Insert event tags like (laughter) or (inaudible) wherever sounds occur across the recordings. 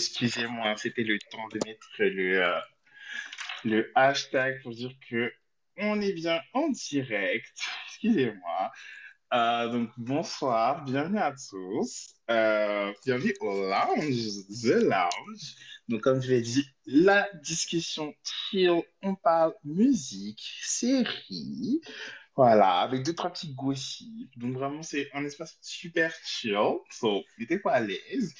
Excusez-moi, c'était le temps de mettre le, euh, le hashtag pour dire que on est bien en direct. Excusez-moi. Euh, donc, bonsoir, bienvenue à tous. Euh, bienvenue au lounge, The Lounge. Donc, comme je l'ai dit, la discussion chill, on parle musique, série, voilà, avec deux, trois petits gossips. Donc, vraiment, c'est un espace super chill. So, mettez-vous à l'aise.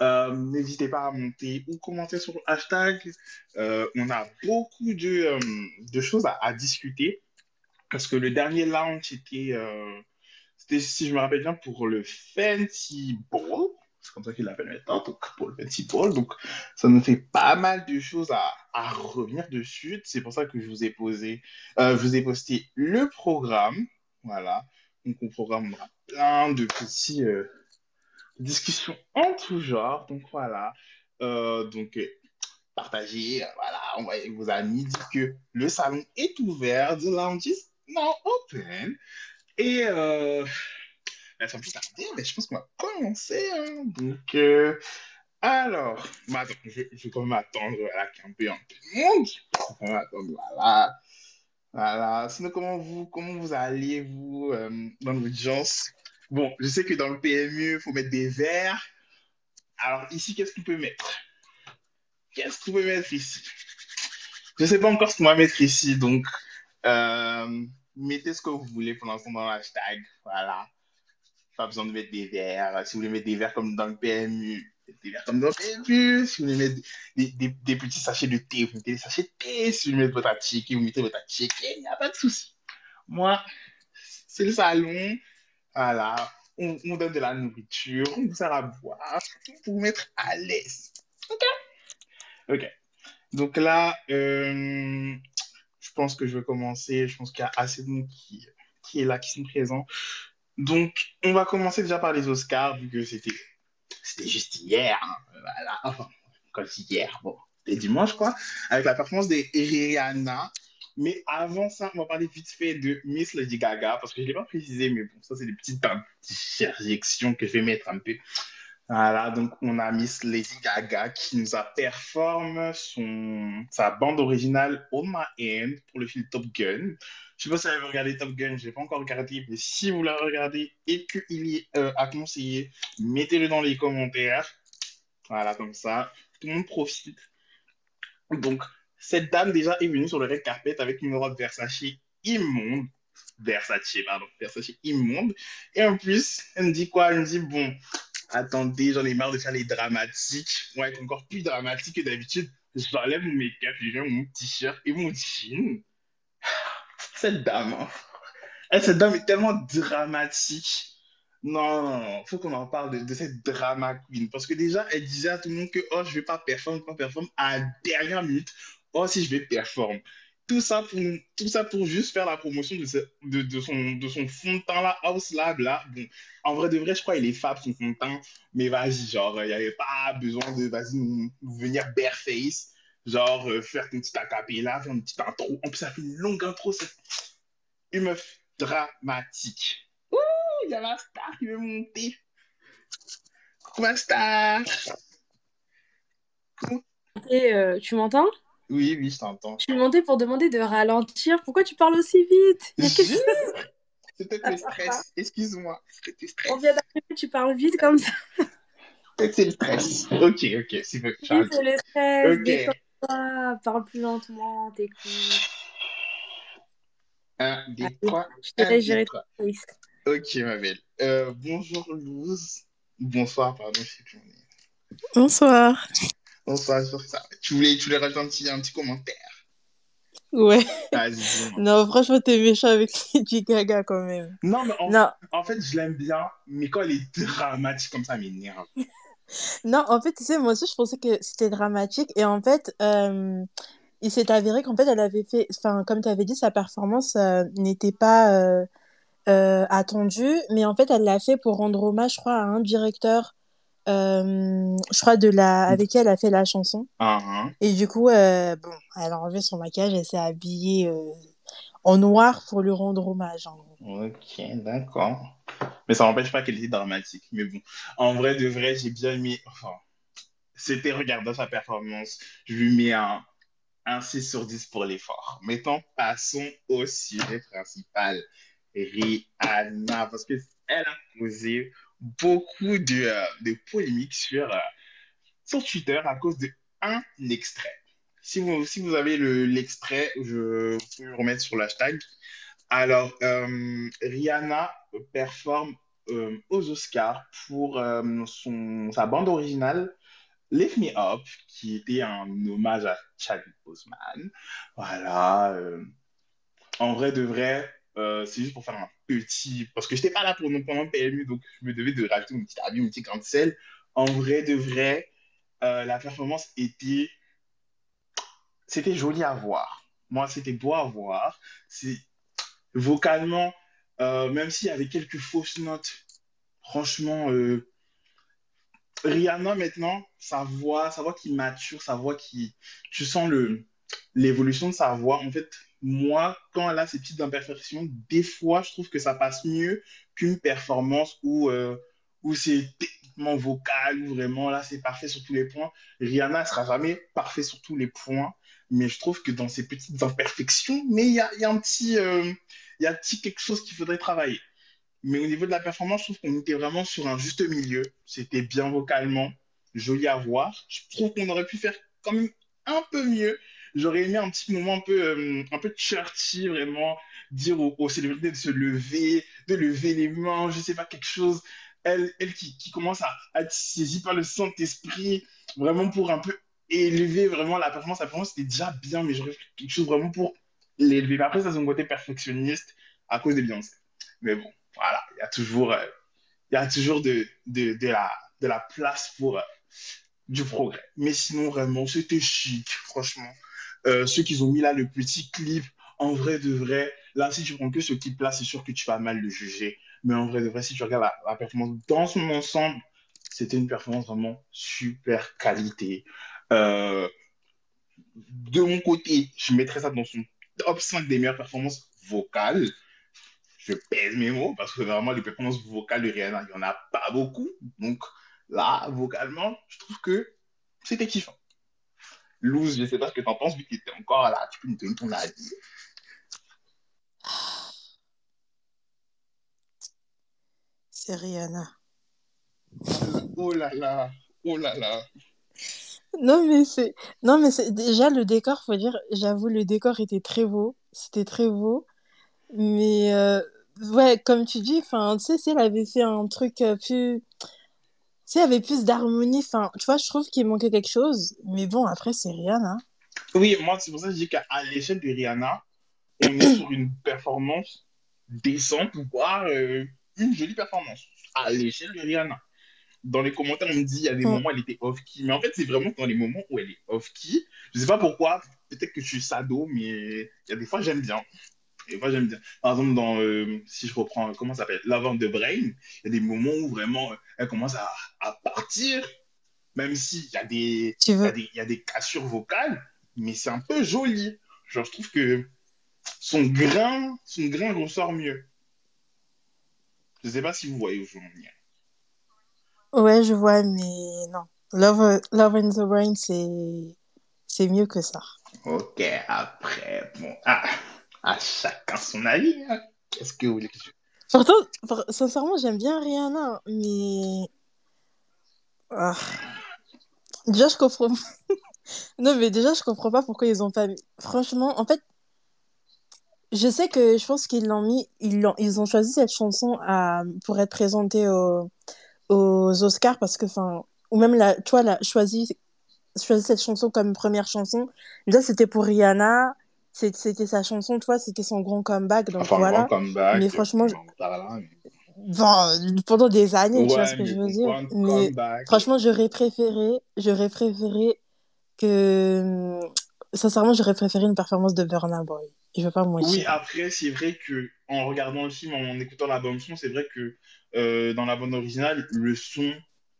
Euh, n'hésitez pas à monter ou commenter sur le hashtag. Euh, on a beaucoup de, euh, choses à, discuter parce que le dernier launch était, c'était, si je me rappelle bien, pour le Fancy Ball. C'est comme ça qu'il l'appelle maintenant, donc pour le Fancy Ball. Donc, ça nous fait pas mal de choses à, revenir dessus. C'est pour ça que je vous ai posé, je vous ai posté le programme. Voilà. Donc, on aura plein de petits, discussions en tout genre. Donc, voilà. Euh, donc, euh, partagez, voilà, envoyez vos amis, dites que le salon est ouvert, the lounge is now open. Et euh, sans plus tarder, je pense qu'on va commencer. hein. Donc, euh, alors, mais attends, je, vais quand même attendre voilà, qu'il y un peu, monde. Voilà. Voilà. Sinon, comment vous, comment vous allez, vous, euh, dans l'audience? Bon, je sais que dans le PMU, il faut mettre des verres. Alors, ici, qu'est-ce qu'on peut mettre? Qu'est-ce qu'on peut mettre ici? Je ne sais pas encore ce qu'on va mettre ici, donc euh, mettez ce que vous voulez pour l'instant dans l'hashtag. Voilà. Pas besoin de mettre des verres. Si vous voulez mettre des verres comme dans le PMU, des verres comme dans le PMU. Si vous voulez mettre des, petits sachets de thé, vous mettez des sachets de thé. Si vous voulez mettre votre attiqué, vous mettez votre attiqué. Il n'y a pas de souci. Moi, c'est le salon. Voilà. On, on donne de la nourriture, on vous sert à boire pour vous mettre à l'aise. OK? OK. Donc là, euh, je pense que je vais commencer. Je pense qu'il y a assez de monde qui, est là, qui sont présents. Donc, on va commencer déjà par les Oscars, vu que c'était c'était juste hier. hein. Voilà. Enfin, quand hier, bon, c'était dimanche, quoi, avec la performance de Rihanna. Mais avant ça, on va parler vite fait de Miss Lady Gaga, parce que je ne l'ai pas précisé, mais bon, ça, c'est des petites interjections que je vais mettre un peu. Voilà, donc on a Miss Lady Gaga qui nous a performé son, sa bande originale On My End pour le film Top Gun. Je sais pas si vous avez regardé Top Gun, je l'ai pas encore regardé, mais si vous l'avez regardé et qu'il est euh, à conseiller, mettez-le dans les commentaires. Voilà, comme ça, tout le monde profite. Donc, cette dame déjà est venue sur le red carpet avec une robe Versace immonde. Versace, pardon, Versace immonde. Et en plus, elle me dit quoi? Elle me dit, bon, attendez, j'en ai marre de faire les dramatiques. On va être encore plus dramatique que d'habitude. J'enlève mon make-up, je mets mon t-shirt et mon jean. (sighs) Cette dame, hein. Eh, cette dame est tellement dramatique. Non, faut qu'on en parle de, de cette drama queen. Parce que déjà, elle disait à tout le monde que, oh, je vais pas performer, pas performer. À la dernière minute, oh, si je vais performer. Tout ça pour, tout ça pour juste faire la promotion de, de, de son, de son fond de teint là, House Lab là. Bon, en vrai de vrai, je crois qu'il est fab son fond de teint. Mais vas-y, genre, il n'y avait pas besoin de, vas-y, venir bareface. Genre, euh, faire une petite acapella, faire une petite intro. En plus, ça fait une longue intro. C'est une meuf dramatique. Ouh, il y a la star qui veut monter. Coucou ma star. Et, euh, tu m'entends? Oui, oui, je t'entends. Je suis montée pour demander de ralentir. Pourquoi tu parles aussi vite? Il y a quelque Juste, chose. c'est peut-être le stress. Excuse-moi, c'était le On vient d'arriver, tu parles vite comme ça. Peut-être c'est le stress. Ok, ok, c'est bon, Oui, c'est le stress. Ok, Détends-toi. Parle plus lentement. T'écoutes. un, deux, Allez, trois, je te laisse gérer trois. Ok, ma belle. Euh, bonjour, Luz. Bonsoir, pardon, je sais plus. Bonsoir. Bonsoir, j'espère que ça. Tu voulais, tu voulais rajouter un petit, un petit commentaire? Ouais. Non, franchement, t'es méchant avec (laughs) Lady Gaga quand même. Non, mais en, Non, en fait, je l'aime bien, mais quand elle est dramatique comme ça, m'énerve. (laughs) non, en fait, tu sais, moi aussi, je pensais que c'était dramatique. Et en fait, euh, il s'est avéré qu'en fait, elle avait fait, enfin, comme tu avais dit, sa performance euh, n'était pas euh, attendue. Mais en fait, elle l'a fait pour rendre hommage, je crois, à un directeur, euh, je crois, de la, avec elle a fait la chanson. Ah, Et du coup, euh, bon, elle a enlevé son maquillage, elle s'est habillée euh, en noir pour lui rendre hommage, en gros. Ok, d'accord. Mais ça n'empêche pas qu'elle était dramatique. Mais bon, en vrai, de vrai, j'ai bien aimé. Enfin, c'était regardant sa performance. Je lui mets un, un 6 sur 10 pour l'effort. Maintenant, passons au sujet principal. Rihanna, parce qu'elle a causé beaucoup de, euh, de polémiques sur, euh, sur Twitter à cause d'un extrait. Si vous, si vous avez l'extrait, je peux le remettre sur l'hashtag. Alors, euh, Rihanna performe euh, aux Oscars pour son, sa bande originale Lift Me Up, qui était un hommage à Chadwick Boseman. Voilà. en vrai de vrai, c'est juste pour faire un petit... Parce que je n'étais pas là pour, pendant PMU, donc je me devais de rajouter une petite avis, une petite cancel. En vrai de vrai, la performance était... C'était joli à voir. Moi, c'était beau à voir. Vocalement, euh, même s'il y avait quelques fausses notes, franchement, euh, Rihanna maintenant, sa voix, sa voix qui mature, sa voix qui, tu sens l'évolution de sa voix. En fait, moi, quand elle a ces petites imperfections, des fois, je trouve que ça passe mieux qu'une performance où, euh, où c'est techniquement vocal, où vraiment là, c'est parfait sur tous les points. Rihanna ne sera jamais parfait sur tous les points, mais je trouve que dans ces petites imperfections, mais il y a, y a, un petit quelque chose qu'il faudrait travailler. Mais au niveau de la performance, je trouve qu'on était vraiment sur un juste milieu. C'était bien vocalement, joli à voir. Je trouve qu'on aurait pu faire quand même un peu mieux. J'aurais aimé un petit moment un peu, euh, un peu churchy, vraiment, dire aux, célébrités de se lever, de lever les mains, je sais pas, quelque chose. Elle, elle qui, qui commence à, être saisie par le Saint-Esprit, vraiment pour un peu élever vraiment la performance. La performance, c'était déjà bien, mais j'aurais fait quelque chose vraiment pour l'élever. Après, ça, c'est son côté perfectionniste à cause de Beyoncé. Mais bon, voilà, il y a toujours, euh, y a toujours de, de, de, la, de la place pour euh, du progrès. Mais sinon, vraiment, c'était chic, franchement. Euh, ceux qui ont mis là le petit clip, en vrai de vrai, là, si tu prends que ce clip-là, c'est sûr que tu vas mal le juger. Mais en vrai de vrai, si tu regardes la, performance dans son ensemble, c'était une performance vraiment super qualité. Euh, de mon côté, je mettrais ça dans son top 5 des meilleures performances vocales. Je pèse mes mots parce que vraiment, les performances vocales de Rihanna, il n'y en a pas beaucoup. Donc là, vocalement, je trouve que c'était kiffant. Luz, je ne sais pas ce que tu en penses, vu que tu étais encore là, tu peux nous donner ton avis. C'est Rihanna. Oh là là, oh là là. Non, mais c'est. Non, mais c'est. Déjà, le décor, faut dire, j'avoue, le décor était très beau. C'était très beau. Mais, euh, ouais, comme tu dis, enfin, tu sais, si elle avait fait un truc euh, plus. Sais, il y avait plus d'harmonie. Enfin, tu vois, je trouve qu'il manquait quelque chose. Mais bon, après, c'est Rihanna. Oui, moi, c'est pour ça que je dis qu'à l'échelle de Rihanna, on est sur une performance décente, voire euh, une jolie performance. À l'échelle de Rihanna dans les commentaires, on me dit il y a des moments où elle était off-key. Mais en fait, c'est vraiment dans les moments où elle est off-key. Je sais pas pourquoi, peut-être que je suis sado, mais il y a des fois, j'aime bien. Des fois, j'aime bien. Par exemple, dans, euh, si je reprends, comment ça s'appelle? La vente de Brain, il y a des moments où vraiment elle commence à, à partir, même s'il y, a des, y, a des, y a des cassures vocales, mais c'est un peu joli. Genre, je trouve que son grain, son grain ressort mieux. Je sais pas si vous voyez où je veux en venir. Ouais, je vois, mais non. Love, Love in the Brain, c'est c'est mieux que ça. Ok, après, bon, ah, à chacun son avis. Hein. Qu'est-ce que vous voulez que je... Pourtant, sincèrement, j'aime bien Rihanna, mais... Ah. Déjà, je comprends... (laughs) non, mais déjà, je comprends pas pourquoi ils ont pas mis... Franchement, en fait, je sais que je pense qu'ils l'ont mis... Ils ont... ils ont choisi cette chanson à... pour être présentée au aux Oscars parce que, enfin, ou même, la, tu vois, la, choisi, choisi cette chanson comme première chanson. Déjà, c'était pour Rihanna, c'était sa chanson, tu vois, c'était son grand comeback. Donc enfin, voilà. Grand comeback, mais franchement, je... mais... Pendant des années, ouais, tu vois ce que je veux dire. Mais comeback. franchement, j'aurais préféré, j'aurais préféré que. Sincèrement, j'aurais préféré une performance de Burna Boy. Je veux pas mentir. Oui, après, c'est vrai que en regardant le film, en écoutant la bande son, c'est vrai que euh, dans la bande originale, le son,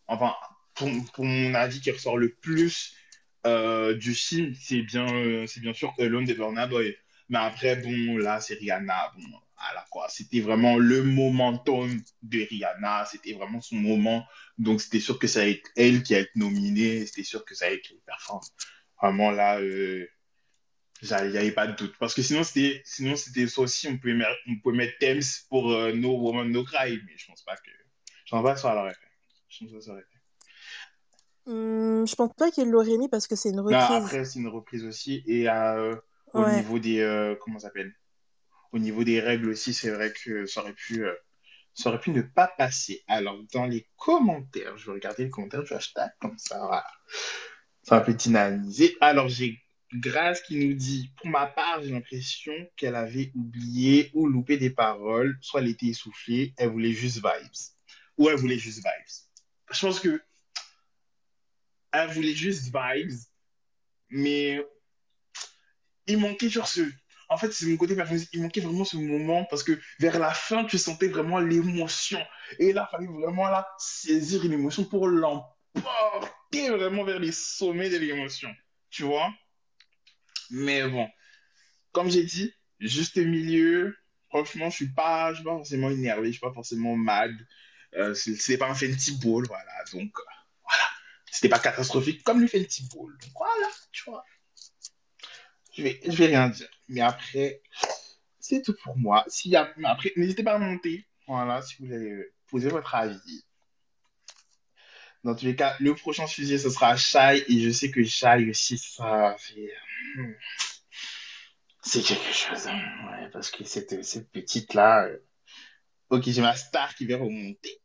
enfin, pour, pour, mon avis, qui ressort le plus euh, du film, c'est bien, euh, c'est bien sûr Alone de Burna Boy. Mais après, bon, là, c'est Rihanna. Bon. C'était vraiment le momentum de Rihanna. C'était vraiment son moment. Donc, c'était sûr que ça allait être elle qui allait être nominée. C'était sûr que ça allait être une performance. Vraiment, là, euh, il n'y avait pas de doute. Parce que sinon, c'était ça aussi. On pouvait mettre, on pouvait mettre Thames pour euh, No Woman, No Cry. Mais je pense pas que. Je pense pas ça l'aurait fait. Je pense pas que ça aurait fait. Hum, je pense pas qu'il l'aurait mis parce que c'est une Non, reprise. après, c'est une reprise aussi. Et euh, au Ouais. niveau des. euh, comment ça s'appelle? Au niveau des règles aussi, c'est vrai que ça aurait pu, euh, ça aurait pu ne pas passer. Alors, dans les commentaires, je vais regarder les commentaires du hashtag, comme ça, voilà. Ça va un peu dynamiser. Alors, j'ai Grace qui nous dit, pour ma part, j'ai l'impression qu'elle avait oublié ou loupé des paroles, soit elle était essoufflée, elle voulait juste vibes. Ou elle voulait juste vibes. Je pense que elle voulait juste vibes, mais il manquait genre ce. En fait, c'est mon côté. Il manquait vraiment ce moment parce que vers la fin, tu sentais vraiment l'émotion. Et là, il fallait vraiment là saisir l'émotion pour l'emporter vraiment vers les sommets de l'émotion. Tu vois? Mais bon, comme j'ai dit, juste milieu. Franchement, je suis suis pas forcément énervé, je suis pas forcément mad. Euh, c'est pas un Fenty Ball, voilà. Donc. C'était pas catastrophique comme le Fenty Ball. Donc, voilà, tu vois. Je vais, je vais rien dire. Mais après, c'est tout pour moi. Après, n'hésitez pas à monter. Voilà, si vous voulez poser votre avis. Dans tous les cas, le prochain sujet, ce sera Shai. Et je sais que Shai aussi, ça fait. hmm, C'est quelque chose. hein. Ouais, parce que cette, cette petite-là. euh, Ok, j'ai ma star qui va remonter.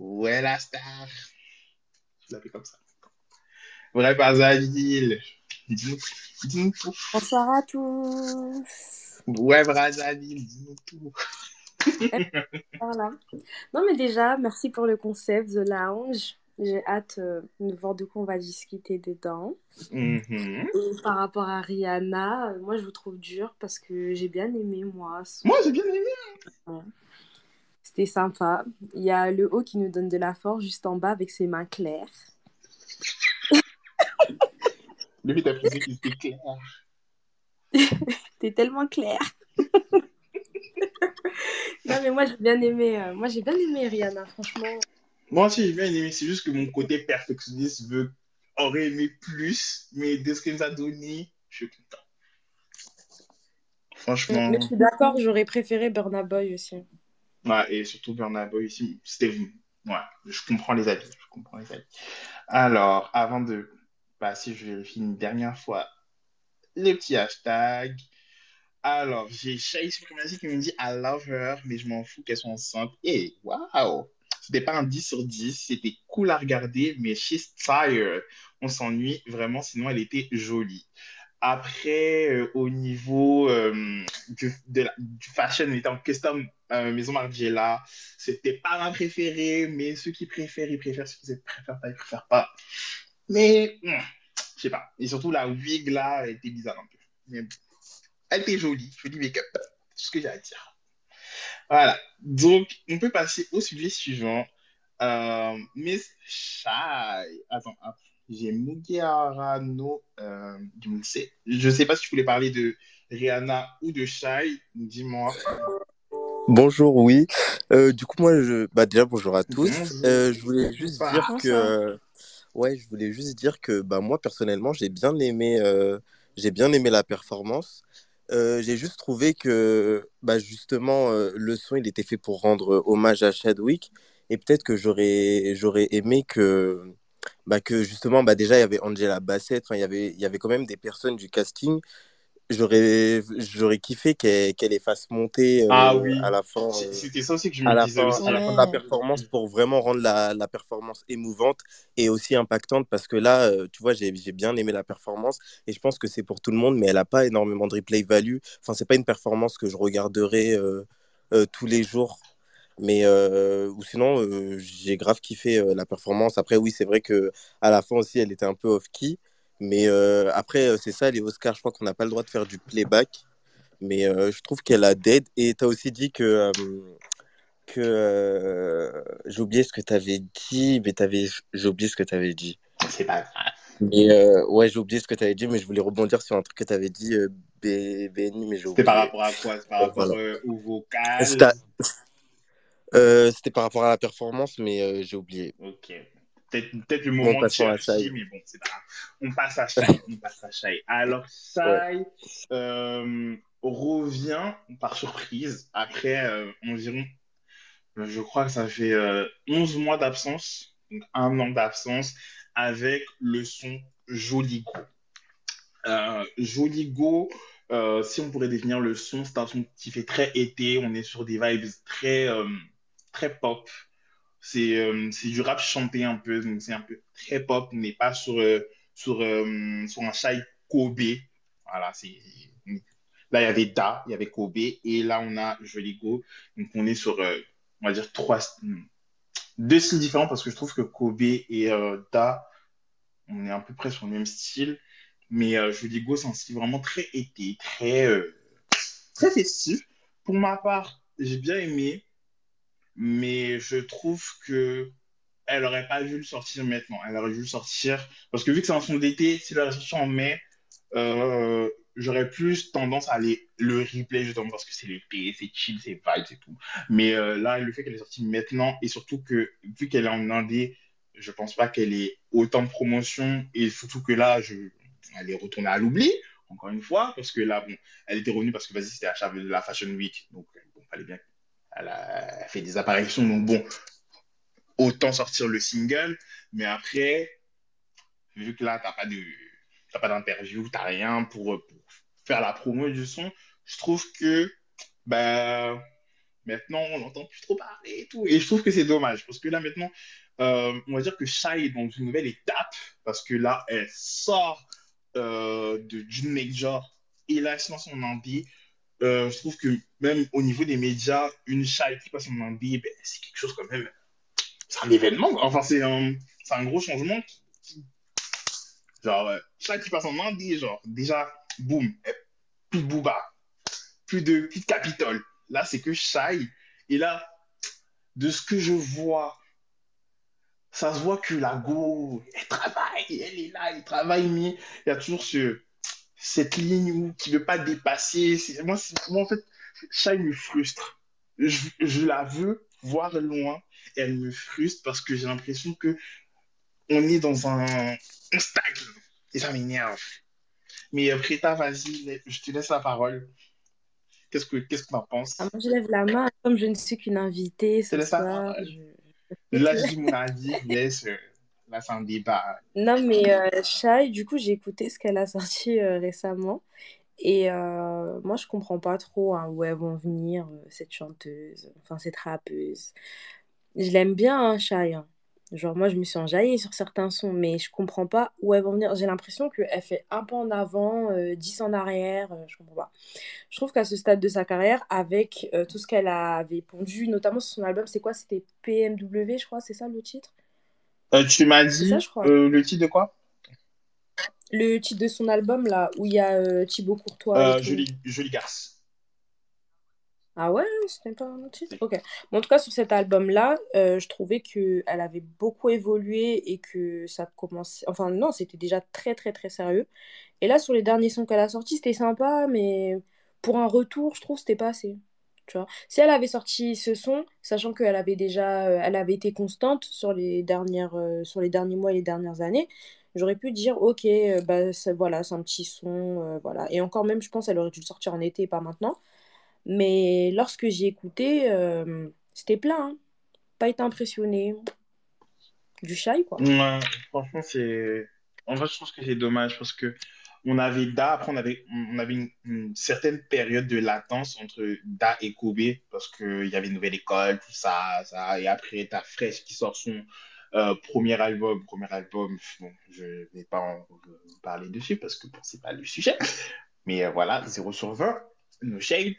Ouais, la star. Comme ça. Ouais, Brazzaville. Dis-nous tout. Bonsoir à tous. Ouais, Brazzaville, dis-nous tout. (laughs) Voilà. Non, mais déjà, merci pour le concept The Lounge. J'ai hâte euh, de voir de quoi on va discuter dedans. Mhm. Et par rapport à Rihanna, euh, moi, je vous trouve dur parce que j'ai bien aimé, moi. son- Moi, j'ai bien aimé. C'était sympa. Il y a le haut qui nous donne de la force juste en bas avec ses mains claires. (laughs) Lui, t'as pris que c'était clair. (laughs) T'es tellement clair. (laughs) Non, mais moi, j'ai bien aimé, euh, moi, j'ai bien aimé Rihanna, franchement. Moi aussi, j'ai bien aimé. C'est juste que mon côté perfectionniste veut, aurait aimé plus. Mais de ce qu'elle nous a donné, je suis content. Franchement. Mais je suis d'accord, j'aurais préféré Burna Boy aussi. Et surtout Burna Boy ici, c'était... Ouais, je comprends les avis, je comprends les avis. Alors, avant de passer, je vérifie une dernière fois les petits hashtags. Alors, j'ai Shai Supremacy qui me dit I love her, mais je m'en fous qu'elle soit enceinte. Et waouh! C'était pas un 10 sur 10, c'était cool à regarder, mais she's tired. On s'ennuie vraiment, sinon elle était jolie. Après, euh, au niveau euh, du, de la- du fashion, en custom euh, Maison Margiela. C'était pas ma préférée, mais ceux qui préfèrent, ils préfèrent. Ceux qui préfèrent pas, ils préfèrent pas. Mais, hmm, je sais pas. Et surtout, la wig là, elle était bizarre un peu. Mais elle était jolie, joli make-up. C'est ce que j'ai à dire. Voilà. Donc, on peut passer au sujet suivant. Euh, Miss Shai. Attends, attends. J'ai Mugiarano euh. Je sais pas si tu voulais parler de Rihanna ou de Shai. Dis-moi. Bonjour, oui. Euh, du coup, moi, je... bah, déjà, bonjour à tous. Bonjour. Euh, je voulais juste dire que, ouais, je voulais juste dire que, bah, moi, personnellement, j'ai bien aimé, euh, j'ai bien aimé la performance. Euh, j'ai juste trouvé que, bah, justement, euh, le son, il était fait pour rendre hommage à Chadwick. Et peut-être que j'aurais, j'aurais aimé que, bah, que justement, bah, déjà, il y avait Angela Bassett. Il y avait, y avait quand même des personnes du casting. J'aurais, j'aurais kiffé qu'elle, qu'elle les fasse monter, Ah euh, oui. à la fin. Euh, C'était ça aussi que je à me la disais fin, aussi. à la fin de la performance pour vraiment rendre la, la performance émouvante et aussi impactante parce que là, euh, tu vois, j'ai j'ai bien aimé la performance et je pense que c'est pour tout le monde, mais elle n'a pas énormément de replay value. Enfin, c'est pas une performance que je regarderai euh, tous les jours. Mais euh, ou sinon, euh, j'ai grave kiffé euh, la performance. Après, oui, c'est vrai que à la fin aussi, elle était un peu off-key. Mais après, c'est ça, les Oscars, je crois qu'on n'a pas le droit de faire du playback. Mais je trouve qu'elle a dead. Et tu as aussi dit que, que j'ai oublié ce que tu avais dit, mais t'avais, j'ai oublié ce que tu avais dit. C'est pas grave. Mais euh, ouais, j'ai oublié ce que tu avais dit, mais je voulais rebondir sur un truc que tu avais dit, euh, BNI, mais j'ai C'était oublié. par rapport à quoi? C'est par rapport voilà. au vocal? Euh, c'était par rapport à la performance, mais euh, j'ai oublié. Ok. Peut-être peut-être le moment de chercher, mais bon, c'est pas grave. On passe à Shai. On passe à Shai. Alors, Shai euh, revient par surprise après environ, je crois que ça fait euh, 11 mois d'absence, donc un an d'absence, avec le son Joli Go. Euh, Joli Go, euh, si on pourrait définir le son, c'est un son qui fait très été. On est sur des vibes très, euh, très pop. C'est euh, c'est du rap chanté un peu, donc c'est un peu très pop. On n'est pas sur, euh, sur, euh, sur un Shai Kobe. Voilà, c'est. Là, il y avait Da, il y avait Kobe, et là, on a Joli Go. Donc, on est sur, on va dire, trois, deux styles différents parce que je trouve que Kobe et Da, on est à peu près sur le même style. Mais euh, Joli Go, c'est un style vraiment très été, très, très festif. Pour ma part, j'ai bien aimé, mais je trouve que elle pas dû le sortir maintenant. Elle aurait dû le sortir parce que vu que c'est un son d'été, si elle l'aurait sorti en mai, euh, j'aurais plus tendance à aller le replay justement parce que c'est l'été, c'est chill, c'est vibe, c'est tout. Mais euh, là, le fait qu'elle est sortie maintenant et surtout que vu qu'elle est en indé, je pense pas qu'elle ait autant de promotion et surtout que là, elle est retournée à l'oubli. Encore une fois, parce que là, bon, elle était revenue parce que vas-y, c'était à la Fashion Week, donc bon, fallait bien elle a fait des apparitions, donc bon, autant sortir le single, mais après, vu que là, t'as pas de, t'as pas d'interview, t'as rien pour, pour, faire la promo du son, je trouve que, ben, maintenant, on n'entend plus trop parler et tout, et je trouve que c'est dommage, parce que là, maintenant, euh, on va dire que Shai est dans une nouvelle étape, parce que là, elle sort euh, de June Major, et là, elle se en indie, euh, je trouve que même au niveau des médias, une Shai qui passe en indie, ben, c'est quelque chose quand même. C'est un événement. Enfin, c'est un, un gros changement. Genre, euh, qui passe en indie, genre, déjà, boum, plus de Booba, plus de, plus de Capitole. Là, c'est que Shai. Et là, de ce que je vois, ça se voit que la Go, elle travaille, elle est là, elle travaille, mais il y a toujours ce cette ligne où, qui ne veut pas dépasser. Moi, moi, en fait, Shai me frustre. Je, je, la veux voir loin et elle me frustre parce que j'ai l'impression que on est dans un, un stagne et ça m'énerve. Mais Preta, vas-y, je te laisse la parole. Qu'est-ce que qu'est-ce que tu en penses? Ah, Moi, je lève la main comme je ne suis qu'une invitée ce soir. Je... Là, je dis mon avis, laisse. Là, c'est un débat. Non, mais euh, du coup, j'ai écouté ce qu'elle a sorti euh, récemment. Et euh, moi, je comprends pas trop hein, où elles vont venir, euh, cette chanteuse, enfin, cette rappeuse. Je l'aime bien, hein. Hein. Genre, moi, je me suis enjaillée sur certains sons, mais je comprends pas où elles vont venir. J'ai l'impression qu'elle fait un pas en avant, dix en arrière. je comprends pas. Je trouve qu'à ce stade de sa carrière, avec tout ce qu'elle avait pondu, notamment sur son album, c'est quoi? C'était PMW, je crois, c'est ça le titre? Euh, tu m'as dit ça. Euh, le titre de quoi? Le titre de son album, là, où il y a euh, Thibaut Courtois. Euh, Jolie, Jolie Garce. Ah ouais, c'était pas un autre titre? Ok. Bon, en tout cas, sur cet album-là, je trouvais qu'elle avait beaucoup évolué et que ça commençait. Enfin, non, c'était déjà très, très, très sérieux. Et là, sur les derniers sons qu'elle a sortis, c'était sympa, mais pour un retour, je trouve c'était pas assez. Tu vois. Si elle avait sorti ce son, sachant qu'elle avait déjà, euh, elle avait été constante sur les dernières, euh, sur les derniers mois et les dernières années, j'aurais pu dire ok, euh, bah voilà, c'est un petit son, voilà. Et encore même, je pense, elle aurait dû le sortir en été, pas maintenant. Mais lorsque j'ai écouté, c'était plein, hein. pas été impressionné, du shy quoi. En fait, je pense que c'est dommage parce que on avait Da, après on avait, on avait une, certaine période de latence entre Da et Kobe parce qu'il y avait une nouvelle école, tout ça, ça. Et après, t'as Fresh qui sort son euh, premier album. Premier album, bon, je vais pas en, en parler dessus parce que bon, c'est pas le sujet. Mais euh, voilà, 0 sur 20, no shade.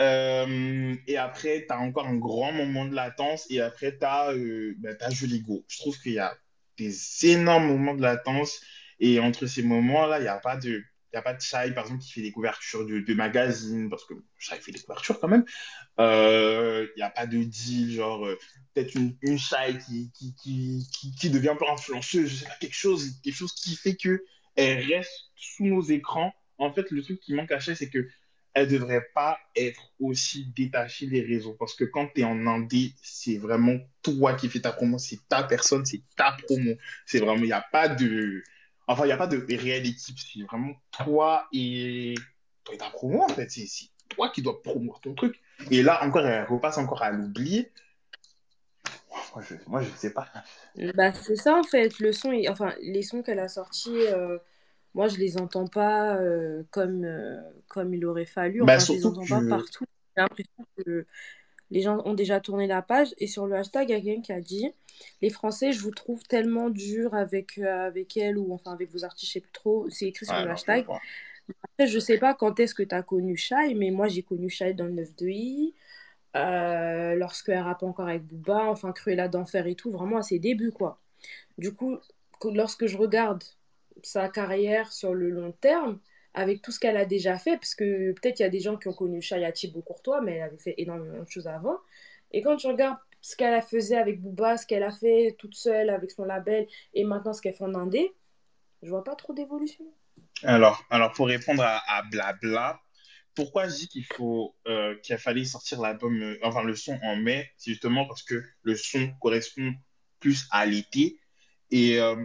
Euh, et après, tu as encore un grand moment de latence. Et après, tu as, euh, ben, Joligo. Je trouve qu'il y a des énormes moments de latence. Et entre ces moments-là, il n'y a pas de. Il n'y a pas de par exemple, qui fait des couvertures de, magazines, parce que Shai fait des couvertures quand même. Euh, il n'y a pas de deal, genre, euh, peut-être une, une qui, qui, qui, qui, devient un peu influenceuse, je sais pas, quelque chose, quelque chose qui fait que elle reste sous nos écrans en fait, le truc qui manque à Shai, c'est que elle devrait pas être aussi détachée des réseaux. Parce que quand tu es en indé, c'est vraiment toi qui fais ta promo, c'est ta personne, c'est ta promo. C'est vraiment, il n'y a pas de. Enfin, il n'y a pas de réelle équipe. C'est vraiment toi et, toi et ta promo, en fait. C'est toi qui dois promouvoir ton truc. Et là, encore, elle repasse encore à l'oublier. Moi, je, moi, je sais pas. Bah, c'est ça, en fait. Le son, enfin, les sons qu'elle a sortis. Euh, moi, je les entends pas euh, comme, euh, comme il aurait fallu. Bah, Enfin, je les entends que. pas partout. J'ai l'impression que les gens ont déjà tourné la page. Et sur le hashtag, il y a quelqu'un qui a dit, les Français, je vous trouve tellement dur avec, euh, avec elle ou enfin avec vos artistes, je sais plus trop. C'est écrit sur Ouais, le non, je hashtag. vois. Après, je sais pas quand est-ce que tu as connu Shai, mais moi, j'ai connu Shai dans le 9-2i, euh, lorsque elle rappe encore avec Booba, enfin Cruella d'Enfer et tout, vraiment à ses débuts, quoi. Du coup, que- lorsque je regarde sa carrière sur le long terme, avec tout ce qu'elle a déjà fait, parce que peut-être il y a des gens qui ont connu Shai Thibaut Courtois, mais elle avait fait énormément de choses avant. Et quand tu regardes ce qu'elle a faisait avec Booba, ce qu'elle a fait toute seule avec son label, et maintenant ce qu'elle fait en Indé, je vois pas trop d'évolution. Alors, alors, pour répondre à, à Blabla, pourquoi je dis qu'il faut, euh, qu'il fallait sortir l'album, euh, enfin le son en mai, c'est justement parce que le son correspond plus à l'été. Et euh,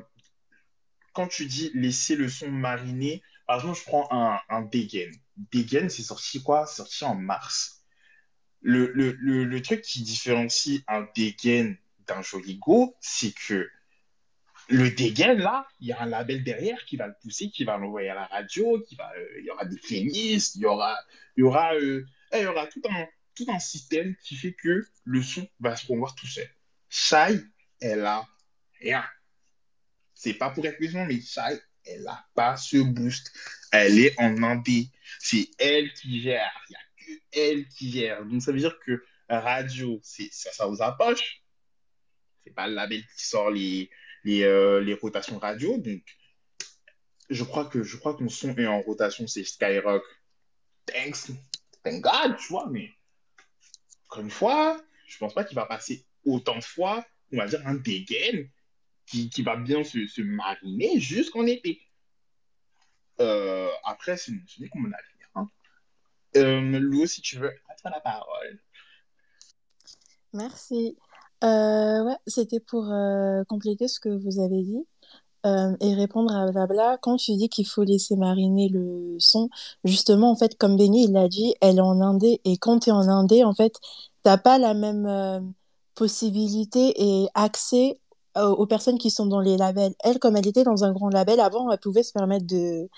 quand tu dis laisser le son mariner, par exemple, je prends un, un Degen. Degen, c'est sorti quoi? Sorti en mars. Le, le, le, truc qui différencie un Degen d'un Joligo, c'est que le dégaine, là, il y a un label derrière qui va le pousser, qui va l'envoyer à la radio, euh, il y aura des playlists, il y aura, y aura, euh, eh, y aura tout un, tout un système qui fait que le son va se promouvoir tout seul. Shai, elle a rien. C'est pas pour être méchant, mais Shai, elle a pas ce boost. Elle est en indé. C'est elle qui gère. Il y a que elle qui gère. Donc ça veut dire que radio, ça, ça vous approche. C'est pas le label qui sort les, euh, les rotations radio. Donc, je crois que je crois que mon son est en rotation, c'est Skyrock. Thanks, thank God, tu vois, mais encore une fois, je pense pas qu'il va passer autant de fois, on va dire, un dégaine qui, va bien se, mariner jusqu'en été. Euh, après, ce n'est que mon avis. Hein. Euh, Lou, si tu veux, à toi la parole. Merci. Euh, ouais, c'était pour compléter ce que vous avez dit et répondre à Blabla. Quand tu dis qu'il faut laisser mariner le son, justement, en fait, comme Benny, l'a dit, elle est en indé et quand tu es en indé, en fait, t'as pas la même possibilité et accès aux personnes qui sont dans les labels. Elle, comme elle était dans un grand label, avant, elle pouvait se permettre de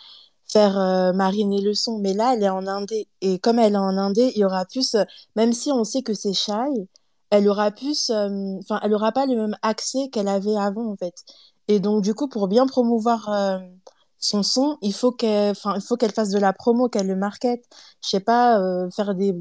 faire euh, mariner le son, mais là, elle est en indé. Et comme elle est en indé, il y aura plus, euh, même si on sait que c'est shy, elle aura plus, euh, enfin, elle aura pas le même accès qu'elle avait avant, en fait. Et donc, du coup, pour bien promouvoir euh, son son, il faut qu'elle, enfin, fasse de la promo, qu'elle le market. Je sais pas, euh, faire des,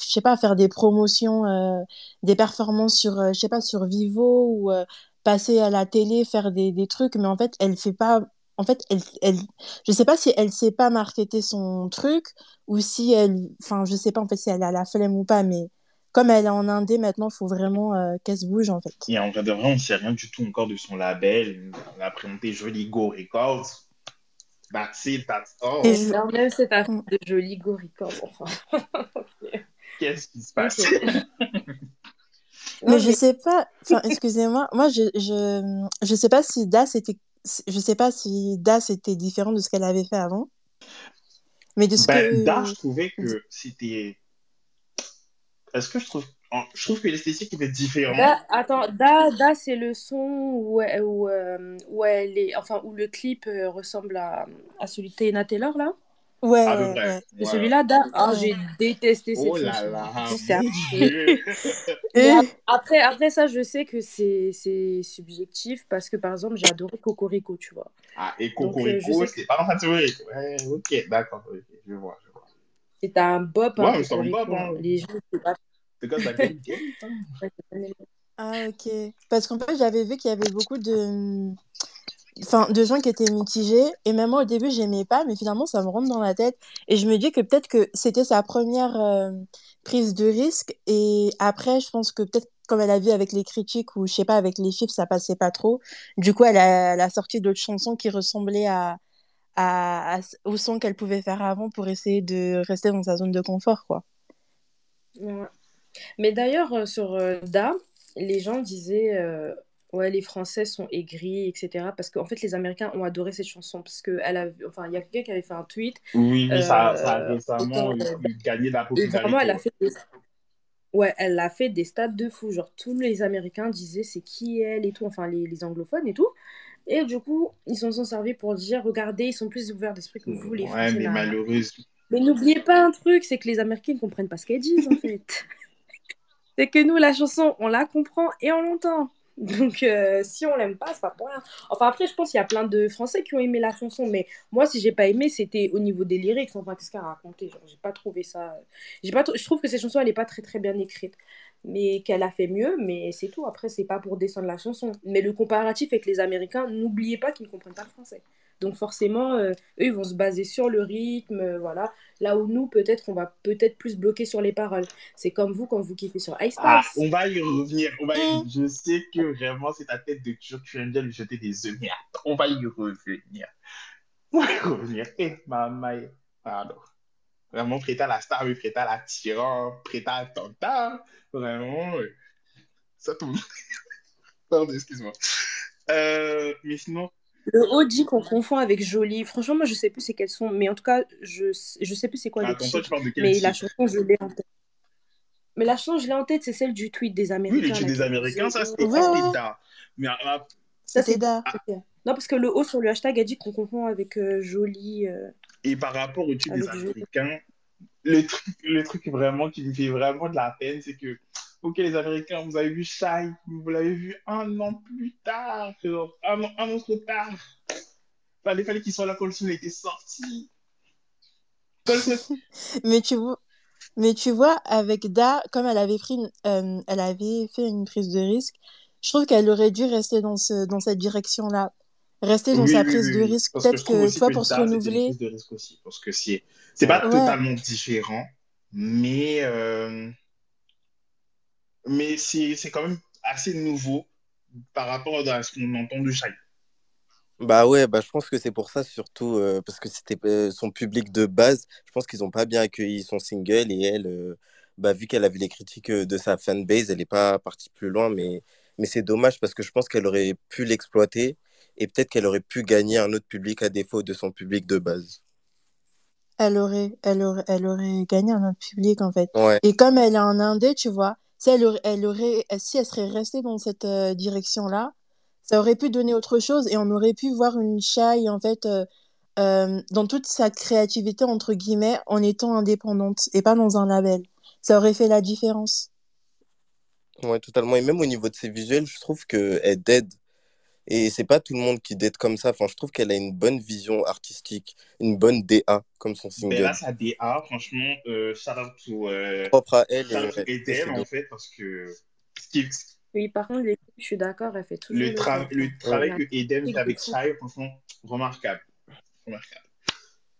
je sais pas, faire des promotions, euh, des performances sur, euh, je sais pas, sur Vivo ou euh, passer à la télé, faire des, des trucs, mais en fait, elle fait pas, en fait, elle, elle, je sais pas si elle sait pas marketer son truc ou si elle, enfin, je sais pas en fait si elle a la flemme ou pas, mais comme elle est en indé maintenant, il faut vraiment euh, qu'elle se bouge en fait. Et en vrai de vrai, on ne sait rien du tout encore de son label. On a présenté Joli Go Records. That's it, that's all. Et je... Même cette affaire de joli go record, enfin. (laughs) Qu'est-ce qui se passe? (laughs) Mais je mais sais pas, (laughs) enfin, excusez-moi, moi je, je, je sais pas si Das était, je sais pas si Das était différent de ce qu'elle avait fait avant, mais de ce Ben, Da, que, je trouvais que c'était. Est-ce que je trouve. Je trouve que l'esthétique était différente? Da, attends, Da, Da c'est le son où, où, euh, où elle est, enfin où le clip euh, ressemble à, à celui de Taylor là? Ouais, celui-là, Da, ah, Ouais. j'ai détesté cette Oh là chanson. là. Mais (laughs) Et, ap- après, après ça, je sais que c'est c'est subjectif parce que par exemple, j'ai adoré Cocorico, tu vois. Ah, et euh, Cocorico, c'est pas dans catégorie. Ouais, ok, d'accord. ok, je vois, je vois. c'est un bop, hein, Ouais, mais c'est un bop, hein. Les gens, c'est pas... C'est quoi ta ah ok, parce qu'en fait j'avais vu qu'il y avait beaucoup de, enfin, de gens qui étaient mitigés, et même moi au début j'aimais pas, mais finalement ça me rentre dans la tête, et je me dis que peut-être que c'était sa première euh, prise de risque, et après je pense que peut-être comme elle a vu avec les critiques ou je sais pas avec les chiffres ça passait pas trop, du coup elle a, sorti d'autres chansons qui ressemblaient à à, au son qu'elle pouvait faire avant pour essayer de rester dans sa zone de confort, quoi. Mais d'ailleurs, euh, sur euh, Da, les gens disaient ouais, les Français sont aigris, etc. Parce qu'en fait, les Américains ont adoré cette chanson. Parce que elle a, enfin, il y a quelqu'un qui avait fait un tweet. Oui, ça, ça, a récemment gagné de la popularité. Vraiment, elle a fait des... Ouais, elle a fait des stades de fou. Genre, tous les Américains disaient c'est qui elle et tout, enfin, les, les anglophones et tout. Et du coup, ils s'en sont servis pour dire regardez, ils sont plus ouverts d'esprit que vous, les Français. Ouais, mais malheureusement. Mais n'oubliez pas un truc, c'est que les Américains ne comprennent pas ce qu'elles disent en (laughs) fait. c'est que nous, la chanson, on la comprend et on l'entend. Donc, euh, si on l'aime pas, c'est pas pour rien. Enfin, après, je pense qu'il y a plein de Français qui ont aimé la chanson, mais moi, si j'ai pas aimé, c'était au niveau des lyrics. Enfin, qu'est-ce qu'elle a raconté? J'ai pas trouvé ça. Pas. Je trouve que cette chanson, elle est pas très très bien écrite, mais qu'elle a fait mieux. Mais c'est tout. Après, c'est pas pour descendre la chanson. Mais le comparatif avec les Américains, n'oubliez pas qu'ils ne comprennent pas le français. Donc forcément, euh, eux, ils vont se baser sur le rythme, euh, voilà. Là où nous, peut-être, on va peut-être plus bloquer sur les paroles. C'est comme vous quand vous kiffez sur Ice Ah, on va y revenir. On va mm. Je sais que vraiment, c'est ta tête de toujours tu aimes bien lui jeter des œufs. On va y revenir. On va y revenir. Eh, maman. Pardon. Vraiment, prêta la star, mais prêta la tyran, prêta tanta. Vraiment, ça tombe. (laughs) Pardon, excuse-moi. Euh, mais sinon, le haut dit qu'on confond avec Jolie. Franchement, moi, je sais plus c'est quels sont, mais en tout cas, je, je sais plus c'est quoi les titres. Mais la chanson, je l'ai en tête. Mais la chanson, je l'ai en tête, c'est celle du tweet des Américains. Oui, le tweet des Américains, ça, c'était Da. Mais, ça, c'est Da. Non, parce que le haut sur le hashtag a dit qu'on confond avec euh, Jolie. Euh, Et par rapport au tweet des Américains, le truc, le truc vraiment qui me fait vraiment de la peine, c'est que Ok, les Américains, vous avez vu Shai, vous l'avez vu un an plus tard, un an, un an trop tard. Fallait, fallait qu'il soit là quand le son était sorti. (laughs) mais tu vois, mais tu vois, avec Da, comme elle avait pris, euh, elle avait fait une prise de risque, je trouve qu'elle aurait dû rester dans ce, dans cette direction-là, rester dans sa prise de risque. Peut-être que, toi, pour se renouveler. Prise de risque aussi, parce que c'est, c'est pas totalement différent, mais. Euh mais c'est quand même assez nouveau par rapport à ce qu'on entend de Shai. Bah ouais, bah je pense que c'est pour ça surtout, euh, parce que c'était euh, son public de base. Je pense qu'ils n'ont pas bien accueilli son single et elle, euh, bah, vu qu'elle a vu les critiques de sa fanbase, elle n'est pas partie plus loin, mais, mais c'est dommage parce que je pense qu'elle aurait pu l'exploiter et peut-être qu'elle aurait pu gagner un autre public à défaut de son public de base. Elle aurait, elle aurait, elle aurait gagné un autre public en fait. Et comme elle est en indé, tu vois, si elle, aurait, si elle serait restée dans cette euh, direction-là, ça aurait pu donner autre chose et on aurait pu voir une Shai, en fait, euh, euh, dans toute sa créativité, entre guillemets, en étant indépendante et pas dans un label. Ça aurait fait la différence. Ouais, totalement. Et même au niveau de ses visuels, je trouve qu'elle dead et c'est pas tout le monde qui date comme ça. Enfin, je trouve qu'elle a une bonne vision artistique, une bonne DA comme son single. Ben là, sa DA, franchement, euh, shout out to, euh, propre à elle. Et, et en fait, parce que. Oui, par contre, je suis d'accord, elle fait toujours. Le, le travail que Eden fait avec Shai, franchement, remarquable. Remarquable.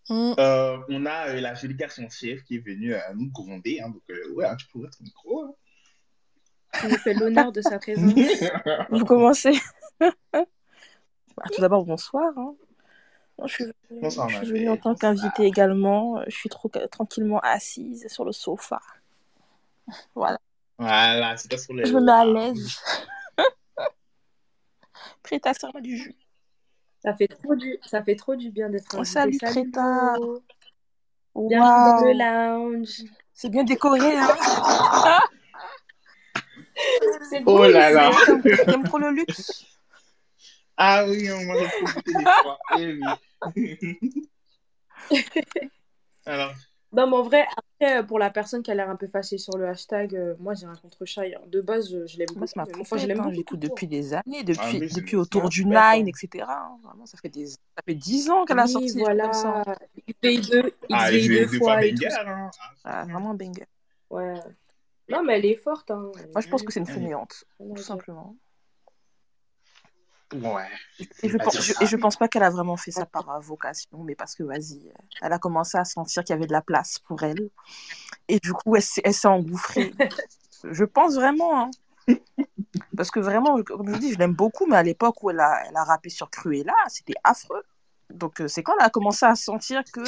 Mm. Euh, on a euh, la jolie garçon chef qui est venue nous gronder. Hein, donc, ouais, hein, tu pourrais être micro. Hein. Tu nous fais l'honneur de sa présence. (laughs) Vous commencez. Bah, tout d'abord, bonsoir. Hein. je suis venue, en tant qu'invitée également. Je suis trop, tranquillement assise sur le sofa. Voilà. Voilà, c'est pas sur les. Je me mets à l'aise. (laughs) Prête à servir du jus. Ça fait trop du, ça fait trop du bien d'être invitée. Salut, Salut Préta. Bienvenue dans le lounge. C'est bien décoré, hein (laughs) C'est oh là là. J'aime trop le luxe. Ah oui, on m'a profité des (laughs) fois. Eh oui. (laughs) Alors. Non, mais en vrai, après, pour la personne qui a l'air un peu fâchée sur le hashtag, euh, moi j'ai rien contre Shai. Hein. De base, je, je l'aime beaucoup. Enfin, je l'aime hein, beaucoup. depuis des années, depuis, ah, depuis autour du Nine, etc. Hein. Vraiment, ça fait, des... ça fait 10 ans qu'elle a sorti. voilà. XVI2, ah, XVI2 fois et tout. Hein. Ah, vraiment un banger. Ouais. Non, mais elle est forte. Hein. Moi, je pense que c'est une fainéante, tout simplement. Ouais. Et je, pense, et je pense pas qu'elle a vraiment fait ça par vocation, mais parce que, vas-y, elle a commencé à sentir qu'il y avait de la place pour elle. Et du coup, elle, s'est engouffrée. (laughs) je pense vraiment. Hein. Parce que vraiment, comme je dis, je l'aime beaucoup, mais à l'époque où elle a, elle a rappé sur Cruella, c'était affreux. Donc, euh, c'est quand elle a commencé à sentir qu'il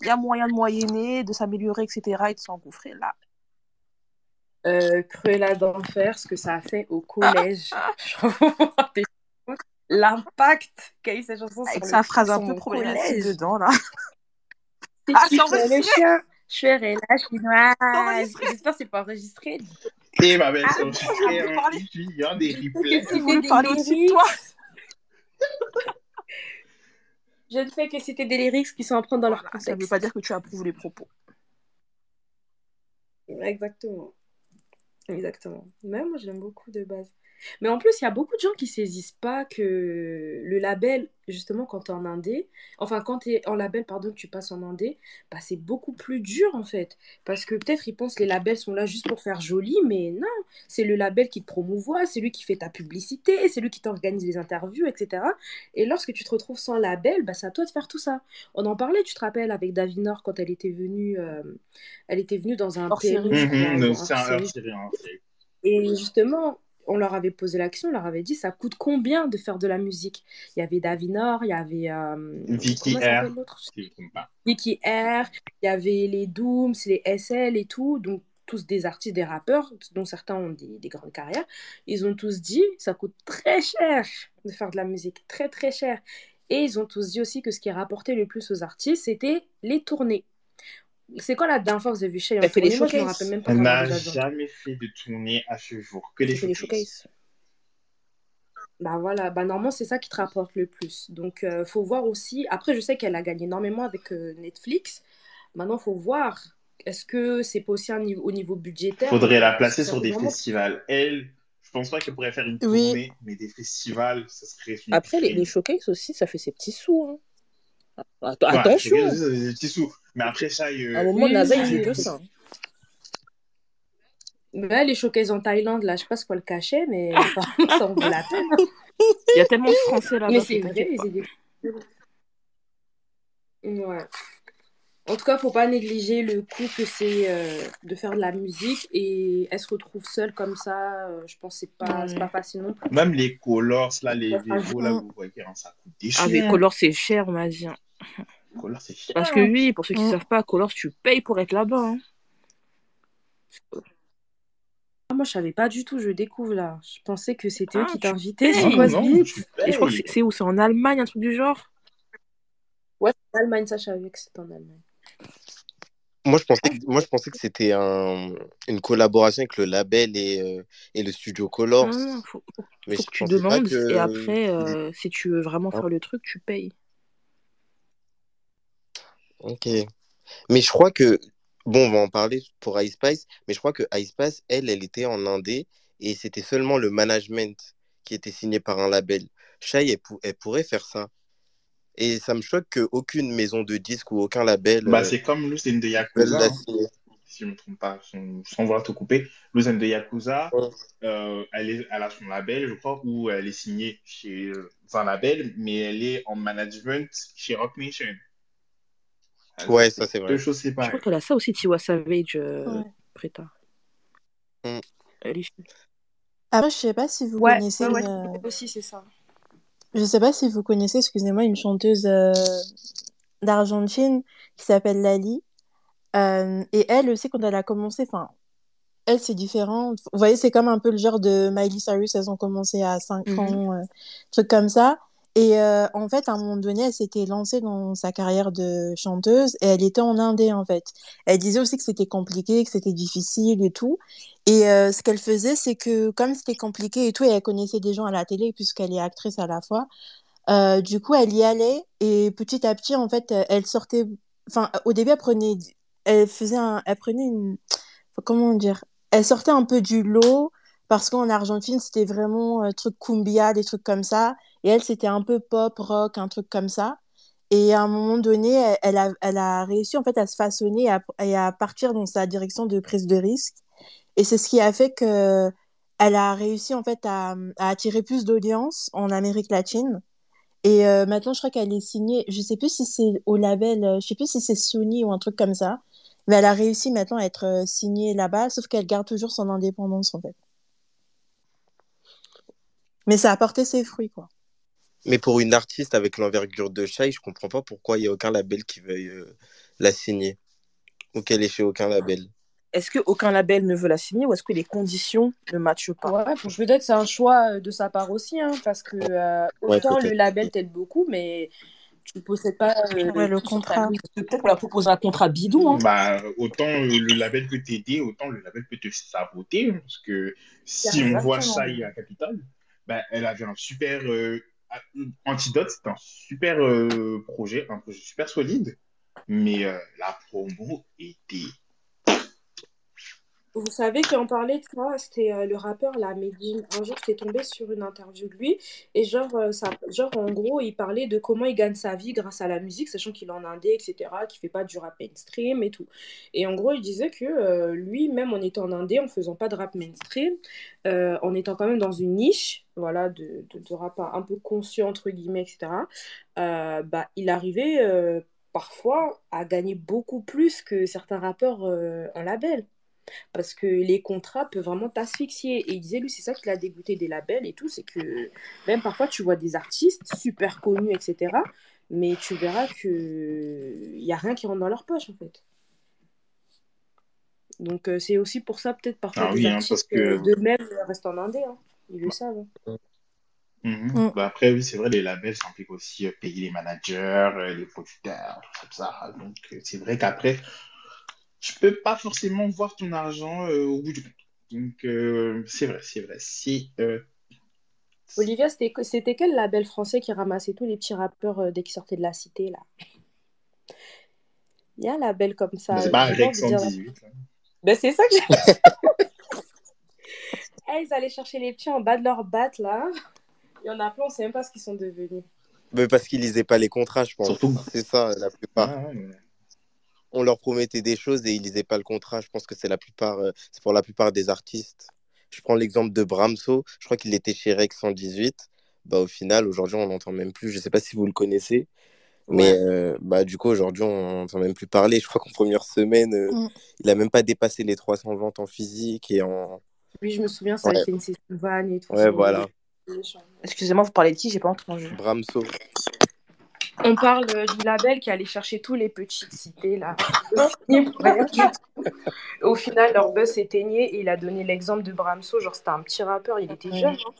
il y a moyen de moyenner, de s'améliorer, etc., et de s'engouffrer là. Euh, Cruella d'enfer, ce que ça a fait au collège. (laughs) L'impact qu'a eu cette chanson Avec sur sa le- phrase un peu problématique collège. dedans, là. (laughs) C'est Ah, qui le chien Je serai la chinoise. J'espère que c'est pas enregistré. Et ma belle, Ah, c'est enregistré, hein. il y a des replays. Voulu des parler aussi de toi? lyrics. (laughs) Je ne fais que c'était des lyrics qui sont à prendre dans leur Voilà, ça ne veut contexte. pas dire que tu approuves les propos. Exactement. Exactement. Même moi, j'aime beaucoup de base. Mais en plus, il y a beaucoup de gens qui saisissent pas que le label, justement, quand tu es en indé, enfin, quand tu es en label, pardon, que tu passes en indé, bah, c'est beaucoup plus dur, en fait. Parce que peut-être ils pensent que les labels sont là juste pour faire joli, mais non, c'est le label qui te promouvoit, c'est lui qui fait ta publicité, c'est lui qui t'organise les interviews, etc. Et lorsque tu te retrouves sans label, bah, c'est à toi de faire tout ça. On en parlait, tu te rappelles, avec Davinor, quand elle était venue, euh, elle était venue dans un Hors série. Mhm, donc un c'est un hors-série. Et justement, on leur avait posé l'action, on leur avait dit ça coûte combien de faire de la musique? Il y avait Davinor, il y avait euh, Vicky R, si je pas. Vicky R, il y avait les Dooms, les SL et tout, donc tous des artistes, des rappeurs, dont certains ont des, des grandes carrières. Ils ont tous dit ça coûte très cher de faire de la musique, très très cher. Et ils ont tous dit aussi que ce qui rapportait le plus aux artistes, c'était les tournées. C'est quand la dernière fois que vous avez vu Shay en Elle fait les tournée? Moi, je me showcases. rappelle même pas Elle n'a jamais fait de tournée à ce jour, que les fait les showcases. showcases. Bah voilà, bah normalement c'est ça qui te rapporte le plus. Donc euh, faut voir aussi. Après je sais qu'elle a gagné énormément avec euh, Netflix. Maintenant faut voir. Est-ce que c'est pas aussi un niveau, au niveau budgétaire? Faudrait la placer ça sur des vraiment. festivals. Elle, je pense pas qu'elle pourrait faire une Oui. tournée, mais des festivals, ça serait son Après, les, les showcases aussi, ça fait ses petits sous. hein. Att- Ouais, Attention, c'est c'est des petits sous. Mais après ça, à un moment, NASA, il de ça. les showcases en Thaïlande, là, je sais pas ce quoi le cachet, mais ça en vaut la peine. Il y a tellement de Français là-bas Mais que c'est vrai, les pas. idées. Ouais. En tout cas, faut pas négliger le coût que c'est euh, de faire de la musique et elle se retrouve seule comme ça. euh, je pense que c'est pas, c'est Ouais. pas facile non plus. même les colors, là, les vélos, là, vous voyez, hein, ça coûte des Avec sous. Colors, c'est cher, on m'a dit. hein. Colors, c'est cher. Parce que oui, pour ceux qui ne savent pas, Colors, tu payes pour être là-bas. hein. Ah, moi, je savais pas du tout, je découvre là. Je pensais que c'était eux Ah, qui tu t'invitaient. C'est quoi ce je crois que c'est où? C'est en Allemagne, un truc du genre? Ouais, c'est en Allemagne, ça, je savais que c'était en Allemagne. Moi, je pensais que, moi, je pensais que c'était un, une collaboration avec le label et, euh, et le studio Colors. Non, non, faut, faut, Mais faut je que tu demandes que. et après, euh, si tu veux vraiment Hein, faire le truc, tu payes. Ok. Mais je crois que. Bon, on va en parler pour Ice Spice, mais je crois que Ice Spice, elle, elle était en Indé et c'était seulement le management qui était signé par un label. Shai, elle, pou- elle pourrait faire ça. Et ça me choque qu'aucune maison de disques ou aucun label Bah, euh, c'est comme Lucene de Yakuza, hein, si je ne me trompe pas, sans, sans vouloir te couper. De Yakuza, Ouais. euh, elle, est, elle a son label, je crois, où elle est signée chez euh, un label, mais elle est en management chez Rock Nation. Euh, Ouais, ça c'est deux vrai. choses Je crois séparées. qu'elle a ça aussi, Tiwa Savage, euh, Ouais. Preta. Mm. Elle est- Après, je sais pas si vous Ouais, connaissez ouais, ouais. euh, Aussi, c'est ça. Je sais pas si vous connaissez, excusez-moi, une chanteuse euh, d'Argentine qui s'appelle Lali. Euh, et elle aussi, quand elle a commencé, enfin, elle, c'est différent. Vous voyez, c'est comme un peu le genre de Miley Cyrus, elles ont commencé à 5 Mhm. ans, euh, truc comme ça. Et euh, en fait, à un moment donné, elle s'était lancée dans sa carrière de chanteuse et elle était en indé, en fait. Elle disait aussi que c'était compliqué, que c'était difficile et tout. Et euh, ce qu'elle faisait, c'est que comme c'était compliqué et tout, et elle connaissait des gens à la télé puisqu'elle est actrice à la fois, euh, du coup, elle y allait et petit à petit, en fait, elle sortait. Enfin, au début, elle prenait, elle faisait un, elle prenait une, comment dire, elle sortait un peu du lot parce qu'en Argentine, c'était vraiment euh, truc cumbia, des trucs comme ça. Et elle, c'était un peu pop, rock, un truc comme ça. Et à un moment donné, elle, a, elle a réussi en fait à se façonner et à, à partir dans sa direction de prise de risque. Et c'est ce qui a fait que elle a réussi en fait à, à attirer plus d'audience en Amérique latine. Et euh, maintenant, je crois qu'elle est signée, je sais plus si c'est au label, euh, je sais plus si c'est Sony ou un truc comme ça, mais elle a réussi maintenant à être euh, signée là-bas, sauf qu'elle garde toujours son indépendance en fait. Mais ça a porté ses fruits, quoi. Mais pour une artiste avec l'envergure de Shai, je comprends pas pourquoi il y a aucun label qui veuille euh, la signer ou qu'elle est chez aucun label. Est-ce qu'aucun label ne veut la signer ou est-ce que les conditions ne matchent pas? Ouais, pour- peut-être que c'est un choix euh, de sa part aussi, hein, parce que euh, Ouais, autant le label t'aide beaucoup, mais tu ne possèdes pas euh, Ouais, le contrat. Peut-être qu'on l'a proposé un contrat bidon. Hein. Bah, autant le label peut t'aider, autant le label peut te saboter. hein, Parce que si on voit. Shai à Capitole, bah, elle avait un super. Euh, Antidote, c'était un super euh, projet, un projet super solide. Mais euh, la promo était. Vous savez qu'on parlait de ça, c'était euh, le rappeur là, Medine. Un jour, j'étais tombée sur une interview de lui et genre, euh, ça, en gros, il parlait de comment il gagne sa vie grâce à la musique, sachant qu'il est en indé, etc., qu'il fait pas du rap mainstream et tout. Et en gros, il disait que euh, lui, même en étant en indé, en faisant pas de rap mainstream, en étant quand même dans une niche, voilà, de, de, un peu conscient entre guillemets, etc., bah, il arrivait parfois à gagner beaucoup plus que certains rappeurs en label. Parce que les contrats peuvent vraiment t'asphyxier. Et il disait, lui, c'est ça qui l'a dégoûté des labels et tout, c'est que même parfois tu vois des artistes super connus, etc. Mais tu verras que il n'y a rien qui rentre dans leur poche, en fait. Donc euh, c'est aussi pour ça, peut-être, parfois, Ah des oui, hein, artistes parce que- euh, d'eux-mêmes restent en indé. hein. Ils le savent. hein. Mhm. Mm. Bah, après, oui, c'est vrai, les labels, ça implique aussi euh, payer les managers, euh, les producteurs, tout ça. Donc, euh, c'est vrai qu'après, tu peux pas forcément voir ton argent euh, au bout du compte. Donc, euh, c'est vrai, c'est vrai. Si, euh, Olivia, c'était c'était quel label français qui ramassait tous les petits rappeurs euh, dès qu'ils sortaient de la cité, là? Il y a un label comme ça. bah, c'est pas Rex envie de dire- 118. là. Ben, c'est ça que j'ai (laughs) Eh, ils allaient chercher les petits en bas de leur batte, là. Il y en a plein, on sait même pas ce qu'ils sont devenus. Mais parce qu'ils lisaient pas les contrats, je pense. Surtout. C'est ça, la plupart. Ouais, ouais, ouais. On leur promettait des choses et ils lisaient pas le contrat. Je pense que c'est la plupart, euh, c'est pour la plupart des artistes. Je prends l'exemple de Bramso. Je crois qu'il était chez Rex 118. Bah, au final, aujourd'hui, on l'entend même plus. Je sais pas si vous le connaissez. Mais euh, bah, du coup, aujourd'hui, on n'entend même plus parler. Je crois qu'en première semaine, euh, Mm. il a même pas dépassé les 300 ventes en physique et en. Oui, je me souviens, ça Ouais. avait fait une session van et tout. Ouais, voilà. Excusez-moi, vous parlez de qui? J'ai pas entendu. Bramso. On parle du label qui allait chercher tous les petites cités, là. (laughs) Au final, leur buzz s'éteignait et il a donné l'exemple de Bramso. Genre, c'était un petit rappeur, il était jeune. hein.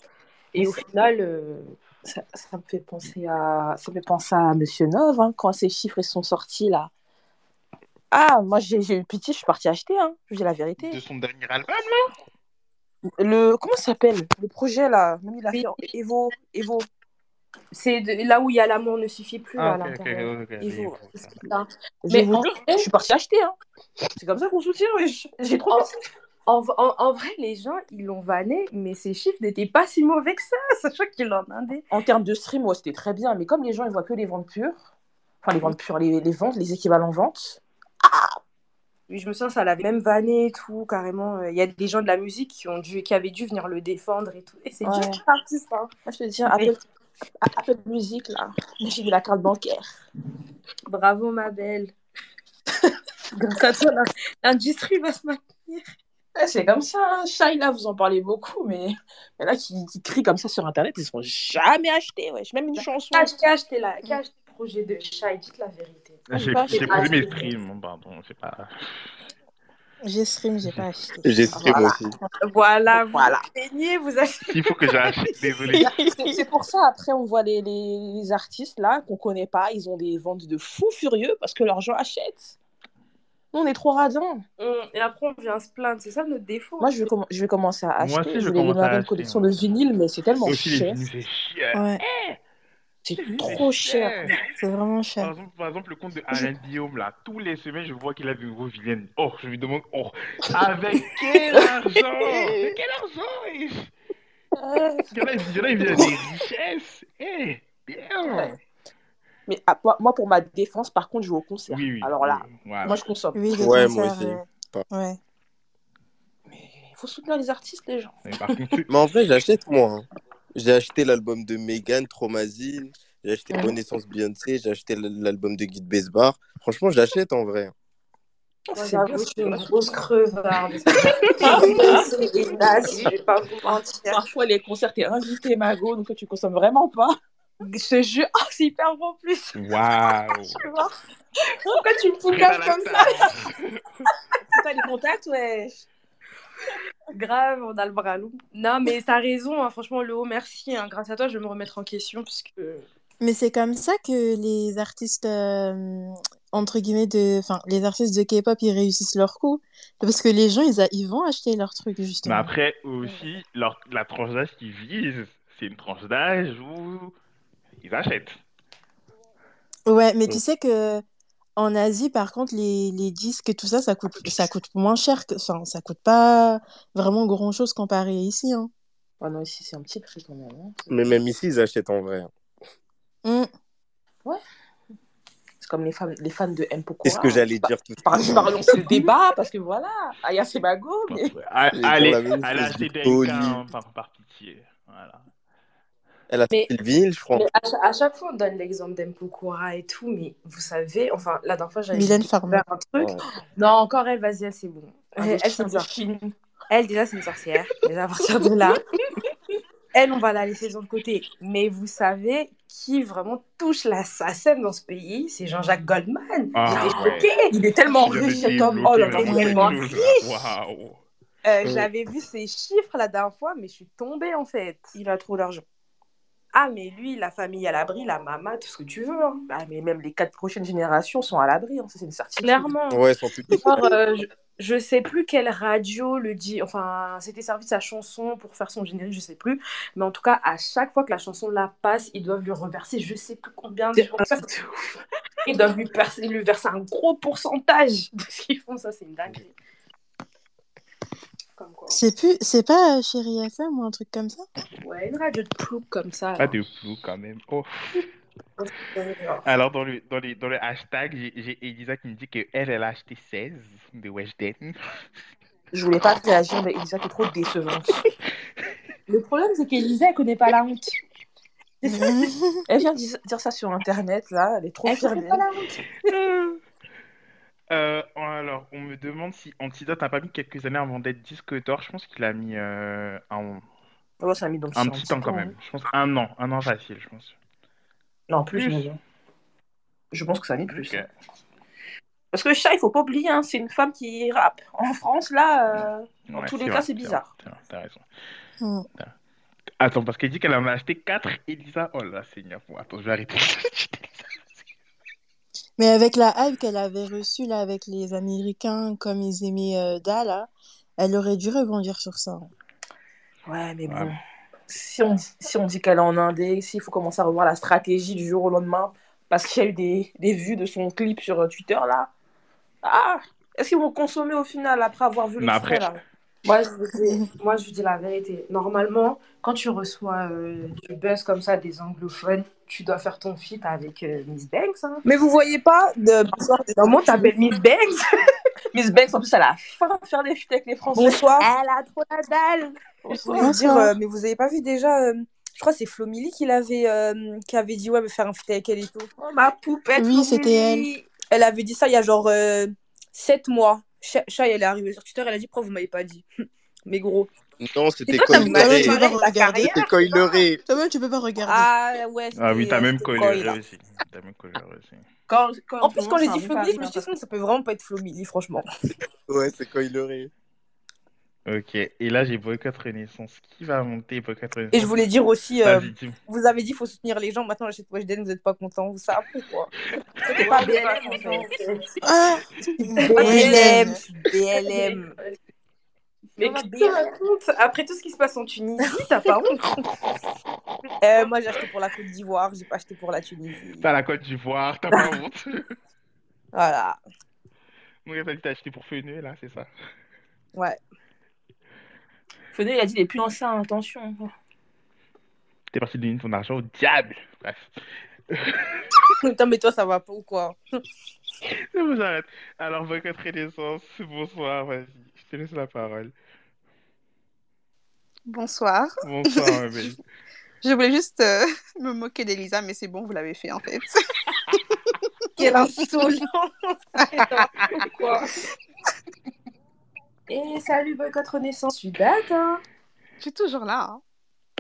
Et au final, euh, Ça, ça me fait penser à, ça me fait penser à Monsieur Nov hein, quand ces chiffres sont sortis là. Ah, moi j'ai j'ai eu pitié, je suis partie acheter, hein. je dis la vérité. De son dernier album. Le comment ça s'appelle? Le projet là, même il a fait Evo, Evo. C'est de- là où il y a l'amour ne suffit plus, à Ah, l'intérieur. faut- Mais vous en jure, vrai- je suis partie acheter. Hein. C'est comme ça qu'on soutient. J'ai trop. En, en, en- en vrai, les gens, ils l'ont vanné, mais ses chiffres n'étaient pas si mauvais que ça, (laughs) sachant qu'il en a un des. En termes de stream, ouais, c'était très bien, mais comme les gens ils voient que les ventes pures, enfin les ventes pures, les, les ventes, les équivalents ventes. Oui, je me sens, ça l'avait même vanné et tout, carrément. Il y a des gens de la musique qui, ont dû, qui avaient dû venir le défendre et tout. Et c'est Ouais. dur, l'artiste, (laughs) hein. Je te dis, Apple, Apple Music là, j'ai mis la carte bancaire. Bravo, ma belle. Grâce à toi, l'in- l'industrie va se maintenir. C'est comme ça, hein. Shai, là, vous en parlez beaucoup, mais, mais là, qui, qui crient comme ça sur Internet, ils seront jamais achetés, wesh. Même une chanson. Qui a acheté, acheté la- qui a acheté le projet de Shai Dites la vérité. J'ai pas- j'ai j'ai pas posé mes streams, pardon, c'est pas. J'ai stream, j'ai pas acheté. J'ai stream Voilà. aussi. Voilà, vous Voilà. peignez, vous achetez. S'il faut que j'achète, désolé. C'est c'est pour ça, après, on voit les, les, les artistes là qu'on connaît pas, ils ont des ventes de fous furieux parce que leurs gens achètent. Nous, on est trop radins. Hum, Et après, on vient se plaindre. C'est ça notre défaut. Moi, je vais, comm- je vais commencer à acheter. Moi aussi, je voulais commence à démarrer une acheter, collection de vinyles, mais c'est tellement Et aussi, les cher. vinyles, c'est cher. Ouais, C'est trop cher. c'est vraiment Par cher. exemple, par exemple, le compte de Alain Guillaume, là, tous les semaines, je vois qu'il a de nouveaux vilaines. Oh, je lui demande, oh, (laughs) avec quel argent? Mais quel argent Il y en a, il y en a, il vient des richesses. Eh, bien Ouais. Mais ah, moi, pour ma défense, par contre, je vais au concert. Oui, oui. Alors là, oui, moi, je consomme. Ouais, moi aussi. euh, Ouais. Mais il faut soutenir les artistes, les gens. Mais par contre, (laughs) Mais en vrai, j'achète moi. hein. J'ai acheté l'album de Megan, Tromazine. J'ai acheté Mhm. Renaissance Beyoncé. J'ai acheté l'album de Guy de Besbar. Franchement, j'achète en vrai. Moi, C'est j'avoue, je suis une grosse crevarde. C'est des nazes, je vais pas vous mentir. Parfois, les concerts, t'es invité, Mago, donc tu consommes vraiment pas. Je te jure, oh, c'est hyper bon en plus. Waouh. (laughs) Tu vois Pourquoi tu me la comme ça? (laughs) T'as les contacts, wesh. Grave, on a le bras long. Non, mais t'as raison, hein, franchement, Léo, merci. hein. Grâce à toi, je vais me remettre en question parce que. Mais c'est comme ça que les artistes, euh, entre guillemets, de... enfin, les artistes de K-pop, ils réussissent leur coup. Parce que les gens, ils, a- ils vont acheter leurs trucs, Mais justement. après, aussi, leur- la tranche d'âge qu'ils visent, c'est une tranche d'âge où ils achètent. Ouais, mais tu sais que en Asie, par contre, les, les disques et tout ça, ça coûte, ça coûte moins cher que, enfin, ça coûte pas vraiment grand-chose comparé ici, hein. Oh non, ici, c'est un petit prix quand même. hein. Mais même ici, ils achètent en vrai. Mm. C'est comme les, femmes, les fans de M. Pokora. C'est ce que j'allais dire tout par- Parlons c'est le débat, parce que voilà, Aya mais... Ah, Allez, allez par, par pitié. Voilà. Elle a Mais- fait le vinyle, je crois. Mais à, cha- à chaque fois, on donne l'exemple d'Empokura et tout, mais vous savez, enfin, la dernière fois, j'avais Farmer. un truc. Ouais. Non, encore elle, vas-y, elle, c'est bon. Ah, Elle, c'est une. Elle, déjà, c'est une sorcière. (laughs) Déjà, à partir de là. Elle, on va la laisser le côté. Mais vous savez qui vraiment touche la scène dans ce pays? C'est Jean-Jacques Goldman. Ah, J'étais ouais. choquée. Il est tellement riche, cet homme. Oh là là, il est tellement riche. Waouh. Euh. J'avais vu ses chiffres la dernière fois, mais je suis tombée en fait. Il a trop d'argent. Ah, mais lui, la famille à l'abri, la maman, tout ce que tu veux. hein. Ah, mais même les quatre prochaines générations sont à l'abri, hein, ça c'est une certitude. Clairement. Ouais, son public. Genre, euh, (laughs) je, je sais plus quelle radio le dit. Enfin, c'était servi de sa chanson pour faire son générique, je sais plus. Mais en tout cas, à chaque fois que la chanson la passe, ils doivent lui reverser je sais plus combien de (laughs) Ils doivent lui, percer- lui verser un gros pourcentage de ce qu'ils font. Ça, c'est une dinguerie. C'est plus, c'est pas euh, Chérie FM ou un truc comme ça? Ouais, une radio de plouc comme ça. Pas de flou quand même. Oh. (laughs) Alors, dans le, dans les, dans le hashtag, j'ai- Elisa qui me dit qu'elle, elle a acheté 16 de Weshden. Je voulais pas réagir, mais Elisa, t'es trop décevante. Le problème, c'est qu'Elisa, elle connaît pas la honte. (laughs) Elle vient dire dire ça sur Internet, là, elle est trop Elle fière connaît d'elle. pas la honte. (laughs) Euh, alors, on me demande si Antidote n'a pas mis quelques années avant d'être disque d'or. Je pense qu'il a mis euh, un, Ouais, ça a mis donc un c'est petit temps quand même. Je pense un an, un an facile, je pense. Non, plus, Plus. mais- Je pense que ça a mis plus. Parce que Chat, il faut pas oublier, hein, c'est une femme qui rappe. En France, là, euh, Dans Ouais, tous les cas, c'est bizarre. T'as raison. Mm. Attends, parce qu'elle dit qu'elle en a acheté 4, Elisa. Oh là, Seigneur. Bon, attends, je vais arrêter. (laughs) Mais avec la hype qu'elle avait reçue là avec les Américains, comme ils aimaient euh, Da, là, elle aurait dû rebondir sur ça. Ouais, mais bon. Ouais. Si on, si on dit qu'elle est en Indé, s'il faut commencer à revoir la stratégie du jour au lendemain, parce qu'il y a eu des, des vues de son clip sur euh, Twitter, là. Ah Est-ce qu'ils vont consommer au final après avoir vu l'extrait, après- là? Moi, je vous dis, moi, je vous dis la vérité. Normalement, quand tu reçois euh, du buzz comme ça des anglophones, tu dois faire ton feat avec euh, Miss Banks. Hein. Mais vous voyez pas de bonsoir, Comment t'appelles Miss Banks (laughs) Miss Banks, en plus, elle a faim de faire des feats avec les Français. Bonsoir. Elle a trop la dalle. Voulais vous dire, Bonsoir. euh, mais vous avez pas vu déjà, euh, je crois que c'est Flo Milli qui l'avait, euh, qui avait dit ouais, mais faire un feat avec elle et tout. Oh, ma poupette. Oui, c'était Florine. Elle avait dit ça il y a genre euh, 7 mois. Cha, Cha, elle est arrivée sur Twitter, elle a dit pourquoi vous m'avez pas dit (laughs) Mais gros. Non, c'était ta regarder. C'était Coileré. Toi-même, tu peux pas regarder. Ah ouais. Ah oui, t'as même là. aussi. T'as même aussi. Quand, quand- En plus, quand j'ai dit bon Flo pari, Milli, je me suis dit ça peut vraiment pas être Flo Milli, franchement. Ouais, c'est Coileré. Ok, et là j'ai Boycott Renaissance. Qui va monter Boycott Renaissance? Et je voulais dire aussi, euh, Vas-y, dis- vous avez dit faut soutenir les gens, maintenant j'achète Weshden, vous êtes pas content, vous savez pourquoi C'était pas BLM en fait. Ah, BLM, BLM. Mais qu'est-ce que tu racontes Après tout ce qui se passe en Tunisie, t'as pas honte (laughs) Euh, moi j'ai acheté pour la Côte d'Ivoire, j'ai pas acheté pour la Tunisie. T'as la Côte d'Ivoire, t'as pas honte. Voilà. Donc t'as dit t'as acheté pour Feneux là, c'est ça? Ouais. Il a dit les plus anciens, attention. T'es parti donner ton argent au diable. Bref. (laughs) Putain, mais toi ça va pas ou quoi? (laughs) Bon, j'arrête. Alors, Boycott Renaissance, bonsoir, vas-y. Je te laisse la parole. Bonsoir. Bonsoir, ma (laughs) belle. Je voulais juste euh, me moquer d'Elisa, mais c'est bon, vous l'avez fait en fait. Quel insolent Quoi Et salut Boycott Renaissance, je suis date. Hein. Je suis toujours là. hein.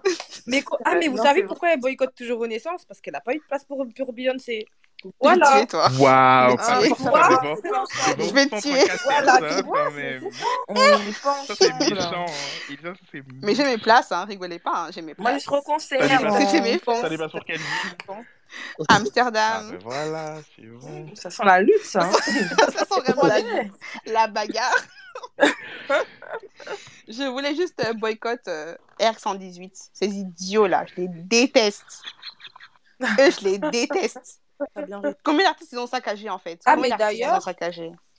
(laughs) Mais (laughs) Ah, mais vous Non, savez c'est pourquoi elle boycotte toujours Renaissance? Parce qu'elle n'a pas eu de place pour, pour Beyoncé. Je Voilà. tuer, toi. Waouh, Ah, (laughs) ça c'est pas ça. devant Je vais te 134 tuer. Voilà, c'est Ça, c'est hein. Ça, c'est Mais j'ai mes places, hein, rigolez pas, hein, j'ai mes Moi, places. je. Ça dépend. Parce que j'ai mes Ça fonds. dépend sur quelle ville? Ah, Amsterdam. ben voilà, c'est bon. Ça sent la lutte, ça. hein. ça sent vraiment la, la bagarre. (laughs) je voulais juste euh, boycott euh, R118. Ces idiots-là, je les déteste. Eux, je les déteste. (laughs) Bien. Combien d'artistes ils ont saccagé en fait? Ah, Combien mais d'artistes ils ont d'ailleurs-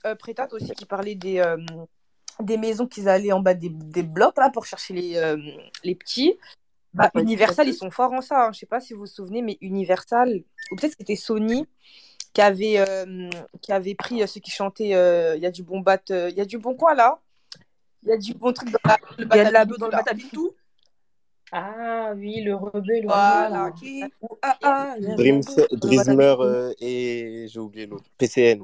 Euh, Prétat aussi qui parlait des, euh, des maisons qu'ils allaient en bas des, des blocs là pour chercher les, les petits. Bah, Ah, Universal, ils sont forts en ça. hein. Je sais pas si vous vous souvenez, mais Universal, ou peut-être que c'était Sony qui avait, euh, qui avait pris euh, ceux qui chantaient euh, Il y a du bon bat, euh, il y a du bon quoi là Il y a du bon truc dans la, Le il y a de la dans le là. batabilou. Ah oui, le rebeu, le Voilà. Qui ah, ah, il y a Dream, le rebeu. Dreamer euh, et j'ai oublié l'autre. PCN.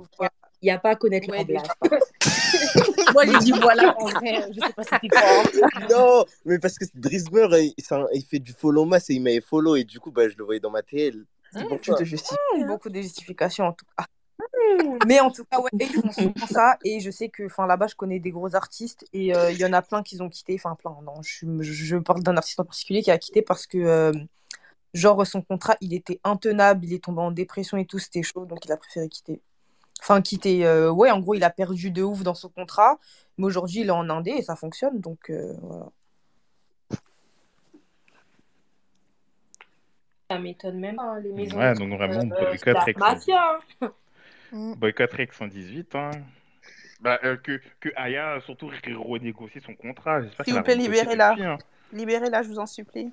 Il n'y a pas à connaître Ouais, la. (laughs) Moi, j'ai dit voilà, en vrai, je sais pas c'était quoi. non, mais parce que il, un- il fait du follow mass et il m'avait follow et du coup, bah, je le voyais dans ma TL. C'est pour Tu ça. te justifies. Beaucoup de justifications en tout cas. Mais en tout cas, ouais, ils font souvent ça. Et je sais que enfin, là-bas, je connais des gros artistes. Et euh, il y en a plein qui ont quitté. Enfin, plein, non. Je, je parle d'un artiste en particulier qui a quitté parce que, euh, genre, son contrat, il était intenable. Il est tombé en dépression et tout. C'était chaud. Donc, il a préféré quitter. Enfin, quitter. euh, ouais, en gros, il a perdu de ouf dans son contrat. Mais aujourd'hui, il est en Indé et ça fonctionne. Donc, euh, voilà. Ça m'étonne même pas, les maisons. Ouais, donc vraiment, Euh, boycott Rex mafia. hein. Mm. Boycott Rex 118, hein. Bah, euh, que, que Aya a surtout renégocié son contrat. S'il vous plaît, libérez-la. hein. Libérez-la, je vous en supplie.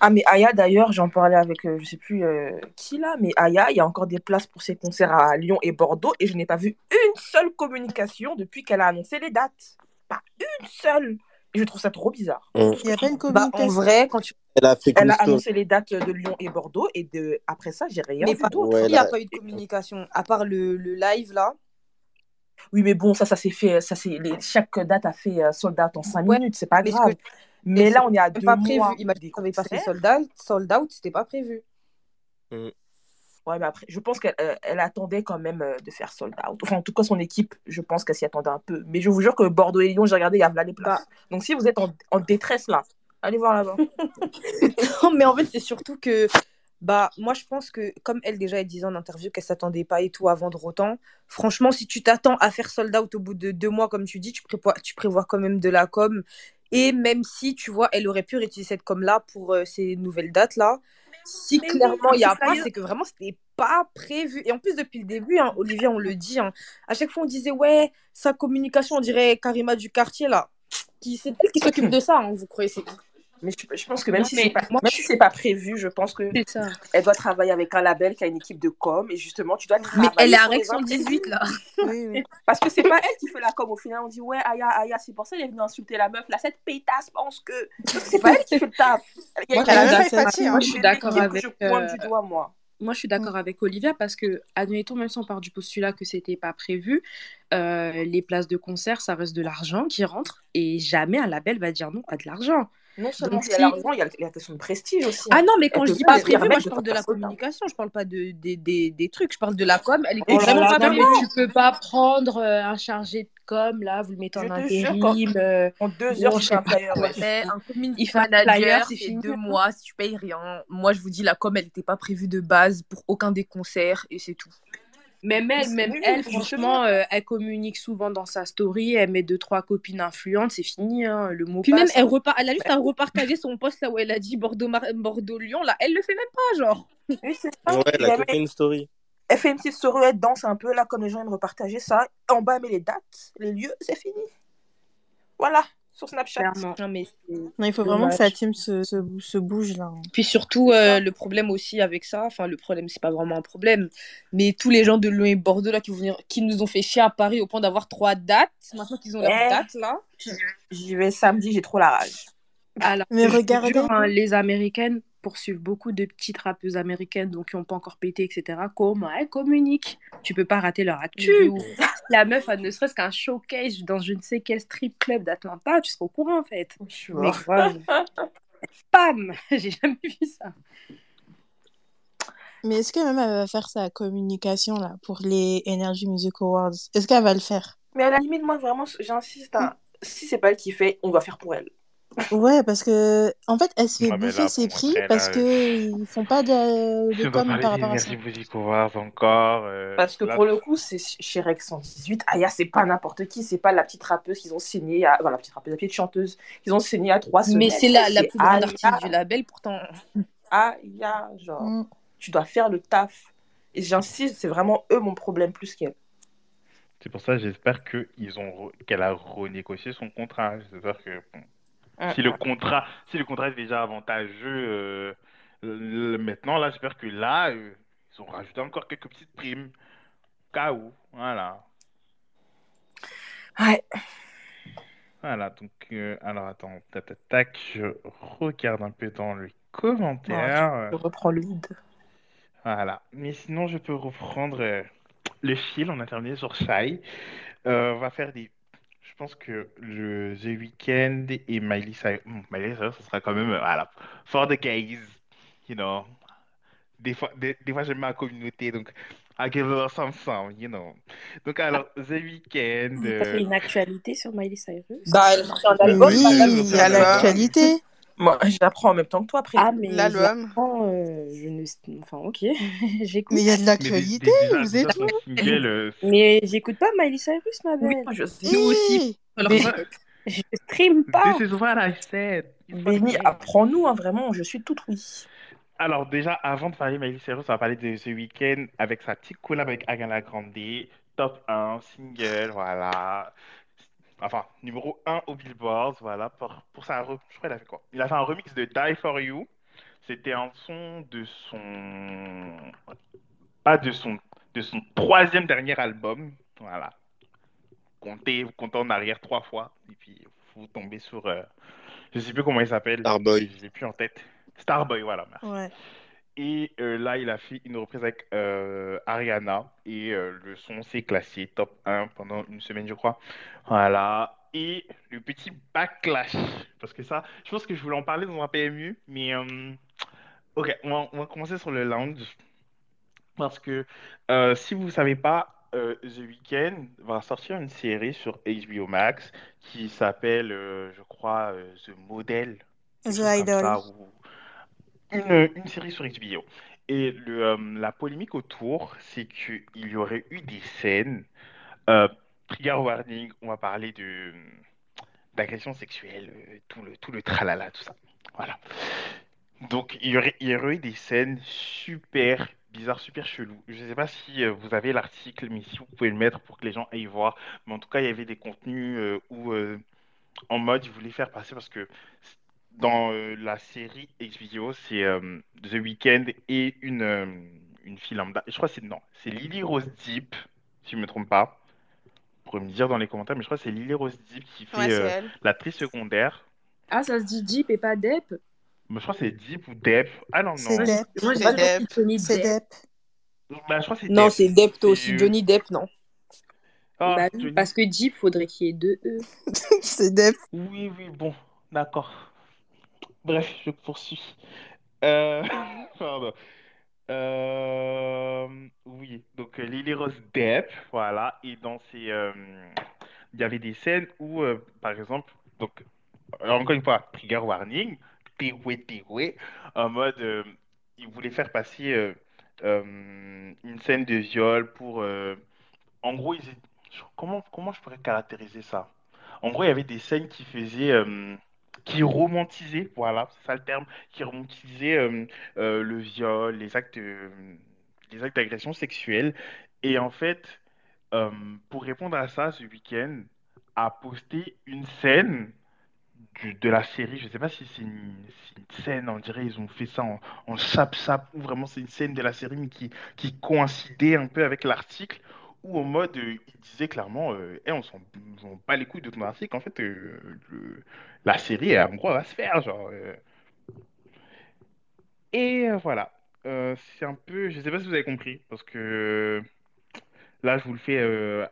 Ah, mais Aya, d'ailleurs, j'en parlais avec, euh, je sais plus euh, qui là, mais Aya, il y a encore des places pour ses concerts à Lyon et Bordeaux et je n'ai pas vu une seule communication depuis qu'elle a annoncé les dates. Pas une seule. Et je trouve ça trop bizarre. Il n'y a pas une Bah, en communication. vrai, quand tu... Elle a fait elle a Cloustown. annoncé les dates de Lyon et Bordeaux et de... après ça, j'ai rien Mais vu pas- d'autre. Ouais, Il n'y a là- pas eu de communication. À part le, le live là. Oui, mais bon, ça, ça s'est fait. Ça, c'est les... Chaque date a fait euh, sold out en 5 Ouais, minutes, c'est pas mais ce grave. que- Mais et là, on est à deux pas prévu. mois Imagine des qu'on avait passé concerts. sold out, sold out, c'était pas prévu. Ouais, mais après, je pense qu'elle euh, elle attendait quand même euh, de faire sold out. Enfin, en tout cas, son équipe, je pense qu'elle s'y attendait un peu. Mais je vous jure que Bordeaux et Lyon, j'ai regardé, il y a là les places. Donc, si vous êtes en, en détresse là, allez voir là-bas. (laughs) Non, mais en fait, c'est surtout que, bah, moi, je pense que, comme elle déjà elle disait en interview qu'elle s'attendait pas et tout à vendre autant, franchement, si tu t'attends à faire sold out au bout de deux mois, comme tu dis, tu prévois, tu prévois quand même de la com. Et même si, tu vois, elle aurait pu réutiliser cette com-là pour euh, ces nouvelles dates-là, si Mais oui, clairement il n'y a pas, c'est que vraiment, c'était pas prévu. Et en plus, depuis le début, hein, Olivier, on le dit, hein, à chaque fois, on disait, ouais, sa communication, on dirait Karima du quartier, là. Qui, c'est elle qui s'occupe de ça, hein, vous croyez, c'est Mais je, je pense que même Non, si mais c'est pas, moi, même je- si c'est pas prévu, je pense que ça. elle doit travailler avec un label qui a une équipe de com et justement, tu dois Mais travailler elle est à Rex 118, là. Oui, oui. (laughs) Parce que c'est pas elle qui fait la com. Au final, on dit ouais, Aya, Aya, c'est pour ça qu'elle est venue insulter la meuf. Là, cette pétasse pense que. Parce (laughs) que c'est pas elle qui fait le taf. Il y a Moi, Elle je suis d'accord- hein. je suis avec. Je pointe euh, du doigt, moi. Moi, je suis d'accord avec Olivia parce que, admettons, même si on part du postulat que c'était pas prévu, euh, les places de concert, ça reste de l'argent qui rentre et jamais un label va dire non à de l'argent. Non seulement Donc, il y a si- l'argent, il y a la question de prestige aussi. Ah non, mais quand je dis pas prévu, moi je de parle de la communication, je parle pas de, des, des, des trucs, je parle de la com, elle Oh là vraiment là, pas Non, mais tu peux pas prendre euh, un chargé de com, là, vous le mettez Je en te jure, quand- intérim. euh, En deux heures, je sais pas ouais. Un community Il fait un manager, c'est c'est fini. deux mois, si tu payes rien. Moi je vous dis, la com, elle n'était pas prévue de base pour aucun des concerts et c'est tout. Même elle, Mais même elle, franchement, euh, elle communique souvent dans sa story, elle met deux, trois copines influentes, c'est fini, hein, le mot Puis passe. même, elle, hein. repart, elle a juste à repartager son post là où elle a dit Bordeaux-Lyon, Bordeaux là, elle le fait même pas, genre. Oui, c'est ça. Ouais, elle a fait une story. Elle fait une petite story, elle danse un peu là, comme les gens aiment repartager ça. En bas, elle met les dates, les lieux, c'est fini. Voilà, sur Snapchat. Clairement. Non, mais Non, il faut vraiment que sa team se, se, se bouge là. Puis surtout, euh, le problème aussi avec ça, enfin le problème, c'est pas vraiment un problème, mais tous les gens de Lyon et Bordeaux là qui, vont venir- qui nous ont fait chier à Paris au point d'avoir trois dates, maintenant qu'ils ont leurs Eh. dates là. J'y vais samedi, j'ai trop la rage. Alors, Mais regardez- jure, hein, les Américaines poursuivent beaucoup de petites rappeuses américaines, donc qui n'ont pas encore pété, etc. Comment elles communiquent Tu peux pas rater leur actu. Si la meuf a ne serait-ce qu'un showcase dans je ne sais quel strip club d'Atlanta, tu seras au courant en fait. Je suis Mais mort. grave. Pam (laughs) J'ai jamais vu ça. Mais est-ce que même elle va faire sa communication là pour les Energy Music Awards? Est-ce qu'elle va le faire? Mais à la limite, moi, vraiment, j'insiste. hein, Si c'est pas elle qui fait, on va faire pour elle. Ouais, parce que en fait, elle se fait bouffer là, ses prix parce là, que ils font pas de, de com par rapport à ça. encore. euh, Parce que là, pour le coup, c'est chez Rex 118. Aya, c'est pas n'importe qui. C'est pas la petite rappeuse qu'ils ont signée. À... Enfin, la petite rappeuse, la petite chanteuse qu'ils ont signée à trois semaines. Mais c'est la, la plus grande artiste du label, pourtant. Aya, genre, Mm. tu dois faire le taf. Et j'insiste, c'est vraiment eux mon problème plus qu'elle. C'est pour ça, j'espère que ils ont re- qu'elle a renégocié son contrat. J'espère que bon. Si le contrat, si le contrat est déjà avantageux euh, le- maintenant, là, j'espère que là, euh, ils ont rajouté encore quelques petites primes. Cas où, voilà. Ouais. Voilà, donc, euh, alors attends, tac, tac, tac, je regarde un peu dans les commentaires. Je reprends le lead. Voilà. Mais sinon, je peux reprendre euh, le fil. On a terminé sur Shy. Euh, on va faire des. Je pense que le The Weeknd et Miley Cyrus. Hmm, Miley Cyrus, ce sera quand même. euh, Voilà. For the gays. You know. Des fois, des, des fois j'aime ma communauté, donc. I give her some some, you know. Donc, alors, The Weeknd. Euh, fait une actualité sur Miley Cyrus? Bah, elle a sorti un album. Oui, il y a l'actualité. Moi, je l'apprends en même temps que toi après. Ah, mais je L'album. l'apprends, euh, je ne... Enfin, ok, (laughs) j'écoute. Mais il y a de l'actualité, vous êtes euh, (laughs) Mais j'écoute pas Miley Cyrus, ma Oui, belle. moi, je sais. Nous aussi. Alors, Mais- Je stream pas. This is what I said. It's what I Benny, said. apprends-nous, hein, vraiment, je suis toute oui. Alors déjà, avant de parler de Miley Cyrus, on va parler de The Weeknd avec sa petite collab avec Ariana Grande, top 1, single, voilà. Enfin, numéro 1 au Billboard, voilà, pour, pour sa... Je crois qu'il a fait quoi? Il a fait un remix de Die For You. C'était un son de son... Pas de son... De son troisième dernier album, voilà. Comptez, vous comptez en arrière trois fois, et puis vous tombez sur... euh, Je sais plus comment il s'appelle. Starboy. Je l'ai plus en tête. Starboy, voilà, merci. Ouais. Et euh, là, il a fait une reprise avec euh, Ariana. Et euh, le son s'est classé top 1 pendant une semaine, je crois. Voilà. Et le petit backlash. Parce que ça, je pense que je voulais en parler dans un PMU. Mais ok, on va, on va commencer sur le lounge. Parce que si vous ne savez pas, The Weeknd va sortir une série sur HBO Max qui s'appelle, je crois, The Model. The Idol. ça, une, série sur HBO. Et euh, la polémique autour, c'est qu'il y aurait eu des scènes, euh, trigger warning, on va parler d'agression sexuelle, euh, tout le, tout le tralala, tout ça. Voilà. Donc, il y aurait, il y aurait eu des scènes super bizarres, super cheloues. Je ne sais pas si vous avez l'article, mais si vous pouvez le mettre pour que les gens aillent voir. Mais en tout cas, il y avait des contenus où, en mode, ils voulaient faire passer parce que dans euh, la série HBO, c'est euh, The Weeknd et une, euh, une fille lambda. Je crois que c'est non, c'est Lily Rose Deep, si je ne me trompe pas. Vous pourrez me dire dans les commentaires, mais je crois que c'est Lily Rose Deep qui fait Ouais, c'est euh, l'actrice secondaire. Ah, ça se dit Jeep et pas Dep. Mais je crois que c'est Deep ou Depp. Ah non, C'est non. Depp. Moi, j'ai Depp. C'est Depp. Depp. Bah, je crois que c'est Non, Depp. c'est Depp toi C'est, aussi. Johnny Depp, non. ah, Bah Johnny- parce que Jeep, faudrait qu'il y ait deux E. (laughs) C'est Depp. Oui, oui, bon, d'accord. Bref, je poursuis. Euh, (laughs) Pardon. Euh, Oui, donc euh, Lily Rose Depp, voilà, et dans ces, il y avait des scènes où, par exemple, donc, encore une fois, trigger warning, téoué, téoué, en mode, euh, ils voulaient faire passer une scène de viol pour, en gros, comment, comment je pourrais caractériser ça? En gros, il y avait des scènes qui faisaient, qui romantisaient, voilà, c'est ça le terme, qui romantisaient euh, euh, le viol, les actes, euh, les actes d'agression sexuelle. Et en fait, pour répondre à ça, ce week-end, a posté une scène de la série. Je sais pas si c'est une, scène, on dirait ils ont fait ça en, chap-chap, ou vraiment c'est une scène de la série, mais qui, qui coïncidait un peu avec l'article, ou en mode, euh, il disait clairement, euh, Eh, on s'en bat les couilles de ton article, en fait, le- la série, en gros, elle va se faire, genre. euh. Et euh, voilà. Euh, c'est un peu, je sais pas si vous avez compris, parce que là, je vous le fais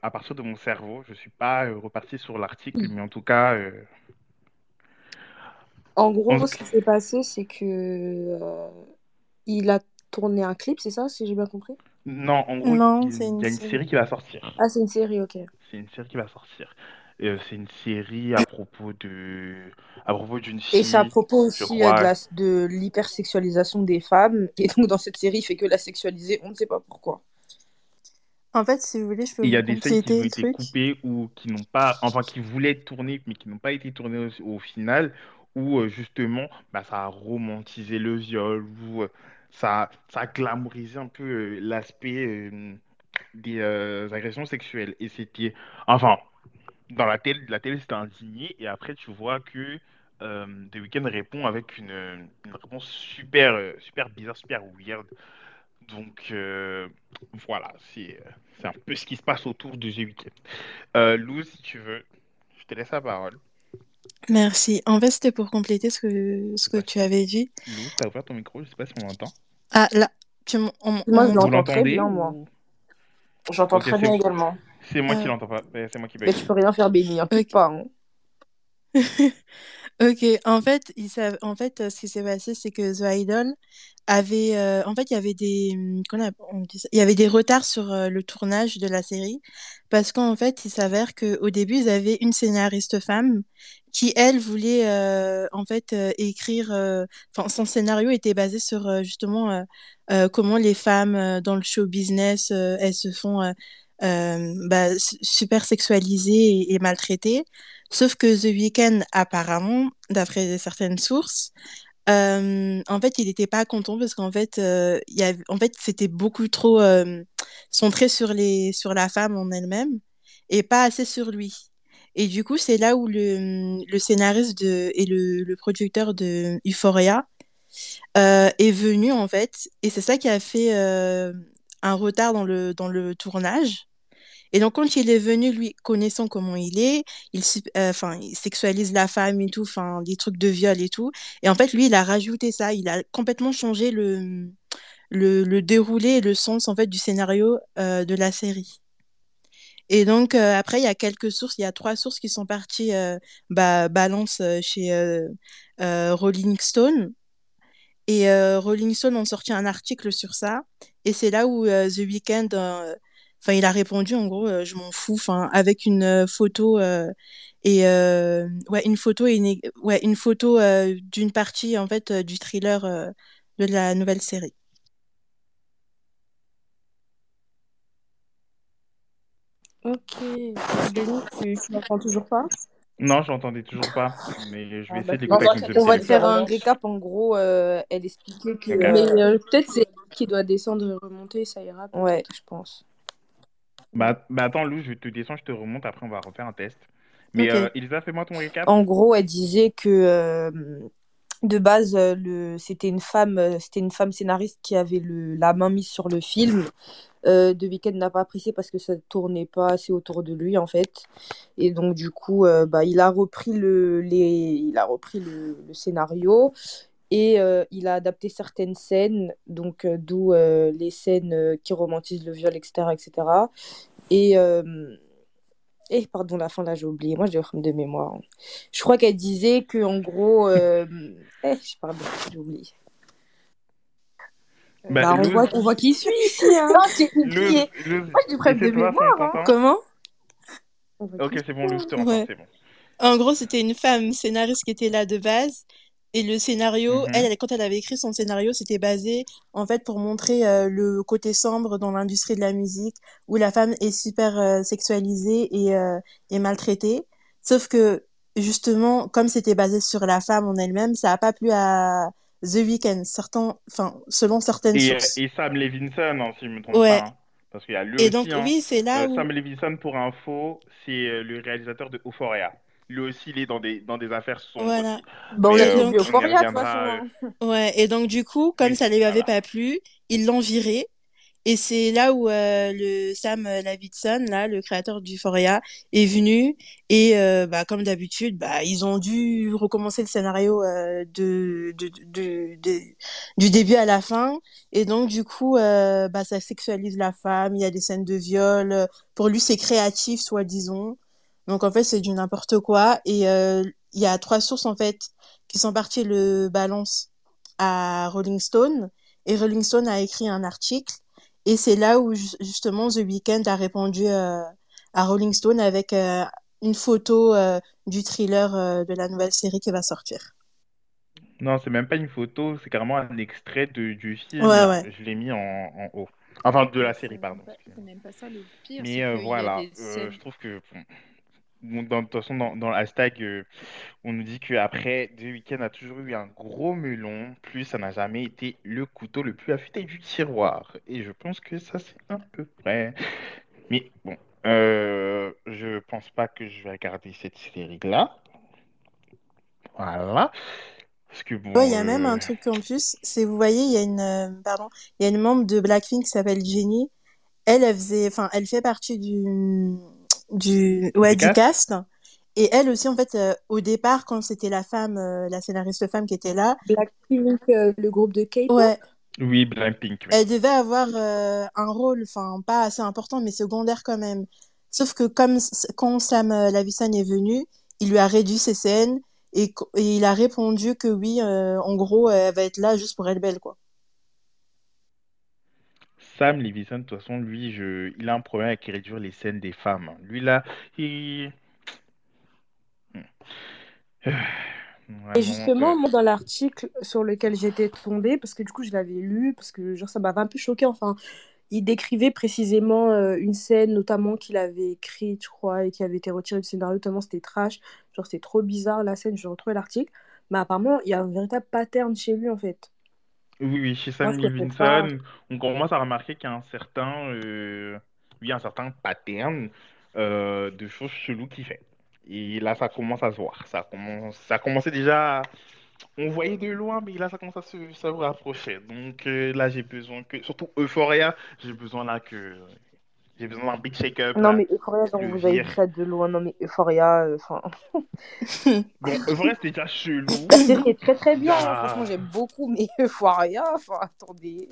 à partir de mon cerveau. Je suis pas reparti sur l'article, mais en tout cas, En gros, En- ce qui s'est passé, c'est que il a tourné un clip, c'est ça, si j'ai bien compris? Non, en gros, Non, il y a une série. série qui va sortir. Ah, c'est une série, ok. C'est une série qui va sortir. Euh, c'est une série à propos de, à propos d'une Et c'est à fille, propos aussi euh, de crois. la, de l'hypersexualisation des femmes. Et donc, dans cette série, il fait que la sexualiser, on ne sait pas pourquoi. En fait, si vous voulez, je peux il y a des scènes qui ont été coupées ou qui n'ont pas, enfin qui voulaient être tournées mais qui n'ont pas été tournées au, au final, où euh, justement bah, ça a romantisé le viol, ou euh, ça, ça a glamourisé un peu euh, l'aspect euh, des euh, agressions sexuelles. Et c'était, enfin, dans la télé, la télé s'était indignée et après tu vois que euh, The Weeknd répond avec une, une réponse super, euh, super bizarre, super weird. Donc euh, voilà, c'est un peu ce qui se passe autour de The Weeknd. Euh, Lou, si tu veux, je te laisse la parole. Merci. En fait, c'était pour compléter ce que, ce que Ouais. tu avais dit. Lou, t'as ouvert ton micro, je sais pas si on l'entend. Ah, là, tu m- on, Moi, je l'entends très bien, moi. J'entends très bien également. C'est moi qui Euh, l'entends pas, c'est moi qui Mais tu peux rien faire, Béni, implique ok. pas. hein. (laughs) Ok, en fait, il sav- en fait, euh, ce qui s'est passé, c'est que The Idol avait, euh, en fait, il y avait des, qu'on a- on dit ça- il y avait des retards sur euh, le tournage de la série, parce qu'en fait, il s'avère que au début, ils avaient une scénariste femme qui, elle, voulait, euh, en fait, euh, écrire, euh, enfin, son scénario était basé sur euh, justement euh, euh, comment les femmes euh, dans le show business, euh, elles se font bah, su- super sexualisées et, et maltraitées. Sauf que The Weeknd, apparemment, d'après certaines sources, euh, en fait, il n'était pas content parce qu'en fait, euh, en fait, c'était beaucoup trop euh, centré sur les, sur la femme en elle-même et pas assez sur lui. Et du coup, c'est là où le, le scénariste de, et le, le producteur de Euphoria euh, est venu, en fait, et c'est ça qui a fait euh, un retard dans le, dans le tournage. Et donc, quand il est venu, lui, connaissant comment il est, euh, il sexualise la femme et tout, enfin, des trucs de viol et tout. Et en fait, lui, il a rajouté ça. Il a complètement changé le, le, déroulé et le sens, en fait, du scénario euh, de la série. Et donc, euh, après, il y a quelques sources. Il y a trois sources qui sont parties bah, balance chez Rolling Stone. Et Rolling Stone ont sorti un article sur ça. Et c'est là où The Weeknd, enfin, il a répondu en gros, euh, je m'en fous, enfin, avec une euh, photo euh, et euh, ouais, une photo et une, ouais, une photo euh, d'une partie en fait euh, du thriller euh, de la nouvelle série. Ok. Béni, tu, tu m'entends toujours pas? Non, je l'entendais toujours pas, mais je vais Ah, bah, essayer de l'écouter t'inquiète, On va te faire un récap. En gros, euh, elle expliquait que. Mais peut-être c'est elle qui doit descendre et remonter, ça ira Ouais, je pense. Bah, bah attends, Lou, je te descends, je te remonte, après on va refaire un test. Mais Ok. euh, Elisa, fais-moi ton récap. En gros, elle disait que euh, de base, euh, le, c'était une femme, euh, c'était une femme scénariste qui avait le, la main mise sur le film. Euh, The Weeknd n'a pas apprécié parce que ça tournait pas assez autour de lui en fait. Et donc du coup, euh, bah, il a repris le, les, il a repris le, le scénario et euh, il a adapté certaines scènes, donc euh, d'où euh, les scènes euh, qui romantisent le viol, etc., etc. Et euh, et pardon, la fin là, j'ai oublié. Moi, j'ai des problèmes de mémoire. Je crois qu'elle disait que en gros, euh... (laughs) eh, je pardon, j'ai oublié. Bah, Bah, on voit, on voit qui suit ici, hein. Non, j'ai oublié. Lou, Moi, j'ai des problèmes de mémoire, hein. Comment? Ok, c'est bon, Lou, je te entends, Ouais. c'est bon. En gros, c'était une femme scénariste qui était là de base. Et le scénario, Mhm. elle, quand elle avait écrit son scénario, c'était basé en fait pour montrer euh, le côté sombre dans l'industrie de la musique, où la femme est super euh, sexualisée et, euh, et maltraitée. Sauf que justement, comme c'était basé sur la femme en elle-même, ça a pas plu à The Weeknd, certains, enfin, selon certaines Et, sources. et Sam Levinson, hein, si je me trompe Ouais. pas. hein. Parce qu'il y a lui Et aussi. donc, hein. oui, c'est là Euh, où. Sam Levinson, pour info, c'est euh, le réalisateur de Euphoria. Lui aussi, il est dans des, dans des affaires sombres Voilà. aussi. Bah, on Mais a euh, donc- on reviendra. façon. euh. Ouais, et donc du coup, comme Oui, ça lui avait voilà. pas plu, ils l'ont viré. Et c'est là où euh, le Sam Levinson, là, le créateur du Euphoria, est venu. Et euh, bah, comme d'habitude, bah, ils ont dû recommencer le scénario euh, de, de, de, de- du début à la fin. Et donc du coup, euh, bah, ça sexualise la femme. Il y a des scènes de viol. Pour lui, c'est créatif, soi-disant. Donc en fait, c'est du n'importe quoi. Et euh, il y a trois sources en fait qui sont partis le balance à Rolling Stone et Rolling Stone a écrit un article et c'est là où justement The Weeknd a répondu euh, à Rolling Stone avec euh, une photo euh, du thriller de la nouvelle série qui va sortir. Non, c'est même pas une photo, c'est carrément un extrait de, du film. Ouais, ouais. Je l'ai mis en, en haut. Enfin, de la série, pardon. C'est même pas ça le pire. Mais euh, voilà, euh, je trouve que, bon, dans, de toute façon, dans, dans le hashtag, euh, on nous dit qu'après deux week-ends a toujours eu un gros melon, plus ça n'a jamais été le couteau le plus affûté du tiroir. Et je pense que ça, c'est un peu vrai. Mais bon, je pense pas que je vais regarder cette série-là. Voilà. Parce que bon. il y a même un truc en plus, c'est vous voyez, il y a une pardon, il y a une membre de Blackpink qui s'appelle Jennie. Elle, elle faisait, enfin, elle fait partie du du ouais du, cast. Et elle aussi, en fait, au départ, quand c'était la femme, la scénariste femme qui était là. Blackpink, le groupe de K-pop. Ouais. Oui, Blackpink. Elle devait avoir un rôle, enfin, pas assez important, mais secondaire quand même. Sauf que comme quand Sam Lavissan est venu, il lui a réduit ses scènes et, il a répondu que oui, euh, en gros, elle va être là juste pour être belle, quoi. Sam Levinson, de toute façon, lui, je... il a un problème avec réduire les scènes des femmes. Lui, là, il... Et justement, moi, dans l'article sur lequel j'étais tombée, parce que du coup, je l'avais lu, parce que genre, ça m'avait un peu choqué, enfin, il décrivait précisément euh, une scène, notamment qu'il avait écrite, je crois, et qui avait été retirée du scénario, notamment c'était trash. Genre, c'était trop bizarre la scène, je retrouvé l'article. Mais apparemment, il y a un véritable pattern chez lui, en fait. Oui, oui, chez Sam Levinson, on commence à remarquer qu'il y a un certain, euh, oui, un certain pattern euh, de choses cheloues qu'il fait. Et là, ça commence à se voir. Ça, commence, ça a commencé déjà on voyait de loin, mais là, ça commence à se, ça rapprocher. Donc euh, là, j'ai besoin que, surtout Euphoria, j'ai besoin là que, j'ai besoin d'un big shake-up. Non, mais Euphoria, genre, vous avez vu ça de loin. Non, mais Euphoria, euh, enfin. (laughs) bon, Euphoria, c'était déjà chelou. La série est très très bien. Hein. Franchement, j'aime beaucoup, mais (laughs) Euphoria, enfin, attendez.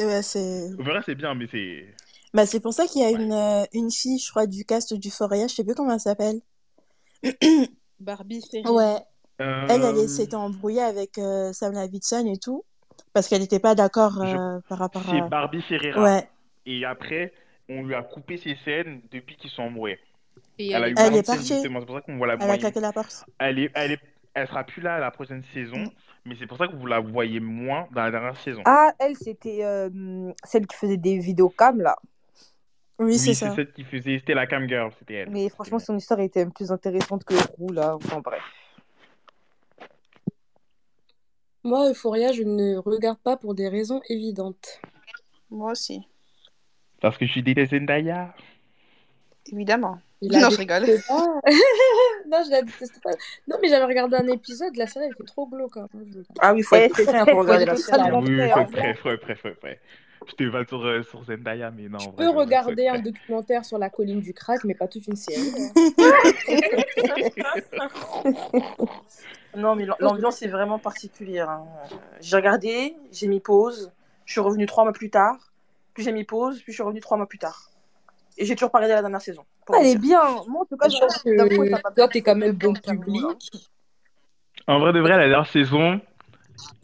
Ouais, c'est. Euphoria, c'est bien, mais c'est. Bah, c'est pour ça qu'il y a une, euh, une fille, je crois, du cast d'Euphoria, je sais plus comment elle s'appelle. (coughs) Barbie Ferry. Ouais. Elle, elle s'était embrouillée avec euh, Sam Lavidson et tout, parce qu'elle n'était pas d'accord euh, par rapport à... C'est Barbie Ferreira. Ouais. Et après, on lui a coupé ses scènes depuis qu'ils sont. Et elle, elle est partie. C'est pour ça qu'on voit la Elle a claqué la porte. Elle est, elle est, elle sera plus là à la prochaine saison, mm. mais c'est pour ça que vous la voyez moins dans la dernière saison. Ah, elle, c'était euh, celle qui faisait des vidéos cam, là. Oui, c'est ça. c'est celle qui faisait, c'était la cam girl, c'était elle. Mais franchement, son histoire était plus intéressante que Roux, là. Enfin, bref. Moi, Euphoria, je ne regarde pas pour des raisons évidentes. Moi aussi. Parce que je suis détesté Zendaya. Évidemment. non, je rigole. (laughs) non, je la déteste pas. Non, mais j'avais regardé un épisode, la série était trop glauque. Hein. Ah oui, il faut être prêt pour regarder la série. Oui, il faut être prêt, faut être prêt, faut être sur, euh, sur Zendaya, mais non. Je peux regarder un documentaire sur la colline du crack, mais pas toute une série. (laughs) non, mais l'ambiance est vraiment particulière. Hein. J'ai regardé, j'ai mis pause, je suis revenu trois mois plus tard, puis j'ai mis pause, puis je suis revenu trois mois plus tard. Et j'ai toujours pas regardé la dernière saison. Elle est bien. Moi, en tout cas, je pense que toi, t'es quand même bon public. En vrai de vrai, la dernière saison,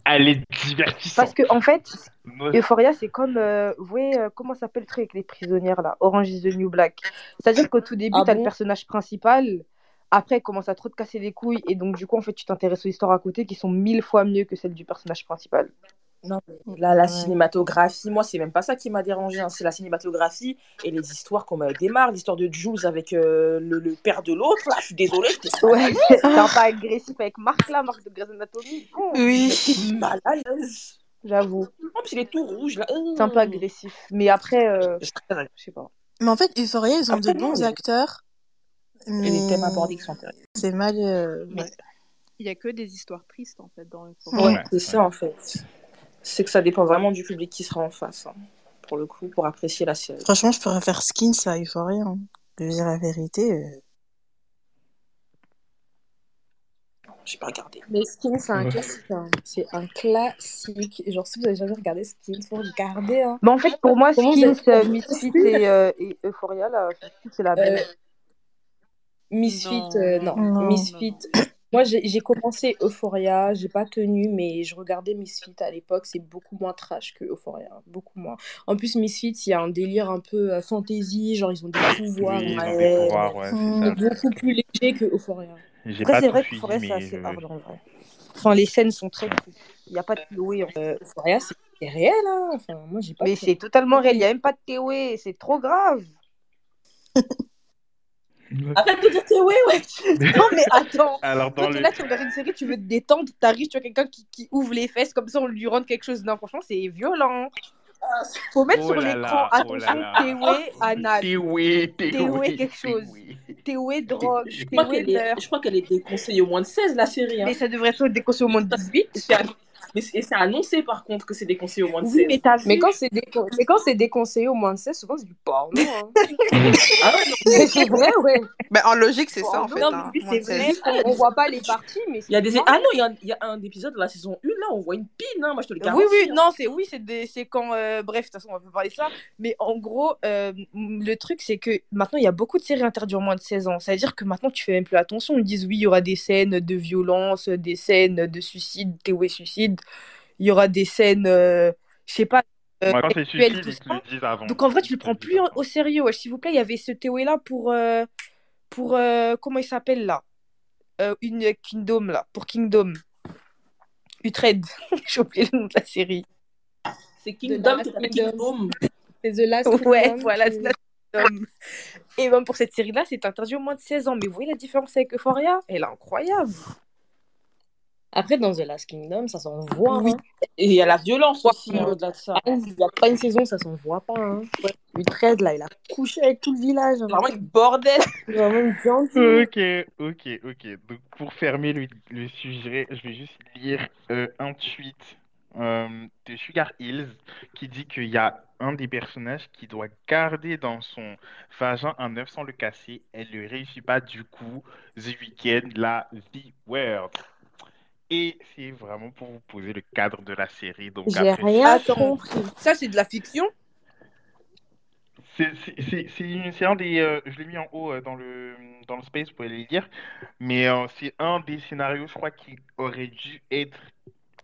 elle est divertissante. Parce que, en fait, Euphoria, c'est comme, euh, vous voyez, euh, comment s'appelle le truc avec les prisonnières là? Orange is the New Black. C'est-à-dire qu'au tout début, ah t'as le personnage principal, après, il commence à trop te casser les couilles, et donc, du coup, en fait, tu t'intéresses aux histoires à côté qui sont mille fois mieux que celles du personnage principal. Non, là, la cinématographie, moi, c'est même pas ça qui m'a dérangé. Hein. C'est la cinématographie et les histoires qu'on me démarre. L'histoire de Jules avec euh, le, le, père de l'autre. Là, je suis désolée. Ouais, c'est (laughs) un peu agressif avec Marc, là, Marc de Grey's Anatomy. Oh, oui. Mal à l'aise. J'avoue. En plus, il est tout rouge, là. C'est un peu agressif. Mais après, euh, je sais pas. Mais en fait, Euphoria, ils ont de bons acteurs. Mais... Et les thèmes abordés qui sont intéressants. C'est mal. Euh... Ouais. Il y a que des histoires tristes, en fait, dans Euphoria. Ouais, c'est ça, en fait c'est que ça dépend vraiment du public qui sera en face, hein, pour le coup, pour apprécier la série. Franchement, je pourrais faire Skins à Euphoria. Hein. Je dire la vérité. Euh... J'ai pas regardé. Mais Skins, c'est un classique. Hein. C'est un classique. Genre, si vous avez jamais regardé Skins, faut regarder. Hein. Bah, en fait, pour moi, Skins, euh, Misfit et, euh, et, Euphoria, là, c'est la même. Euh, Misfit, non. Euh, non. non. Misfit, Moi, j'ai j'ai commencé Euphoria, j'ai pas tenu, mais je regardais Misfits à l'époque, c'est beaucoup moins trash que Euphoria, beaucoup moins. En plus, Misfits, il y a un délire un peu euh, fantasy, genre ils ont des pouvoirs, Oui, ils ont des ouais, pouvoirs, ouais, c'est ça. c'est beaucoup plus léger que Euphoria. J'ai Après, pas c'est tout vrai que suivi, Forêt, c'est mais assez je... hard en vrai. Enfin, les scènes sont très. Il n'y a pas de Théoé. en fait. Euh, Euphoria, c'est c'est réel, hein. Enfin, moi, j'ai pas Mais c'est totalement réel. Il n'y a même pas de Théoé. C'est trop grave. (laughs) Arrête de dire que oui, ouais. Non, mais attends. (laughs) Alors, Toi, dans le... là, tu regardes une série, tu veux te détendre, t'arrives, tu as quelqu'un qui, qui ouvre les fesses, comme ça, on lui rend quelque chose. Non, franchement, c'est violent. Faut mettre Oh sur l'écran, oh attention, anal. Théoé, Théoé, Théoé, quelque chose. Théoé, drogue. Je crois qu'elle est, meurt. je crois qu'elle est déconseillée au moins de 16, la série. Hein. Mais ça devrait être déconseillé au moins de 18. Et c'est an- mais c'est annoncé par contre que c'est déconseillé au moins de 16. Oui, mais quand c'est décon- déconseillé au moins de 16, souvent c'est du porno. Hein. (laughs) Ah ouais, c'est vrai, ouais. Ben, en logique, c'est ça, en fait. Non, hein, c'est vrai 16. qu'on on voit pas les parties, mais Il y a c'est des... Ah non, il y a, il y a un épisode de la saison 1, là, on voit une pine, hein, moi je te le Oui, garantis. oui, hein. non, c'est oui, c'est des- c'est quand. euh, bref, de toute façon, on va parler de ça. Mais en gros, euh, le truc, c'est que maintenant, il y a beaucoup de séries interdites en moins de 16 ans. C'est-à-dire que maintenant, tu fais même plus attention. Ils disent oui, il y aura des scènes de violence, des scènes de suicide, Théo suicide. Il y aura des scènes, euh, je sais pas, euh, quand suicide, tout ils te avant. Donc en vrai, tu le prends plus au sérieux. S'il vous plaît, il y avait ce Théo là pour. euh, pour euh, comment il s'appelle là? Euh, Une Kingdom là. Pour Kingdom. Utrecht. (laughs) J'ai oublié le nom de la série. C'est The Kingdom, Kingdom. C'est The Last Ouais, voilà, qui- The Last Kingdom. Et même pour cette série-là, c'est interdit au moins de 16 ans. Mais vous voyez la différence avec Euphoria? Elle est incroyable. Après, dans The Last Kingdom, ça s'en voit. Oui. hein. Et il y a la violence aussi, Ouais. hein, au-delà de ça. Ah, Il n'y a pas une saison, ça s'en voit pas. Hein. Utrecht, là, il a couché avec tout le village. hein. Vraiment, une bordel. (laughs) Vraiment une gentille. Ok, ok, ok. Donc pour fermer le, le sujet, je vais juste lire euh, un tweet euh, de Sugar Hills qui dit qu'il y a un des personnages qui doit garder dans son vagin un œuf sans le casser. Elle ne réussit pas du coup. The Weeknd, la V-Word. Et c'est vraiment pour vous poser le cadre de la série. Donc J'ai après, rien Attends. compris. Ça, c'est de la fiction? C'est c'est- c'est- c'est un des. euh, je l'ai mis en haut euh, dans le, dans le space, vous pouvez les lire. Mais euh, c'est un des scénarios, je crois, qui aurait dû être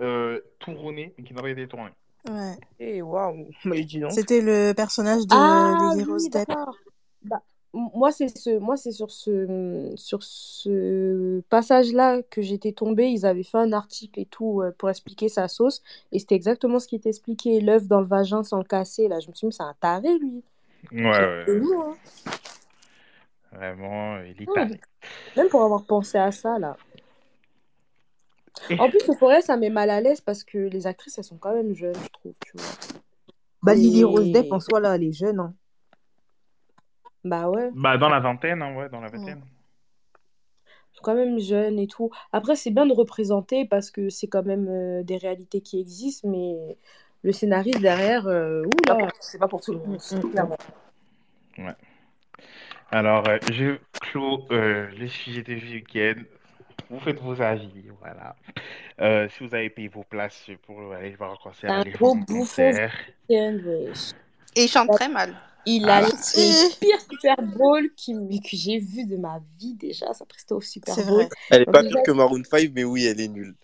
euh, tourné, mais qui n'a pas été tourné. Ouais. Eh, waouh. (laughs) Mais dis donc. C'était le personnage de Ah Lily Rose oui, Depp. d'accord. Bah, moi, c'est ce, moi, c'est sur ce, sur ce passage-là que j'étais tombée. Ils avaient fait un article et tout euh, pour expliquer sa sauce. Et c'était exactement ce qui était expliqué. L'œuf dans le vagin sans le casser. Là, je me suis dit, c'est un taré, lui. Ouais, ouais. C'est lourd, hein. Vraiment, il est Ouais. taré. Même pour avoir pensé à ça, là. En plus, au forêt, ça met mal à l'aise parce que les actrices, elles sont quand même jeunes, je trouve, tu vois. Bah, Lily Rose Depp, en soi, là, elle est jeune. Hein. Bah ouais. Bah, dans la vingtaine, hein, ouais, dans la vingtaine. sont quand même jeunes et tout. Après, c'est bien de représenter parce que c'est quand même euh, des réalités qui existent, mais le scénariste derrière, euh, C'est pas oula. pour- C'est pas pour tout le monde, clairement. Alors, euh, je clôt euh, le sujet de week-end. Vous faites vos avis, voilà. Euh, si vous avez payé vos places pour aller voir un concert, un allez voir un concert. Et il chante très mal. Il Ah. a les pires Super Bowl qui, que j'ai vu de ma vie déjà. Ça prestait au Super C'est Bowl. vrai. Elle est pas pire que Maroon 5, mais oui, elle est nulle.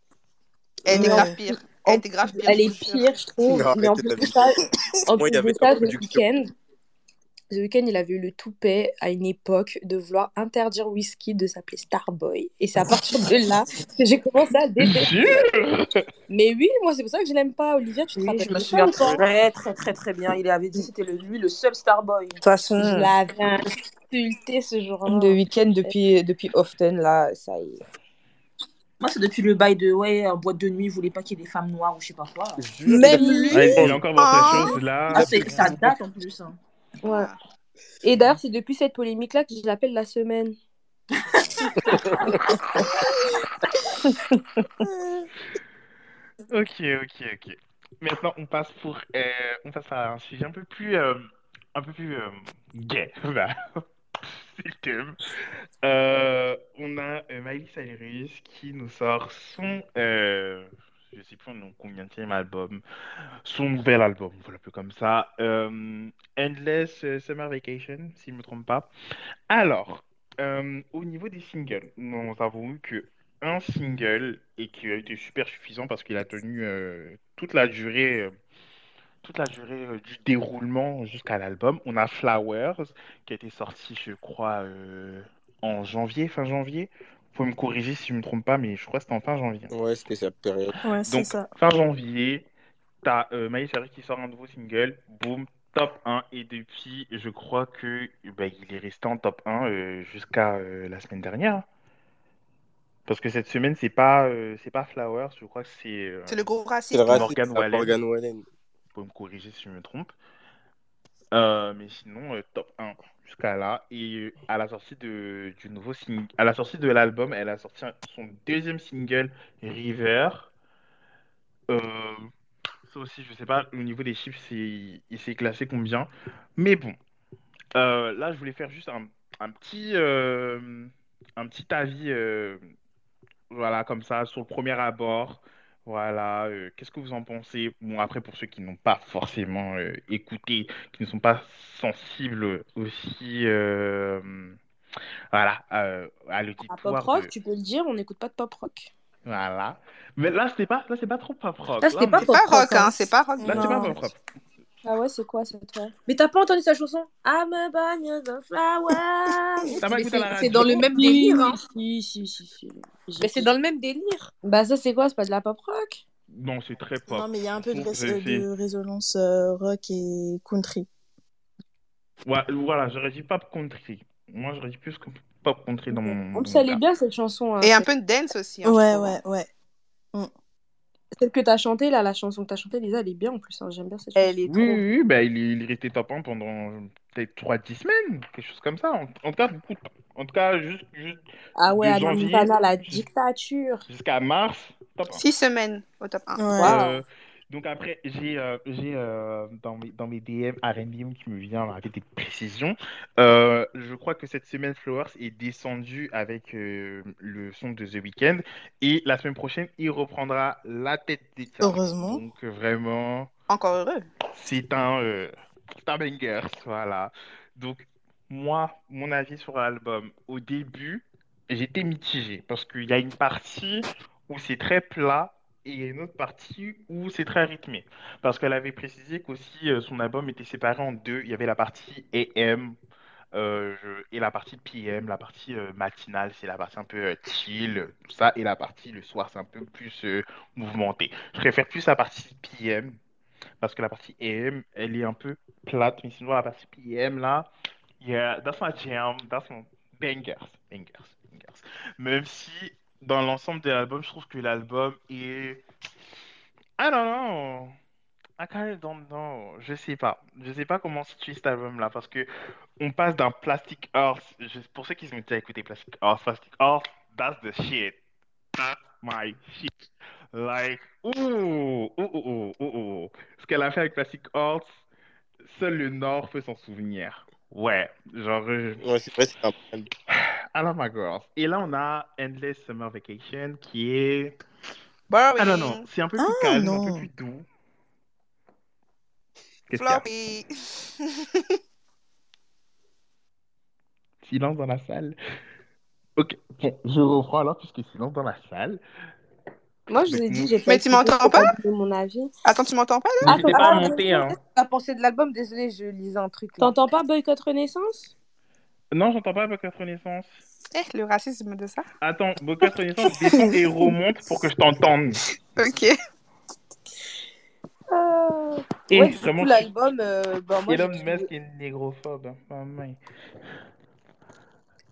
Elle était Ouais. grave pire. Elle était grave pire. Elle je est pire, je trouve. Non, mais en plus de ça, en Moi, il y plus de avait ça, production. Weeknd, The Weeknd, il avait eu le toupet à une époque de vouloir interdire Whisky de s'appeler Starboy. Et c'est à (laughs) partir de là que j'ai commencé à le détester. Mais oui, moi, c'est pour ça que je l'aime pas. Olivia, tu te Oui, rappelles je me souviens très, très, très, très bien. Il avait dit que c'était lui le seul Starboy. De toute façon, Je l'avais insulté ce jour-là. de week-end depuis, depuis Often, là, ça y est. Moi, c'est depuis le bail de ouais, en boîte de nuit, il voulait pas qu'il y ait des femmes noires ou je sais pas quoi. là. Même lui Ah, il est encore dans Ah. ces choses-là. Ah, c'est- ça date en plus. hein. Ouais. Et d'ailleurs, c'est depuis cette polémique-là que je l'appelle la semaine. Ok, ok, ok. Maintenant, on passe pour, euh, on passe à un sujet un peu plus, euh, un peu plus euh, gay. Voilà. C'est le thème. Euh, on a euh, Miley Cyrus qui nous sort son, euh, je sais plus en combien de album, son nouvel album, voilà peu comme ça, euh, Endless euh, Summer Vacation, si je ne me trompe pas. Alors, euh, au niveau des singles, nous avons eu que un single et qui a été super suffisant parce qu'il a tenu toute la durée, toute la durée du déroulement jusqu'à l'album. On a Flowers qui a été sorti, je crois, en janvier, fin janvier. Pouvez me corriger si je me trompe pas, mais je crois que c'était en fin janvier. Ouais, c'était sa période. Ouais, c'est Donc, ça. fin janvier, t'as euh, Cyrus qui sort un nouveau single, boum, top 1. Et depuis, je crois que bah, il est resté en top 1 euh, jusqu'à euh, la semaine dernière. Parce que cette semaine, c'est pas, euh, c'est pas Flowers, je crois que c'est euh, C'est le gros C'est raciste. Morgan Wallen. Morgan Wallen. Vous pouvez me corriger si je me trompe. Euh, mais sinon, euh, top 1 jusqu'à là. Et euh, à la sortie de, du nouveau à la sortie de l'album, elle a sorti son deuxième single, River. Ça aussi, je sais pas, au niveau des chiffres, il s'est classé combien. Mais bon, là, je voulais faire juste un, un petit, un petit avis, voilà, comme ça, sur le premier abord. Voilà, euh, qu'est-ce que vous en pensez? Bon, après, pour ceux qui n'ont pas forcément euh, écouté, qui ne sont pas sensibles aussi, euh, voilà, euh, à À pop l'auditoire rock, de, tu peux le dire, on n'écoute pas de pop rock. voilà. Mais là, c'était pas, là, c'est pas trop pop rock. Là, c'était Là, pas pop rock, hein. hein. C'est pas rock. là, c'est pas pop rock. Ah ouais, c'est quoi cette fois? Mais t'as pas entendu sa chanson? I'm a écouté à la c'est c'est dans le même délire, hein. si, si, si, si. Mais c'est dans le même délire. Bah ça c'est quoi? C'est pas de la pop rock? Non, c'est très pop. Non, mais il y a un peu de, résonance euh, rock et country. Ouais, voilà, j'aurais dit pop country. Moi, j'aurais dit plus que pop country dans mon, En dans plus mon elle est cas. bien cette chanson. hein. Et un peu de dance aussi, hein, Ouais, ouais, ouais. Mm. Celle que t'as chantée là, la chanson que t'as chantée, Lisa, elle est bien en plus. hein. J'aime bien cette chanson. Elle est Oui, trop. oui, oui, bah, il est, il resté top 1 pendant peut-être 3-10 semaines, quelque chose comme ça. En, en tout cas, beaucoup de temps. En tout cas, juste, juste Ah ouais, janvier Montana, la dictature. jusqu'à mars, top 1. Six semaines au top 1. Ouais. Waouh. Euh, donc après, j'ai euh, j'ai euh, dans mes, dans mes DM R&B qui me vient avec des précisions. Euh, je crois que cette semaine, Flowers est descendu avec euh, le son de The Weeknd. Et la semaine prochaine, il reprendra la tête des charts. Heureusement. Donc vraiment, Encore heureux. c'est un, euh, c'est un banger, voilà. Donc moi, mon avis sur l'album, au début, j'étais mitigé parce qu'il y a une partie où c'est très plat et il y a une autre partie où c'est très rythmé. Parce qu'elle avait précisé qu'aussi euh, son album était séparé en deux. Il y avait la partie AM euh, et la partie PM, la partie euh, matinale, c'est la partie un peu euh, chill, tout ça, et la partie le soir, c'est un peu plus mouvementé. Je préfère plus la partie PM parce que la partie AM, elle est un peu plate, mais sinon la partie PM là, yeah, that's my jam, that's my bangers, bangers, bangers. Même si dans l'ensemble de l'album, je trouve que l'album est, I don't know, I kind of don't know, je sais pas, je sais pas comment situer cet album là parce que on passe d'un Plastic Earth, je- pour ceux qui ont déjà écouté Plastic Earth, Plastic Earth, that's the shit, that's my shit. Like, ouh, ouh, ouh, ouh, ouh. Ce qu'elle a fait avec Plastic Hearts, seul le Nord peut s'en souvenir. Ouais, genre, euh, Ouais, c'est vrai, c'est un problème. I love my girls. Et là, on a Endless Summer Vacation qui est, I don't know, Boring. c'est un peu plus Ah calme, un peu non. plus doux. Floppy. (laughs) Silence dans la salle. Ok, bon, je reprends alors puisque silence dans la salle. Moi je vous ai dit, j'ai pas Mais tu m'entends pas? pas donné mon avis. Attends, tu m'entends pas là? Attends, pas à attends, monter, désolé, hein. Qu'est-ce que t'as pensé de l'album? Désolée, je lisais un truc. T'entends pas Boycott Renaissance? Non, j'entends pas Boycott Renaissance. Eh, le racisme de ça. Attends, Boycott Renaissance, descend et remonte pour que je t'entende. Ok. Euh... Et Ouais, du vraiment, coup, l'album, euh, bah, moi, j'ai Elon trouvé... Musk est négrophobe. Oh.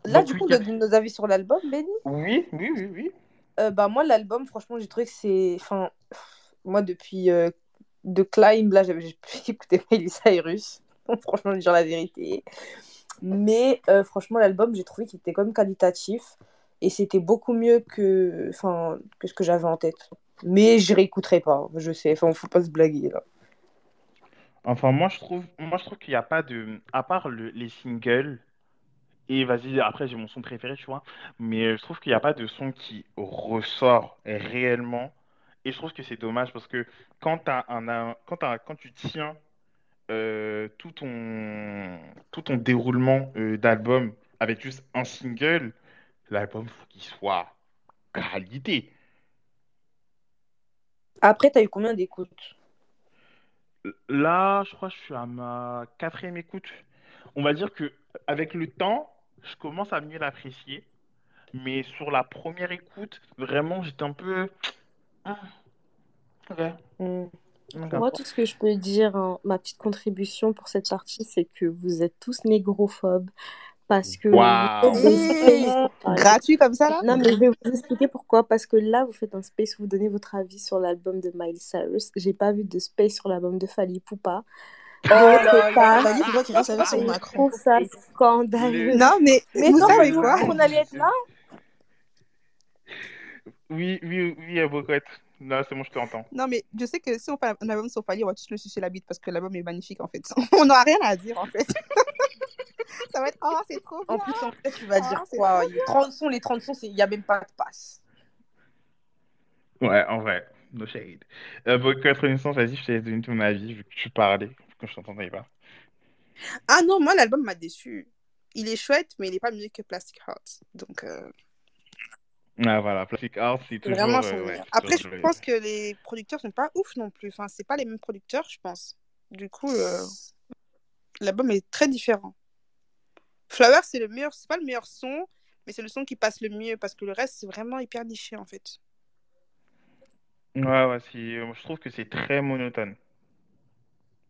Là, Donc, du coup, on donne nos avis sur l'album, Benny. oui, oui, oui, oui. Euh, bah, moi, l'album, franchement, j'ai trouvé que c'est... Enfin, moi, depuis euh, The Climb, là, j'avais (laughs) j'ai plus écouté Miley Cyrus. (laughs) franchement, je dire la vérité. Mais euh, franchement, l'album, j'ai trouvé qu'il était quand même qualitatif. Et c'était beaucoup mieux que, que ce que j'avais en tête. Mais je réécouterai pas, je sais. Enfin, faut pas se blaguer, là. Enfin, moi, je trouve, trouve qu'il n'y a pas de. À part le- les singles, et vas-y, après, j'ai mon son préféré, tu vois. Mais euh, je trouve qu'il n'y a pas de son qui ressort réellement. Et je trouve que c'est dommage parce que quand tu tiens euh, tout ton, tout ton déroulement euh, d'album avec juste un single, l'album, faut qu'il soit qualité. Après, t'as eu combien d'écoutes? Là, je crois que je suis à ma quatrième écoute. On va dire que avec le temps, je commence à mieux l'apprécier. Mais sur la première écoute, vraiment, j'étais un peu. Ah. Hmm. Moi, tout ce que je peux dire, hein, ma petite contribution pour cette partie, c'est que vous êtes tous négrophobes parce que vous faites un space gratuit comme ça là? Non, mais je vais vous expliquer pourquoi. Parce que là, vous faites un space où vous donnez votre avis sur l'album de Miley Cyrus. J'ai pas vu de space sur l'album de Fally Poupa. Oh là c'est là, faut pas qu'il reste avec son Macron. trouve ça Le, scandaleux. Non, mais Mais vous non, savez quoi? qu'on allait être là? Oui, oui, oui, Avocat. Là, c'est bon, je t'entends. Non, mais je sais que si on fait un album sur Fally, on va tous le sucer la bite parce que l'album est magnifique en fait. (laughs) On n'aura rien à dire en fait. (laughs) Ça va être oh, c'est trop En bien. plus, en fait, tu vas Oh, dire quoi? trop Il y bien. a 30 sons, les 30 sons, il n'y a même pas de passe. Ouais, en vrai. No shade. Avocat, Renaissance, vas-y, je te laisse donner ton avis vu que tu parlais, quand je t'entendais pas. Ah non, moi l'album m'a déçu. Il est chouette, mais il est pas mieux que Plastic Heart. Donc euh, Ah, voilà. Plastic Art, c'est vraiment toujours. son euh, ouais. Après, je pense que les producteurs sont pas ouf non plus. Enfin, c'est pas les mêmes producteurs, je pense. Du coup, euh, l'album est très différent. Flower, c'est le meilleur, c'est pas le meilleur son, mais c'est le son qui passe le mieux parce que le reste, c'est vraiment hyper niché en fait. Ouais, ouais, euh, je trouve que c'est très monotone.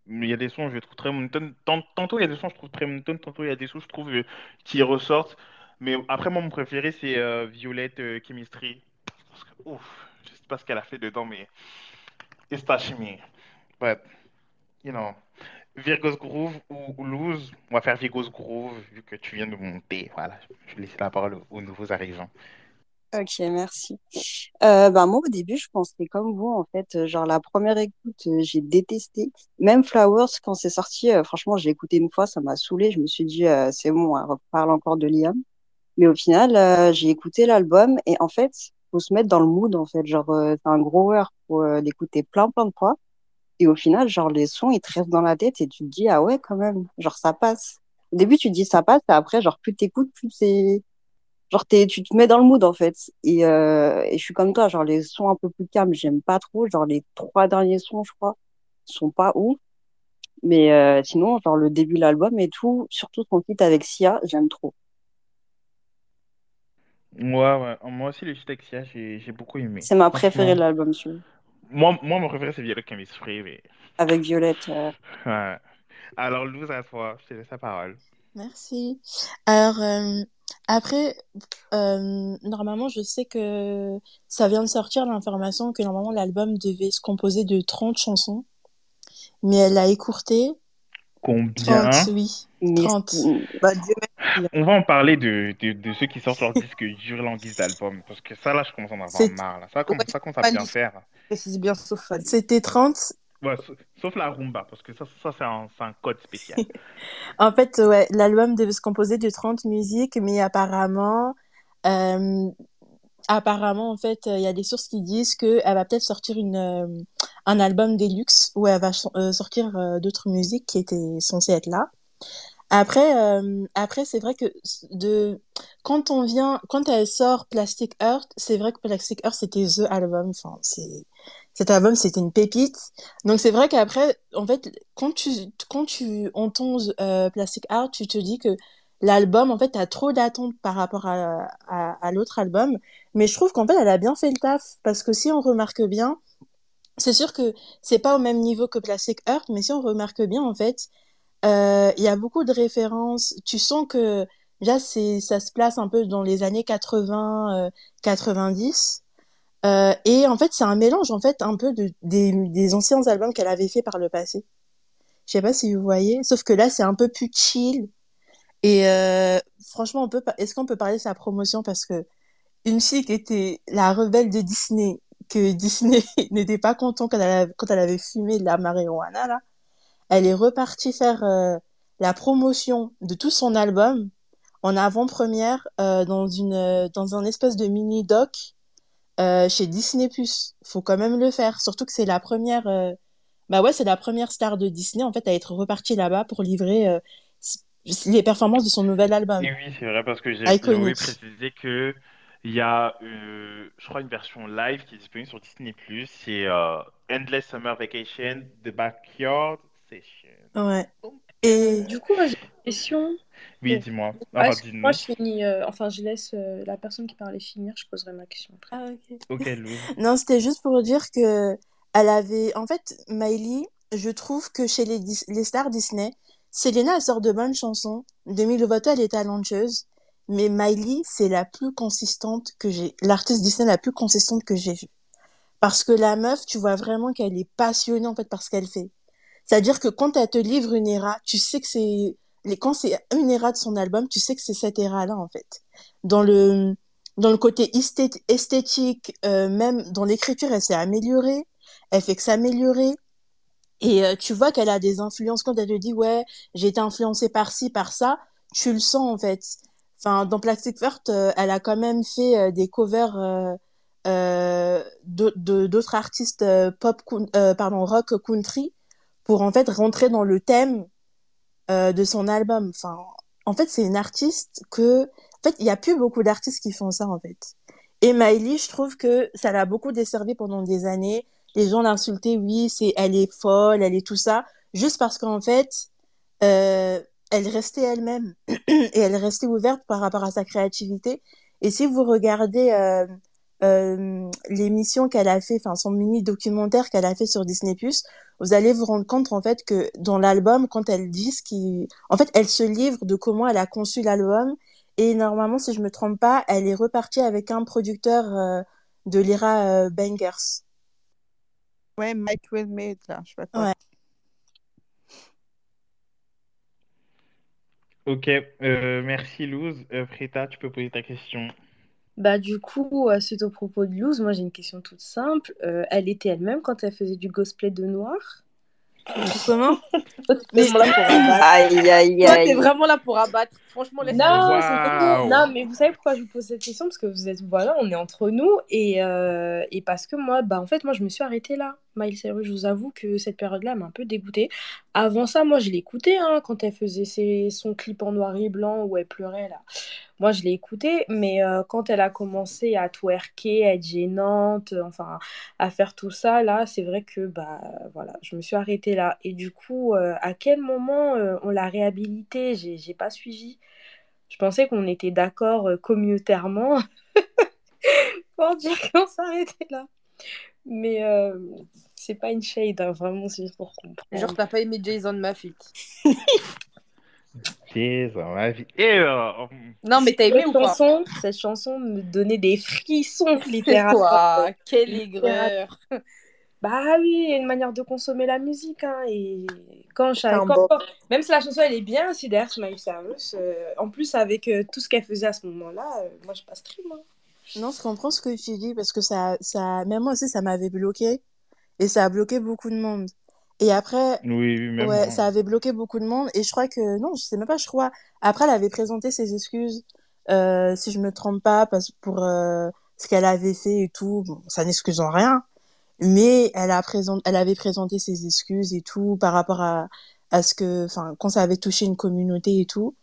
Il y a des sons, je les trouve très monotones. Tant- Tantôt, il y a des sons, je trouve très monotones. Tantôt, il y a des sons, je trouve, euh, qui ressortent. Mais après, moi, mon préféré, c'est euh, Violette euh, Chemistry. Parce que, ouf, je sais pas ce qu'elle a fait dedans, mais it's touching me. But, you know, Virgo's Groove ou, ou Lose, on va faire Virgo's Groove, vu que tu viens de monter. Voilà, je vais laisser la parole aux, aux nouveaux arrivants. Ok, merci. Euh, bah, moi, au début, je pensais comme vous, en fait. Euh, Genre, la première écoute, euh, j'ai détesté. Même Flowers, quand c'est sorti, franchement, j'ai écouté une fois, ça m'a saoulé. Je me suis dit, c'est bon, elle reparle encore de Liam. Mais au final, euh, j'ai écouté l'album et en fait, faut se mettre dans le mood, en fait. Genre, euh, c'est un grower, faut euh, l'écouter plein, plein de fois. Et au final, genre, les sons, ils te restent dans la tête et tu te dis, ah ouais, quand même, genre, ça passe. Au début, tu te dis, ça passe, et après, genre, plus t'écoutes, plus c'est, genre, t'es, tu te mets dans le mood, en fait. Et, euh, et je suis comme toi, genre, les sons un peu plus calmes, j'aime pas trop. Genre, les trois derniers sons, je crois, sont pas ouf. Mais euh, sinon, genre, le début de l'album et tout, surtout son feat avec Sia, j'aime trop. Ouais, ouais. Moi aussi, le Sia, j'ai j'ai beaucoup aimé. C'est ma préférée de Franchement. l'album, celui Moi, moi, mon préféré, c'est Violette Chemistry, mais... avec Violette. euh, Ouais. Alors, Luz, à toi, je te laisse la parole. Merci. Alors, euh, après, euh, normalement, je sais que ça vient de sortir l'information que normalement l'album devait se composer de 30 chansons, mais elle a écourté. Combien? 30, oui. mais 30. Bah. On va en parler de, de, de ceux qui sortent leur disque dur en guise d'album, parce que ça, là, je commence à en avoir C'est, marre, là. Ça, commence, Ouais, ça commence à bien faire. bien sauf c'était 30. Ouais, sa- sauf la rumba, parce que ça, ça c'est un, c'est un code spécial. (laughs) En fait, ouais, l'album devait se composer de 30 musiques, mais apparemment, euh, apparemment, en fait, il y a des sources qui disent que elle va peut-être sortir une, euh, un album Deluxe où elle va euh, sortir euh, d'autres musiques qui étaient censées être là. Après, euh, après, c'est vrai que de quand on vient, quand elle sort Plastic Heart, c'est vrai que Plastic Heart c'était the album. Enfin, cet album c'était une pépite. Donc c'est vrai qu'après, en fait, quand tu quand tu entends euh, Plastic Heart, tu te dis que l'album, en fait, t'as trop d'attentes par rapport à l'autre album. Mais je trouve qu'en fait, elle a bien fait le taf parce que si on remarque bien, c'est sûr que c'est pas au même niveau que Plastic Heart, mais si on remarque bien, en fait. Euh, il y a beaucoup de références. Tu sens que là, c'est, ça se place un peu dans les années 80, euh, 90. Euh, et en fait, c'est un mélange en fait un peu de, des, des anciens albums qu'elle avait fait par le passé. Je sais pas si vous voyez, sauf que là, c'est un peu plus chill. Et euh, franchement, on peut, est-ce qu'on peut parler de sa promotion? Parce que une fille qui était la rebelle de Disney, que Disney (laughs) n'était pas content quand elle, avait, fumé de la marijuana là elle est repartie faire euh, la promotion de tout son album en avant-première euh, dans une dans un espèce de mini doc chez Disney+. Faut quand même le faire, surtout que c'est la première bah ouais, c'est la première star de Disney. En fait à être repartie là-bas pour livrer les performances de son nouvel album. Et oui, c'est vrai, parce que j'ai de préciser que Il y a, euh, je crois, une version live qui est disponible sur Disney+. C'est euh, Endless Summer Vacation, The Backyard Session. Ouais. Et Du coup, moi, j'ai une question. Oui, dis-moi. Ah, Enfin, dis-nous. je finis. euh, enfin, je laisse euh, la personne qui parlait finir. Je poserai ma question après. ah, ok. Ok, Lou. (laughs) Non, c'était juste pour dire que elle avait. En fait, Miley, je trouve que chez les, Dis- les stars Disney, Selena, sort de bonnes chansons. Demi Lovato, elle est talentueuse. Mais Miley, c'est la plus consistante que j'ai. L'artiste Disney la plus consistante que j'ai vue. Parce que la meuf, tu vois vraiment qu'elle est passionnée, en fait, par ce qu'elle fait. C'est-à-dire que quand elle te livre une era, tu sais que c'est. Quand c'est une era de son album, tu sais que c'est cette era-là, en fait. Dans le, dans le côté esthé- esthétique, euh, même dans l'écriture, elle s'est améliorée. Elle fait que s'améliorer. Et euh, tu vois qu'elle a des influences. Quand elle te dit, ouais, j'ai été influencée par ci, par ça, tu le sens, en fait. Enfin, dans Plastic Heart, euh, elle a quand même fait euh, des covers euh, de- d'autres artistes pop, pardon, rock country pour en fait rentrer dans le thème de son album. Enfin, en fait, c'est une artiste que, en fait, il y a plus beaucoup d'artistes qui font ça en fait. Et Miley, je trouve que ça l'a beaucoup desservi pendant des années. Les gens l'insultaient, oui, c'est, elle est folle, elle est tout ça, juste parce qu'en fait, euh, elle restait elle-même (clears throat) et elle restait ouverte par rapport à sa créativité. Et si vous regardez euh, euh, l'émission qu'elle a fait, enfin son mini documentaire qu'elle a fait sur Disney+, vous allez vous rendre compte en fait que dans l'album, quand elle dit ce qui, en fait, elle se livre de comment elle a conçu l'album. Et normalement, si je me trompe pas, elle est repartie avec un producteur euh, de l'era euh, Bangers. Ouais, Mike Wellmade, là, je sais pas quoi. Ouais. Ok, euh, merci Luz. Euh, Preta, tu peux poser ta question. Bah, du coup, euh, suite au propos de Luz, moi j'ai une question toute simple. Euh, elle était elle-même quand elle faisait du cosplay de noir? (laughs) Comment? (laughs) Toi, t'es vraiment là pour abattre. Aïe, aïe, Toi, t'es aïe. vraiment là pour abattre. Franchement, laisse Non, c'est pas Waouh. Non, mais vous savez pourquoi je vous pose cette question? Parce que vous êtes, voilà, on est entre nous et, euh, et parce que moi, bah en fait, moi je me suis arrêtée là. Miley Cyrus, je vous avoue que cette période-là m'a un peu dégoûtée. Avant ça, moi je l'écoutais hein, quand elle faisait son clip en noir et blanc où elle pleurait là. Moi je l'ai écouté, mais euh, quand elle a commencé à twerker, à être gênante, enfin à faire tout ça là, c'est vrai que bah voilà, je me suis arrêtée là. Et du coup, euh, à quel moment euh, on l'a réhabilitée? J'ai pas suivi. Je pensais qu'on était d'accord communautairement (laughs) pour dire qu'on s'arrêtait là. Mais c'est pas une shade, hein, vraiment, c'est juste pour comprendre. Genre, t'as pas aimé Jason Maffitt. C'est dans ma vie. Et euh, Non, mais t'as aimé Cette ou pas chanson, cette chanson me donnait des frissons, (laughs) littéralement. Quelle aigreur. (laughs) Bah oui, il y a une manière de consommer la musique. Hein, et quand, je- quand- même si la chanson elle est bien, si derrière c'est Miley Cyrus, euh, en plus avec euh, tout ce qu'elle faisait à ce moment-là, euh, moi je passe stream. hein. Non, je comprends ce que tu dis parce que ça, ça, même moi aussi, ça m'avait bloqué et ça a bloqué beaucoup de monde. Et après, oui, oui, même ouais, ça avait bloqué beaucoup de monde et je crois que, non, je sais même pas, je crois. Après, elle avait présenté ses excuses, euh, si je me trompe pas, parce pour euh, ce qu'elle avait fait et tout. Bon, ça n'excuse en rien, mais elle a présent, elle avait présenté ses excuses et tout par rapport à, à ce que, enfin, quand ça avait touché une communauté et tout,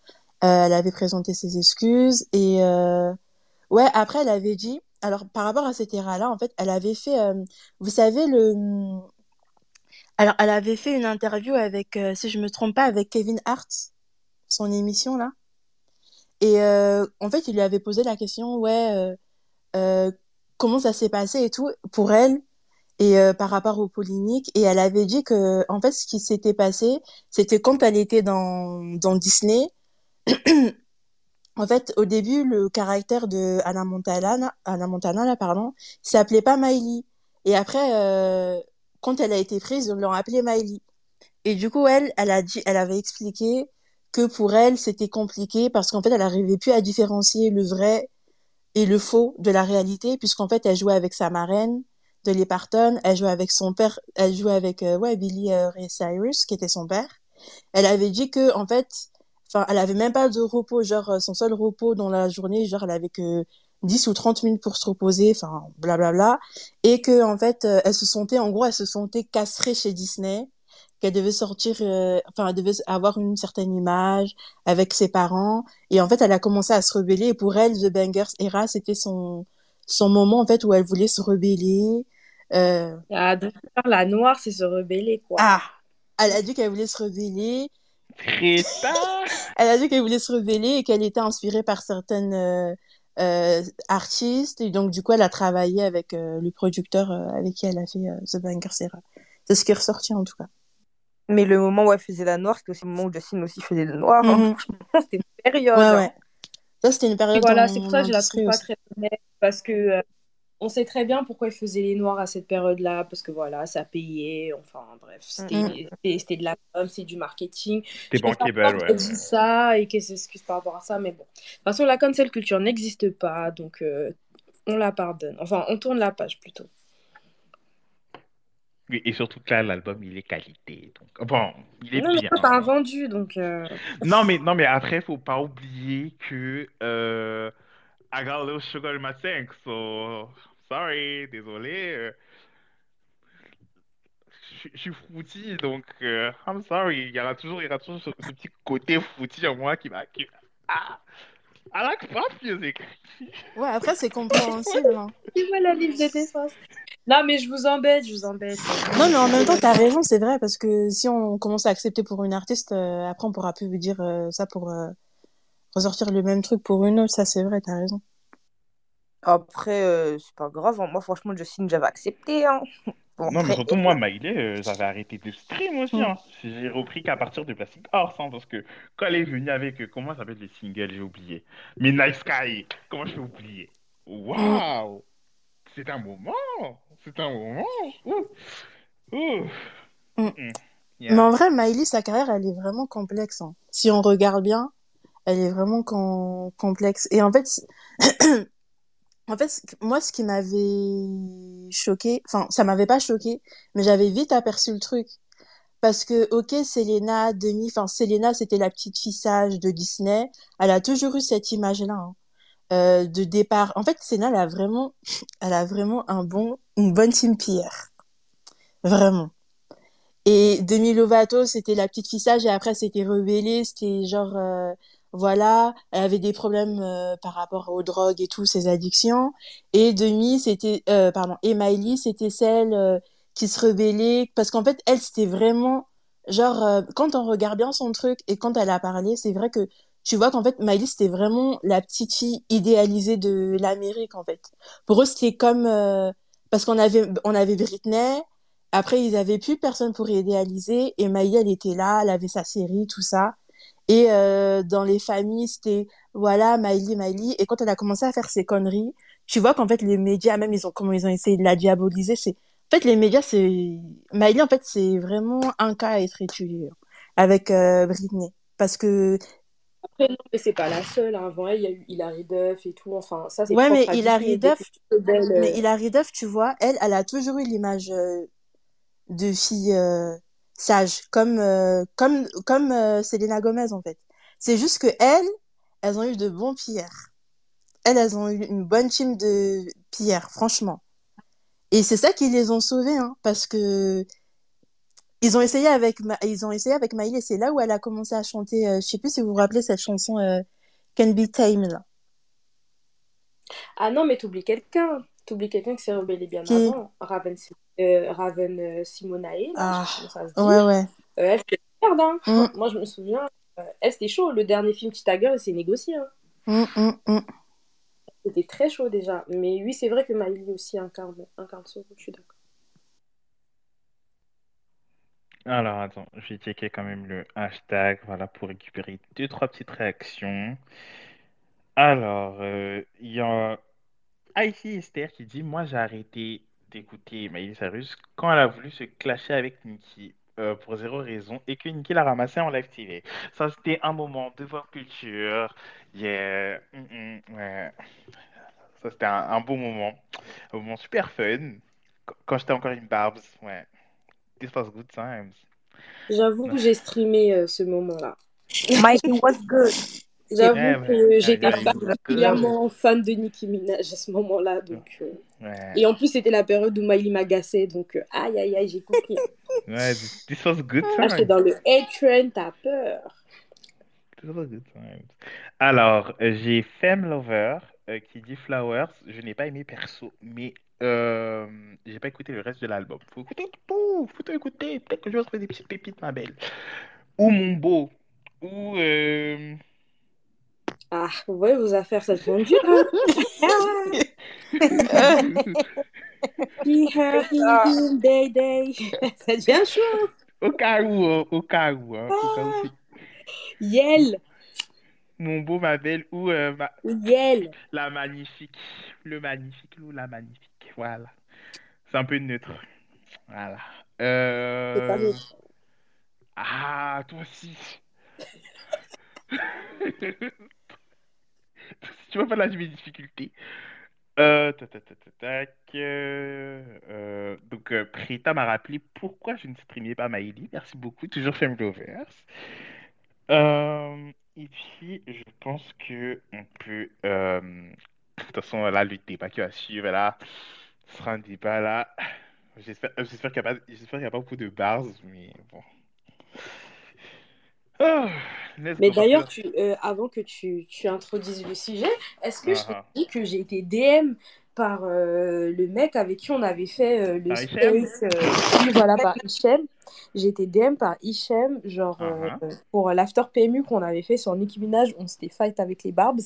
euh, elle avait présenté ses excuses et euh, Ouais, après, elle avait dit, alors par rapport à cette era-là, en fait, elle avait fait, euh, vous savez, le, alors elle avait fait une interview avec, euh, si je me trompe pas, avec Kevin Hart, son émission là. Et euh, en fait, il lui avait posé la question, ouais, euh, comment ça s'est passé et tout pour elle et par rapport aux polémiques. Et elle avait dit que, en fait, ce qui s'était passé, c'était quand elle était dans, dans Disney. (clears throat) En fait, au début, le caractère de Anna Montana, Anna Montana, là, pardon, s'appelait pas Miley. Et après, euh, quand elle a été prise, ils l'ont appelée Miley. Et du coup, elle, elle a dit, elle avait expliqué que pour elle, c'était compliqué parce qu'en fait, elle arrivait plus à différencier le vrai et le faux de la réalité, puisqu'en fait, elle jouait avec sa marraine, Dolly Parton, elle jouait avec son père, elle jouait avec, euh, ouais, Billy euh, Cyrus, qui était son père. Elle avait dit que, en fait, Enfin, elle avait même pas de repos, genre euh, son seul repos dans la journée, genre elle avait que 10 ou 30 minutes pour se reposer, enfin blablabla, et que en fait euh, elle se sentait, en gros, elle se sentait castrée chez Disney, qu'elle devait sortir, euh, enfin, elle devait avoir une certaine image avec ses parents. Et en fait, elle a commencé à se rebeller. Et pour elle, The Bangers Era, c'était son, son moment, en fait, où elle voulait se rebeller. Euh, Ah, donc la noire, c'est se rebeller, quoi. ah, elle a dit qu'elle voulait se rebeller. Très tard. Elle a dit qu'elle voulait se rebeller et qu'elle était inspirée par certaines euh, euh, artistes. Et donc, du coup, elle a travaillé avec euh, le producteur euh, avec qui elle a fait euh, The Bangers Era. C'est ce qui est ressorti, en tout cas. Mais le moment où elle faisait la noire, c'était aussi le moment où Justine aussi faisait le noir. hein. Mhm. (laughs) C'était une période. Ouais, hein. ouais. Ça, c'était une Et période voilà, c'est pour ça que je la trouve pas aussi. très honnête, parce que euh, on sait très bien pourquoi ils faisaient les noirs à cette période-là, parce que voilà, ça payait, enfin bref, c'était c'était c'était de la com, c'est du marketing. Pas bankable, ouais. dit ça et qu'elle s'excuse par rapport à ça, mais bon. De toute façon, la cancel culture n'existe pas, donc euh, on la pardonne. Enfin, on tourne la page plutôt. Oui, et surtout que là, l'album, il est qualité. Donc, bon, il est Non, mais bien. toi, t'as un vendu, donc... euh, Non, mais, non, mais après, faut pas oublier que euh, I got a little sugar in my tank, so sorry, désolé. euh, Je je suis fruity, donc euh, I'm sorry. Il y aura toujours, il y aura toujours ce, ce petit côté fruity en moi qui va. Qui... Ah, I like pop music. (laughs) Ouais, après, c'est compréhensible. hein. Tu vois la liste de défense. Non, mais je vous embête, je vous embête. Non, mais en même temps, t'as raison, c'est vrai, parce que si on commence à accepter pour une artiste, euh, après, on pourra plus dire euh, ça pour euh, ressortir le même truc pour une autre. Ça, c'est vrai, t'as raison. Après, euh, c'est pas grave. hein. Moi, franchement, Justine, j'avais accepté. Hein. (laughs) Bon, Non, mais surtout moi, (laughs) Miley, euh, j'avais arrêté de stream aussi. Mm. Hein. J'ai repris qu'à partir de Plastic Horse, hein, parce que quand elle est venue avec, euh, comment ça s'appelle les singles, j'ai oublié. Midnight Sky, comment je peux oublier? Waouh! C'est un moment! C'est un moment! Ouh! Ouh! Mm. Mm. Mais en vrai, Miley, sa carrière, elle est vraiment complexe. hein. Si on regarde bien, elle est vraiment com- complexe. Et en fait, (clears throat) en fait, moi, ce qui m'avait choqué, enfin, ça m'avait pas choqué, mais j'avais vite aperçu le truc. Parce que, ok, Selena, Demi, enfin, Selena, c'était la petite fille sage de Disney. Elle a toujours eu cette image-là, hein, euh, de départ. En fait, Selena, elle a vraiment, (laughs) elle a vraiment un bon, une bonne team Pierre. Vraiment. Et Demi Lovato, c'était la petite fille sage et après c'était rebellé, c'était genre euh, voilà, elle avait des problèmes euh, par rapport aux drogues et tout, ses addictions. Et Demi, c'était euh, pardon, et Miley, c'était celle euh, qui se rebellait parce qu'en fait, elle c'était vraiment genre euh, quand on regarde bien son truc et quand elle a parlé, c'est vrai que tu vois qu'en fait Miley c'était vraiment la petite fille idéalisée de l'Amérique en fait. Pour eux, c'était comme euh, parce qu'on avait on avait Britney après, ils avaient plus personne pour idéaliser et Maïa, elle était là, elle avait sa série, tout ça. Et euh, dans les familles, c'était voilà, Miley, Miley. Et quand elle a commencé à faire ses conneries, tu vois qu'en fait les médias, même ils ont comment ils ont essayé de la diaboliser. C'est en fait les médias, c'est Miley, en fait c'est vraiment un cas à être étudié hein, avec euh, Britney, parce que Après, non, mais c'est pas la seule. hein. Avant elle, il y a eu Hilary Duff et tout. Enfin, ça, c'est ouais, mais Hilary Duff, belle, euh, mais Hilary Duff, tu vois, elle, elle a toujours eu l'image euh, de fille euh, sage, comme euh, comme comme euh, Selena Gomez en fait. C'est juste que elles, elles ont eu de bons pierres. Elles, elles ont eu une bonne team de pierres, franchement. Et c'est ça qui les ont sauvées, hein, parce que ils ont essayé avec Ma- ils ont essayé avec. C'est là où elle a commencé à chanter. euh, je sais plus si vous vous rappelez cette chanson euh, Can Be Tame là. Ah non, mais t'oublies quelqu'un. T'oublies quelqu'un qui s'est rebellé bien Qui? avant. Raven, euh, Raven euh, Simonae, Ah, ça se dit. ouais ouais. Euh, elle, c'était merde, hein. Mm, Moi, je me souviens. euh, elle, c'était chaud. Le dernier film Cheetah Girl, c'est négocié. Hein. mm, mm, mm. C'était très chaud déjà. Mais oui, c'est vrai que Miley aussi incarne, incarne ce rôle. Je suis d'accord. Alors, attends, je vais checker quand même le hashtag, voilà, pour récupérer deux, trois petites réactions. Alors, euh, il y a Icy Esther qui dit, moi j'ai arrêté d'écouter Miley Cyrus quand elle a voulu se clasher avec Nicki euh, pour zéro raison et que Nicki l'a ramassé en live TV. Ça, c'était un moment de pop culture. Yeah. Mm, mm, ouais. Ça, c'était un, un beau moment. Un moment super fun. Qu- Quand j'étais encore une Barbs, ouais. This was good times. J'avoue que j'ai streamé euh, ce moment-là. Mikey was good. J'avoue Ouais, que j'étais particulièrement fan de Nicki Minaj à ce moment-là. Donc, euh, Ouais. Et en plus, c'était la période où Miley m'agaçait. Donc, euh, aïe, aïe, aïe, j'ai compris. (laughs) Ouais, this was good Ah, time. dans le hate train, t'as peur. This was good times. Alors, euh, j'ai Femme Lover euh, qui dit Flowers. Je n'ai pas aimé perso, mais euh, j'ai pas écouté le reste de l'album. Faut écouter tout, faut tout écouter. Peut-être que je vais trouver des petites pépites, ma belle. Ou Mon Beau. Ou euh, Ah, vous voyez vos affaires, ça devient dur. Hein? They. Ça devient chaud. au cas où, euh, au cas où, hein, au cas où c'est Yel, Mon Beau, ma belle. Ou euh, ma- Yel. la magnifique. Le magnifique ou la magnifique. Voilà. C'est un peu neutre. Voilà. Euh... Ah, toi aussi. (laughs) (laughs) Tu vois pas là, tac, euh, euh, donc, euh, Prita m'a rappelé pourquoi je ne streamais pas Maïli. Merci beaucoup, toujours Femme Lovers. Euh, et puis, je pense que on peut. euh, de toute façon, là, le débat qui va suivre, là, ce sera un débat là. J'espère qu'il n'y a, pas- a pas beaucoup de bars, mais bon. Let's Mais d'ailleurs, tu, euh, avant que tu, tu introduises le sujet, est-ce que je t'ai Ah, dit que j'ai été DM par euh, le mec avec qui on avait fait euh, le Par space euh, voilà, par Hichem. J'ai été DM par Hichem, genre euh, ah. pour l'after PMU qu'on avait fait sur Nicki Minaj, on s'était fight avec les Barbs.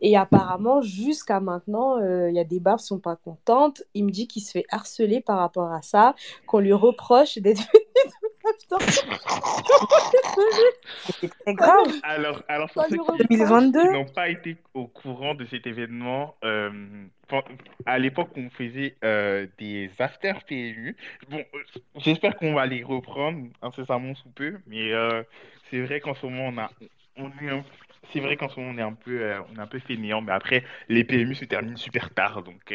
Et apparemment, jusqu'à maintenant, euh, il y a des Barbs qui sont pas contentes. Il me dit qu'il se fait harceler par rapport à ça, qu'on lui reproche d'être (laughs) venu dans l'after C'était très grave. Alors, alors pour Ça ceux qui, reproche. qui 2022. n'ont pas été au courant de cet événement, euh, à l'époque on faisait euh, des after PMU, bon, euh, j'espère qu'on va les reprendre incessamment sous peu, mais euh, c'est vrai qu'en ce moment on a, on est un- c'est vrai qu'en ce moment on est un peu, euh, on est un peu fainéant, mais après les PMU se terminent super tard, donc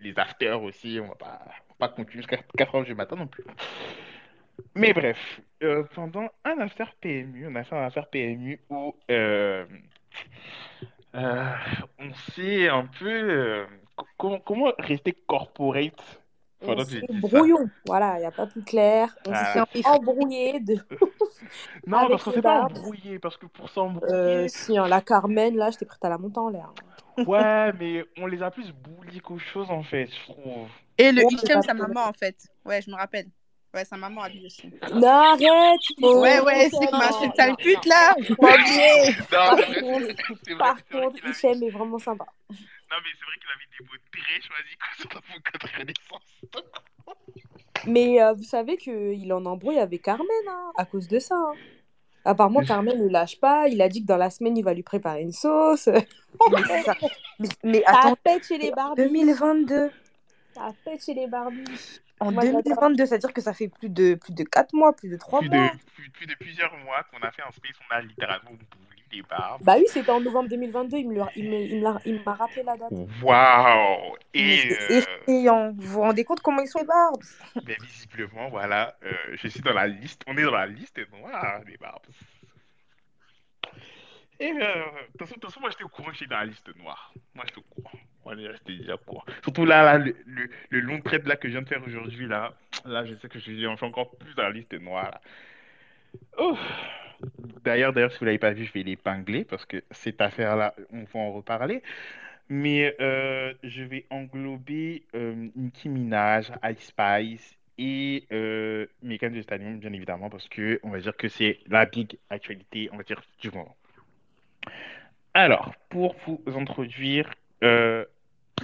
les afters aussi, on va pas, on va pas continuer jusqu'à 4 heures du matin non plus. Mais bref, pendant un affaire PMU, on a fait un affaire PMU où euh, euh, on s'est un peu. euh, co- comment, comment rester corporate On pendant que s'est ça? brouillon, voilà, il n'y a pas plus clair. On s'est fait embrouiller de... (laughs) Non, parce qu'on s'est pas embrouillé, parce que pour Euh, s'embrouiller, si, hein, la Carmen, là, j'étais prête à la monter en l'air. ouais, mais (laughs) on les a plus bullies qu'autre chose en fait, je trouve. Et le Ouais, Hichem, sa maman, en fait. Ouais, je me rappelle. Ouais, sa maman a lui aussi. Non, arrête Ouais, ouais, c'est que ma sale pute là. Pas (laughs) Par contre. Hichem est vraiment sympa. Non, mais c'est vrai qu'il avait des mots très choisis quand sur l'avocat de renaissance. Mais euh, vous savez qu'il en embrouille avec Carmen, hein, à cause de ça. hein. Apparemment, Carmen ne lâche pas. Il a dit que dans la semaine, il va lui préparer une sauce. Mais, c'est ça. mais, mais Ça attends, pète chez les Barbies. 2022. Ça pète chez les Barbies. En Moi, j'adore. 2022, c'est-à-dire que ça fait plus de, plus de 4 mois, plus de 3 Plus mois. de, plus, plus de plusieurs mois qu'on a fait un space, on a littéralement bully les barbes. Bah oui, c'était en novembre 2022. Il me l'a- il me- il me l'a- il m'a rappelé la date. Waouh! Mais Et c'est euh, effrayant. Vous vous rendez compte comment ils sont les barbes ben, visiblement, voilà, euh, je suis dans la liste, on est dans la liste noire des barbes. Et euh, de toute façon, moi j'étais au courant que j'étais dans la liste noire. Moi j'étais au courant. Moi j'étais déjà au courant. Surtout là, là le, le, le long trait là que je viens de faire aujourd'hui, là, là je sais que je suis encore plus dans la liste noire. Là. Oh. D'ailleurs, d'ailleurs, si vous l'avez pas vu, je vais l'épingler parce que cette affaire-là, on va en reparler. Mais euh, je vais englober euh, Nicki Minaj, Ice Spice et euh, Megan Thee Stallion, bien évidemment, parce que on va dire que c'est la big actualité, on va dire, du moment. Alors, pour vous introduire euh,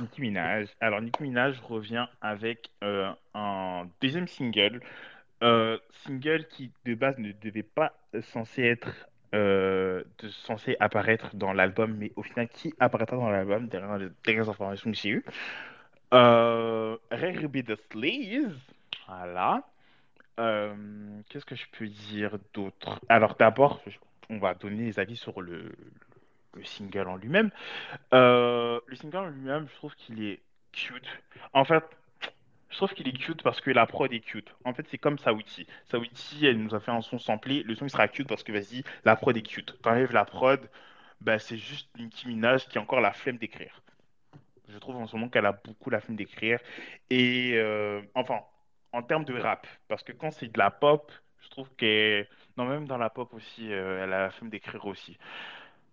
Nicki Minaj, alors Nicki Minaj revient avec euh, un deuxième single, euh, single qui de base ne devait pas censé être euh, censé apparaître dans l'album, mais au final qui apparaîtra dans l'album, derrière les dernières informations que j'ai eues. Rare Be the Slaves, voilà. Qu'est-ce que je peux dire d'autre? Alors d'abord, on va donner les avis sur le, le single en lui-même. Euh, le single en lui-même, je trouve qu'il est cute. En fait, je trouve qu'il est cute parce que la prod est cute. En fait, c'est comme Saouti. Saouti, elle nous a fait un son samplé. Le son, il sera cute parce que, vas-y, la prod est cute. T'enlèves la prod, bah, c'est juste Nicki Minaj qui a encore la flemme d'écrire. Je trouve en ce moment qu'elle a beaucoup la flemme d'écrire. Et euh, enfin, en termes de rap, parce que quand c'est de la pop, je trouve que non, même dans la pop aussi, euh, elle a la flemme d'écrire aussi.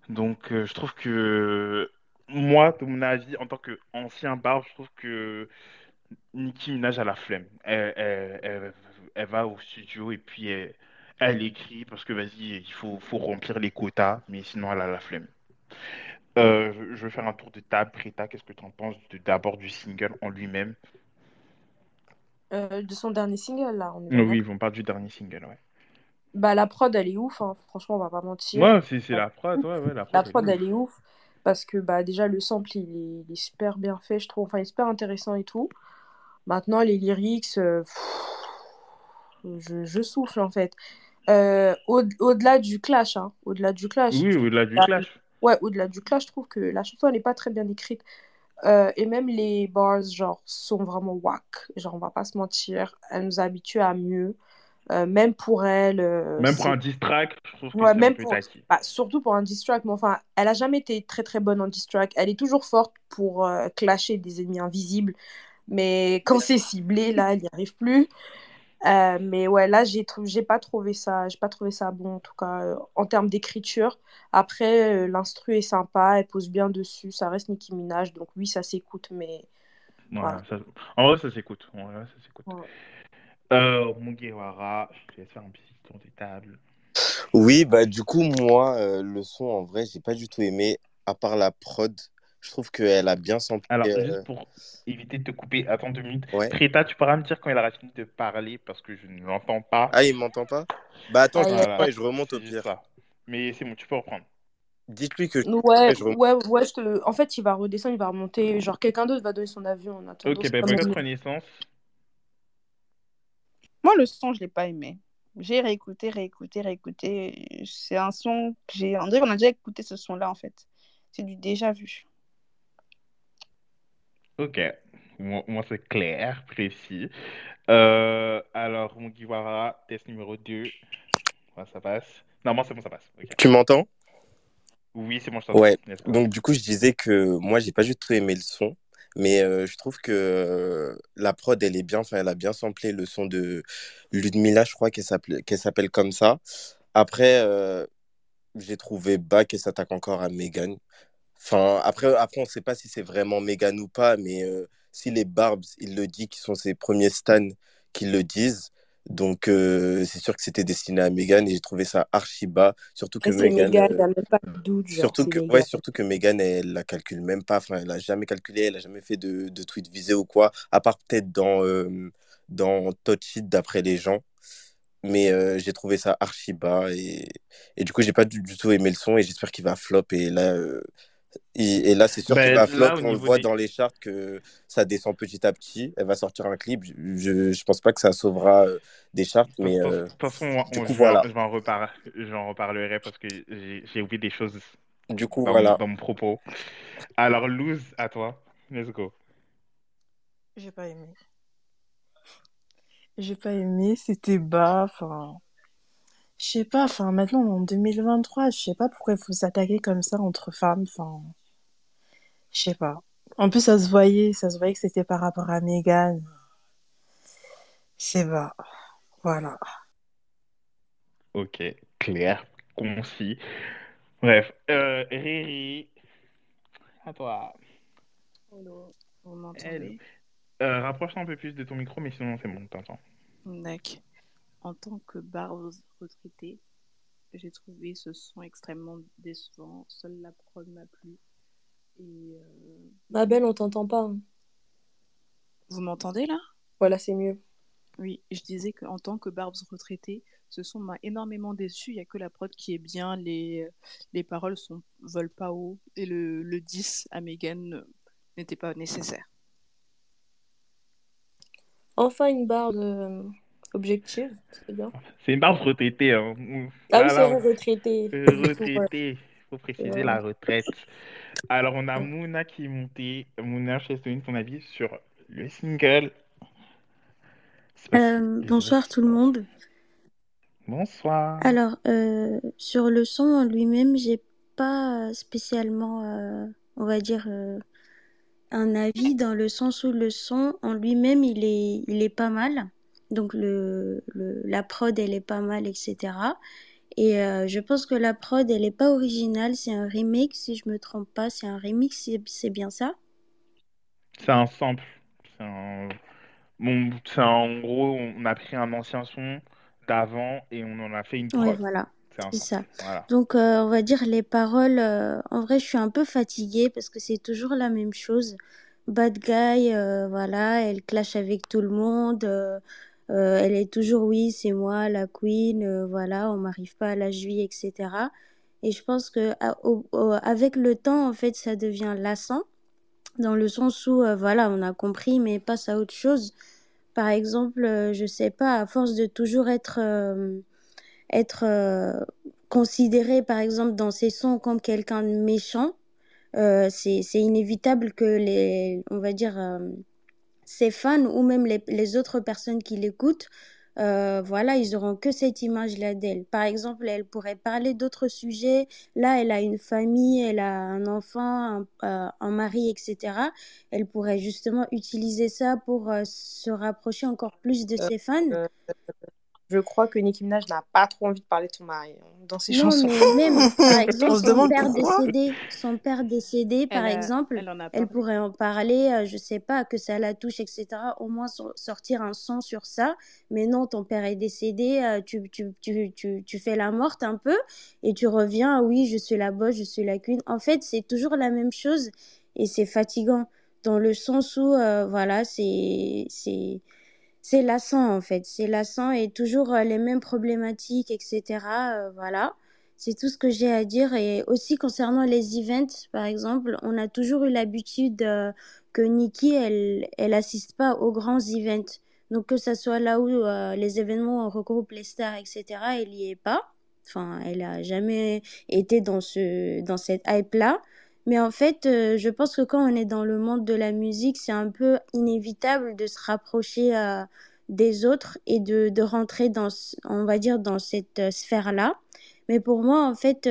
Donc, euh, je trouve que moi, de mon avis, en tant qu'ancien barbe, je trouve que Nicki Minaj a la flemme. Elle, elle- elle- elle va au studio et puis elle, écrit parce que vas-y, il faut, faut remplir les quotas, mais sinon elle a la flemme. Euh, je, vais faire un tour de table. Rita, qu'est-ce que tu en penses d'abord du single en lui-même? Euh, de son dernier single, là, on est Oui, on parle du dernier single, ouais. Bah, la prod, elle est ouf, hein. Franchement, on va pas mentir. Ouais, c'est c'est la prod, ouais, ouais, la La prod, elle est prod, elle ouf. est ouf. Parce que bah, déjà, le sample, il est, il est super bien fait, je trouve. Enfin, il est super intéressant et tout. Maintenant, les lyrics, euh, pff, je, je souffle, en fait. Euh, au, au-delà du clash, hein. Au-delà du clash. Oui, au-delà du la- clash. Ouais, au-delà du clash, je trouve que la chanson, elle n'est pas très bien écrite. Euh, et même les bars, genre, sont vraiment whack. Genre, on va pas se mentir. Elle nous habitue à mieux. Euh, même pour elle, euh, Même pour un je trouve que Ouais, un même peu pour, bah, surtout pour un diss track, mais enfin, elle a jamais été très très bonne en diss track. Elle est toujours forte pour euh, clasher des ennemis invisibles, mais quand c'est ciblé, là, elle n'y arrive plus. Mais ouais, là, j'ai j'ai pas trouvé ça, j'ai pas trouvé ça bon en tout cas en termes d'écriture. Après, l'instru est sympa, elle pose bien dessus, ça reste Nicki Minaj, donc oui, ça s'écoute, mais Ouais, voilà. ça- En vrai, ça s'écoute. Vrai, ça s'écoute. Euh, Mugiwara, je te laisse faire un petit tour de table. Oui, bah du coup, moi, euh, le son, en vrai, j'ai pas du tout aimé, à part la prod. Je trouve qu'elle a bien samplé. Alors, euh, juste pour éviter de te couper, attends deux minutes. Ouais. Rita, tu pourras me dire quand elle aura fini de parler parce que je ne l'entends pas. Ah, il m'entend pas? Bah attends, je Aïe, coupe aïe, pas Voilà, et je remonte au pire. ça. Mais c'est bon, tu peux reprendre. Dites-lui que je Ouais, je ouais, ouais, je te... en fait, il va redescendre, il va remonter. Genre, quelqu'un d'autre va donner son avis en attendant. Ok, ben votre voulez. connaissance, Moi, le son, je l'ai pas aimé. J'ai réécouté, réécouté, réécouté. C'est un son que j'ai. On dirait qu'on a déjà écouté ce son-là, en fait. C'est du déjà vu. ok. Moi, moi, c'est clair, précis. Euh, alors, Mugiwara, test numéro 2. Ouais, ça passe? Non, moi, c'est bon, ça passe. Tu m'entends? Oui, c'est bon, je t'entends. Ouais. Donc du coup, je disais que moi, j'ai pas du tout aimé le son, mais je trouve que la prod, elle est bien, enfin, elle a bien samplé le son de Ludmilla, je crois qu'elle s'appelle comme ça. Après, j'ai trouvé bas qu'elle s'attaque encore à Megan. Enfin, après, après, on sait pas si c'est vraiment Megan ou pas, mais si les Barbs, il le dit, qui sont ses premiers stans, qu'ils le disent. Donc, euh, c'est sûr que c'était destiné à Megan et j'ai trouvé ça archi bas. Surtout que c'est Megan, il euh, même pas de doute, genre, surtout que, ouais, surtout que Megan, elle la calcule même pas. Enfin, elle a jamais calculé, elle a jamais fait de, de tweet visé ou quoi, à part peut-être dans, euh, dans Touch It d'après les gens. Mais euh, j'ai trouvé ça archi bas et, et du coup, j'ai pas du, du tout aimé le son et j'espère qu'il va flop. Et là, euh, et, et là c'est sûr qu'il Ben, va flop. là, au On le voit des... dans les charts que ça descend petit à petit. Elle va sortir un clip. Je, je, pense pas que ça sauvera euh, des charts, De mais toute euh, toute façon, on- coup, voilà. repar- j'en reparlerai parce que j'ai j'ai oublié des choses Du coup, dans, mon- voilà. dans mon propos. Alors, Luz, à toi. Let's go. J'ai pas aimé. J'ai pas aimé, c'était bas, enfin... Je sais pas, enfin, maintenant, en 2023, je sais pas pourquoi il faut s'attaquer comme ça entre femmes, enfin... Je sais pas. En plus, ça se voyait, ça se voyait que c'était par rapport à Megan. C'est bas. Voilà. Ok, clair, concis. Bref, euh, Riri, à toi. Hello, vous Hello. m'entendez? Euh, rapproche-toi un peu plus de ton micro, mais sinon c'est bon, t'entends. D'accord. En tant que barre retraitée, j'ai trouvé ce son extrêmement décevant. Seule la prod m'a plu. Et euh, Ma belle, on t'entend pas. hein. vous m'entendez là? Voilà, c'est mieux. Oui, je disais qu'en tant que Barbs retraitée, ce son m'a énormément déçu. Il n'y a que la prod qui est bien, les, les paroles sont, volent pas haut et le, le 10 à Megan euh, n'était pas nécessaire. Enfin, une barre de... objective, c'est bien. C'est une barbe retraitée, hein. Ah oui, c'est retraité. Ouais. (laughs) retraitée. Faut préciser Ouais. la retraite. Alors, on a Mouna qui est montée. Mouna, je te donne ton avis sur le single. Euh, bonsoir tout le monde. Bonsoir. Alors, euh, sur le son en lui-même, j'ai pas spécialement, euh, on va dire, euh, un avis dans le sens où le son en lui-même, il est, il est pas mal. Donc le, le, la prod, elle est pas mal, etc. Et euh, je pense que la prod, elle est pas originale, c'est un remake, si je me trompe pas, c'est un remix, c'est bien ça? C'est un sample. C'est un... Bon, c'est un- en gros, on a pris un ancien son d'avant et on en a fait une Ouais, prod. voilà, C'est ça. Voilà. Donc, euh, on va dire les paroles, euh, en vrai, je suis un peu fatiguée parce que c'est toujours la même chose. Bad guy, euh, voilà, elle clash avec tout le monde. Euh, elle est toujours, oui, c'est moi, la queen, euh, voilà, on m'arrive pas à la cheville, etc. Et je pense que à- au- avec le temps, en fait, ça devient lassant dans le sens où, euh, voilà, on a compris, mais passe à autre chose. Par exemple, je sais pas, à force de toujours être être considéré, par exemple, dans ses sons comme quelqu'un de méchant, c'est, inévitable que les, on va dire, ses fans ou même les, les autres personnes qui l'écoutent, euh, voilà, ils auront que cette image-là d'elle. Par exemple, elle pourrait parler d'autres sujets. Là, elle a une famille, elle a un enfant, un, euh, un mari, etc. Elle pourrait justement utiliser ça pour euh, se rapprocher encore plus de ses fans. Je crois que Nicki Minaj n'a pas trop envie de parler de son mari hein, dans ses Non, chansons. mais même, (laughs) par exemple, On se son demande père pourquoi. décédé, son père décédé, par Elle, exemple, elle en a elle pourrait en parler, euh, je sais pas, que ça la touche, etc. Au moins so- sortir un son sur ça. Mais non, ton père est décédé, euh, tu, tu, tu, tu, tu fais la morte un peu et tu reviens, oui, je suis la boss, je suis la queen. En fait, c'est toujours la même chose et c'est fatigant dans le sens où, euh, voilà, c'est, c'est, lassant en fait, c'est lassant et toujours euh, les mêmes problématiques, etc. euh, voilà, c'est tout ce que j'ai à dire. Et aussi concernant les events, par exemple, on a toujours eu l'habitude euh, que Nikki, elle, elle assiste pas aux grands events. Donc que ça soit là où les événements où on regroupe les stars, etc., elle y est pas. Enfin, elle a jamais été dans ce, dans cette hype-là. Mais en fait, euh, je pense que quand on est dans le monde de la musique, c'est un peu inévitable de se rapprocher euh, des autres et de, de rentrer dans, on va dire, dans cette euh, sphère-là. Mais pour moi, en fait,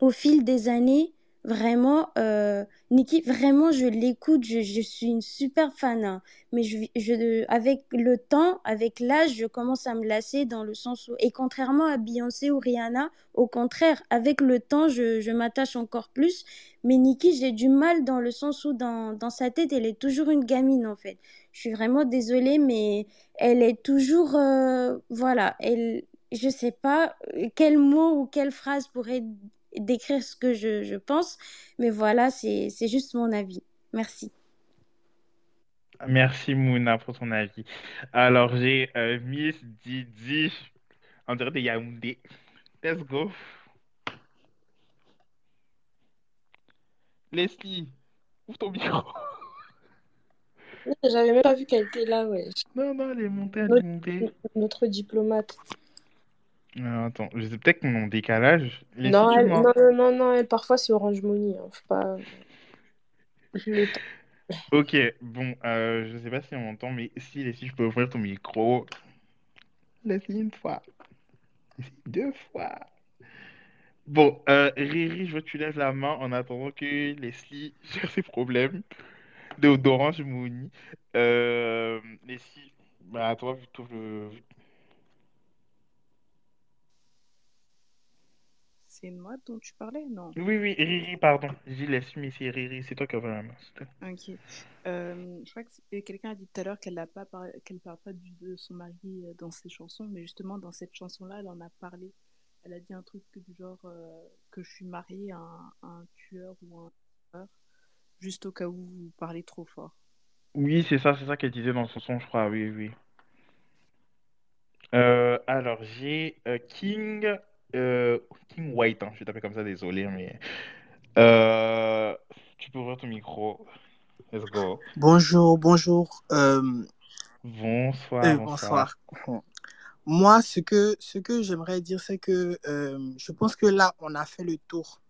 au fil des années, vraiment, euh, Nicki, vraiment, je l'écoute, je, suis une super fan. hein. Mais je, je, avec le temps, avec l'âge, je commence à me lasser dans le sens où, et contrairement à Beyoncé ou Rihanna, au contraire, avec le temps, je, je m'attache encore plus. Mais Nicki, j'ai du mal dans le sens où, dans, dans sa tête, elle est toujours une gamine, en fait. Je suis vraiment désolée, mais elle est toujours, euh, voilà, elle, je sais pas euh, quel mot ou quelle phrase pourrait décrire ce que je, je pense, mais voilà, c'est, c'est juste mon avis. Merci. Merci Mouna pour ton avis. Alors j'ai euh, Miss Didi en direct de Yaoundé. Let's go. Leslie, ouvre ton micro. J'avais même pas vu qu'elle était là, ouais. Non, non, elle est montée, elle est montée. notre diplomate. Alors, attends, je sais peut-être qu'on est en décalage. Non, elle, non, non, non, non, elle, parfois c'est Orange Money. Hein. Faut pas. Ok, bon, euh, je sais pas si on m'entend, mais si Leslie, je peux ouvrir ton micro. Leslie, une fois. Deux fois. Bon, euh, Riri, je veux que tu lèves la main en attendant que Leslie (laughs) gère ses problèmes de d'Orange Money. Euh, Leslie, bah, à toi, vu le... C'est moi dont tu parlais? Non? Oui, oui, Riri, pardon. J'ai mais c'est Riri, c'est toi qui as la main. Ok. Euh, je crois que quelqu'un a dit tout à l'heure qu'elle pas par- qu'elle parle pas de son mari euh, dans ses chansons, mais justement dans cette chanson-là, elle en a parlé. Elle a dit un truc du genre euh, que je suis mariée à un, à un tueur ou un tueur, juste au cas où vous parlez trop fort. Oui, c'est ça, c'est ça qu'elle disait dans son son, je crois, oui, oui. Euh, alors, j'ai euh, King, euh, King White, hein, je vais taper comme ça, désolé, mais... Euh, tu peux ouvrir ton micro. Let's go. Bonjour, bonjour. Euh, Bonsoir, euh, bonsoir. bonsoir. Moi, ce que, ce que j'aimerais dire, c'est que je pense que là, on a fait le tour.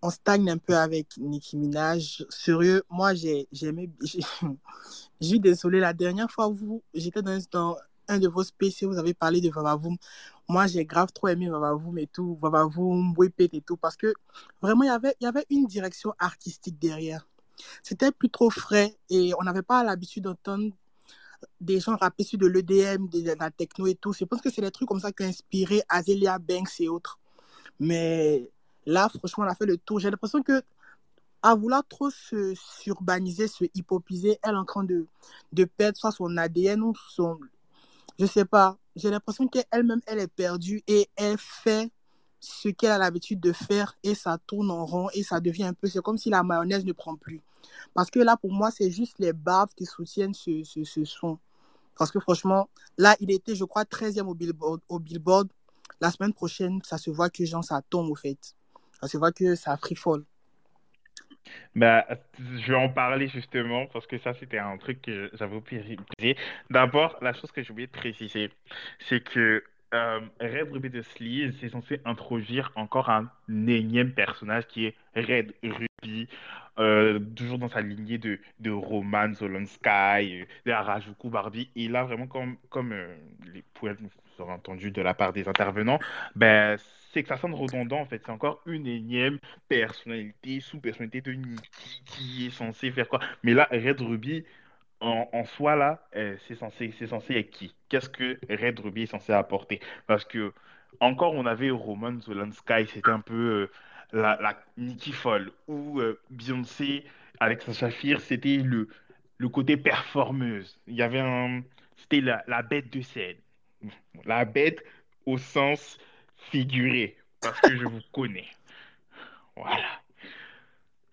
On stagne un peu avec Nicki Minaj. Sérieux, moi, j'ai j'ai aimé. (laughs) j'ai- Je suis désolée, la dernière fois, vous, j'étais dans, dans un de vos spaces, vous avez parlé de Vavavoom. Moi, j'ai grave trop aimé Vavavoom et tout, Vavavoom, Whippet et tout, parce que vraiment, il y avait, il y avait une direction artistique derrière. C'était plus trop frais et on n'avait pas l'habitude d'entendre des gens rapper sur de l'EDM, de la techno et tout. Je pense que c'est des trucs comme ça qui ont inspiré Azealia Banks et autres. Mais là, franchement, on a fait le tour. J'ai l'impression que à vouloir trop se surbaniser, se hypopiser, elle est en train de, de perdre soit son ADN ou son... Je sais pas. J'ai l'impression qu'elle-même, elle est perdue et elle fait ce qu'elle a l'habitude de faire et ça tourne en rond et ça devient un peu... C'est comme si la mayonnaise ne prend plus. Parce que là, pour moi, c'est juste les barbes qui soutiennent ce, ce, son. Parce que franchement, là, il était, je crois, 13e au Billboard. Au Billboard. La semaine prochaine, ça se voit que genre, ça tombe, au fait. Ça se voit que ça frifole. Bah, je vais en parler justement parce que ça, c'était un truc que j'avais oublié. D'abord, la chose que j'ai oublié de préciser, c'est que euh, Red Ruby de Sleaze, c'est censé introduire encore un énième personnage qui est Red Ruby, euh, toujours dans sa lignée de, de Roman Sky, de Harajuku Barbie. Et là, vraiment, comme, comme euh, les poètes aurez entendu de la part des intervenants, ben, c'est que ça sonne redondant en fait. C'est encore une énième personnalité, sous-personnalité de Nikki qui est censée faire quoi? Mais là, Red Ruby, en, soi, là, euh, c'est censé, censé être qui? Qu'est-ce que Red Ruby est censé apporter? Parce que, encore, on avait Roman Sky, c'était un peu euh, la, la Nikki folle. Ou euh, Beyoncé, avec sa Shafir, c'était le, le côté performeuse. Il y avait un. C'était la, la bête de scène. La bête au sens figuré, parce que je vous connais. Voilà.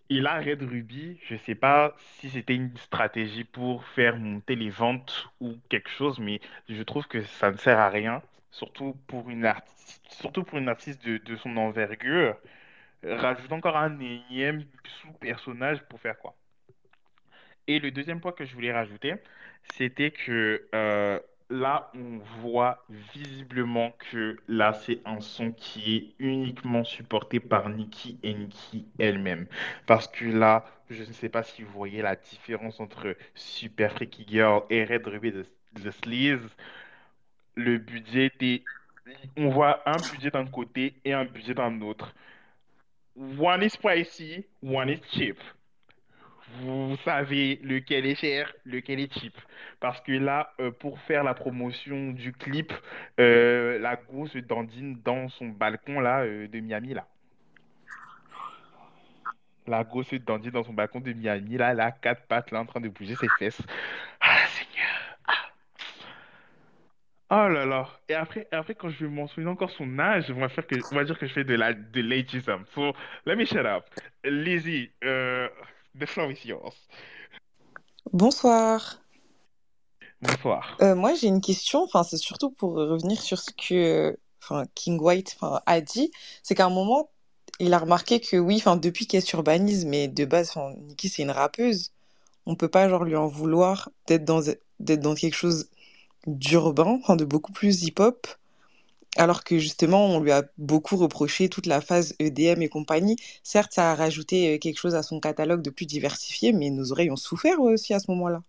Et là, Red Ruby, je sais pas si c'était une stratégie pour faire monter les ventes ou quelque chose, mais je trouve que ça ne sert à rien, surtout pour une artiste, surtout pour une artiste de, de son envergure. Rajoute encore un énième sous-personnage pour faire quoi? Et le deuxième point que je voulais rajouter, c'était que euh, là, on voit visiblement que là, c'est un son qui est uniquement supporté par Nicki et Nicki elle-même. Parce que là, je ne sais pas si vous voyez la différence entre Super Freaky Girl et Red Ruby de, de Sleaze. Le budget est... On voit un budget d'un côté et un budget d'un autre. One is pricey, one is cheap vous savez lequel est cher, lequel est cheap. Parce que là, euh, pour faire la promotion du clip, euh, la go se dandine dans son balcon là, euh, de Miami. Là. La go se dandine dans son balcon de Miami. Là, a quatre pattes là, en train de bouger ses fesses. Ah, Seigneur. Ah. Oh là là. Et après, après quand je vais mentionner encore son âge, on va, faire que, on dire que je fais de la de l'ageism. So, let me shut up. Lizzie, euh, the floor is yours. Bonsoir. Bonsoir. Euh, moi, j'ai une question. Enfin, c'est surtout pour revenir sur ce que enfin, King White enfin, a dit. C'est qu'à un moment, il a remarqué que oui, enfin, depuis qu'elle s'urbanise, mais de base, enfin, Nicki, c'est une rappeuse. On peut pas genre lui en vouloir d'être dans d'être dans quelque chose d'urbain, enfin, de beaucoup plus hip-hop. Alors que justement, on lui a beaucoup reproché toute la phase EDM et compagnie. Certes, ça a rajouté euh, quelque chose à son catalogue de plus diversifié, mais nos oreilles ont souffert aussi à ce moment-là.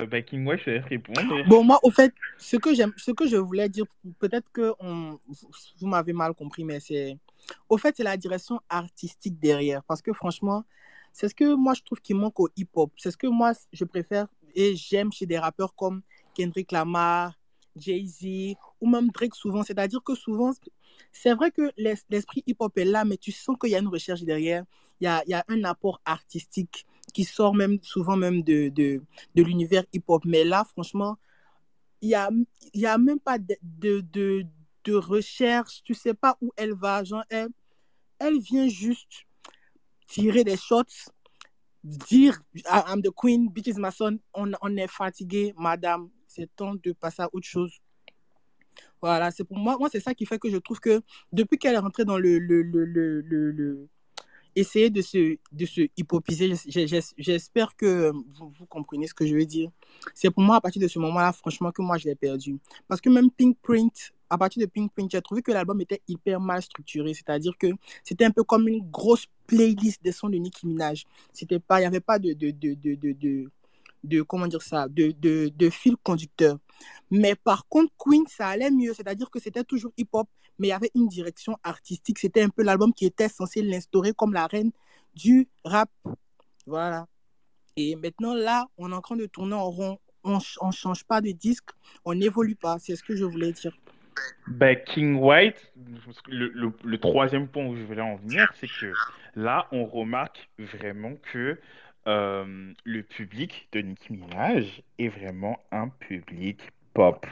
Euh, bah, King vais répondre. (gasps) Bon, moi, au fait, ce que j'aime, ce que je voulais dire, peut-être que on, vous, vous m'avez mal compris, mais c'est, au fait, c'est la direction artistique derrière. Parce que franchement, c'est ce que moi je trouve qui manque au hip-hop. C'est ce que moi je préfère et j'aime chez des rappeurs comme Kendrick Lamar, Jay-Z ou même Drake souvent. C'est-à-dire que souvent, c'est vrai que l'es- l'esprit hip-hop est là, mais tu sens qu'il y a une recherche derrière. Il y a, un apport artistique qui sort même souvent même de, de, l'univers hip-hop. Mais là, franchement, il y a, y a même pas de, de recherche. Tu sais pas où elle va. Genre, elle, elle vient juste tirer des shots, dire I'm the queen, bitch is my son. On, est fatigué, madame. C'est temps de passer à autre chose. Voilà, c'est pour moi, moi c'est ça qui fait que je trouve que depuis qu'elle est rentrée dans le, le, le, le, essayer de se, de se hypopiser, j'espère que vous, vous comprenez ce que je veux dire. C'est pour moi à partir de ce moment-là, franchement, que moi je l'ai perdu. Parce que même Pink Print à partir de Pink Pink, j'ai trouvé que l'album était hyper mal structuré. C'est-à-dire que c'était un peu comme une grosse playlist des sons de Nicki Minaj. Il n'y avait pas de, de, de, de, de, comment dire ça, de, de fil conducteur. Mais par contre, Queen, ça allait mieux. C'est-à-dire que c'était toujours hip-hop, mais il y avait une direction artistique. C'était un peu l'album qui était censé l'instaurer comme la reine du rap. Voilà. Et maintenant, là, on est en train de tourner en rond. On ne change pas de disque, on n'évolue pas. C'est ce que je voulais dire. Ben, King White, le, troisième point où je voulais en venir, c'est que là, on remarque vraiment que euh, le public de Nicki Minaj est vraiment un public pop.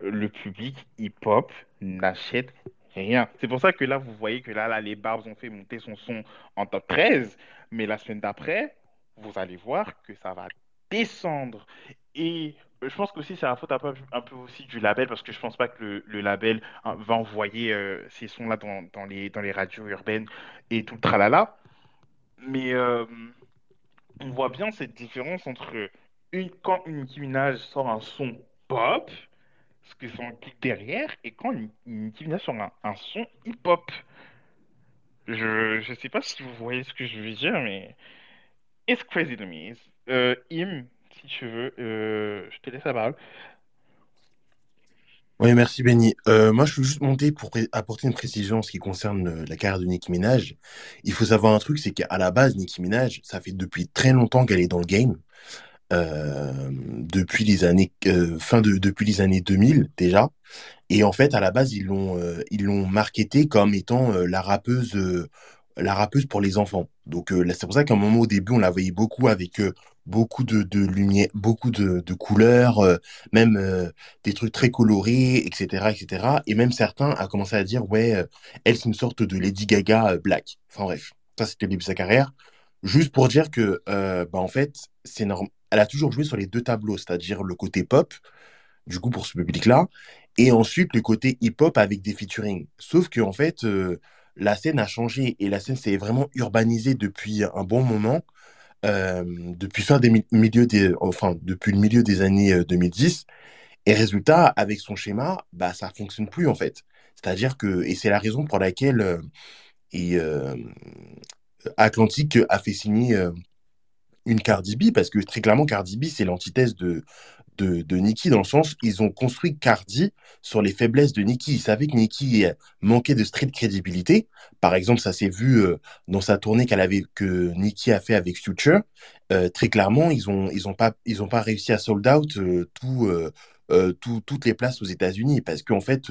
Le public hip-hop n'achète rien. C'est pour ça que là, vous voyez que là, là, les Barbs ont fait monter son son en top 13, mais la semaine d'après, vous allez voir que ça va descendre. Et je pense qu'aussi c'est la faute un peu, un peu aussi du label parce que je pense pas que le, le label hein, va envoyer euh, ces sons-là dans, dans les, dans les radios urbaines et tout le tralala. Mais euh, on voit bien cette différence entre une, quand une Nicki sort un son pop, ce que un clic derrière, et quand une, une sort un, un son hip-hop. Je, je sais pas si vous voyez ce que je veux dire, mais it's crazy to me. Euh, si tu veux, euh, je te laisse la parole. Oui, merci Benny. Euh, moi, je suis juste monté pour apporter une précision en ce qui concerne euh, la carrière de Nicki Minaj. Il faut savoir un truc, c'est qu'à la base, Nicki Minaj, ça fait depuis très longtemps qu'elle est dans le game. Depuis les années fin de depuis les années 2000 déjà. Et en fait, à la base, ils l'ont ils l'ont marketé comme étant la rappeuse la rappeuse pour les enfants. Donc euh, c'est pour ça qu'à un moment au début, on la voyait beaucoup avec euh, beaucoup de, de lumière, beaucoup de, de couleurs, euh, même euh, des trucs très colorés, etc., etc. Et même certains a commencé à dire, ouais, elle, c'est une sorte de Lady Gaga black. Enfin bref, ça, c'était le début de sa carrière. Juste pour dire que, bah, en fait, c'est Elle a toujours joué sur les deux tableaux, c'est-à-dire le côté pop, du coup, pour ce public-là, et ensuite le côté hip-hop avec des featuring. Sauf que, en fait, la scène a changé et la scène s'est vraiment urbanisée depuis un bon moment, euh, depuis fin des le milieu des années euh, 2010. Et résultat, avec son schéma, bah, ça fonctionne plus, en fait. C'est-à-dire que, et c'est la raison pour laquelle euh, euh, Atlantique a fait signer euh, une Cardi B, parce que très clairement, Cardi B, c'est l'antithèse de, de, de Nicki, dans le sens, ils ont construit Cardi sur les faiblesses de Nicki. Ils savaient que Nicki euh, manquait de street crédibilité. Par exemple, ça s'est vu euh, dans sa tournée qu'elle avait, que Nicki a fait avec Future. Euh, très clairement, ils ont, ils ont pas, ils ont pas réussi à sold out tout, tout- toutes les places aux États-Unis parce qu'en fait,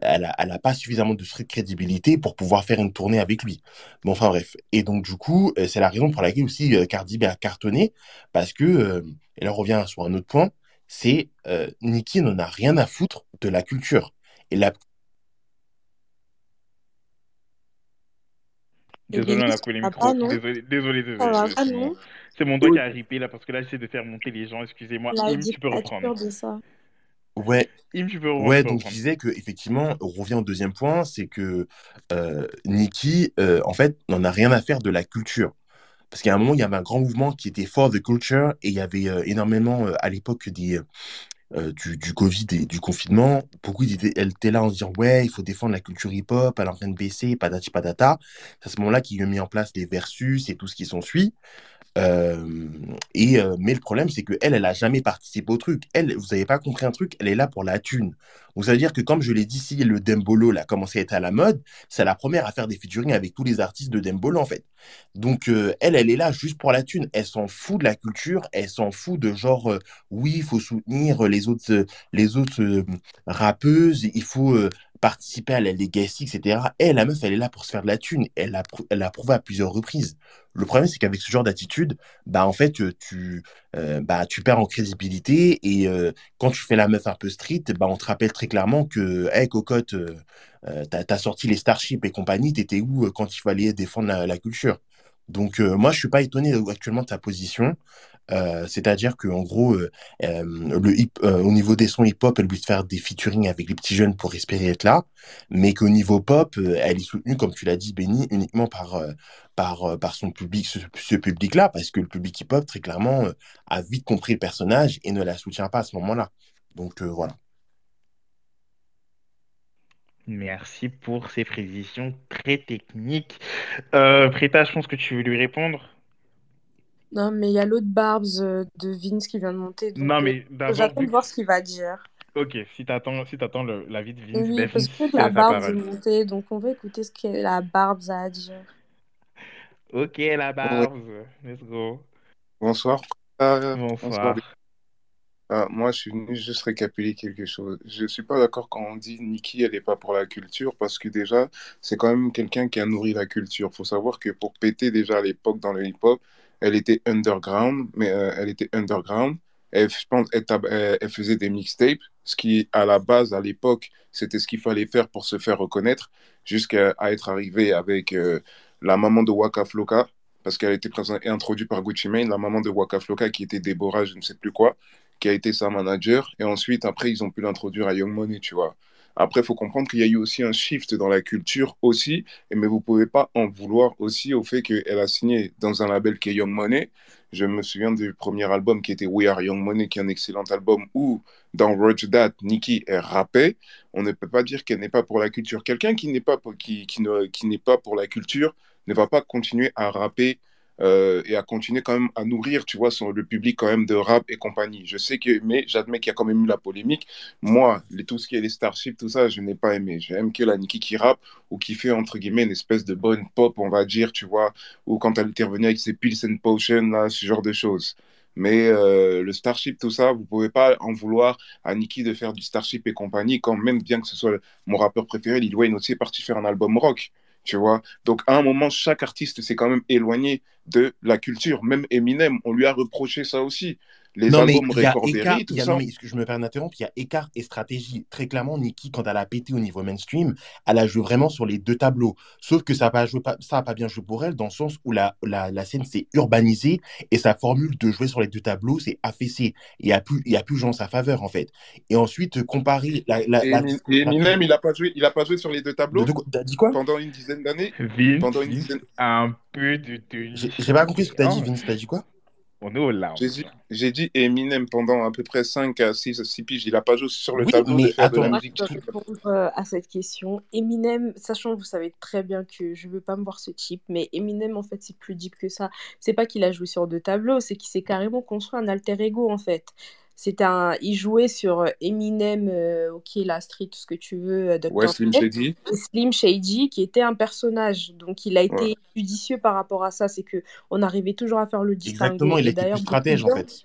elle a, elle a pas suffisamment de street crédibilité pour pouvoir faire une tournée avec lui. Bon, enfin bref. Et donc, du coup, c'est la raison pour laquelle aussi Cardi B a cartonné parce que, et là, on revient sur un autre point, c'est euh, Nicki n'en a rien à foutre de la culture. Et la Désolé, on a micros. pas, non? Désolé, désolé, C'est mon, doigt qui a ripé là parce que là, j'essaie de faire monter les gens. Excusez-moi. Tu peux reprendre. de ça. Ouais, Im, tu peux reprendre. ouais, donc je disais que effectivement, on revient au deuxième point, c'est que euh, Nicki, euh, en fait, n'en a rien à faire de la culture. Parce qu'à un moment, il y avait un grand mouvement qui était for the culture et il y avait euh, énormément à l'époque euh, du, du Covid et du confinement, beaucoup étaient, étaient là en se disant ouais, il faut défendre la culture hip-hop, elle est en train de baisser, patati patata. C'est à ce moment-là qu'ils ont mis en place les versus et tout ce qui s'ensuit. Euh, et, euh, mais le problème, c'est qu'elle, elle a jamais participé au truc. Elle, vous avez pas compris un truc, elle est là pour la thune. Donc ça veut dire que, comme je l'ai dit, si le Dembolo a commencé à être à la mode, c'est la première à faire des featuring avec tous les artistes de Dembolo, en fait. Donc euh, elle, elle est là juste pour la thune. Elle s'en fout de la culture, elle s'en fout de genre, oui, il faut soutenir les autres, les autres rappeuses, il faut participer à la legacy, etc. Elle, la meuf, elle est là pour se faire de la thune. Elle l'a elle l'a prouvé à plusieurs reprises. Le problème, c'est qu'avec ce genre d'attitude, bah, en fait, euh, tu, euh, bah, tu perds en crédibilité et euh, quand tu fais la meuf un peu street, bah, on te rappelle très clairement que, hey, cocotte, t'as, sorti les Starship et compagnie, t'étais où quand il fallait défendre la, culture? Donc, moi, je suis pas étonné actuellement de ta position. Euh, c'est-à-dire que en gros, euh, euh, au niveau des sons hip-hop, elle veut faire des featuring avec les petits jeunes pour espérer être là, mais qu'au niveau pop, elle est soutenue, comme tu l'as dit, Benny, uniquement par, par, son public, ce, public-là, parce que le public hip-hop, très clairement, a vite compris le personnage et ne la soutient pas à ce moment-là. Donc voilà. Merci pour ces précisions très techniques. Preta, je pense que tu veux lui répondre. Non, mais il y a l'autre Barbs euh, de Vince qui vient de monter, donc Non, euh, mais d'abord, j'attends de voir ce qu'il va dire. Ok, si t'attends, si t'attends le- l'avis de Vince, Oui, ben parce Vince, que la Barbs est parole. montée, donc on va écouter ce que la Barbs a à dire. Ok, la Oui, Barbs, let's go. bonsoir. Euh, bonsoir. Bonsoir. Euh, moi, je suis venu juste récapituler quelque chose. Je suis pas d'accord quand on dit Nikki, elle n'est pas pour la culture, parce que déjà, c'est quand même quelqu'un qui a nourri la culture. faut savoir que pour péter déjà à l'époque dans le hip-hop, elle était underground, mais euh, elle était underground. Elle, je pense, elle, faisait des mixtapes, ce qui, à la base, à l'époque, c'était ce qu'il fallait faire pour se faire reconnaître, jusqu'à être arrivé avec euh, la maman de Waka Flocka, parce qu'elle a été introduite par Gucci Mane, la maman de Waka Flocka, qui était Déborah, je ne sais plus quoi, qui a été sa manager. Et ensuite, après, ils ont pu l'introduire à Young Money, tu vois. Après, il faut comprendre qu'il y a eu aussi un shift dans la culture aussi, mais vous pouvez pas en vouloir aussi au fait qu'elle a signé dans un label qui est Young Money. Je me souviens du premier album qui était We Are Young Money, qui est un excellent album où, dans Roger That, Nicki est rappée. On ne peut pas dire qu'elle n'est pas pour la culture. Quelqu'un qui n'est pas, qui, qui ne, qui n'est pas pour la culture ne va pas continuer à rapper euh, et à continuer quand même à nourrir, tu vois, le public quand même de rap et compagnie. Je sais que, mais j'admets qu'il y a quand même eu la polémique. Moi, les, tout ce qui est les Starship, tout ça, je n'ai pas aimé. J'aime que la Nicki qui rappe ou qui fait, entre guillemets, une espèce de bonne pop, on va dire, tu vois, ou quand elle revenue avec ses Pills and Potions, là, ce genre de choses. Mais euh, le Starship, tout ça, vous pouvez pas en vouloir à Nicki de faire du Starship et compagnie, quand même bien que ce soit mon rappeur préféré, Lil Wayne aussi est parti faire un album rock, tu vois. Donc à un moment, chaque artiste s'est quand même éloigné de la culture. Même Eminem, on lui a reproché ça aussi. Les Non, mais albums il y a Recordery, écart, tout y a, ça. non, mais je me permets d'interrompre, il y a écart et stratégie. Très clairement, Nikki, quand elle a pété au niveau mainstream, elle a joué vraiment sur les deux tableaux. Sauf que ça n'a pas, joué- pas- ça a pas bien joué pour elle, dans le sens où la, la, la scène s'est urbanisée et sa formule de jouer sur les deux tableaux s'est affaissée. Il n'y a plus, il y a plus joué en sa faveur, en fait. Et ensuite, comparer la, la, Et la et la- Eminem, il n'a pas joué, il a pas joué sur les deux de- tableaux de dit quoi? pendant une dizaine d'années? Vince, Pendant une dizaine. un peu de tenue, J'ai pas compris ce que t'as dit, Oh, Vince. T'as dit quoi? On est dit, là. j'ai dit Eminem pendant à peu près 5 à 6, 6 piges. Il n'a pas joué sur le Oui, tableau de mais de la musique répondre euh, à cette question. Eminem, sachant que vous savez très bien que je veux pas me voir ce type, mais Eminem, en fait, c'est plus deep que ça. C'est pas qu'il a joué sur deux tableaux, c'est qu'il s'est carrément construit un alter ego, en fait. C'était un... Il jouait sur euh, Eminem, euh, ok, la street, tout ce que tu veux, euh, Ouais, Dr. Slim Dre, Shady. et Slim Shady, qui était un personnage. Donc, il a Ouais. été judicieux par rapport à ça. C'est que on arrivait toujours à faire le Exactement, distinguo. il Et était plus d'ailleurs, beaucoup de stratège, en gens fait.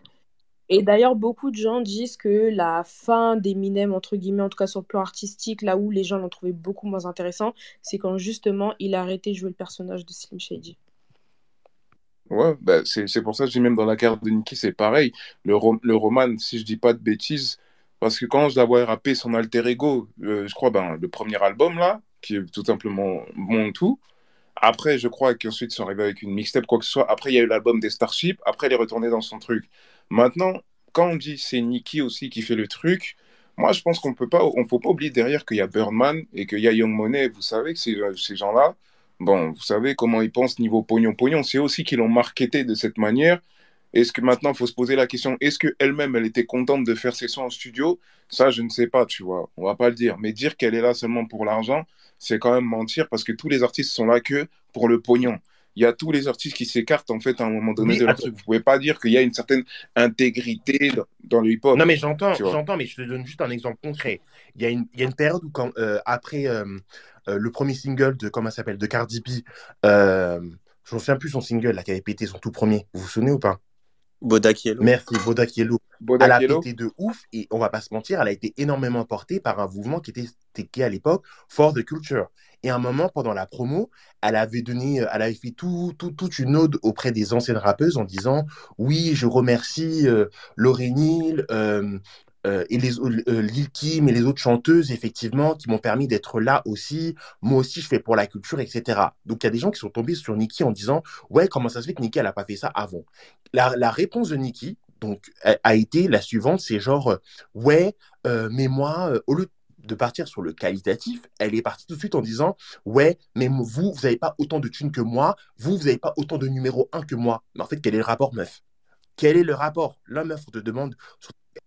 et d'ailleurs, beaucoup de gens disent que la fin d'Eminem, entre guillemets, en tout cas sur le plan artistique, là où les gens l'ont trouvé beaucoup moins intéressant, c'est quand justement il a arrêté de jouer le personnage de Slim Shady. Ouais, bah, c'est pour ça que dis même dans la carte de Nicki, c'est pareil. Le, le Roman, si je dis pas de bêtises, parce que quand je la vois rapper son alter ego, euh, je crois, ben, le premier album là, qui est tout simplement Mon Tout, après, je crois qu'ensuite, ils sont arrivés avec une mixtape, quoi que ce soit. Après, il y a eu l'album des Starship. Après, elle est retournée dans son truc. Maintenant, quand on dit c'est Nicki aussi qui fait le truc, moi, je pense qu'on peut pas, on faut pas oublier derrière qu'il y a Birdman et qu'il y a Young Money. Vous savez que ces, ces gens-là, bon, vous savez comment ils pensent niveau pognon-pognon. C'est aussi qu'ils l'ont marketé de cette manière. Est-ce que maintenant, il faut se poser la question, est-ce qu'elle-même, elle était contente de faire ses sons en studio? Ça, je ne sais pas, tu vois. On va pas le dire. Mais dire qu'elle est là seulement pour l'argent, c'est quand même mentir parce que tous les artistes sont là que pour le pognon. Il y a tous les artistes qui s'écartent en fait à un moment donné Oui, de leur truc. Vous pouvez pas dire qu'il y a une certaine intégrité dans, dans le hip-hop, Non, mais j'entends, j'entends, mais je te donne juste un exemple concret. Il y a une, il y a une période où, quand, euh, après euh, le premier single de, comment ça s'appelle, de Cardi B, euh, je ne me souviens plus son single, là, qui avait pété son tout premier. Vous vous souvenez ou pas? Bodak Yellow. Merci, Bodak Yellow. Elle a pété de ouf et on va pas se mentir, elle a été énormément portée par un mouvement qui était, qui à l'époque For the Culture. Et à un moment, pendant la promo, elle avait donné, elle avait fait tout, tout- toute une ode auprès des anciennes rappeuses en disant Oui, je remercie euh, Lauryn Hill euh, euh, et les, euh, Lil Kim et les autres chanteuses, effectivement, qui m'ont permis d'être là aussi. Moi aussi, je fais pour la culture, etc. Donc, il y a des gens qui sont tombés sur Nicki en disant Ouais, comment ça se fait que Nicki, elle n'a pas fait ça avant? La, la réponse de Nicki donc, a, été la suivante c'est genre, ouais, euh, mais moi, euh, au lieu de partir sur le qualitatif, elle est partie tout de suite en disant Ouais, mais vous, vous n'avez pas autant de thunes que moi, vous, vous n'avez pas autant de numéro un que moi. Mais en fait, quel est le rapport, meuf? Quel est le rapport? Là, meuf, on te demande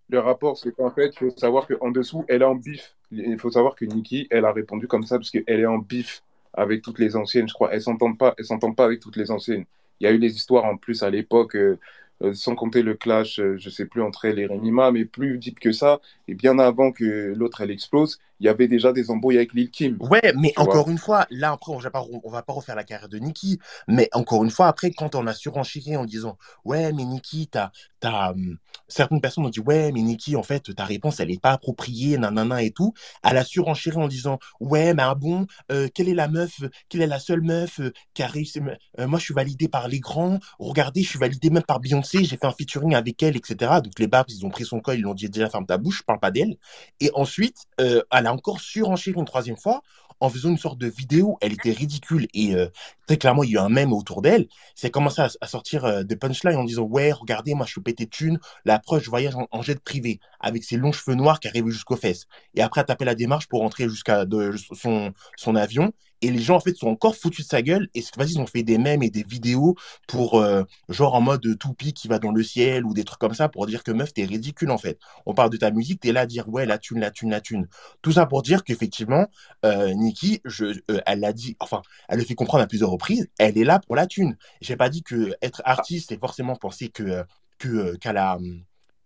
Le rapport, c'est qu'en fait, il faut savoir qu'en dessous, elle est en bif. Il faut savoir que Nikki, elle a répondu comme ça parce qu'elle est en bif avec toutes les anciennes, je crois. Elles s'entendent pas, s'entendent pas avec toutes les anciennes. Il y a eu des histoires en plus à l'époque, euh, euh, sans compter le clash, euh, je sais plus, entre elle et Renima, mais plus deep que ça. Et bien avant que l'autre, elle explose, il y avait déjà des embrouilles avec Lil Kim. Ouais, mais vois. encore une fois, là après, on va pas, on va pas refaire la carrière de Nikki, mais encore une fois, après, quand on a surenchéri en disant, ouais, mais Nikki, t'as, t'as, hum, certaines personnes ont dit, ouais, mais Nikki, en fait, ta réponse, elle est pas appropriée, nanana et tout. Elle a surenchéri en disant, ouais, mais ah bon, euh, quelle est la meuf, quelle est la seule meuf euh, qui a réussi, euh, moi, je suis validée par les grands, regardez, je suis validée même par Beyoncé, j'ai fait un featuring avec elle, etc. Donc les babs, ils ont pris son col, ils l'ont dit, déjà, ferme ta bouche, je pas d'elle. Et ensuite, euh, elle a encore surenchéri une troisième fois en faisant une sorte de vidéo. Elle était ridicule et euh, très clairement, il y a eu un mème autour d'elle. C'est commencé à, à sortir euh, des punchlines en disant Ouais, regardez, moi je suis pété de thunes. La preuve, je voyage en, jet privé avec ses longs cheveux noirs qui arrivent jusqu'aux fesses. Et après, a tapé la démarche pour rentrer jusqu'à de- son, son avion. Et les gens, en fait, sont encore foutus de sa gueule. Et cette fois-ci, ils ont fait des mèmes et des vidéos pour, euh, genre, en mode toupie qui va dans le ciel ou des trucs comme ça pour dire que meuf, t'es ridicule, en fait. On parle de ta musique, t'es là à dire, ouais, la thune, la thune, la thune. Tout ça pour dire qu'effectivement, euh, Nikki, euh, elle l'a dit, enfin, elle le fait comprendre à plusieurs reprises, elle est là pour la thune. J'ai pas dit que être artiste, c'est forcément penser que, que, qu'à la,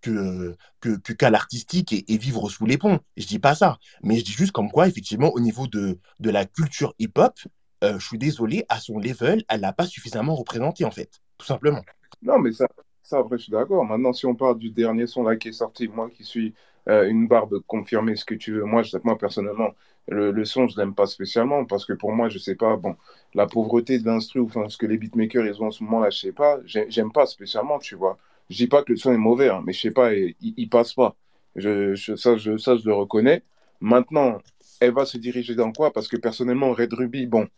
que, que, que l'artistique et, vivre sous les ponts. Je dis pas ça. Mais je dis juste comme quoi, effectivement, au niveau de, de la culture hip-hop, euh, je suis désolé, à son level, elle l'a pas suffisamment représenté, en fait. Tout simplement. Non, mais ça, ça après, je suis d'accord. Maintenant, si on parle du dernier son là qui est sorti, moi qui suis euh, une barbe confirmée, ce que tu veux, moi, moi personnellement, le, le son, je l'aime pas spécialement parce que pour moi, je sais pas, bon, la pauvreté de l'instru, enfin, ce que les beatmakers ils ont en ce moment là, je sais pas, j'ai- j'aime pas spécialement, tu vois. Je dis pas que le son est mauvais, hein, mais je sais pas, il, il passe pas. Ça, je, le reconnais. Maintenant, elle va se diriger dans quoi? Parce que personnellement, Red Ruby, bon.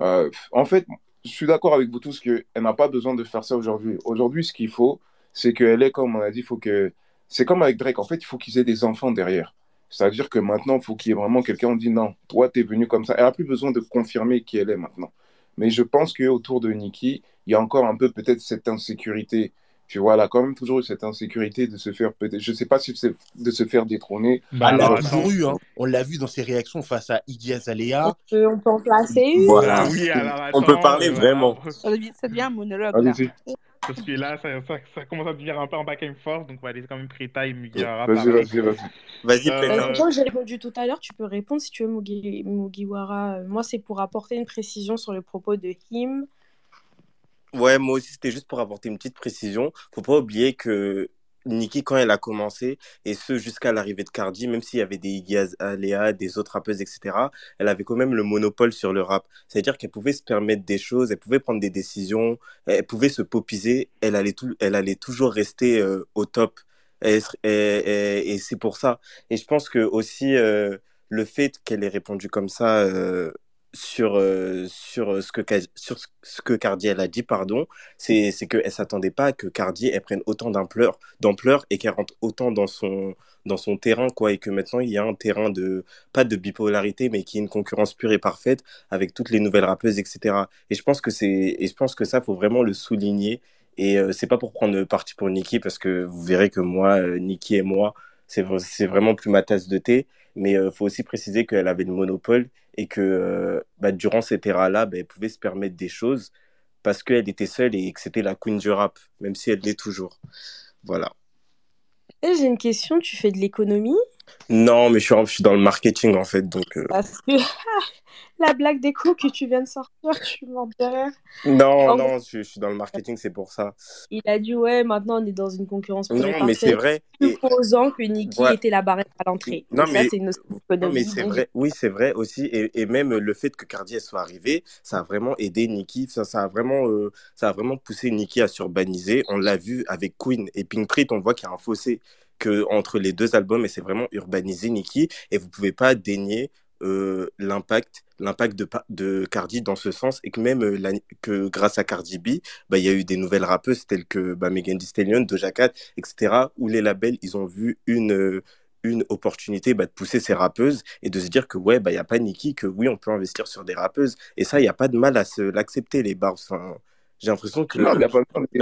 Euh, en fait, je suis d'accord avec vous tous qu'elle n'a pas besoin de faire ça aujourd'hui. Aujourd'hui, ce qu'il faut, c'est qu'elle est, comme on a dit, faut que... c'est comme avec Drake. En fait, il faut qu'ils aient des enfants derrière. C'est-à-dire que maintenant, il faut qu'il y ait vraiment quelqu'un qui dit non, toi, tu es venu comme ça. Elle n'a plus besoin de confirmer qui elle est maintenant. Mais je pense qu'autour de Nikki, il y a encore un peu peut-être cette insécurité. Tu vois, elle a quand même toujours eu cette insécurité de se faire peut-être, je sais pas si c'est de se faire détrôner. Bah, elle l'a alors, toujours eu, hein. On l'a vu dans ses réactions face à Iggy Azalea. On peut, on peut en placer une. Voilà. Ah oui, alors On peut parler euh, voilà. vraiment. Ça devient, un monologue, là. Allez-y. Parce que là, ça, ça, ça commence à devenir un peu en back and forth, donc on va laisser quand même Prita et Mugiwara Vas-y, parler. vas-y, vas-y. Vas-y, Euh, Preta. Euh, j'ai répondu tout à l'heure, tu peux répondre si tu veux, Mugi, Mugiwara. Euh, Moi, c'est pour apporter une précision sur le propos de Him. Ouais, moi aussi, c'était juste pour apporter une petite précision. Faut pas oublier que Nicki, quand elle a commencé, et ce jusqu'à l'arrivée de Cardi, même s'il y avait des Iggy Azalea, des autres rappeuses, etc., elle avait quand même le monopole sur le rap. C'est-à-dire qu'elle pouvait se permettre des choses, elle pouvait prendre des décisions, elle pouvait se popiser, elle allait, tout, elle allait toujours rester euh, au top. Et c'est pour ça. Et je pense que aussi, euh, le fait qu'elle ait répondu comme ça euh, sur, euh, sur, ce que, sur ce que a dit, pardon, c'est qu'elle s'attendait pas à que Cardi elle prenne autant d'ampleur et qu'elle rentre autant dans son dans son terrain quoi et que maintenant il y a un terrain de pas de bipolarité mais qui est une concurrence pure et parfaite avec toutes les nouvelles rappeuses etc et je pense que et je pense que ça faut vraiment le souligner. Et euh, c'est pas pour prendre parti pour Nicki parce que vous verrez que moi euh, Nicki et moi c'est vraiment plus ma tasse de thé mais euh, faut aussi préciser qu'elle avait le monopole et que euh, bah, durant cette ère-là bah, elle pouvait se permettre des choses parce qu'elle était seule et que c'était la queen du rap, même si elle l'est toujours. Voilà. J'ai une question, tu fais de l'économie? Non, mais je suis, en- je suis dans le marketing en fait, donc euh, Parce que (laughs) la blague d'écho que tu viens de sortir, je suis morte de rire. non, En non, je, je suis dans le marketing, c'est pour ça. il a dit, ouais, maintenant on est dans une concurrence Non, mais c'est vrai. Supposant que Nikki ouais, était la barrière à l'entrée. non, mais c'est une non, mais c'est vrai. Oui, c'est vrai aussi. Et, et même le fait que Cardi soit arrivée, ça a vraiment aidé Nicki. Ça, ça a vraiment, euh, ça a vraiment poussé Nicki à s'urbaniser. On l'a vu avec Queen et Pink. On voit qu'il y a un fossé que entre les deux albums et c'est vraiment urbanisé Nicki. Et vous pouvez pas dénier euh, l'impact l'impact de, de Cardi dans ce sens et que même euh, que grâce à Cardi B bah, il y a eu des nouvelles rappeuses telles que bah, Megan Thee Stallion, Doja Cat, etc. où les labels ils ont vu une euh, une opportunité bah, de pousser ces rappeuses et de se dire que ouais bah il y a pas Nicki que oui on peut investir sur des rappeuses et ça il y a pas de mal à l'accepter les bars enfin, J'ai l'impression que, Non, pas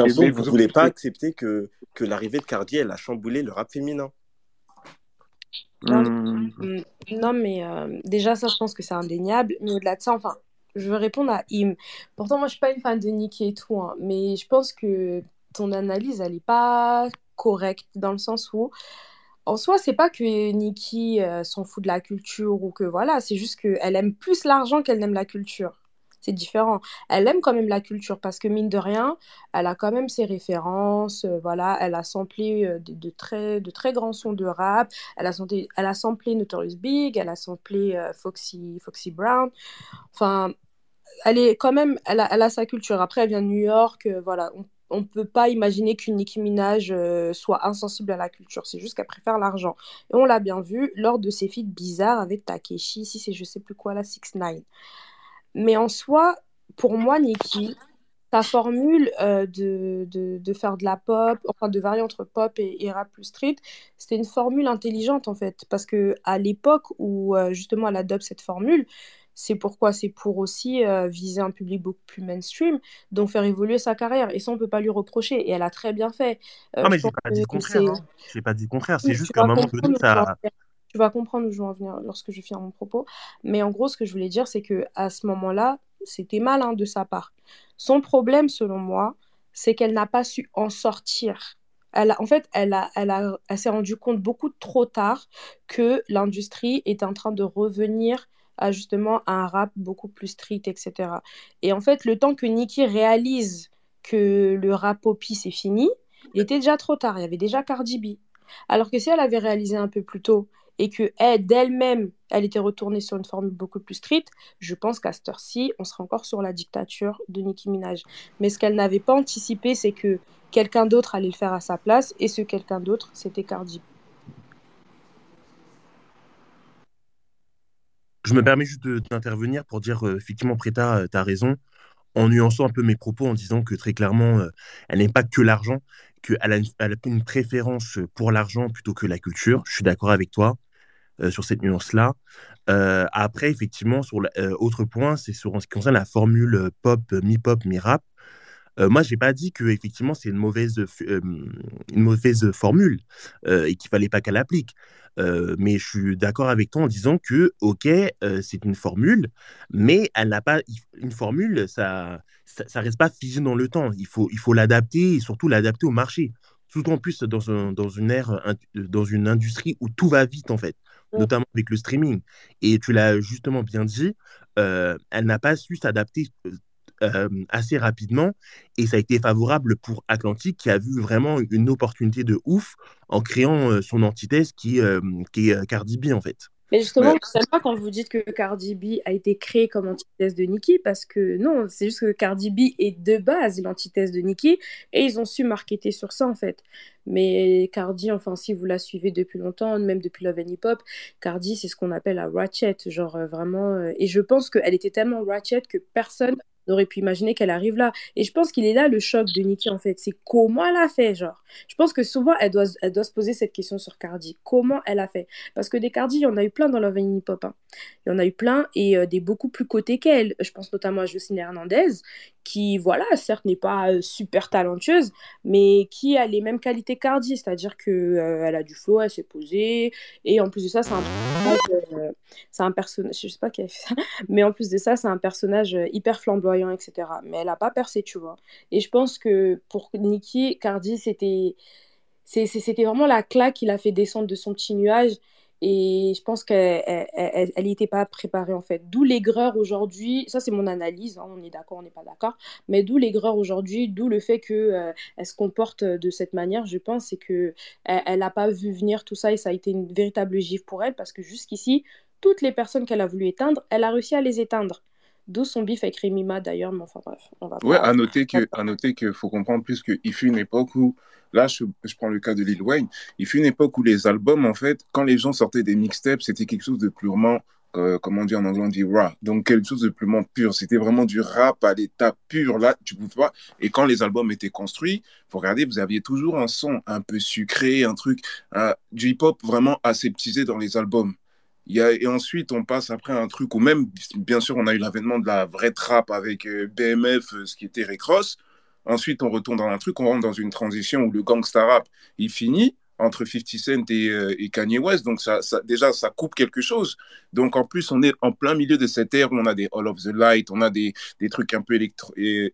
vous vous voulez pas accepter que, que l'arrivée de Cardi, elle a chamboulé le rap féminin? Non, Hmm. Mm, Non, mais euh, déjà, ça, je pense que c'est indéniable. Mais au-delà de ça, enfin, je veux répondre à Im. Pourtant, moi, je suis pas une fan de Nicki et tout, hein, mais je pense que ton analyse, elle est pas correcte dans le sens où, en soi, c'est pas que Nicki euh, s'en fout de la culture ou que voilà, c'est juste qu'elle aime plus l'argent qu'elle n'aime la culture. C'est différent. Elle aime quand même la culture parce que mine de rien, elle a quand même ses références. euh, voilà, elle a samplé euh, de, très, de très grands sons de rap. Elle a, samplé, elle a Notorious Big, elle a samplé euh, Foxy, Foxy Brown. Enfin, elle est quand même, elle a, elle a sa culture. Après, elle vient de New York. voilà, on ne peut pas imaginer qu'une Nicki Minaj soit insensible à la culture. C'est juste qu'elle préfère l'argent. Et on l'a bien vu lors de ses feats bizarres avec Takeshi, si c'est je sais plus quoi, la 6 9 Mais en soi, pour moi, Nicki, sa formule euh, de, de, de faire de la pop, enfin de varier entre pop et, et rap plus street, c'était une formule intelligente en fait. Parce que à l'époque où euh, justement elle adopte cette formule, c'est pourquoi? C'est pour aussi euh, viser un public beaucoup plus mainstream, donc faire évoluer sa carrière. Et ça, on peut pas lui reprocher. Et elle a très bien fait. Euh, Non, mais je pense pas dit le que. Hein. Pas dit le contraire. C'est juste qu'à un moment donné, ça. Tu vas comprendre où je veux en venir lorsque je finis mon propos. Mais en gros, ce que je voulais dire, c'est que à ce moment-là, c'était malin de sa part. Son problème, selon moi, c'est qu'elle n'a pas su en sortir. Elle a, en fait, elle a, elle a, elle s'est rendue compte beaucoup trop tard que l'industrie est en train de revenir à justement un rap beaucoup plus street, etc. Et en fait, le temps que Nicki réalise que le rap poppy c'est fini, il était déjà trop tard. Il y avait déjà Cardi B. Alors que si elle avait réalisé un peu plus tôt et que elle, d'elle-même, elle était retournée sur une formule beaucoup plus street, je pense qu'à cette heure-ci, on serait encore sur la dictature de Nicki Minaj. Mais ce qu'elle n'avait pas anticipé, c'est que quelqu'un d'autre allait le faire à sa place, et ce quelqu'un d'autre, c'était Cardi. Je me permets juste d'intervenir pour dire, euh, effectivement, Preta, tu as raison, en nuançant un peu mes propos en disant que très clairement, euh, elle n'aime pas que l'argent, qu'elle a une, préférence pour l'argent plutôt que la culture. Je suis d'accord avec toi euh, sur cette nuance-là. Euh, après, effectivement, sur l'autre point, c'est sur en ce qui concerne la formule euh, pop, euh, mi-pop, mi-rap. Euh, moi, j'ai pas dit que effectivement c'est une mauvaise, euh, une mauvaise formule euh, et qu'il fallait pas qu'elle applique. Euh, mais je suis d'accord avec toi en disant que ok, euh, c'est une formule, mais elle n'a pas une formule, ça, ça, ça reste pas figé dans le temps. Il faut, il faut l'adapter et surtout l'adapter au marché. Tout en plus dans, un- dans une ère, dans une industrie où tout va vite en fait, notamment avec le streaming. Et tu l'as justement bien dit, elle n'a pas su s'adapter euh, assez rapidement et ça a été favorable pour Atlantique qui a vu vraiment une opportunité de ouf en créant euh, son antithèse qui, euh, qui est euh, Cardi B en fait. Mais justement, je sais pas quand vous dites que Cardi B a été créée comme antithèse de Nicki, parce que non, c'est juste que Cardi B est de base l'antithèse de Nicki, et ils ont su marketer sur ça en fait. Mais Cardi, enfin, si vous la suivez depuis longtemps, même depuis Love and Hip Hop, Cardi, c'est ce qu'on appelle la ratchet, genre euh, vraiment. euh, Et je pense qu'elle était tellement ratchet que personne n'aurait pu imaginer qu'elle arrive là. Et je pense qu'il est là le choc de Nicki en fait, c'est comment elle a fait, genre. Je pense que souvent elle doit, se poser cette question sur Cardi, comment elle a fait? Parce que des Cardi, il y en a eu plein dans Love and Hip Hop. hein. Il y en a eu plein et euh, des beaucoup plus cotés qu'elle. Je pense notamment à Jocelyne Hernandez, qui, voilà, certes n'est pas euh, super talentueuse, mais qui a les mêmes qualités Cardi, c'est-à-dire que euh, a du flow, elle s'est posée, et en plus de ça, c'est un euh, c'est un personnage, je sais pas qui a (laughs) mais en plus de ça, c'est un personnage hyper flamboyant, etc. Mais elle a pas percé, tu vois. Et je pense que pour Nicki, Cardi, c'était c'était vraiment la claque qui l'a fait descendre de son petit nuage. Et je pense qu'elle elle, elle, elle y était pas préparée en fait. D'où l'aigreur aujourd'hui. Ça, c'est mon analyse. hein, on est d'accord, on n'est pas d'accord. Mais d'où l'aigreur aujourd'hui, d'où le fait que euh, se comporte de cette manière. Je pense c'est que elle, elle a pas vu venir tout ça et ça a été une véritable gifle pour elle parce que jusqu'ici, toutes les personnes qu'elle a voulu éteindre, elle a réussi à les éteindre. D'où son bif avec Rémi Ma d'ailleurs. Mais enfin bref, on va Ouais, pas. à noter que, à noter qu'il faut comprendre plus qu'il fut une époque où, là, je, je prends le cas de Lil Wayne, il fut une époque où les albums, en fait, quand les gens sortaient des mixtapes, c'était quelque chose de purement, euh, comment on dit en anglais, on dit raw. Donc, quelque chose de purement pur. C'était vraiment du rap à l'état pur, là, tu pouvais pas. Et quand les albums étaient construits, faut regarder, vous aviez toujours un son un peu sucré, un truc, euh, du hip-hop vraiment aseptisé dans les albums. Et ensuite, on passe après un truc où même, bien sûr, on a eu l'avènement de la vraie trappe avec euh, BMF, euh, ce qui était Rick Ross. Ensuite, on retourne dans un truc, on rentre dans une transition où le gangsta rap, il finit entre 50 Cent et, euh, et Kanye West. Donc, ça, déjà, ça coupe quelque chose. Donc, en plus, on est en plein milieu de cette ère où on a des All of the Light, on a des, des trucs un peu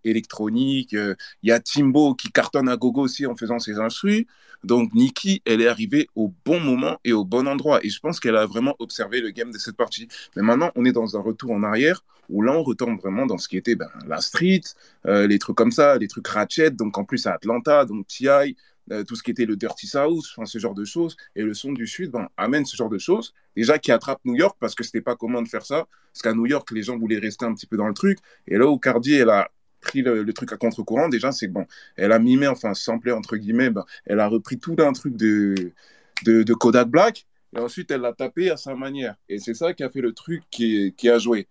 électroniques. Euh, Il y a Timbo qui cartonne à gogo aussi en faisant ses instrus. Donc, Nicki, elle est arrivée au bon moment et au bon endroit. Et je pense qu'elle a vraiment observé le game de cette partie. Mais maintenant, on est dans un retour en arrière où là, on retombe vraiment dans ce qui était ben, la street, euh, les trucs comme ça, les trucs ratchet. Donc, en plus, à Atlanta, donc T.I., euh, tout ce qui était le Dirty South, enfin, ce genre de choses. Et le son du Sud ben, amène ce genre de choses. Déjà, qui attrape New York parce que c'était pas comment de faire ça. Parce qu'à New York, les gens voulaient rester un petit peu dans le truc. Et là où Cardi, elle a pris le, truc à contre-courant, déjà, c'est bon, elle a mimé, enfin, samplé entre guillemets, ben, elle a repris tout un truc de, de, de Kodak Black. Et ensuite, elle l'a tapé à sa manière. Et c'est ça qui a fait le truc qui, qui a joué.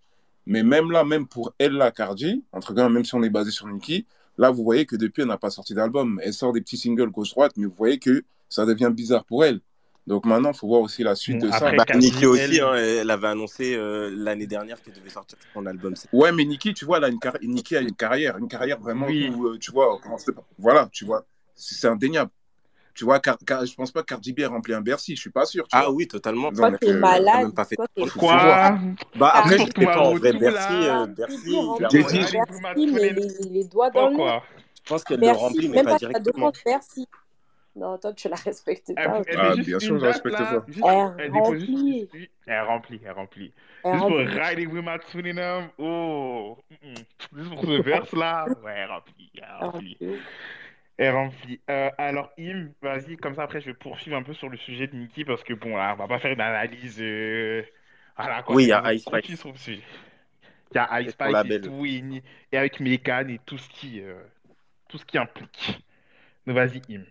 Mais même là, même pour elle, la Cardi, entre guillemets, même si on est basé sur Nicki, là, vous voyez que depuis, elle n'a pas sorti d'album. Elle sort des petits singles gauche-droite, mais vous voyez que ça devient bizarre pour elle. Donc maintenant, il faut voir aussi la suite de ça. Bah, Nicki aussi, elle- hein, elle avait annoncé euh, l'année dernière qu'elle devait sortir son album. Ouais, mais Nicki, tu vois, elle a une, Nicki a une carrière, une carrière vraiment Oui. où, euh, tu vois, comment c'est- voilà, tu vois, c'est indéniable. Tu vois, car, car- je pense pas que Cardi B ait rempli un Bercy, je suis pas sûr. tu Ah vois. oui, totalement. Toi, t'es euh, Elle a malade. même pas fait Toi, Quoi. Bah après, je Cardi sais pas en vrai, Bercy, euh, Bercy, J'ai dit, vous Bercy, mais les, les doigts dans le je pense qu'elle le remplit, mais même pas pas directement. Bercy. Non, toi, tu la respectes Elle, pas. elle ah, met juste bien sûr, je date respecte juste, Elle elle juste, remplit. oui, elle remplit, elle remplit. Elle Juste pour. Riding with my twin and oh, mm, mm. juste pour ce verse là, ouais, elle remplit, elle Elle remplit. Elle remplit. Euh, alors, Im, vas-y, comme ça après je vais poursuivre un peu sur le sujet de Nicki parce que bon, là, on va pas faire une analyse. euh, Voilà quoi, Oui, il y a Ice Spice. Il y a Ice Spice et tout, et, Ni- et avec Megan et tout ce qui, euh, tout ce qui implique. Donc vas-y, Im.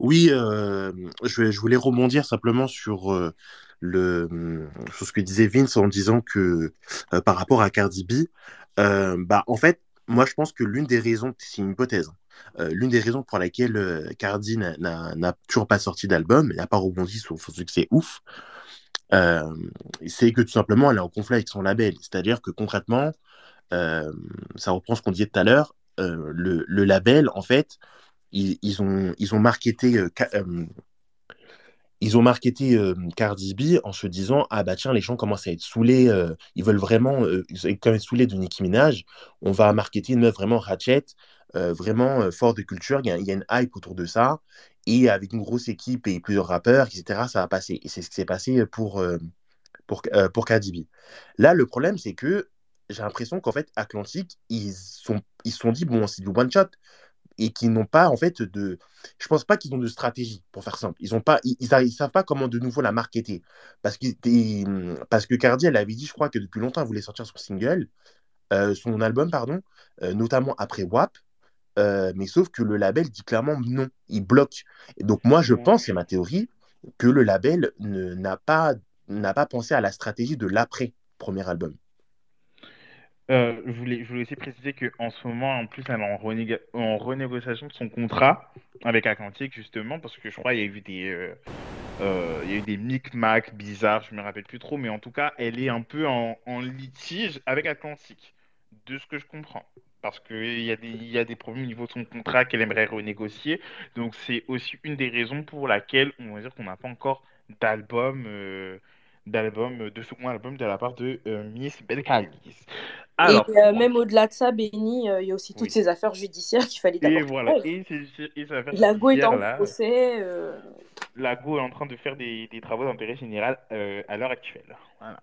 Oui, euh, je, vais- je voulais rebondir simplement sur, euh, le, sur ce que disait Vince en disant que euh, par rapport à Cardi B, euh, bah, en fait, moi je pense que l'une des raisons, c'est une hypothèse, hein, euh, l'une des raisons pour laquelle euh, Cardi n'a toujours pas sorti d'album, n'a pas rebondi sur son succès ouf, euh, c'est que tout simplement elle est en conflit avec son label. C'est-à-dire que concrètement, ça reprend ce qu'on disait tout à l'heure, le, label, en fait, ils, ils ont, ils ont marketé, ils ont marketé euh, Cardi B en se disant Ah bah tiens, les gens commencent à être saoulés, euh, ils veulent vraiment, euh, ils sont quand même saoulés de Nicki Minaj, on va marketer une meuf vraiment ratchet, vraiment euh, fort de culture, il y a, une hype autour de ça, et avec une grosse équipe et plusieurs rappeurs, etc., ça va passer. Et c'est ce qui s'est passé pour, pour, pour Cardi B. Là, le problème, c'est que j'ai l'impression qu'en fait, Atlantique, ils sont, ils sont dit, bon, c'est du one shot, et qu'ils n'ont pas, en fait, de. Je pense pas qu'ils ont de stratégie, pour faire simple. Ils ont pas, ils, ils, ils savent pas comment de nouveau la marketer. Parce, qu'il était- parce que Cardi, elle avait dit, je crois que depuis longtemps, elle voulait sortir son single, euh, son album, pardon, euh, notamment après WAP. Euh, mais sauf que le label dit clairement non, il bloque. Et donc moi, je pense, c'est ma théorie, que le label n'a pas, n'a pas pensé à la stratégie de l'après premier album. Euh, je voulais, je voulais aussi préciser qu'en ce moment, en plus, elle est en, en renégociation de son contrat avec Atlantique, justement, parce que je crois qu'il y a eu des, euh, euh, il y a eu des micmacs bizarres, je me rappelle plus trop, mais en tout cas, elle est un peu en, litige avec Atlantique, de ce que je comprends. Parce qu'il y a des, y a des problèmes au niveau de son contrat qu'elle aimerait renégocier. Donc, c'est aussi une des raisons pour laquelle on va dire qu'on n'a pas encore d'album, euh, d'album, de second album de la part de Miss Belcalis. Alors, Et euh, même au-delà de ça, Benny, euh, il y a aussi toutes Oui. ces affaires judiciaires qu'il fallait Et d'abord voilà, et c'est et est en là. procès. euh, Lago est en train de faire des, des travaux d'intérêt général euh, à l'heure actuelle. Voilà.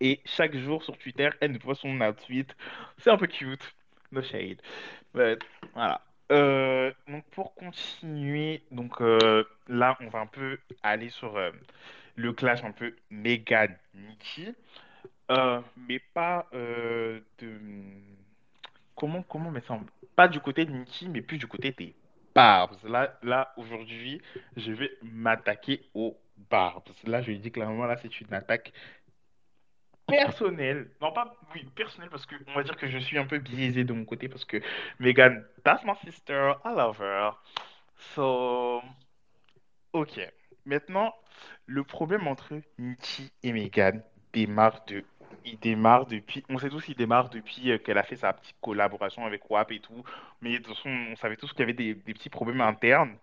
Et chaque jour sur Twitter, elle nous voit son outfit. C'est un peu cute. No shade. But, voilà. Euh, donc pour continuer, donc là on va un peu aller sur le clash un peu Megan Nicki, Euh, mais pas euh, de comment comment ça en- pas du côté de Nicki, mais plus du côté des Barbs. Là là aujourd'hui, je vais m'attaquer aux Barbs. Là je lui dis clairement là c'est une attaque personnel, non pas, oui, personnel parce que on va dire que je suis un peu biaisé de mon côté parce que Megan, that's my sister, I love her. So, ok. Maintenant, le problème entre Nicki et Megan démarre de il démarre depuis, on sait tous qu'il démarre depuis euh, qu'elle a fait sa petite collaboration avec WAP et tout, mais on savait tous qu'il y avait des, petits problèmes internes.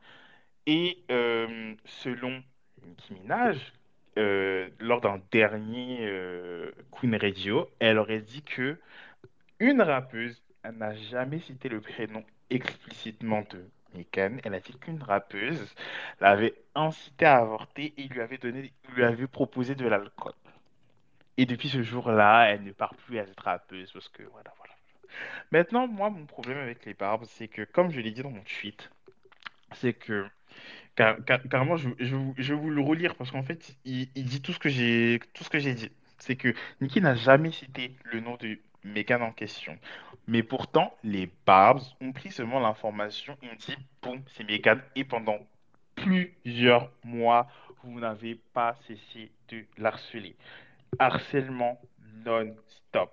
Et euh, selon Nicki Minaj, euh, lors d'un dernier Queen Radio, elle aurait dit que une rappeuse, n'a jamais cité le prénom explicitement de Megan. Elle a dit qu'une rappeuse l'avait incité à avorter et lui avait donné, lui avait proposé de l'alcool. Et depuis ce jour-là, elle ne part plus à être rappeuse parce que voilà, voilà. Maintenant, moi, mon problème avec les barbes, c'est que, comme je l'ai dit dans mon tweet, c'est que car, car- carrément, je, je, je vais vous le relire parce qu'en fait, il, il dit tout ce que j'ai tout ce que j'ai dit. C'est que Nicki n'a jamais cité le nom de Megan en question. Mais pourtant, les Barbs ont pris seulement l'information et ont dit, boum, c'est Megan. Et pendant plusieurs mois, vous n'avez pas cessé de l'harceler. Harcèlement non-stop.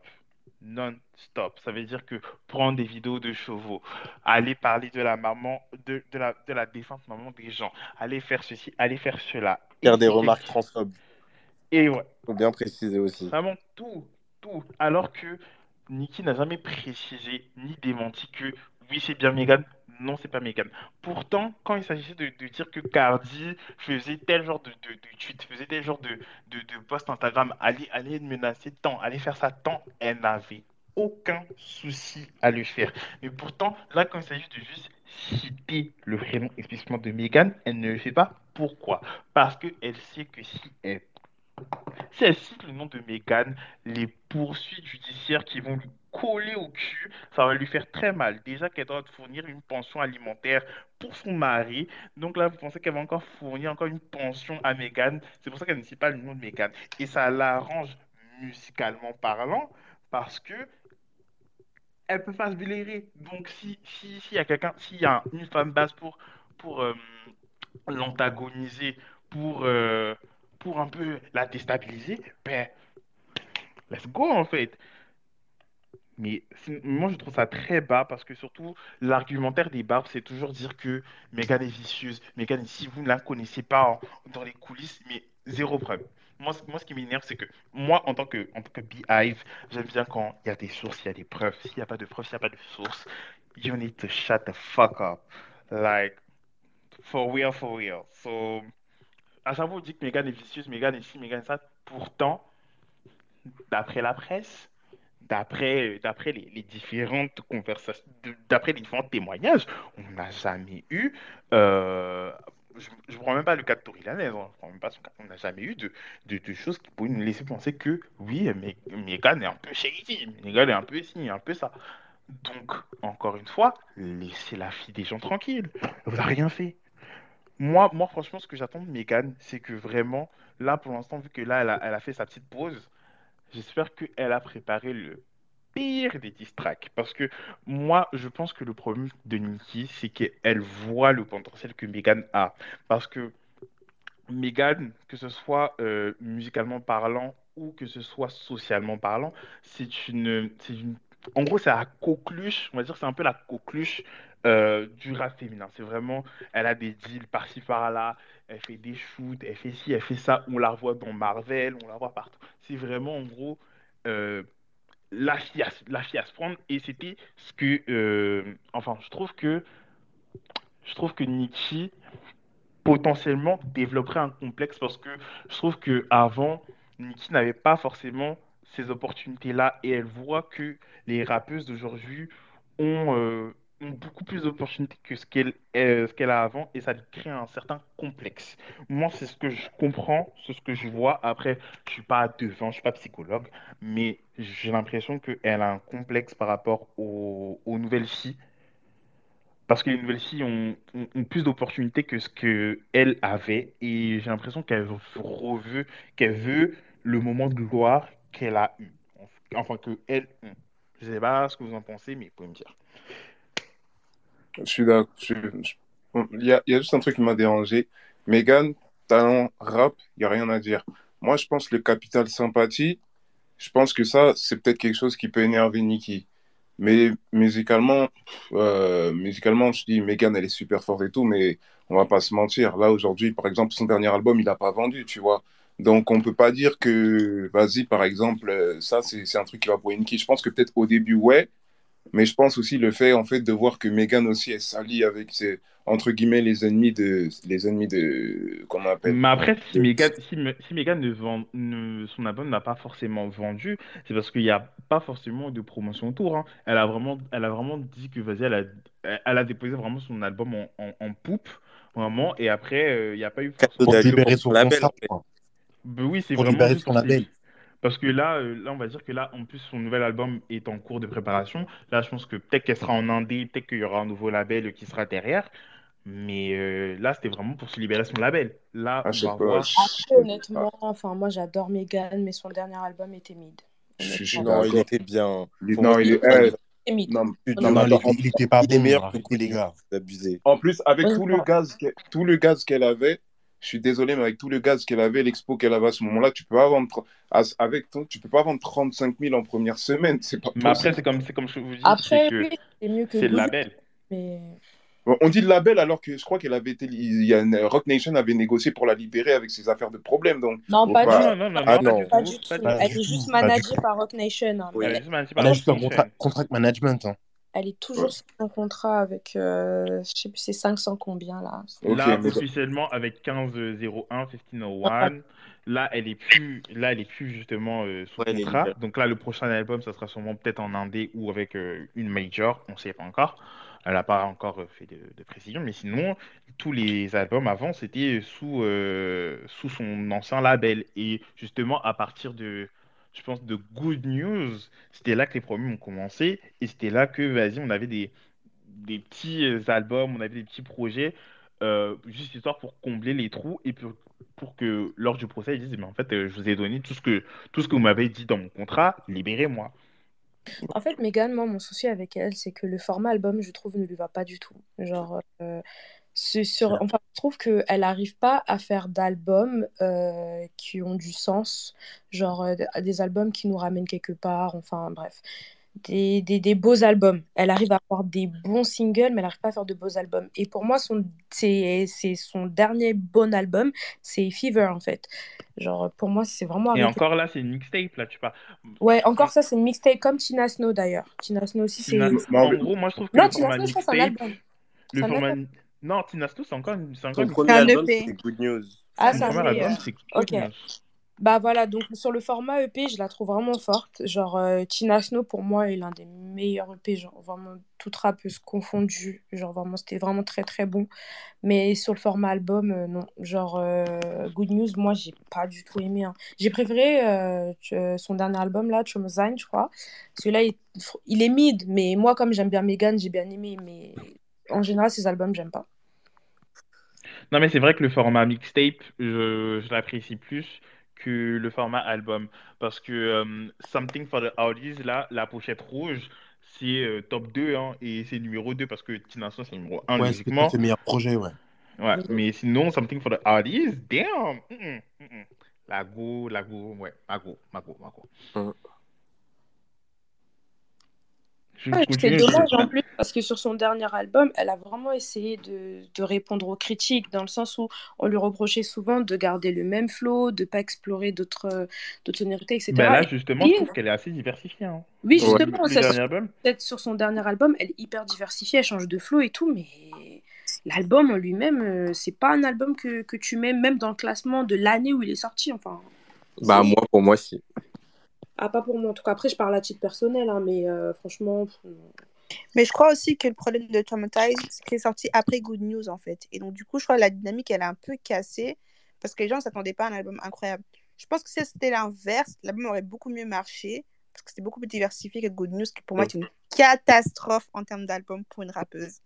Non-stop. Ça veut dire que prendre des vidéos de chevaux, aller parler de la maman, de, de la, de la défunte maman des gens, aller faire ceci, aller faire cela. Faire des remarques transphobes. Et ouais, Faut bien préciser aussi. vraiment tout, tout. Alors que Nicki n'a jamais précisé ni démenti que oui, c'est bien Megan, non, c'est pas Megan. Pourtant, quand il s'agissait de, dire que Cardi faisait tel genre de, de, de tweet, faisait tel genre de, de, de post Instagram, allait, allait menacer tant, allait faire ça tant, elle n'avait aucun souci à le faire. Mais pourtant, là, quand il s'agit de juste citer le prénom explicitement de Megan, elle ne le fait pas. Pourquoi? Parce qu'elle sait que si elle si elle cite le nom de Megan, les poursuites judiciaires qui vont lui coller au cul, ça va lui faire très mal. Déjà qu'elle doit fournir une pension alimentaire pour son mari. Donc là, vous pensez qu'elle va encore fournir encore une pension à Megan. C'est pour ça qu'elle ne cite pas le nom de Megan. Et ça l'arrange musicalement parlant parce que elle peut pas se blairer. Donc si si s'il y a quelqu'un, s'il y a une femme basse pour pour euh, l'antagoniser, pour euh, pour un peu la déstabiliser, ben let's go en fait. Mais moi je trouve ça très bas parce que surtout l'argumentaire des barbes c'est toujours dire que Megan est vicieuse. Megan, si vous ne la connaissez pas dans les coulisses, mais zéro preuve. Moi, moi ce qui m'énerve c'est que moi en tant que, en tant que Beehive, j'aime bien quand il y a des sources, il y a des preuves. S'il n'y a pas de preuves, s'il n'y a pas de sources, you need to shut the fuck up. Like, for real, for real. So, à chaque fois, on dit que Megan est vicieuse, Megan est ci, Megan ça. Pourtant, d'après la presse, d'après d'après les, les différentes conversations, d'après les différents témoignages, on n'a jamais eu. euh, je ne prends même pas le cas de Lanez, hein, même pas son on n'a jamais eu de, de, de choses qui pourraient nous laisser penser que oui, mais Megan est un peu shady, Megan est un peu ci, un peu ça. Donc, encore une fois, laissez la fille des gens tranquille. Elle n'a rien fait. Moi, moi, franchement, ce que j'attends de Megan, c'est que vraiment, là, pour l'instant, vu que là, elle a, elle a fait sa petite pause, j'espère qu'elle a préparé le pire des diss tracks. Parce que moi, je pense que le problème de Nicki, c'est qu'elle voit le potentiel que Megan a. Parce que Megan, que ce soit euh, musicalement parlant ou que ce soit socialement parlant, c'est une, une, en gros, c'est la coqueluche, on va dire, c'est un peu la coqueluche euh, du rap féminin. C'est vraiment, elle a des deals par-ci par-là, elle fait des shoots, elle fait ci, elle fait ça, on la voit dans Marvel, on la voit partout. C'est vraiment, en gros, euh, la fille à, la se prendre, et c'était ce que, euh, enfin, je trouve que, je trouve que Nicki potentiellement développerait un complexe parce que je trouve que avant Nicki n'avait pas forcément ces opportunités-là. Et elle voit que les rappeuses d'aujourd'hui ont, euh, beaucoup plus d'opportunités que ce qu'elle euh, ce qu'elle a avant et ça lui crée un certain complexe. Moi, c'est ce que je comprends, c'est ce que je vois. Après, je suis pas devant, je suis pas psychologue, mais j'ai l'impression qu'elle a un complexe par rapport aux, nouvelles filles parce que les nouvelles filles ont, plus d'opportunités que ce qu'elle avait. Et j'ai l'impression qu'elle reveut, qu'elle veut le moment de gloire qu'elle a eu. Enfin, que elle ont. Je sais pas ce que vous en pensez, mais vous pouvez me dire. Je suis d'accord. Il y a, juste un truc qui m'a dérangé. Megan, talent rap, il n'y a rien à dire. Moi, je pense que le capital sympathie, je pense que ça, c'est peut-être quelque chose qui peut énerver Nicki. Mais musicalement, euh, musicalement, je dis, Megan, elle est super forte et tout, mais on va pas se mentir. Là, aujourd'hui, par exemple, son dernier album, il n'a pas vendu, tu vois. Donc, on peut pas dire que, vas-y, par exemple, euh, ça, c'est un truc qui va pour Nicki. Je pense que peut-être au début, ouais, mais je pense aussi le fait, en fait, de voir que Megan aussi est s'allie avec ses, entre guillemets, les ennemis de, les ennemis de, comment on appelle? Mais après, si Megan, si, si Megan ne vend, ne- son album n'a pas forcément vendu, c'est parce qu'il n'y a pas forcément de promotion autour. hein. Elle a vraiment, elle a vraiment dit que, vas-y, elle a, elle elle a déposé vraiment son album en, en, en poupe, vraiment, et après, euh, il n'y a pas eu forcément Pour de... libérer son label, contrat, en fait. Ben oui, c'est Pour vraiment libérer son label. Parce que là, euh, là, on va dire que là, en plus, son nouvel album est en cours de préparation. Là, je pense que peut-être qu'elle sera en indé, peut-être qu'il y aura un nouveau label qui sera derrière. Mais euh, là, c'était vraiment pour se libérer son label. Là, Ah, on va pas. voir. je Après, honnêtement, enfin, moi j'adore Megan, mais son dernier album était mid. Je je. Non, il était bien. Il- Non, il. C'était mid. non, non, Non, il était, il pas Il est bon, meilleur que arrêtez les gars. c'est abusé. en plus, avec tout le Honnêtement. gaz, qu'elle- tout le gaz qu'elle avait, je suis désolé, mais avec tout le gaz qu'elle avait, l'expo qu'elle avait à ce moment-là, tu peux pas vendre, avec ton, tu peux pas vendre 35 000 en première semaine, c'est pas Mais après, c'est comme, c'est comme je vous dis, c'est Après, que oui, c'est mieux que c'est le label. mais on dit le label alors que je crois qu'elle avait été, il y a une, Rock Nation avait négocié pour la libérer avec ses affaires de problème, donc non, pas du Non, tout. non, non, Ah non, pas non. du Pas tout, du pas tout. du Pas Elle est juste managée par Rock Nation. hein, Oui. Elle est juste managée par a Roc juste un contrat, Nation. contract management. Hein. Elle est toujours sur un contrat avec, euh, je sais plus, c'est 500 combien là. Là, officiellement, avec 15-01, Voilà. 1501, là, elle est plus, là, elle est plus justement euh, sous Ouais, contrat. Donc là, le prochain album, ça sera sûrement peut-être en indé ou avec euh, une major, on ne sait pas encore. Elle n'a pas encore euh, fait de, de précision, mais sinon, tous les albums avant, c'était sous, euh, sous son ancien label. Et justement, à partir de, je pense, de Good News, c'était là que les problèmes ont commencé. Et c'était là que, vas-y, on avait des, des petits euh, albums, on avait des petits projets, euh, juste histoire pour combler les trous et pour, pour que lors du procès, ils disent, mais en fait, euh, je vous ai donné tout ce que, tout ce que vous m'avez dit dans mon contrat, libérez-moi. En fait, Megan, moi, mon souci avec elle, c'est que le format album, je trouve, ne lui va pas du tout. Genre, sur... enfin, je trouve qu'elle n'arrive pas à faire d'albums euh, qui ont du sens. Genre, euh, des albums qui nous ramènent quelque part. Enfin, bref. Des, des, des beaux albums. Elle arrive à avoir des bons singles, mais elle n'arrive pas à faire de beaux albums. Et pour moi, son, c'est, c'est son dernier bon album, c'est Fever, en fait. Genre, pour moi, c'est vraiment Et encore là, c'est une mixtape, là, tu parles. Ouais, encore ça, c'est une mixtape comme Tina Snow d'ailleurs. Tina Snow aussi, c'est. Tina... non, En gros, moi, je trouve que Non, Tina Snow, je c'est un album. le format... Non, Tina Snow, c'est encore, une- c'est encore Son une premier C'est album, EP. c'était Good News. Ah, c'est un premier album, c'est Good Ok. News. Bah voilà, donc sur le format EP, je la trouve vraiment forte. Genre, euh, Tina Snow, pour moi, est l'un des meilleurs EP. Genre, vraiment, toute rappeuse confondue. Genre, vraiment, c'était vraiment très, très bon. Mais sur le format album, euh, non. Genre, euh, Good News, moi, j'ai pas du tout aimé. hein. J'ai préféré euh, son dernier album, là, Traumatized, je crois. Celui-là, il, il est mid. Mais moi, comme j'aime bien Megan, j'ai bien aimé. Mais en général, ses albums, j'aime pas. Non, mais c'est vrai que le format mixtape, je, je l'apprécie plus que le format album. Parce que euh, Something for the Oldies, là, la pochette rouge, c'est euh, top 2, hein, et c'est numéro 2 parce que Tina Snow, c'est numéro 1, Ouais, c'est ses meilleurs projets, ouais. Ouais, mais sinon, Something for the Oldies, damn! mm, mm, mm, mm. La go, la go, ouais, ma go, ma go, ma go. Hum. Je Ouais, c'est dommage en plus parce que sur son dernier album, elle a vraiment essayé de, de répondre aux critiques dans le sens où on lui reprochait souvent de garder le même flow, de pas explorer d'autres d'autres sonorités, etc. Ben là, Et- justement, je trouve qu'elle est assez diversifiée. Hein. oui, Sur justement, le ça, dernier album. peut-être sur son dernier album, elle est hyper diversifiée, elle change de flow et tout, mais l'album en lui-même, euh, c'est pas un album que, que tu mets même dans le classement de l'année où il est sorti. Enfin, Bah, moi, pour moi, si. Ah, pas pour moi en tout cas. Après, je parle à titre personnel, hein, mais euh, franchement. Mais je crois aussi que le problème de Traumatized, c'est qu'il est sorti après Good News, en fait. Et donc, du coup, je crois que la dynamique, elle est un peu cassée parce que les gens ne s'attendaient pas à un album incroyable. Je pense que si c'était l'inverse, l'album aurait beaucoup mieux marché parce que c'était beaucoup plus diversifié que Good News, qui pour moi est une catastrophe en termes d'album pour une rappeuse.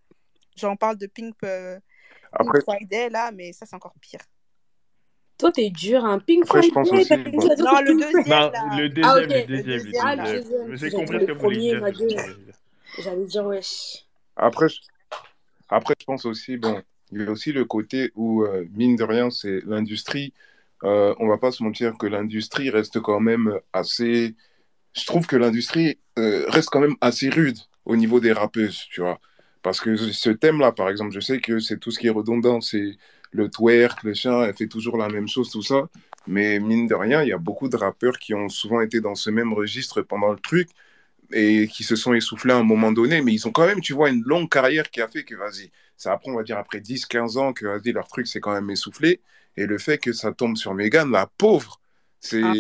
J'en parle de Pink, euh, Pink Après, Friday, là, mais ça, c'est encore pire. Toi, t'es dur, hein. Pink après, je pense aussi, bon, Non, c'est le Pink Friday. deuxième, Non, là. le Ah, deuxième, ok, le le deuxième, le deuxième. Ah, le deuxième. deuxième. J'ai compris le que vous voulez premier, dire. ma j'ai gueule. compris ce que vous voulez dire. J'allais dire wesh. après, je- après, je pense aussi, bon, il y a aussi le côté où, euh, mine de rien, c'est l'industrie. Euh, on va pas se mentir que l'industrie reste quand même assez je trouve que l'industrie euh, reste quand même assez rude au niveau des rappeuses, tu vois. Parce que ce thème-là, par exemple, je sais que c'est tout ce qui est redondant, c'est le twerk, le chien, elle fait toujours la même chose, tout ça. Mais mine de rien, il y a beaucoup de rappeurs qui ont souvent été dans ce même registre pendant le truc et qui se sont essoufflés à un moment donné, mais ils ont quand même, tu vois, une longue carrière qui a fait que, vas-y, ça apprend, on va dire, après 10, 15 ans, que, vas-y, leur truc s'est quand même essoufflé. Et le fait que ça tombe sur Megan, la pauvre, c'est. Ah.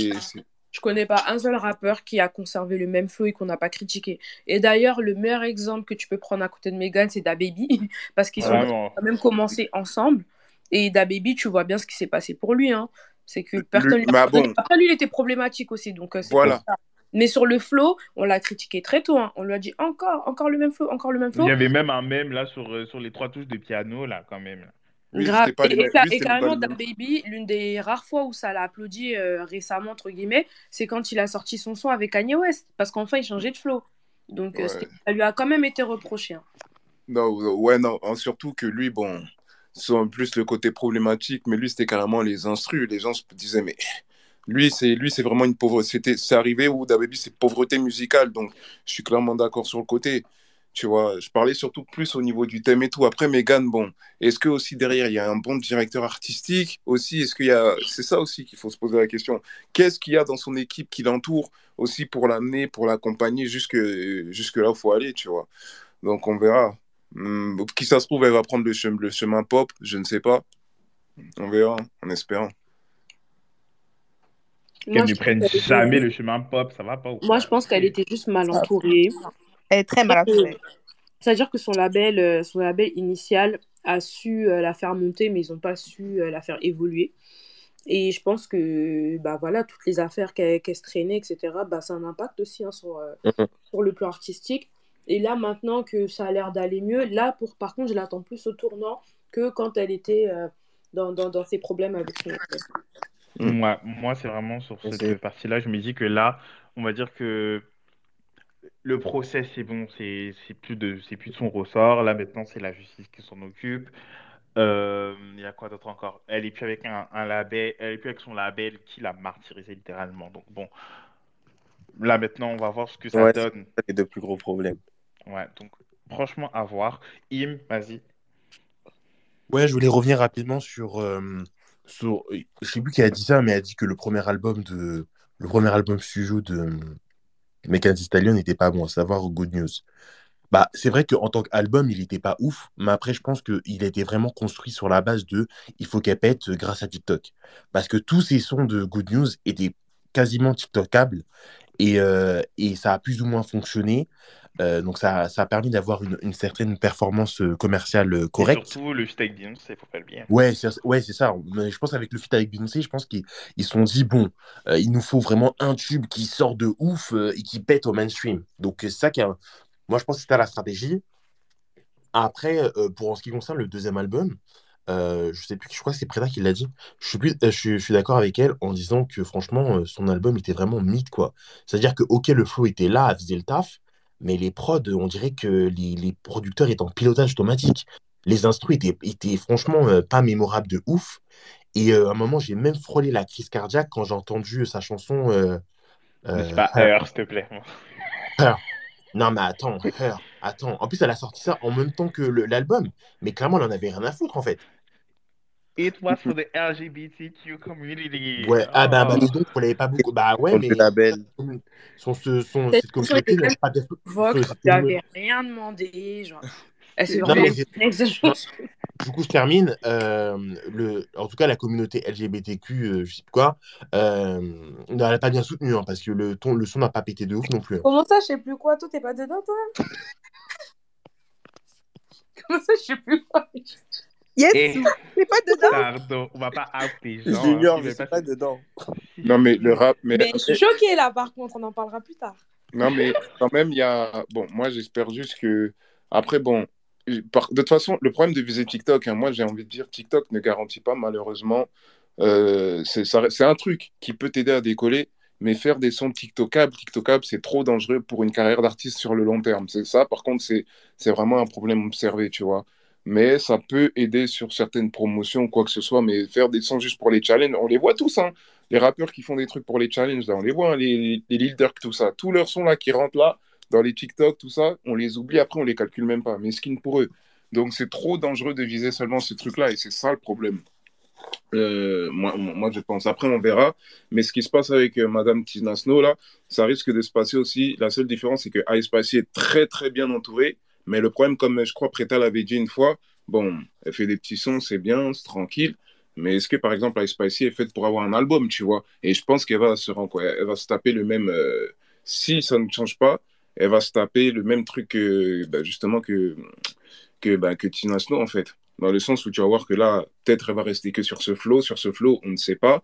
Je connais pas un seul rappeur qui a conservé le même flow et qu'on n'a pas critiqué. Et d'ailleurs, le meilleur exemple que tu peux prendre à côté de Megan, c'est DaBaby, (laughs) parce qu'ils quand même commencé ensemble. Et DaBaby, tu vois bien ce qui s'est passé pour lui. Hein. C'est que personne bah bon. Après, lui, il était problématique aussi. Donc, euh, Voilà. Mais sur le flow, on l'a critiqué très tôt. hein. On lui a dit encore, encore le même flow, encore le même Il flow. y avait même un mème là sur, euh, sur les trois touches de piano là quand même. là. Lui, Grave. c'était pas Et, et et carrément, mêmes. DaBaby, l'une des rares fois où ça l'a applaudi euh, récemment, entre guillemets, c'est quand il a sorti son son avec Kanye West. Parce qu'enfin, il changeait de flow. Donc, Ouais. ça lui a quand même été reproché. hein. Non, non, ouais, non, hein, surtout que lui, bon, en plus le côté problématique, mais lui, c'était carrément les instrus. Les gens se disaient, mais lui, c'est lui, c'est vraiment une pauvre. C'était, c'est arrivé où DaBaby, c'est pauvreté musicale. Donc, je suis clairement d'accord sur le côté. Tu vois, je parlais surtout plus au niveau du thème et tout. Après, Megan, bon, est-ce que aussi derrière, il y a un bon directeur artistique aussi? Est-ce qu'il y a. C'est ça aussi qu'il faut se poser la question. Qu'est-ce qu'il y a dans son équipe qui l'entoure aussi pour l'amener, pour l'accompagner jusque, jusque là où faut aller, tu vois? Donc, on verra. Hmm, qui ça se trouve, elle va prendre le chemin, le chemin pop, je ne sais pas. On verra, en espérant. Qu'elle ne prenne était- jamais le chemin pop, ça va pas ou Moi, je pense qu'elle était juste mal entourée. Elle est très mal entourée. C'est-à-dire que son label, euh, son label initial a su euh, la faire monter, mais ils n'ont pas su euh, la faire évoluer. Et je pense que bah voilà, toutes les affaires qu'elle qu'elle se traînait, etc., bah, ça a un impact aussi hein, sur, euh, Mhm. sur le plan artistique. Et là, maintenant que ça a l'air d'aller mieux, là, pour, par contre, je l'attends plus au tournant que quand elle était euh, dans, dans, dans ses problèmes avec son. Moi, moi c'est vraiment sur C'est- cette partie-là, je me dis que là, on va dire que le procès, c'est bon, c'est c'est plus de, c'est plus de son ressort. Là, maintenant, c'est la justice qui s'en occupe. Euh, Il y a quoi d'autre encore? Elle est plus avec un, un label, elle est plus avec son label qui l'a martyrisé littéralement. Donc bon, là maintenant, on va voir ce que ça Ouais, c'est donne. les deux plus gros problèmes. Ouais, donc franchement, à voir. Im, vas-y. Ouais, je voulais revenir rapidement sur, euh, sur... Je sais plus qui a dit ça, mais elle a dit que le premier album de le premier album studio de Megan Stallion n'était pas bon, à savoir Good News. Bah, c'est vrai qu'en tant qu'album, il n'était pas ouf, mais après, je pense qu'il a été vraiment construit sur la base de il faut qu'elle pète grâce à TikTok. Parce que tous ces sons de Good News étaient quasiment TikTokables et, euh, et ça a plus ou moins fonctionné. Euh, donc, ça, ça a permis d'avoir une, une certaine performance euh, commerciale euh, Et correcte. surtout, le feat avec Beyoncé, faut pas le dire. Ouais, c'est ouais, c'est ça. Je pense avec le feat avec Beyoncé, je pense qu'ils ils se sont dit, bon, euh, il nous faut vraiment un tube qui sort de ouf euh, et qui pète au mainstream. Donc, c'est ça qui a... Moi, je pense que c'était la stratégie. Après, pour en ce qui concerne le deuxième album, euh, je sais plus, je crois que c'est Preda qui l'a dit. Je suis, plus, je suis, je suis d'accord avec elle en disant que franchement, son album était vraiment mythe, quoi. C'est-à-dire que, ok, le flow était là, elle faisait le taf, mais les prods, on dirait que les, les producteurs étaient en pilotage automatique. Les instrus étaient, étaient franchement euh, pas mémorables de ouf. Et euh, à un moment, j'ai même frôlé la crise cardiaque quand j'ai entendu sa chanson euh, euh, pas. Her, s'il te plaît. Her. Non, mais attends, Her, attends. En plus, elle a sorti ça en même temps que l'album. Mais clairement, elle en avait rien à foutre, en fait. It was for the LGBTQ community. Ouais, ah bah, bah Oh. dis donc, vous l'avez pas beaucoup. Bah ouais, mais label. son, ce- son, Cette communauté n'a pas de- tu n'avais rien demandé. Genre. Vraiment c'est- exagération. Du coup, je termine. Euh, le, en tout cas, la communauté LGBTQ, euh, je sais plus quoi, euh, elle n'a pas bien soutenu, hein, parce que le, ton, le son n'a pas pété de ouf non plus. hein. Comment ça, je sais plus quoi Toi, t'es pas dedans, toi? (laughs) Comment ça, je sais plus quoi? Yes, Eh, t'es pas dedans Pardon, on va pas gens. hein, Junior, je suis pas dedans. (laughs) Non, mais le rap, mais, Mais je suis choquée là, par contre, on en parlera plus tard. non, mais quand même, il y a. Bon, moi, j'espère juste que. Après, bon, par- de toute façon, le problème de viser TikTok, hein, moi, j'ai envie de dire, TikTok ne garantit pas, malheureusement. euh, c'est c'est un truc qui peut t'aider à décoller, mais faire des sons TikTokables, TikTokables, c'est trop dangereux pour une carrière d'artiste sur le long terme. C'est ça, par contre, c'est c'est vraiment un problème observé, tu vois. Mais ça peut aider sur certaines promotions, quoi que ce soit, mais faire des sons juste pour les challenges, on les voit tous, hein. Les rappeurs qui font des trucs pour les challenges, on les voit, hein, les, les tout ça. Tous leurs sons là qui rentrent là, dans les TikTok, tout ça, on les oublie après, on les calcule même pas. Mais skin pour eux. Donc c'est trop dangereux de viser seulement ce truc-là et c'est ça le problème. Euh, moi, je pense. Après, on verra. Mais ce qui se passe avec euh, Madame Tina Snow, là, ça risque de se passer aussi. La seule différence, c'est que Ice est très, très bien entouré. Mais le problème, comme je crois Preta l'avait dit une fois, bon, elle fait des petits sons, c'est bien, c'est tranquille. Mais est-ce que, par exemple, Ice Spicy est faite pour avoir un album, tu vois? Et je pense qu'elle va se elle va se taper le même. euh, si ça ne change pas, elle va se taper le même truc que, bah, justement, que, que, bah, que Tina Snow, en fait. Dans le sens où tu vas voir que là, peut-être elle va rester que sur ce flow. Sur ce flow, on ne sait pas.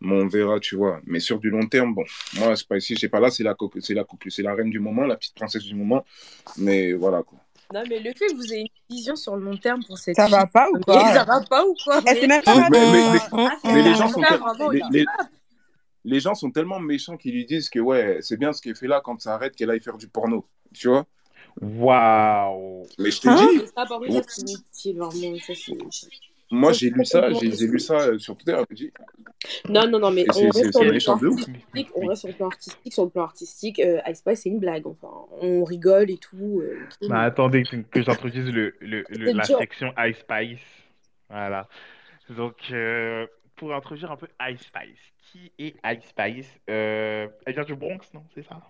Mais on verra, tu vois. Mais sur du long terme, bon, moi, Spicy, je sais pas, là, c'est la, coque- c'est la, coque- c'est la reine du moment, la petite princesse du moment. Mais voilà, quoi. Non, mais le fait que vous ayez une vision sur le long terme pour cette Ça fille, va pas ou (laughs) quoi? Ça va pas ou quoi? Même pas Mais, gens sont les gens sont tellement méchants qu'ils lui disent que ouais, c'est bien ce qu'elle fait là quand ça arrête qu'elle aille faire du porno. Tu vois Waouh. Mais je te Hein dis, Moi j'ai lu ça, j'ai lu ça sur Twitter. je me dis, Non, non, non, mais on reste sur le plan artistique. On reste sur le plan artistique. Sur le plan artistique, euh, Ice Spice, c'est une blague. Enfin, on rigole et tout. euh, Bah, mais- attendez que que j'introduise le, le, la section Ice Spice. Voilà. Donc, euh, pour introduire un peu Ice Spice. Qui est Ice Spice? Euh, elle vient du Bronx, non? C'est ça?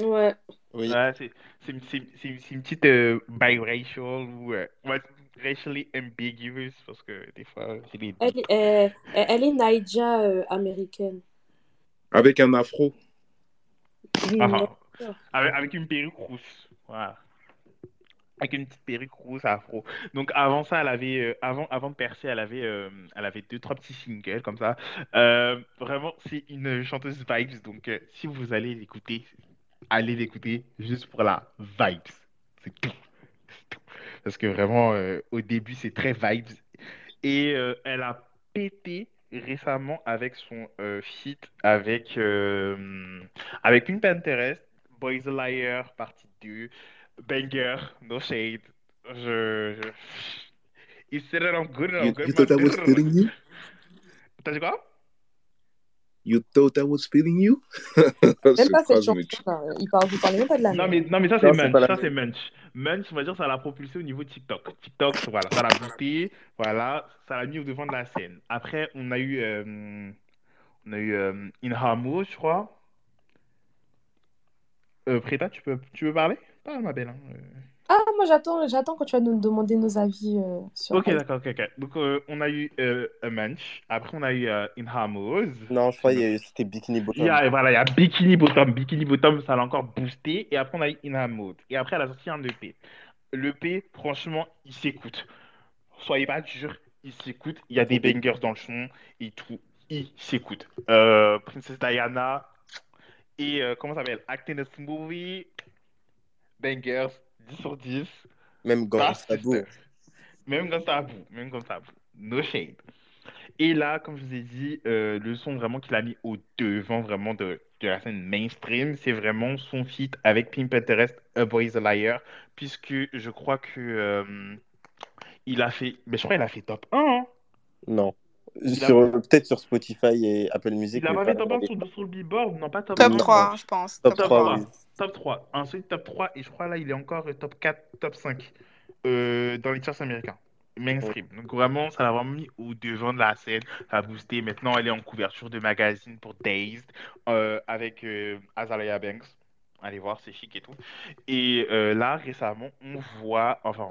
Ouais. Oui. C'est c'est une, c'est- c'est- c'est une petite euh, biracial ou euh, ouais, racially ambiguous parce que des fois, c'est des Elle, est- elle, elle- est Naija euh, américaine. avec un afro. Enfin, D'accord. avec, avec une perruque rousse. Voilà. Avec une petite perruque rousse afro. Donc avant ça, elle avait, euh, avant, avant de percer, elle avait, euh, elle avait deux, trois petits singles comme ça. Euh, vraiment, c'est une chanteuse vibes. Donc euh, si vous allez l'écouter, allez l'écouter juste pour la vibes. C'est tout. Parce que vraiment, euh, au début, c'est très vibes. Et euh, elle a pété récemment avec son euh, feat avec, avec une Pinterest, Boys a Liar, partie 2, Banger, No Shade. Je, je... Il said that I'm good I'm good, thought I was man. feeling you? T'as dit quoi? You thought I was feeling you? (laughs) Même pas cette chanson. enfin, il parle, vous parlez même pas de la Non mais, non mais ça c'est Munch, ça c'est Munch. Munch, on va dire, ça l'a propulsé au niveau de TikTok. TikTok, voilà, ça l'a boosté, voilà, ça l'a mis au devant de la scène. Après, on a eu, euh, on a eu euh, Inhamo, je crois. Euh, Preta, tu peux, tu peux parler? Pas ma belle. hein, euh. Ah, moi j'attends, j'attends quand tu vas nous demander nos avis euh, sur Ok, d'accord, ok, ok. Donc, euh, on a eu euh, un Munch. Après, on a eu euh, Inhamos. Non, je crois que c'était Bikini Il y Bottom. a, voilà, il y a Bikini Bottom. Bikini Bottom, ça l'a encore boosté. Et après, on a eu In a Mode. Et après, elle a sorti un EP. L'EP, franchement, il s'écoute. Soyez pas durs, il s'écoute. Il y a des bangers dans le son et tout. Il s'écoute. Euh, Princess Diana et euh, comment ça s'appelle? Acting in this movie. Bangers, 10 sur 10. Même Ta Gangsta Boo. sister. Même quand ça bout, même quand ça bout. No shade. Et là, comme je vous ai dit, euh, le son vraiment qu'il a mis au devant vraiment de, de la scène mainstream, c'est vraiment son feat avec Pimp Interest, A Boy's a Liar, puisque je crois que euh, il a fait, mais je crois qu'il a fait top 1. hein. Non. Peut-être sur Spotify et Apple Music. Il a pas top dans 1 les- sur, sur le Billboard, non pas top Top 1. 3, je pense. Top Top 3, 3. oui. Top 3. Ensuite, top 3, et je crois là, il est encore euh, top 4, top 5 euh, dans les charts américains. Mainstream. Donc vraiment, ça l'a vraiment mis au devant de la scène. Ça a boosté. Maintenant, elle est en couverture de magazine pour Dazed euh, avec euh, Azalea Banks. Allez voir, c'est chic et tout. Et euh, là, récemment, on voit, enfin,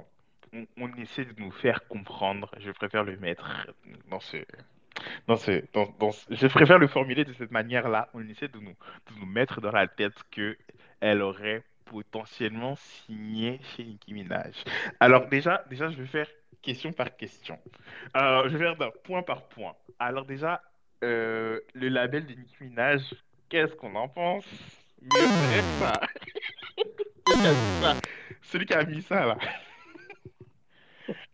on, essaie de nous faire comprendre. Je préfère le mettre dans ce, dans ce, dans, je préfère le formuler de cette manière-là. On essaie de nous, de nous mettre dans la tête que elle aurait potentiellement signé chez Nicki Minaj. Alors déjà, déjà, je vais faire question par question. Je vais faire point par point. Alors déjà, euh, le label de Nicki Minaj, qu'est-ce qu'on en pense? Ça. (laughs) Celui qui a mis ça là.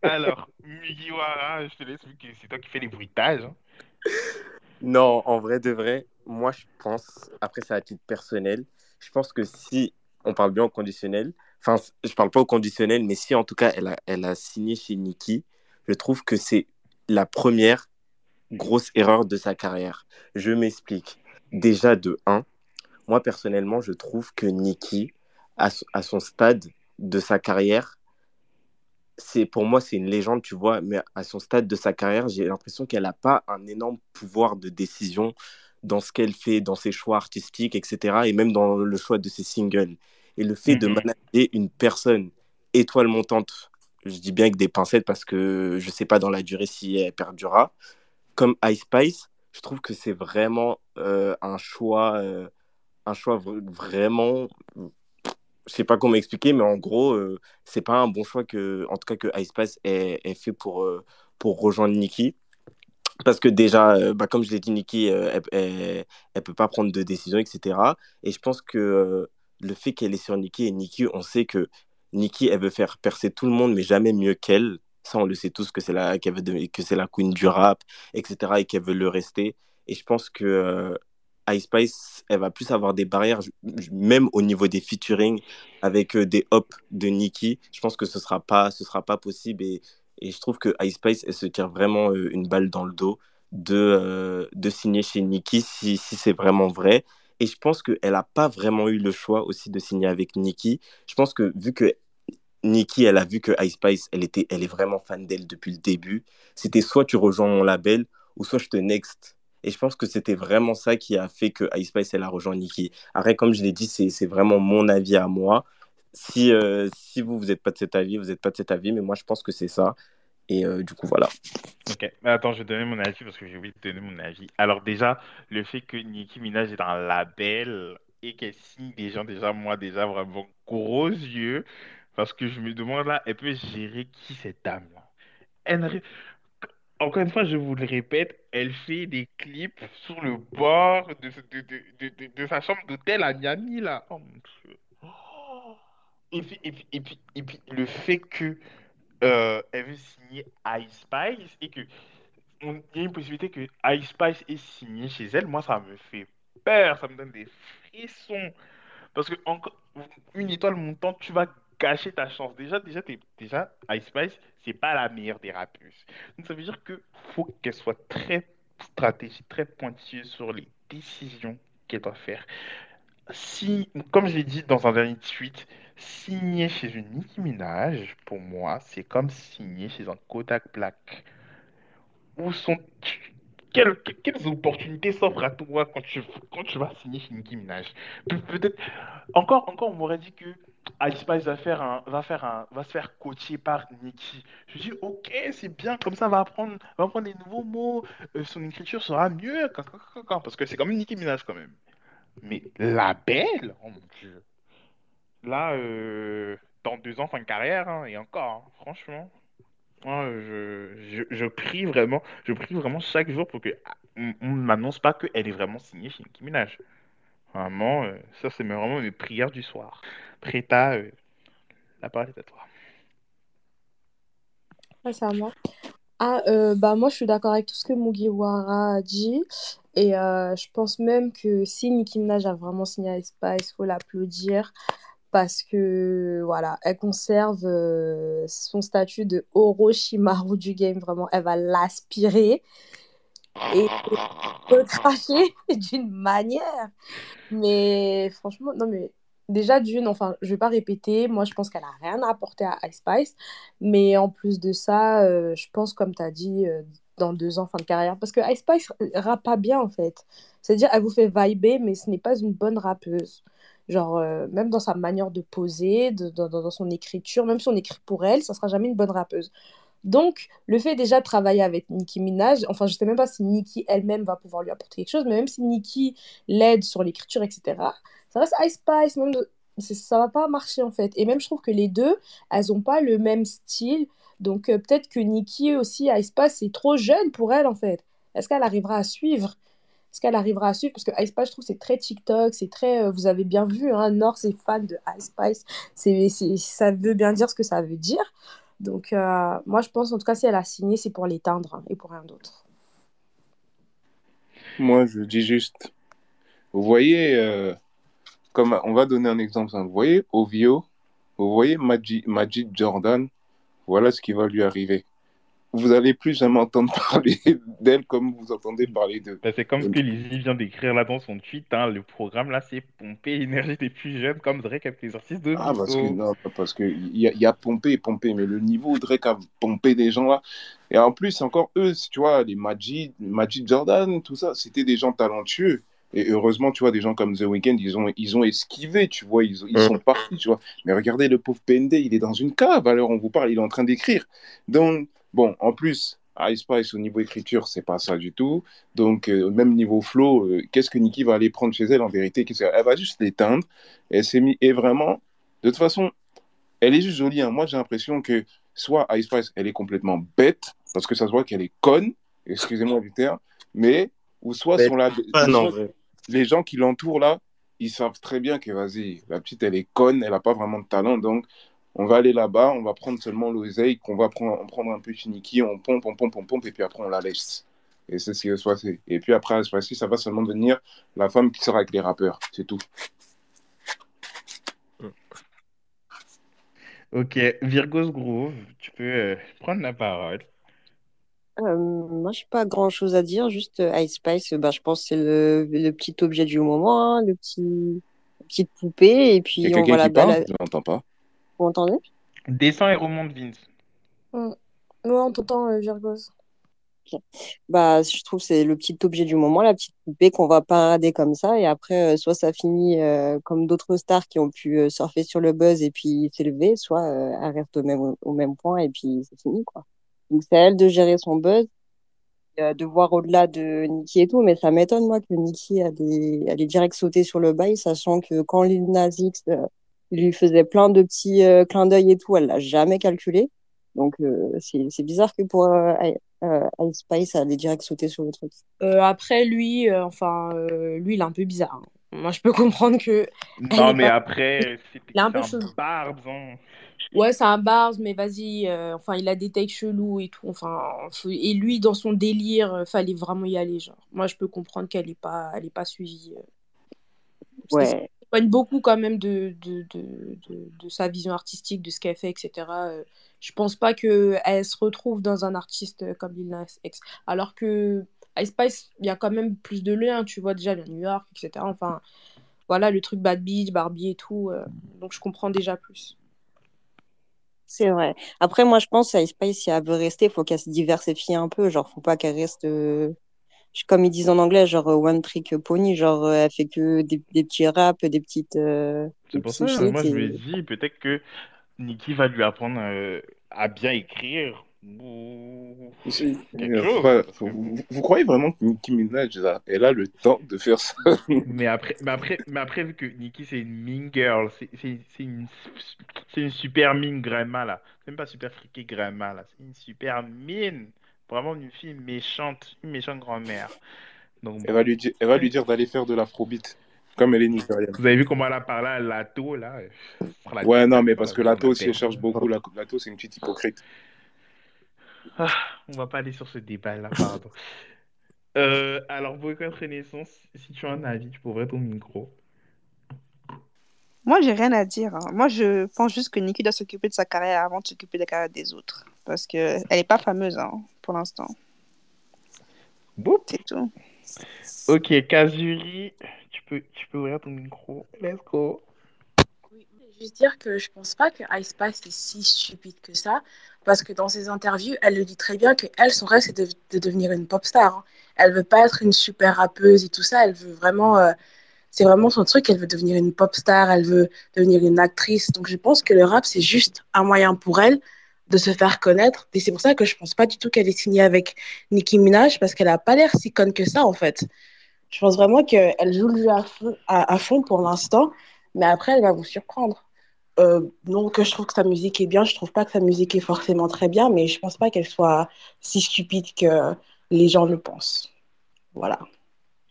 Alors, Mugiwara, je te laisse c'est toi qui fais les bruitages. hein. Non, en vrai de vrai, moi je pense, après c'est à titre personnel, je pense que si on parle bien au conditionnel, enfin je parle pas au conditionnel, mais si en tout cas elle a, elle a signé chez Nicki, je trouve que c'est la première grosse erreur de sa carrière. Je m'explique. Déjà de 1, moi personnellement, je trouve que Nikki, à son stade de sa carrière, c'est pour moi c'est une légende, tu vois, mais à son stade de sa carrière, j'ai l'impression qu'elle n'a pas un énorme pouvoir de décision dans ce qu'elle fait, dans ses choix artistiques, etc., et même dans le choix de ses singles. Et le fait de Mhm. manager une personne étoile montante, je dis bien avec des pincettes parce que je sais pas dans la durée si elle perdurera, comme Ice Spice, je trouve que c'est vraiment euh, un choix, euh, un choix vraiment, je sais pas comment expliquer, mais en gros, euh, c'est pas un bon choix que, en tout cas, que ait, ait fait pour, euh, pour rejoindre Nicki. Parce que déjà, euh, bah, comme je l'ai dit, Nicki, euh, elle, elle, peut pas prendre de décision, etc. Et je pense que le fait qu'elle est sur Nicki et Nicki, on sait que Nicki, elle veut faire percer tout le monde, mais jamais mieux qu'elle. Ça, on le sait tous que c'est la, que c'est la queen du rap, etc. et qu'elle veut le rester. Et je pense que Ice elle va plus avoir des barrières, même au niveau des featuring avec euh, des hops de Nicki. Je pense que ce sera pas, ce sera pas possible. Et, je trouve que Ice Spice, elle se tire vraiment euh, une balle dans le dos de, euh, de signer chez Nicki si, si c'est vraiment vrai. Et je pense qu'elle n'a pas vraiment eu le choix aussi de signer avec Nicki. Je pense que vu que Nicki, elle a vu que Ice Spice, elle, était, elle est vraiment fan d'elle depuis le début, c'était soit tu rejoins mon label ou soit je te next. Et je pense que c'était vraiment ça qui a fait que Ice Spice, elle a rejoint Nicki. Après, comme je l'ai dit, c'est vraiment mon avis à moi. Si, euh, si vous, vous n'êtes pas de cet avis, vous n'êtes pas de cet avis, mais moi, je pense que c'est ça. Et euh, du coup, voilà. Ok, mais attends, je vais donner mon avis parce que j'ai oublié de donner mon avis. Alors déjà, le fait que Nicki Minaj est un label et qu'elle signe des gens, déjà, moi, déjà, vraiment gros yeux, parce que je me demande là, elle peut gérer qui cette dame-là? Elle n'arrive- Encore une fois, je vous le répète, elle fait des clips sur le bord de, de, de, de, de- sa chambre d'hôtel à Miami, là. Oh mon Dieu. Et puis, et puis, et puis, et puis, le fait que euh, elle veut signer Ice Spice et que on- il y a une possibilité que Ice Spice est signé chez elle, moi ça me fait peur, ça me donne des frissons. Parce que encore une étoile montante, tu vas gâcher ta chance. Déjà, déjà, déjà Ice Spice, c'est pas la meilleure des rappeuses. Donc ça veut dire que faut qu'elle soit très stratégique, très pointilleuse sur les décisions qu'elle doit faire. Si, comme je l'ai dit dans un dernier tweet, signer chez une Nicki Minaj, pour moi, c'est comme signer chez un Kodak Black. Où sont... Quelles, quelles opportunités s'offrent à toi quand tu, quand tu vas signer chez Nicki Minaj? Pe- Peut-être... Encore, encore, on m'aurait dit que Ice Spice va faire un, va faire un, va se faire coacher par Nicki. Je dis, ok, c'est bien, comme ça, va apprendre, va apprendre des nouveaux mots, euh, son écriture sera mieux, parce que c'est quand même Nicki Minaj quand même. Mais la belle, oh mon Dieu. Là, euh, dans deux ans, fin de carrière, hein, et encore, hein, franchement, je, je, je prie vraiment, je prie vraiment chaque jour pour que ah, on, on m'annonce pas qu'elle est vraiment signée chez Nicki Minaj. Vraiment, euh, ça, c'est vraiment mes prières du soir. Preta, euh, la parole est à toi. Moi. Ah, euh, bah moi je suis d'accord avec tout ce que Mugiwara a dit et je pense même que si Nicki Minaj a vraiment signé à Spice, faut l'applaudir parce que voilà, elle conserve son statut de Orochimaru du game, vraiment, elle va l'aspirer et le cracher (laughs) d'une manière. Mais franchement, non mais déjà d'une, enfin, je vais pas répéter, moi je pense qu'elle a rien à apporter à Ice Spice, mais en plus de ça, euh, je pense comme tu as dit, euh, dans deux ans, fin de carrière, parce que Ice Spice rappe pas bien en fait. C'est-à-dire, elle vous fait vibrer, mais ce n'est pas une bonne rappeuse. Genre, euh, même dans sa manière de poser, dans- dans son écriture, même si on écrit pour elle, ça sera jamais une bonne rappeuse. Donc, le fait déjà de travailler avec Nicki Minaj, enfin, je sais même pas si Nicki elle-même va pouvoir lui apporter quelque chose, mais même si Nicki l'aide sur l'écriture, etc., ça reste Ice Spice, même de- ça va pas marcher en fait. Et même, je trouve que les deux, elles ont pas le même style. Donc, euh, peut-être que Nicki aussi, Ice Spice, c'est trop jeune pour elle en fait. Est-ce qu'elle arrivera à suivre? Est-ce qu'elle arrivera à suivre? Parce que Ice Spice, je trouve, c'est très TikTok, c'est très. euh, vous avez bien vu, hein, Nord, c'est fan de Ice Spice. C'est, c'est- ça veut bien dire ce que ça veut dire. Donc, euh, moi, je pense, en tout cas, si elle a signé, c'est pour l'éteindre hein, et pour rien d'autre. Moi, je dis juste, vous voyez, euh, comme on va donner un exemple. Vous voyez Ovio, vous voyez Magic Jordan, voilà ce qui va lui arriver. Vous allez plus jamais entendre (laughs) parler d'elle comme vous entendez parler de. Ben, c'est comme ce que Lizzie vient d'écrire là dans son tweet. hein, le programme là, c'est pomper l'énergie des plus jeunes comme Drake avec les artistes de Ah, parce que, non, parce que il y a, il y a pompé et pompé, mais le niveau Drake a pompé des gens là. Et en plus, encore eux, tu vois, les Magic, Magic Jordan, tout ça, c'était des gens talentueux. Et heureusement, tu vois, des gens comme The Weeknd, ils ont, ils ont esquivé, tu vois, ils, ils sont partis, tu vois. Mais regardez le pauvre PND, il est dans une cave, alors on vous parle, il est en train d'écrire. Donc, bon, en plus, Ice Spice, au niveau écriture, c'est pas ça du tout. Donc, euh, même niveau flow, euh, qu'est-ce que Nicki va aller prendre chez elle en vérité Qu'est-ce que- Elle va juste l'éteindre. Elle s'est mis, et vraiment, de toute façon, elle est juste jolie. hein. Moi, j'ai l'impression que soit Ice Spice, elle est complètement bête, parce que ça se voit qu'elle est conne, excusez-moi du terme, mais, ou soit, Mais son lab- pas, ou non, soit vrai. les gens qui l'entourent là, ils savent très bien que, vas-y, la petite, elle est conne, elle n'a pas vraiment de talent, donc on va aller là-bas, on va prendre seulement l'oseille, qu'on va prendre, on prendre un peu Nicki, on pompe, on pompe, on pompe, et puis après, on la laisse. Et c'est ce qui va se passer. Et puis après, à ce passé, ça va seulement devenir la femme qui sera avec les rappeurs, c'est tout. Ok, Virgos Groove, tu peux euh, prendre la parole. Euh, moi, je n'ai pas grand-chose à dire, juste euh, Ice Spice, euh, bah, je pense que c'est le, le petit objet du moment, hein, le petit, la petite poupée, et puis Il y a on va quelqu'un la qui parle. Je n'entends pas. Vous entendez? Descends et remonte Vince. Mm. Ouais, on t'entend, euh, Virgos. Bah, je trouve que c'est le petit objet du moment, la petite poupée qu'on va parader comme ça, et après, euh, soit ça finit euh, comme d'autres stars qui ont pu euh, surfer sur le buzz et puis s'élever, soit euh, elle reste au même, au même point et puis c'est fini, quoi. Donc c'est à elle de gérer son buzz, euh, de voir au-delà de Nicki et tout, mais ça m'étonne, moi, que Nicki allait, allait direct sauter sur le bail, sachant que quand Lil Nas X euh, lui faisait plein de petits euh, clins d'œil et tout, elle l'a jamais calculé. Donc euh, c'est bizarre que pour euh, I- euh, Ice Spice, elle allait direct sauter sur le truc. Euh, après, lui, euh, enfin, euh, lui, il est un peu bizarre. hein. Moi, je peux comprendre que Non, mais pas... après, (laughs) c'est Il est un peu un barbe. hein. Ouais, c'est un Bars, mais vas-y, euh, enfin, il a des takes chelous et tout. Enfin, et lui, dans son délire, euh, fallait vraiment y aller, genre. Moi, je peux comprendre qu'elle est pas, elle est pas suivie. euh. Ouais. Beaucoup quand même de, de, de, de, sa vision artistique, de ce qu'elle fait, etc. Euh, je pense pas que elle se retrouve dans un artiste euh, comme Lil Nas X. Alors que Ice Spice, il y a quand même plus de liens, tu vois, déjà, il vient de New York, etc. Enfin, voilà, le truc Bad Beach, Barbie et tout. euh, donc, je comprends déjà plus. C'est vrai. Après, moi, je pense que Ice Spice, si elle veut rester, il faut qu'elle se diversifie un peu. Genre, faut pas qu'elle reste, comme ils disent en anglais, genre euh, one trick pony. Genre, euh, elle fait que des, des petits raps, des petites, euh, C'est pour petits ça, shit. moi, je me Et... dis, peut-être que Nicki va lui apprendre euh, à bien écrire ou quelque euh, chose. pas- que vous, vous croyez vraiment que Nicki Minaj, là, elle a le temps de faire ça? (laughs) Mais après, mais après, mais après, vu que Nicki c'est une mean girl, c'est une, c'est une super mine grandma là. C'est même pas super friquée grandma là, c'est une super mine. Vraiment une fille méchante, une méchante grand-mère. Donc Elle va lui dire, elle va lui dire d'aller faire de l'afrobeat, comme elle est nigérienne. Vous avez vu comment elle a parlé à Lato là? la Ouais, tête, non, mais parce que Lato aussi, elle cherche beaucoup. La- Lato, c'est une petite hypocrite. Ah, on va pas aller sur ce débat là, pardon. (laughs) Euh, alors, Boycott Renaissance, si tu as un avis, tu ouvrir ton micro. Moi, j'ai rien à dire. hein. Moi, je pense juste que Nicki doit s'occuper de sa carrière avant de s'occuper de la carrière des autres. Parce que elle est pas fameuse hein, pour l'instant. C'est tout. Ok, Kazuri, tu peux, tu peux ouvrir ton micro. Let's go. Oui, juste dire que je pense pas que Ice Spice est si stupide que ça, parce que dans ses interviews, elle le dit très bien que elle, son rêve, c'est de, de devenir une pop star. hein. Elle veut pas être une super rappeuse et tout ça, elle veut vraiment, euh, c'est vraiment son truc, elle veut devenir une pop star, elle veut devenir une actrice. Donc je pense que le rap, c'est juste un moyen pour elle de se faire connaître. Et c'est pour ça que je pense pas du tout qu'elle est signée avec Nicki Minaj, parce qu'elle a pas l'air si conne que ça, en fait. Je pense vraiment qu'elle joue le jeu à fond, à, fond pour l'instant, mais après, elle va vous surprendre. Euh, non que je trouve que sa musique est bien, je trouve pas que sa musique est forcément très bien, mais je pense pas qu'elle soit si stupide que les gens le pensent. Voilà.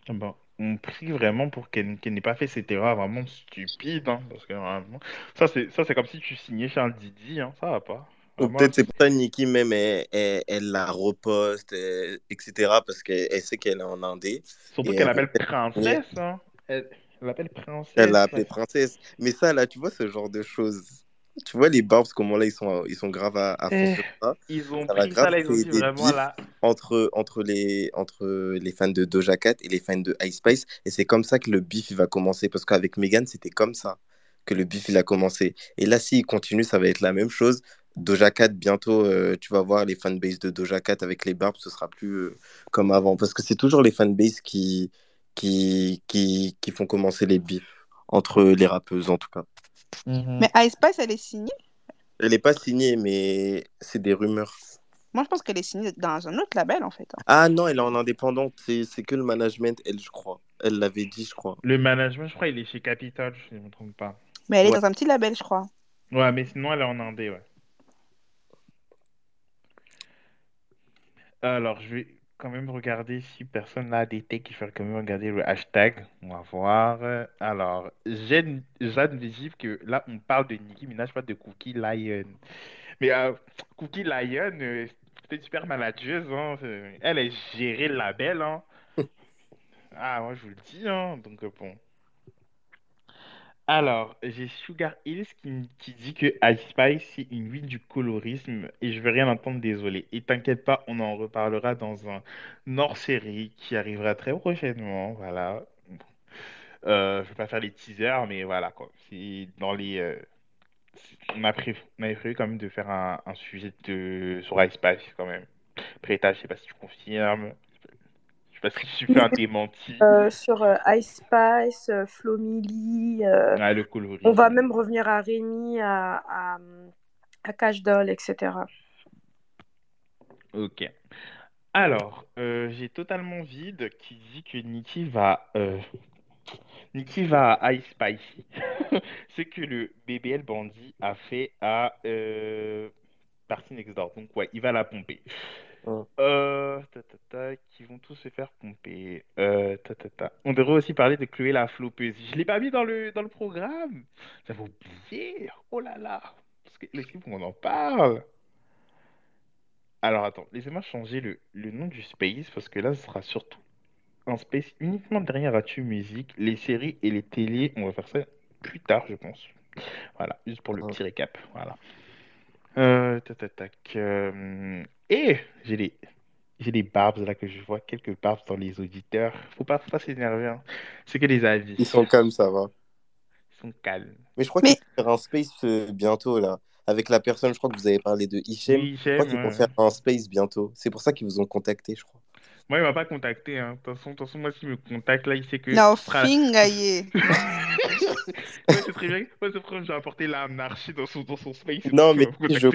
Ben, on prie vraiment pour qu'elle qu'elle n'ait pas fait cette erreur vraiment stupide, hein, parce que vraiment, ça c'est comme si tu signais un Didi, hein, ça va pas. Ou peut-être c'est pour ça Nicki même elle, elle, elle la reposte, elle- etc. parce qu'elle elle sait qu'elle est en Indé. surtout qu'elle euh, l'appelle princesse, hein. Elle, elle l'appelle elle princesse. l'a appelée princesse. Mais ça là, tu vois ce genre de choses. Tu vois les Barbs, comment là, ils sont, ils sont grave à, à fond Eh, sur ça. ils ont Ça pris ça là, ils ont dit des vraiment là. entre, entre, les, entre les fans de Doja Cat et les fans de Ice Spice. Et c'est comme ça que le bif il va commencer. Parce qu'avec Megan, c'était comme ça que le bif il a commencé. Et là, s'il continue, ça va être la même chose. Doja Cat, bientôt, euh, tu vas voir les fanbases de Doja Cat avec les Barbs, ce sera plus euh, comme avant. Parce que c'est toujours les fanbases qui, qui, qui, qui font commencer les bifs entre les rappeuses, en tout cas. Mhm. Mais Ice Spice, elle est signée? Elle n'est pas signée, mais c'est des rumeurs. Moi, je pense qu'elle est signée dans un autre label, en fait. hein. Ah non, elle est en indépendante. C'est c'est que le management, elle, je crois. Elle l'avait dit, je crois. Le management, je crois, il est chez Capitol, si je ne me trompe pas. Mais elle est Ouais. dans un petit label, je crois. Ouais, mais sinon, elle est en Indé, ouais. Alors, je vais quand même regarder si personne n'a des takes qui fait quand même regarder le hashtag. On va voir. Alors, Jeanne, Jeanne Végif que là, on parle de Nicki Minaj, pas de Cookie Lion. Mais euh, Cookie Lion, euh, c'était super manageuse. Hein. Elle a géré le label. Hein. (laughs) Ah, moi, je vous le dis. Hein. Donc, euh, bon. Alors, j'ai Sugar Hills qui, qui dit que Ice Spice, c'est une ville du colorisme et je veux rien entendre, désolé. Et t'inquiète pas, on en reparlera dans un hors-série qui arrivera très prochainement. Voilà. Euh, je vais pas faire les teasers, mais voilà quoi. Dans les. euh, on a prévu, on prévu quand même de faire un, sujet de, sur Ice Spice quand même. Prêta, je sais pas si tu confirmes. Pas si tu fais un démenti. Euh, sur euh, Ice Spice, euh, Flo Milli, euh, Ah, le on colorisme. va même revenir à Rémi, à, à, à Cash Doll, etc. Ok. Alors, euh, j'ai totalement vide qui dit que Nikki va, euh, Nikki va à Ice Spicy. (laughs) Ce que le BBL Bandit a fait à euh, Party Next Door. Donc, ouais, il va la pomper. Ouais. Euh, ta, ta, ta, qui vont tous se faire pomper. Euh. On devrait aussi parler de Chloé la flopeuse. Je l'ai pas mis dans le, dans le programme. J'avais oublié. Oh là là. Parce que l'équipe, on en parle. Alors attends, laissez-moi changer le, le nom du space parce que là, ce sera surtout un space uniquement derrière Atu Music. Les séries et les télés, on va faire ça plus tard, je pense. Voilà, juste pour le petit récap. Voilà. Euh, tac, tac, tac. euh, et j'ai les, j'ai les barbes là que je vois, quelques barbes dans les auditeurs. Faut pas, faut pas s'énerver. hein. C'est que des avis. Ils sont calmes, ça va. Ils sont calmes. Mais je crois Mais qu'ils vont faire un space euh, bientôt, là. Avec la personne, je crois que vous avez parlé de Hichem. Oui, Je crois j'aime. qu'ils vont ouais. faire un space bientôt. C'est pour ça qu'ils vous ont contacté, je crois. Moi, il m'a pas contacté. Hein. De toute façon, de toute façon, moi, s'il me contacte, là, il sait que. no ce sera- fingaye. Ouais, c'est très bien. Ouais, c'est très bien. J'ai apporté l'anarchie dans son, dans son space. Non, mais je...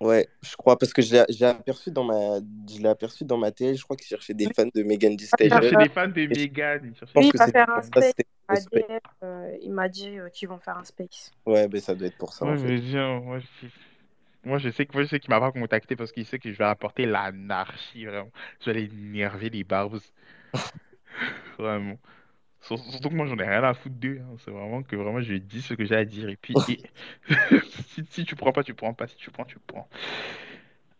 Ouais, je crois, parce que je l'ai j'ai aperçu dans ma... je l'ai aperçu dans ma télé, je crois qu'ils cherchaient des fans de Megan Thee Il cherchait des fans de Megan. Cherchait Oui, des il va faire un space. euh, il m'a dit euh, qu'ils vont faire un space. Ouais, ben ça doit être pour ça, Moi, en je fait. moi, je, moi, je sais que, moi, je sais qu'il m'a pas contacté parce qu'il sait que je vais apporter l'anarchie, vraiment. Je vais aller énerver les barbes. (laughs) Vraiment. Sur- Surtout que moi, j'en ai rien à foutre d'eux. hein. C'est vraiment que vraiment, je dis ce que j'ai à dire. Et puis, et- (laughs) (laughs) si, si tu prends pas, tu prends pas. Si tu prends, tu prends.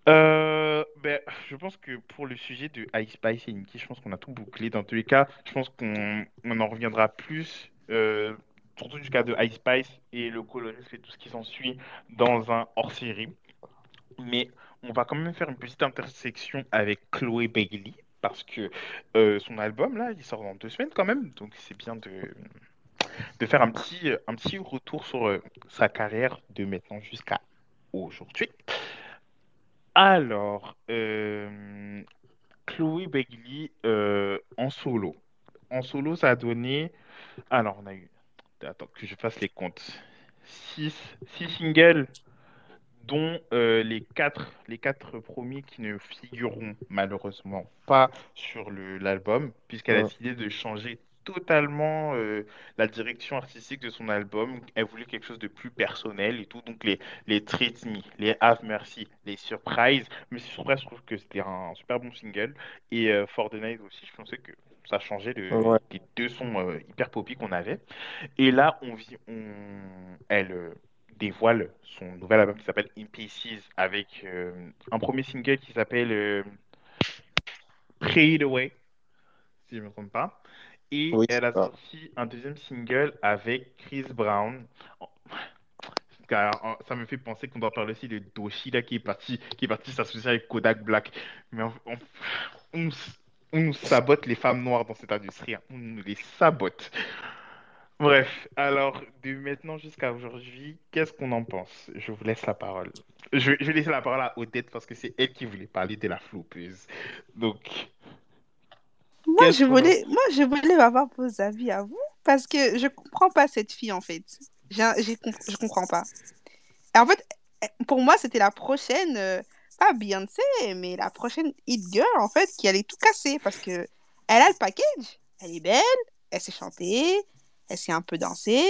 Euh, ben, je pense que pour le sujet de Ice Spice et Nicki, je pense qu'on a tout bouclé. Dans tous les cas, je pense qu'on on en reviendra plus, euh, surtout du cas de Ice Spice et le colorisme et tout ce qui s'ensuit dans un hors-série. Mais on va quand même faire une petite intersection avec Chloé Bailey parce que euh, son album là, il sort dans deux semaines quand même, donc c'est bien de, de faire un petit, un petit retour sur euh, sa carrière de maintenant jusqu'à aujourd'hui. Alors, euh, Chloé Bailey euh, en solo. En solo, ça a donné. Alors, on a eu. Attends, que je fasse les comptes. Six, six singles, dont euh, les quatre, les quatre premiers qui ne figureront malheureusement pas sur l'album, puisqu'elle a décidé de changer totalement euh, la direction artistique de son album. Elle voulait quelque chose de plus personnel et tout. Donc les, les Treat Me, les Have Mercy, les Surprise. Mais Surprise, je trouve que c'était un super bon single. Et euh, For the Night aussi, je pensais que ça changeait de, Ouais. des deux sons euh, hyper poppy qu'on avait. Et là, on vit, on, elle dévoile son nouvel album qui s'appelle In Pieces avec euh, un premier single qui s'appelle euh, Pray It Away, si je ne me trompe pas. Et Oui, elle a ça. sorti un deuxième single avec Chris Brown. euh, ça me fait penser qu'on doit parler aussi de Doshida qui est parti, qui est parti s'associer avec Kodak Black. Mais on, on- sabote les femmes noires dans cette industrie. hein. On les sabote. Bref, alors de maintenant jusqu'à aujourd'hui, qu'est-ce qu'on en pense? Je vous laisse la parole. Je, laisser la parole à Odette parce que c'est elle qui voulait parler de la floppeuse. Donc, Moi, je en voulais, moi, je voulais avoir vos avis à vous parce que je comprends pas cette fille en fait. J'ai comp- je comprends pas. Et en fait, eh, pour moi, c'était la prochaine, euh, pas Beyoncé, mais la prochaine hit girl en fait qui allait tout casser parce que elle a le package. Elle est belle, elle sait chanter, elle sait un peu danser.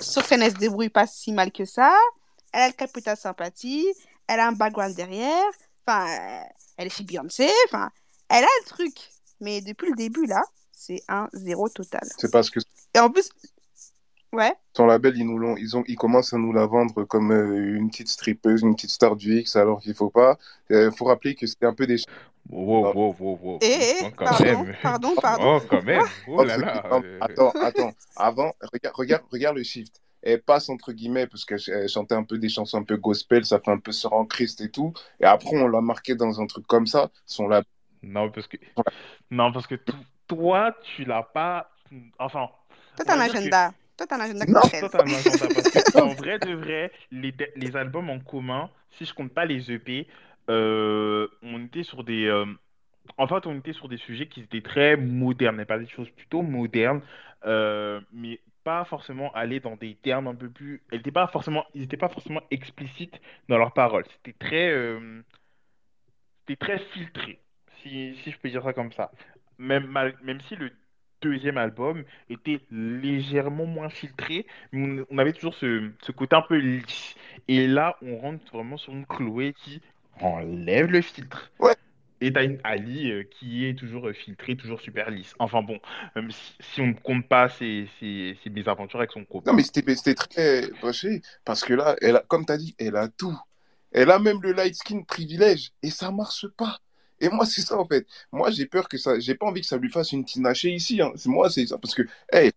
Sur scène, elle se débrouille pas si mal que ça. Elle a le capital sympathie, elle a un background derrière. Enfin, euh, elle est chez Beyoncé. Enfin, elle a le truc. Mais depuis le début, là, c'est un zéro total. C'est parce que Et en plus, ouais. son label, ils nous l'ont, ils ont, ils commencent à nous la vendre comme euh, une petite strippeuse, une petite star du X, alors qu'il faut pas. Il faut rappeler que c'était un peu des. Wow, wow, wow, wow. Eh, eh, Oh, quand pardon, même. pardon, pardon. Oh, quand même. (laughs) Oh là là. euh, Attends, attends. Avant, regarde, regarde, regarde le shift. Elle passe entre guillemets parce qu'elle elle chantait un peu des chansons un peu gospel, ça fait un peu sœur en Christ et tout. Et après, on l'a marqué dans un truc comme ça. Son label. Non, parce que, non, parce que to- toi, tu l'as pas. Enfin, Toi, t'as un dire que. agenda. Toi, t'as un agenda Non. Toi, t'as un agenda parce que, en vrai de vrai, les, de- les albums en commun, si je compte pas les EP, euh, on était sur des. euh, en fait, on était sur des sujets qui étaient très modernes, et pas des choses plutôt modernes, euh, mais pas forcément aller dans des termes un peu plus. Elles étaient pas forcément, ils n'étaient pas forcément explicites dans leurs paroles. C'était très, c'était très filtré, si, si je peux dire ça comme ça. Même, même si le deuxième album était légèrement moins filtré, on avait toujours ce, ce côté un peu lisse. Et là, on rentre vraiment sur une Chloé qui enlève le filtre. Ouais. Et t'as une Ali euh, qui est toujours euh, filtrée, toujours super lisse. Enfin bon, même si, si on ne compte pas ses, ses, ses mésaventures avec son Non, copain. mais c'était c'était très parce que là, elle a, comme tu as dit, elle a tout. Elle a même le light skin privilège et ça marche pas. Et moi, c'est ça en fait. Moi, j'ai peur que ça. J'ai pas envie que ça lui fasse une tinaché ici. Hein. C'est- Moi, c'est ça parce que, hey,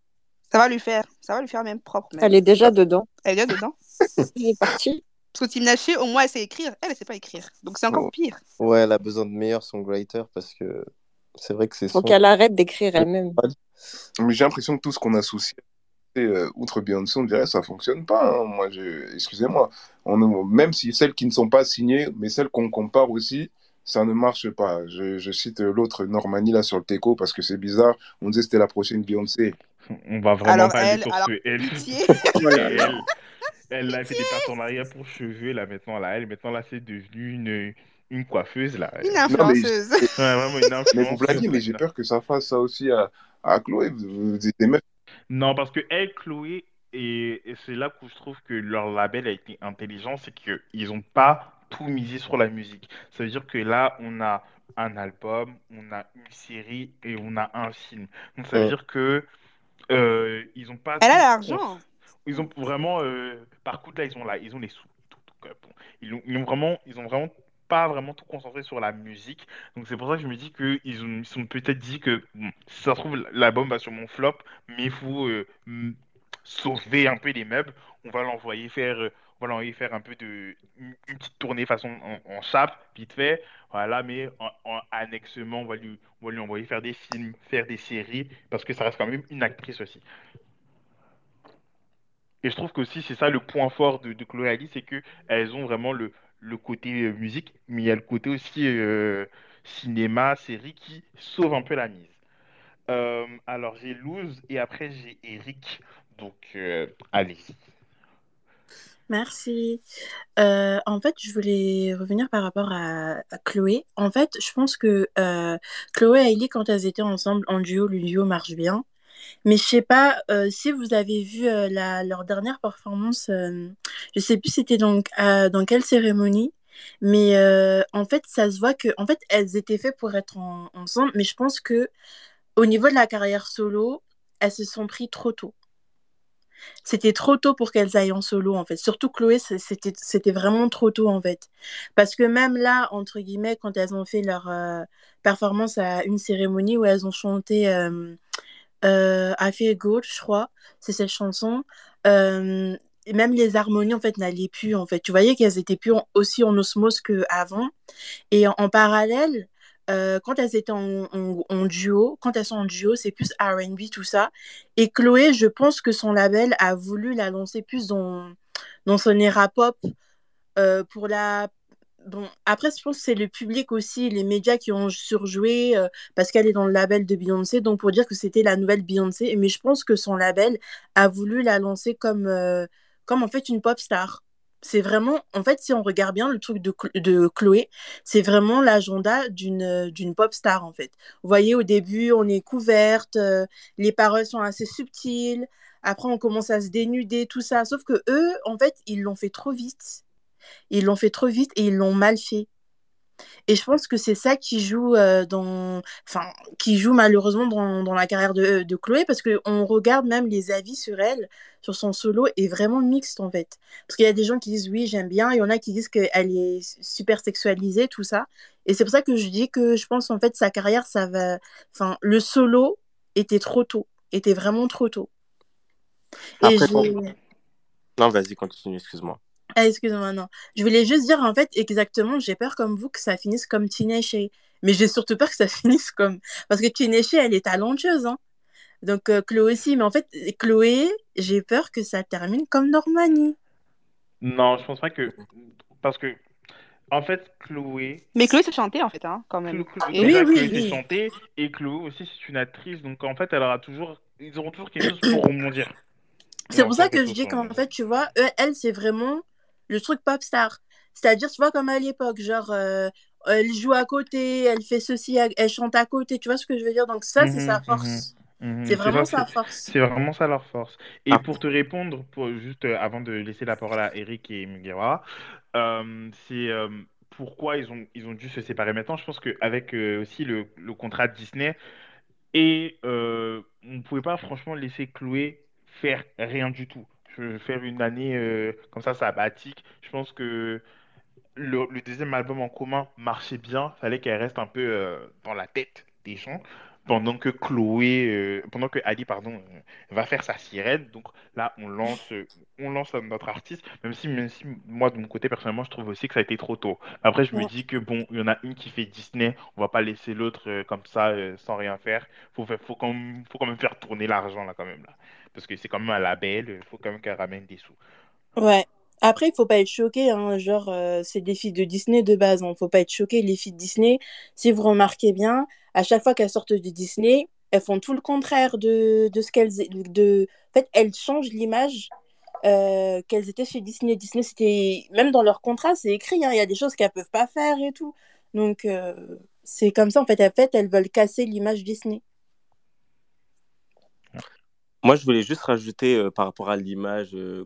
Ça va lui faire. Ça va lui faire même propre. Même. Elle est déjà dedans. Elle est déjà dedans. (laughs) Elle est partie. Parce que Team Naché, au moins, elle sait écrire. Elle, elle sait pas écrire. Donc, c'est encore pire. Ouais, elle a besoin de meilleurs songwriters parce que c'est vrai que c'est Faut son. qu'elle arrête d'écrire elle-même. mais j'ai l'impression que tout ce qu'on associe, euh, outre Beyoncé, on dirait ça fonctionne pas. hein. Moi, je, excusez-moi. On, même si celles qui ne sont pas signées, mais celles qu'on compare aussi, ça ne marche pas. Je, je cite l'autre Normani là sur le Teco parce que c'est bizarre. On disait que c'était la prochaine Beyoncé. On va vraiment Alors, pas aller sur elle. Elle, (laughs) (laughs) elle a fait des partenariats pour cheveux là maintenant là. Elle maintenant là c'est devenu une, une coiffeuse là. Une Non, mais, influenceuse. Ouais, vraiment une mais vous blaguez, influenceuse. mais j'ai peur que ça fasse ça aussi à, à Chloé. Vous- vous- Des meufs Non, parce que elle, Chloé, et, et c'est là où je trouve que leur label a été intelligent, c'est qu'ils n'ont pas tout misé sur la musique. Ça veut dire que là, on a un album, on a une série et on a un film. Donc ça veut Ouais. dire que euh, ils ont pas Elle a l'argent. Ils ont vraiment, euh, par contre là, ils ont ils ont les sous. Euh. Ils ont, vraiment, ils ont vraiment pas vraiment tout concentré sur la musique. Donc c'est pour ça que je me dis que ils ont, ils sont peut-être dit que bon, si ça se trouve l'album va sur mon flop, mais il faut euh, sauver un peu les meubles. On va l'envoyer faire, euh, on va l'envoyer faire un peu de une, petite tournée façon en, en vite fait. Voilà, mais en, en annexement, on va lui, on va lui envoyer faire des films, faire des séries, parce que ça reste quand même une actrice aussi. Et je trouve qu'aussi c'est ça le point fort de, de Chloé Ali, c'est que elles ont vraiment le, le côté euh, musique, mais il y a le côté aussi euh, cinéma, série qui sauve un peu la mise. Euh, alors j'ai Luz et après j'ai Eric. Donc allez-y. Merci. En fait, je voulais revenir par rapport à, Chloé. En fait, je pense que Chloé et Hailey, quand elles étaient ensemble en duo, le duo marche bien. Mais je sais pas euh, si vous avez vu euh, la, leur dernière performance. euh, je sais plus c'était donc dans quelle cérémonie. Mais euh, en fait, ça se voit que en fait, elles étaient faites pour être en- ensemble. Mais je pense que au niveau de la carrière solo, elles se sont pris trop tôt. C'était trop tôt pour qu'elles aillent en solo, en fait. Surtout Chloé, c'était c'était vraiment trop tôt, en fait. Parce que même là, entre guillemets, quand elles ont fait leur performance à une cérémonie où elles ont chanté I Feel Good, je crois, c'est cette chanson, euh, même les harmonies en fait n'allaient plus en fait. Tu voyais qu'elles étaient plus aussi en osmose qu'avant. Et en, parallèle, euh, quand elles étaient en, duo, quand elles sont en duo, c'est plus R&B tout ça. Et Chloé, je pense que son label a voulu la lancer plus dans dans son era pop euh, pour la Bon, après, je pense que c'est le public aussi, les médias qui ont surjoué euh, parce qu'elle est dans le label de Beyoncé, donc pour dire que c'était la nouvelle Beyoncé. Mais je pense que son label a voulu la lancer comme, euh, comme en fait une pop star. C'est vraiment, en fait, si on regarde bien le truc de, de Chloé, c'est vraiment l'agenda d'une d'une pop star, en fait. Vous voyez, au début, on est couverte, euh, les paroles sont assez subtiles, après, on commence à se dénuder, tout ça. Sauf que eux, en fait, ils l'ont fait trop vite. Ils l'ont fait trop vite et ils l'ont mal fait. Et je pense que c'est ça qui joue euh, dans, enfin, qui joue malheureusement dans, dans la carrière de, de Chloé parce que on regarde même les avis sur elle, sur son solo est vraiment mixte en fait. Parce qu'il y a des gens qui disent oui j'aime bien, il y en a qui disent qu'elle est super sexualisée tout ça. Et c'est pour ça que je dis que je pense en fait sa carrière ça va, enfin le solo était trop tôt, était vraiment trop tôt. Et Après, Non, vas-y, continue, excuse-moi. Ah, excuse-moi, non. Je voulais juste dire, en fait, exactement, j'ai peur comme vous que ça finisse comme Tinashe. Mais j'ai surtout peur que ça (laughs) finisse comme... Parce que Tinashe, elle est talentueuse, hein. Donc, euh, Chloé aussi. Mais en fait, Chloé, j'ai peur que ça termine comme Normani. Non, je pense pas que. Parce que, en fait, Chloé. Mais Chloé, c'est chanté, en fait, hein, quand même. Chlo- Chlo- Et- déjà, Oui, oui, Chloé oui. chantée et Chloé aussi c'est une actrice, donc en fait elle aura toujours, ils auront toujours quelque chose pour (coughs) rebondir. C'est pour ça que je dis qu'en fait, tu vois, elle, c'est vraiment le truc pop star. C'est-à-dire, tu vois, comme à l'époque, genre, euh, elle joue à côté, elle fait ceci, elle chante à côté, tu vois ce que je veux dire? Donc ça, c'est sa Mhm, mhm, force. mhm. C'est C'est vraiment ça, sa force. c'est vraiment ça leur force. Et Ah, pour te répondre, pour, juste euh, avant de laisser la parole à Eric et Mugira, euh, c'est euh, pourquoi ils ont, ils ont dû se séparer maintenant. Je pense qu'avec euh, aussi le, le contrat de Disney, et euh, on ne pouvait pas franchement laisser Chloé faire rien du tout. Je- Faire une année euh, comme ça, sabbatique. Je pense que le, le deuxième album en commun marchait bien. Fallait qu'elle reste un peu euh, dans la tête des gens. Pendant que Chloé, euh, pendant que Ali, pardon, va faire sa sirène. Donc là, on lance, on lance notre artiste. Même si, même si moi, de mon côté, personnellement, je trouve aussi que ça a été trop tôt. Après, je me dis que bon, il y en a une qui fait Disney. On va pas laisser l'autre comme ça, sans rien faire. Faut, faut quand même, faut quand même faire tourner l'argent là, quand même là. Parce que c'est quand même un label. Il faut quand même qu'elle ramène des sous. Ouais. Après, il faut pas être choqué, hein. Genre, euh, c'est des filles de Disney de base, hein. Faut pas être choqué. Les filles de Disney, si vous remarquez bien, à chaque fois qu'elles sortent de Disney, elles font tout le contraire de, de ce qu'elles... De... En fait, elles changent l'image euh, qu'elles étaient chez Disney. Disney, c'était... Même dans leur contrat, c'est écrit, hein. Il y a des choses qu'elles peuvent pas faire et tout. Donc, euh, c'est comme ça, en fait. En fait, elles veulent casser l'image Disney. Moi, je voulais juste rajouter euh, par rapport à l'image euh,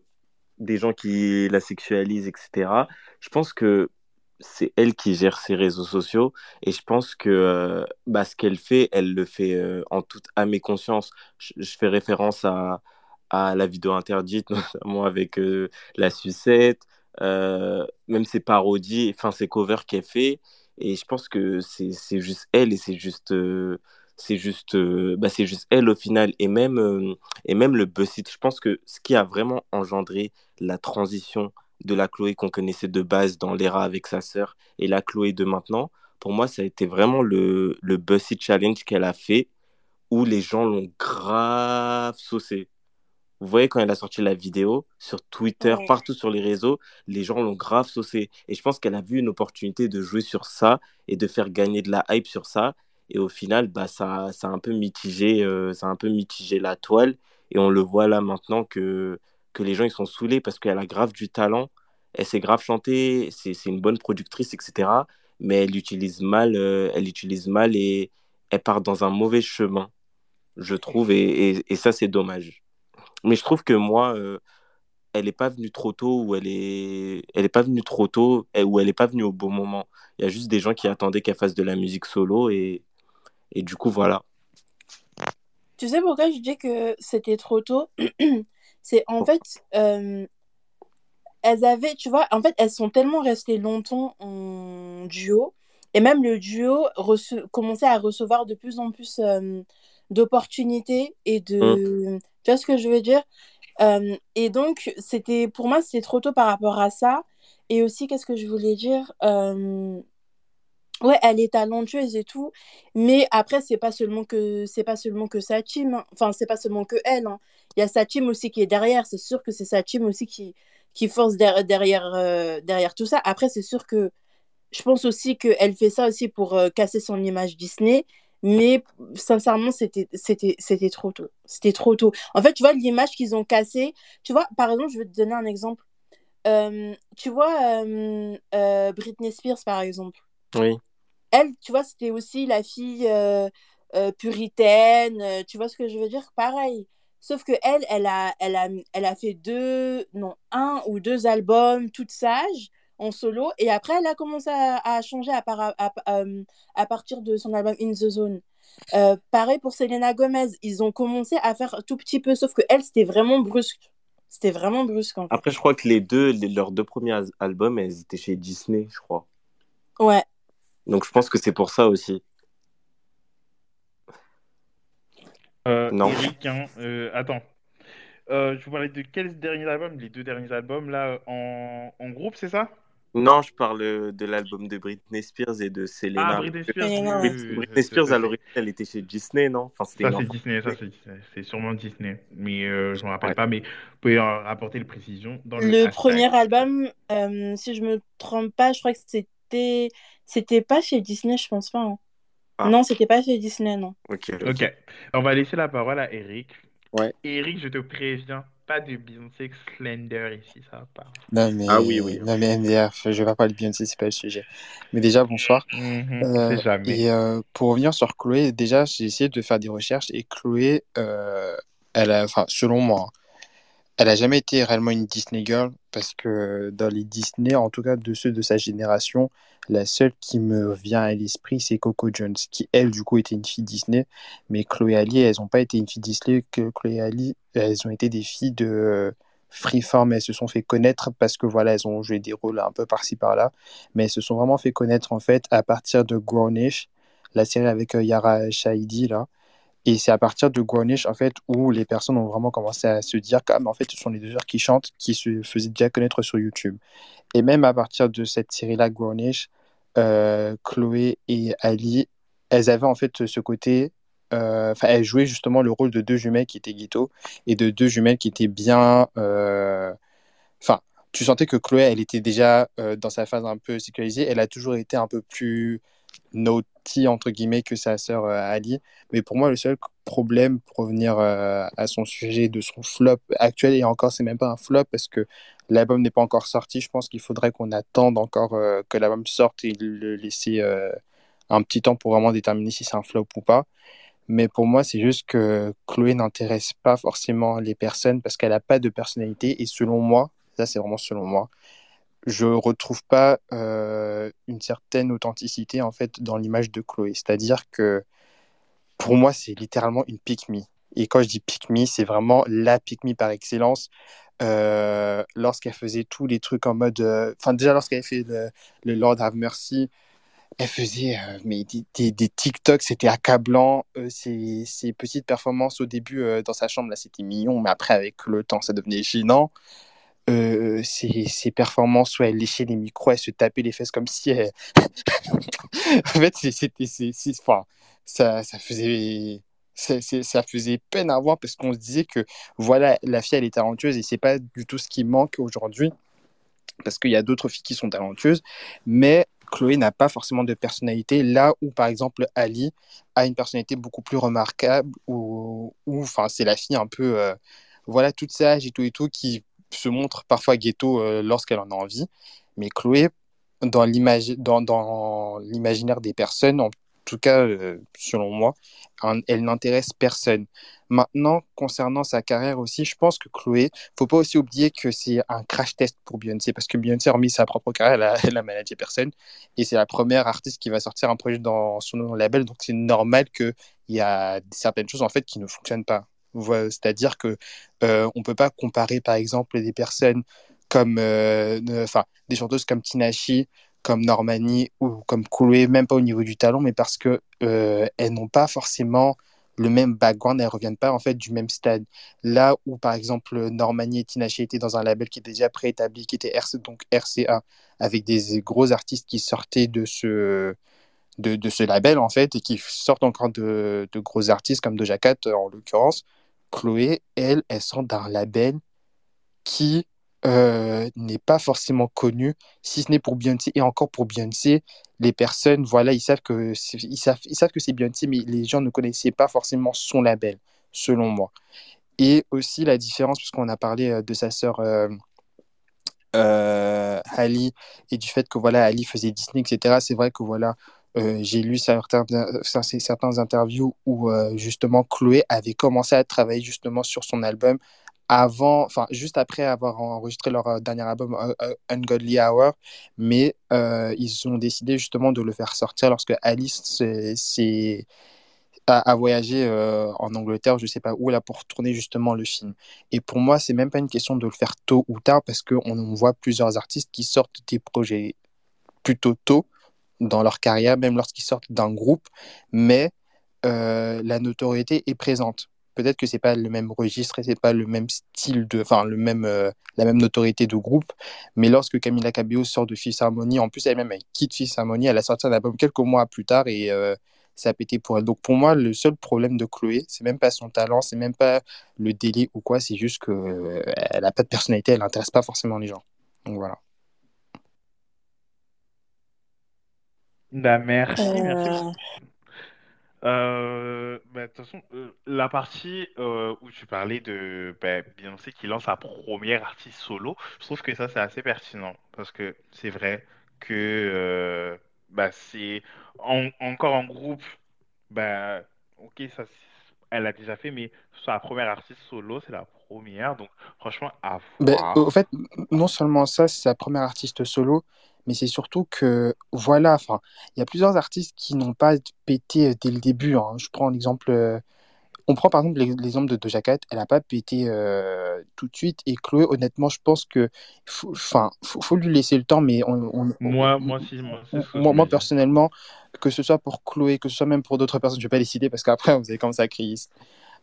des gens qui la sexualisent, etc. Je pense que c'est elle qui gère ses réseaux sociaux et je pense que euh, bah, ce qu'elle fait, elle le fait en toute âme et conscience. Je, fais référence à, à la vidéo interdite, (laughs) notamment avec la sucette, même ses parodies, enfin ses covers qu'elle fait. Et je pense que c'est juste elle et c'est juste, c'est juste, euh, bah, c'est juste elle au final. Et même, euh, et même le BuzzFeed, je pense que ce qui a vraiment engendré la transition de la Chloé qu'on connaissait de base dans l'era avec sa sœur et la Chloé de maintenant, pour moi, ça a été vraiment le, le Challenge qu'elle a fait où les gens l'ont grave saucé. Vous voyez, quand elle a sorti la vidéo sur Twitter, Ouais. partout sur les réseaux, les gens l'ont grave saucé. Et je pense qu'elle a vu une opportunité de jouer sur ça et de faire gagner de la hype sur ça. Et au final, bah, ça, ça a un peu mitigé, euh, ça un peu mitigé la toile. Et on le voit là maintenant que, que les gens ils sont saoulés parce qu'elle a grave du talent. Elle sait grave chanter, c'est, une bonne productrice, etc. Mais elle utilise mal, euh, elle utilise mal et elle part dans un mauvais chemin, je trouve. Et, et, ça, c'est dommage. Mais je trouve que moi, euh, elle n'est pas venue trop tôt ou elle est, elle est pas venue trop tôt ou elle n'est pas venue au bon moment. Il y a juste des gens qui attendaient qu'elle fasse de la musique solo et du coup, voilà. Tu sais pourquoi je dis que c'était trop tôt? (clears throat) C'est en fait, euh, elles avaient, tu vois, en fait, elles sont tellement restées longtemps en duo, et même le duo commençait à recevoir de plus en plus euh, d'opportunités et de... Tu vois ce que je veux dire? Euh, et donc, c'était pour moi, c'était trop tôt par rapport à ça. Et aussi, qu'est-ce que je voulais dire? Ouais, elle est talentueuse et tout, mais après, c'est pas seulement que c'est pas seulement que sa team, hein. Enfin, c'est pas seulement que elle, hein. Il y a sa team aussi qui est derrière. C'est sûr que c'est sa team aussi qui, qui force der- derrière, euh, derrière tout ça. Après, c'est sûr que je pense aussi qu'elle fait ça aussi pour euh, casser son image Disney. Mais sincèrement, c'était, c'était, c'était trop tôt. C'était trop tôt. En fait, tu vois, l'image qu'ils ont cassée. Tu vois, par exemple, je vais te donner un exemple. Euh, tu vois, Britney Spears, par exemple. Oui. Elle, tu vois, c'était aussi la fille euh, euh, puritaine. euh, tu vois ce que je veux dire? Pareil. Sauf que elle, elle a, elle a, elle a fait deux, non, un ou deux albums toute sage en solo. Et après, elle a commencé à, à changer à, par- à, à- à partir de son album In the Zone. Euh, pareil pour Selena Gomez. Ils ont commencé à faire tout petit peu. Sauf que elle, c'était vraiment brusque. C'était vraiment brusque, en fait. Après, je crois que les deux, les- leurs deux premiers albums, elles étaient chez Disney, je crois. Ouais. Donc, je pense que c'est pour ça aussi. Euh, Non. Eric, hein, euh, attends. Euh, je vous parlais de quels derniers albums? Les deux derniers albums là en, en groupe, c'est ça? Non, je parle de l'album de Britney Spears et de Ah, Selena. Britney Spears, oui, oui, oui, Britney Spears, à c'est l'origine, elle était chez Disney, non? Enfin, ça, c'est. Disney, ça c'est c'est sûrement Disney, mais euh, je me rappelle Ouais. pas. Mais vous pouvez apporter les précisions dans le Le premier album, euh, si je me trompe pas, je crois que c'était c'était pas chez Disney, je pense pas. hein. Ah, Non, c'était pas chez Disney, non. ok, ok. On va laisser la parole à Eric. Ouais. Eric, je te préviens, pas de Beyoncé Slender ici, ça va pas. Non, mais, Ah oui, oui. non, mais MDR, je vais pas parler de Beyoncé, c'est pas le sujet. Mais déjà, bonsoir. Euh, c'est jamais. et euh, pour revenir sur Chloé, déjà, j'ai essayé de faire des recherches et Chloé, euh, elle a, enfin, selon moi, hein, elle a jamais été réellement une Disney girl parce que dans les Disney, en tout cas de ceux de sa génération, la seule qui me vient à l'esprit, c'est Coco Jones, qui elle, du coup, était une fille Disney. Mais Chloé Ali, elles n'ont pas été une fille Disney. Que Chloé Ali, elles ont été des filles de Freeform. Elles se sont fait connaître parce que voilà, elles ont joué des rôles un peu par-ci par-là. Mais elles se sont vraiment fait connaître en fait à partir de Grownish, la série avec euh, Yara Shahidi là. Et c'est à partir de Grownish, en fait, où les personnes ont vraiment commencé à se dire ah, en fait, ce sont les deux heures qui chantent qui se faisaient déjà connaître sur YouTube. Et même à partir de cette série-là, Grownish, euh, Chloé et Ali, elles avaient en fait ce côté. euh, Enfin, elles jouaient justement le rôle de deux jumelles qui étaient ghetto et de deux jumelles qui étaient bien. euh, Enfin, tu sentais que Chloé, elle était déjà euh, dans sa phase un peu sécurisée. Elle a toujours été un peu plus naughty, entre guillemets, que sa sœur euh, Ali. Mais pour moi, le seul problème, pour revenir euh, à son sujet de son flop actuel, et encore, c'est même pas un flop parce que l'album n'est pas encore sorti. Je pense qu'il faudrait qu'on attende encore euh, que l'album sorte et le laisser un petit temps pour vraiment déterminer si c'est un flop ou pas. Mais pour moi, c'est juste que Chloé n'intéresse pas forcément les personnes parce qu'elle n'a pas de personnalité. Et selon moi, ça c'est vraiment selon moi, je retrouve pas euh, une certaine authenticité en fait dans l'image de Chloé. C'est-à-dire que pour moi, c'est littéralement une pick me. Et quand je dis pick me, c'est vraiment la pick me par excellence. Euh, lorsqu'elle faisait tous les trucs en mode. euh, Enfin, déjà, lorsqu'elle fait le, Lord Have Mercy, elle faisait mais des, des, TikTok, c'était accablant. Ses, petites performances au début dans sa chambre, là, c'était mignon, mais après, avec le temps, ça devenait gênant. Euh, ses, ses performances où elle léchait les micros, elle se tapait les fesses comme si elle... (laughs) en fait, c'était... Enfin, ça, ça faisait... ça faisait peine à voir parce qu'on se disait que voilà, la fille elle est talentueuse et c'est pas du tout ce qui manque aujourd'hui parce qu'il y a d'autres filles qui sont talentueuses, mais Chloé n'a pas forcément de personnalité, là où par exemple Ali a une personnalité beaucoup plus remarquable, ou, enfin c'est la fille un peu, euh, voilà, toute sage et tout et tout, qui se montre parfois ghetto euh, lorsqu'elle en a envie, mais Chloé, dans l'image, dans, dans l'imaginaire des personnes, en tout cas euh, selon moi, elle n'intéresse personne. Maintenant, concernant sa carrière aussi, je pense que Chloé, faut pas aussi oublier que c'est un crash test pour Beyoncé parce que Beyoncé, hormis sa propre carrière, elle a, elle a personne et c'est la première artiste qui va sortir un projet dans son label, donc c'est normal qu'il y a certaines choses en fait qui ne fonctionnent pas. C'est-à-dire que euh, on peut pas comparer par exemple des personnes comme, euh, enfin, des chanteuses comme Tinashe, comme Normani ou comme Chloé, même pas au niveau du talent, mais parce que euh, elles n'ont pas forcément le même background, elles reviennent pas en fait du même stade. Là où par exemple Normani et Tinashe étaient dans un label qui était déjà préétabli, qui était RC, donc RCA, avec des gros artistes qui sortaient de ce, de, ce label en fait et qui sortent encore de, gros artistes comme Doja Cat en l'occurrence. Chloé, elle, elle sort d'un label qui euh, n'est pas forcément connu, si ce n'est pour Beyoncé. Et encore pour Beyoncé, les personnes, voilà, ils savent que ils savent, que c'est Beyoncé, mais les gens ne connaissaient pas forcément son label, selon moi. Et aussi la différence, puisqu'on a parlé euh, de sa sœur euh, Ali et du fait que voilà, Ali faisait Disney, etc. C'est vrai que voilà, euh, j'ai lu certains, certains interviews où euh, justement Chloé avait commencé à travailler justement sur son album avant, enfin juste après avoir enregistré leur euh, dernier album Ungodly Hour, mais ils ont décidé justement de le faire sortir lorsque Alice s'est a, voyagé en Angleterre, je sais pas où, là, pour tourner justement le film. Et pour moi, c'est même pas une question de le faire tôt ou tard, parce qu'on on voit plusieurs artistes qui sortent des projets plutôt tôt dans leur carrière, même lorsqu'ils sortent d'un groupe, mais euh, la notoriété est présente. Peut-être que c'est pas le même registre et c'est pas le même style de, enfin le même, euh, la même notoriété de groupe, mais lorsque Camila Cabello sort de Fifth Harmony, en plus elle-même elle quitte Fifth Harmony, elle a sorti un album quelques mois plus tard et euh, ça a pété pour elle. Donc pour moi, le seul problème de Chloé, c'est même pas son talent, c'est même pas le délai ou quoi, c'est juste que elle a pas de personnalité, elle n'intéresse pas forcément les gens. Donc voilà. Bah, merci, Euh, merci. Euh, bah, de toute façon, euh, la partie euh, où tu parlais de bah, Beyoncé qui lance sa première artiste solo, je trouve que ça c'est assez pertinent parce que c'est vrai que euh, bah, c'est en- encore en groupe, bah, ok, ça elle a déjà fait, mais sa première artiste solo, c'est la première, donc franchement, à Ben, au voir. fait, non seulement ça, c'est sa première artiste solo, mais c'est surtout que, voilà, enfin, il y a plusieurs artistes qui n'ont pas pété euh, dès le début. hein. Je prends l'exemple, euh, on prend par exemple l'ex- l'exemple de Doja Cat, elle n'a pas pété euh, tout de suite. Et Chloé, honnêtement, je pense que, faut- enfin, faut, faut lui laisser le temps, mais on, on- on- Moi, moi, si, personnellement, que ce soit pour Chloé, que ce soit même pour d'autres personnes, je vais pas les citer parce qu'après, (laughs) vous allez commencer à crier.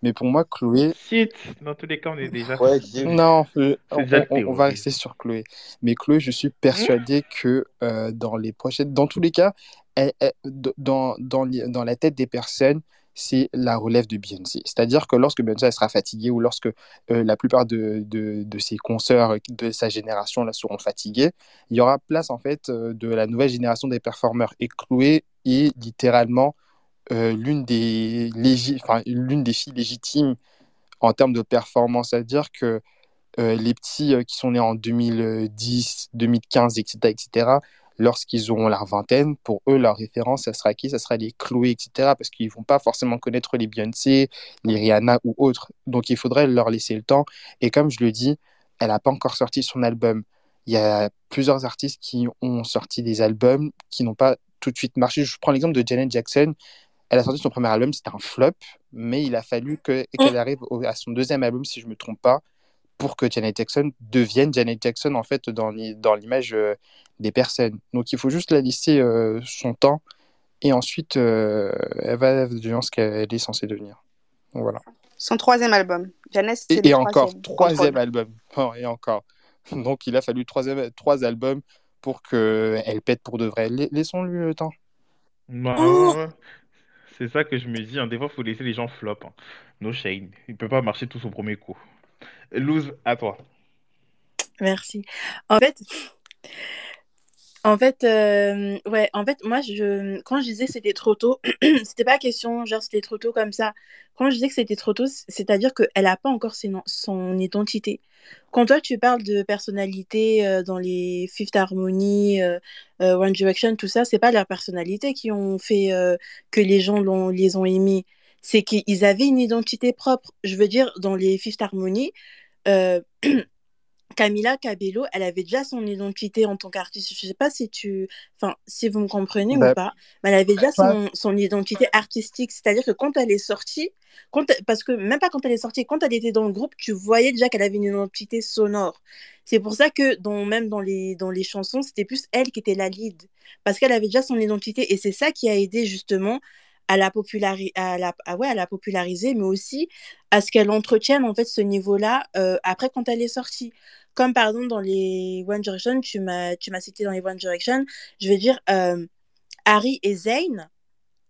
Mais pour moi, Chloé, Cite, dans tous les cas, on est déjà, Ouais, non, euh, on, déjà le on- on va rester sur Chloé. Mais Chloé, je suis persuadé que euh, dans les prochaines, dans tous les cas, elle- elle- d- dans, dans, dans la tête des personnes, c'est la relève de Beyoncé. C'est-à-dire que lorsque Beyoncé elle sera fatiguée ou lorsque euh, la plupart de, de, de ses consoeurs de sa génération là, seront fatigués, il y aura place en fait euh, de la nouvelle génération des performeurs. Et Chloé est littéralement l'une des, légi- enfin, l'une des filles légitimes en termes de performance. C'est-à-dire que euh, les petits euh, qui sont nés en 2010, 2015, etc., etc., lorsqu'ils auront la vingtaine, pour eux, leur référence, ça sera qui? Ça sera les Chloé, etc., parce qu'ils vont pas forcément connaître les Beyoncé, les Rihanna ou autres. Donc, il faudrait leur laisser le temps. Et comme je le dis, elle n'a pas encore sorti son album. Il y a plusieurs artistes qui ont sorti des albums qui n'ont pas tout de suite marché. Je prends l'exemple de Janet Jackson. Elle a sorti son premier album, c'était un flop, mais il a fallu que- qu'elle arrive au- à son deuxième album, si je ne me trompe pas, pour que Janet Jackson devienne Janet Jackson, en fait, dans l'i- dans l'image euh, des personnes. Donc, il faut juste la laisser euh, son temps, et ensuite, euh, elle va devenir ce qu'elle est censée devenir. Donc, voilà. Son troisième album. Janice, c'est Et, encore, troisième. album. Oh, et encore. (laughs) Donc, il a fallu troisième, trois albums pour qu'elle pète pour de vrai. La- Laissons-lui le temps. Bah, Oh. C'est ça que je me dis. hein. Des fois, il faut laisser les gens flop. hein. No shade. Il peut pas marcher tout son premier coup. Lose, à toi. Merci. En fait, en fait, euh, ouais, en fait, moi, je, quand je disais que c'était trop tôt, (clears throat) c'était pas question, genre, c'était trop tôt comme ça. Quand je disais que c'était trop tôt, c'est-à-dire qu'elle a pas encore son identité. Quand toi, tu parles de personnalité euh, dans les Fifth Harmony, euh, One Direction, tout ça, c'est pas leur personnalité qui ont fait que les gens les ont aimés. C'est qu'ils avaient une identité propre. Je veux dire, dans les Fifth Harmony, (clears throat) Camila Cabello, elle avait déjà son identité en tant qu'artiste. Je sais pas si tu, enfin, si vous me comprenez ou Bah, pas, mais elle avait déjà son, son identité artistique. C'est-à-dire que quand elle est sortie, quand, parce que même pas quand elle est sortie, quand elle était dans le groupe, tu voyais déjà qu'elle avait une identité sonore. C'est pour ça que dans, même dans les, dans les chansons, c'était plus elle qui était la lead. Parce qu'elle avait déjà son identité et c'est ça qui a aidé justement à la, populari à la, à, ouais, à la populariser, mais aussi à ce qu'elle entretienne en fait ce niveau-là euh, après quand elle est sortie. Comme par exemple dans les One Direction, tu m'as tu m'as cité dans les One Direction, je vais dire euh, Harry et Zayn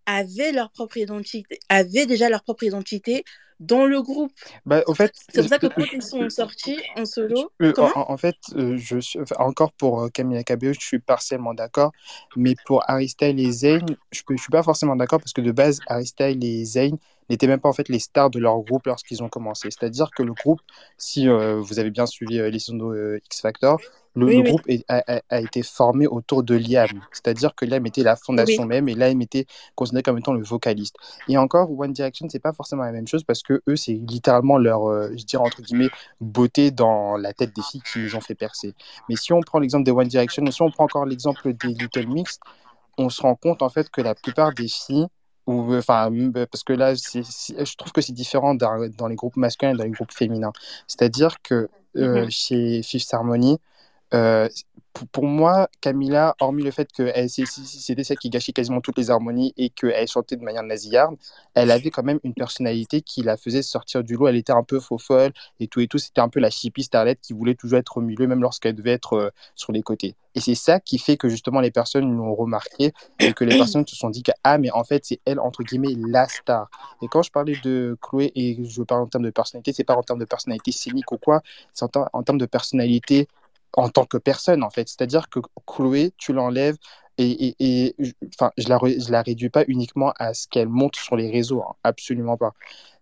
avaient leur propre identité, avaient déjà leur propre identité dans le groupe. Bah, au fait, C'est pour ça que quand ils sont sortis en solo, en, en fait, euh, je suis, enfin, encore pour euh, Camila Cabello, je suis partiellement d'accord, mais pour Harry Styles et Zayn, je ne suis pas forcément d'accord parce que de base, Harry Styles et Zayn n'étaient même pas en fait les stars de leur groupe lorsqu'ils ont commencé. C'est-à-dire que le groupe, si euh, vous avez bien suivi euh, les de euh, X Factor, le, Oui, le oui. groupe est- a, a- a été formé autour de Liam. C'est-à-dire que Liam était la fondation Oui. même et Liam était considéré comme étant le vocaliste. Et encore, One Direction, c'est pas forcément la même chose parce que eux, c'est littéralement leur, euh, je dirais entre guillemets, beauté dans la tête des filles qui les ont fait percer. Mais si on prend l'exemple des One Direction, ou si on prend encore l'exemple des Little Mix, on se rend compte en fait que la plupart des filles, ou enfin, m- parce que là, c'est- c'est- je trouve que c'est différent dans, dans les groupes masculins et dans les groupes féminins. C'est-à-dire que euh, Mhm. chez Fifth Harmony, euh, pour, moi, Camilla, hormis le fait que c'était celle qui gâchait quasiment toutes les harmonies et qu'elle chantait de manière nasillarde, elle avait quand même une personnalité qui la faisait sortir du lot. Elle était un peu faux folle et tout et tout. C'était un peu la chippie starlet qui voulait toujours être au milieu, même lorsqu'elle devait être euh, sur les côtés. Et c'est ça qui fait que justement les personnes l'ont remarqué et que les personnes se sont dit que ah mais en fait c'est elle entre guillemets la star. Et quand je parlais de Chloé et je parle en termes de personnalité, c'est pas en termes de personnalité scénique ou quoi, c'est en termes de personnalité en tant que personne, en fait. C'est-à-dire que Chloé, tu l'enlèves et, et, et je- enfin, je la, je la réduis pas uniquement à ce qu'elle monte sur les réseaux, hein, absolument pas.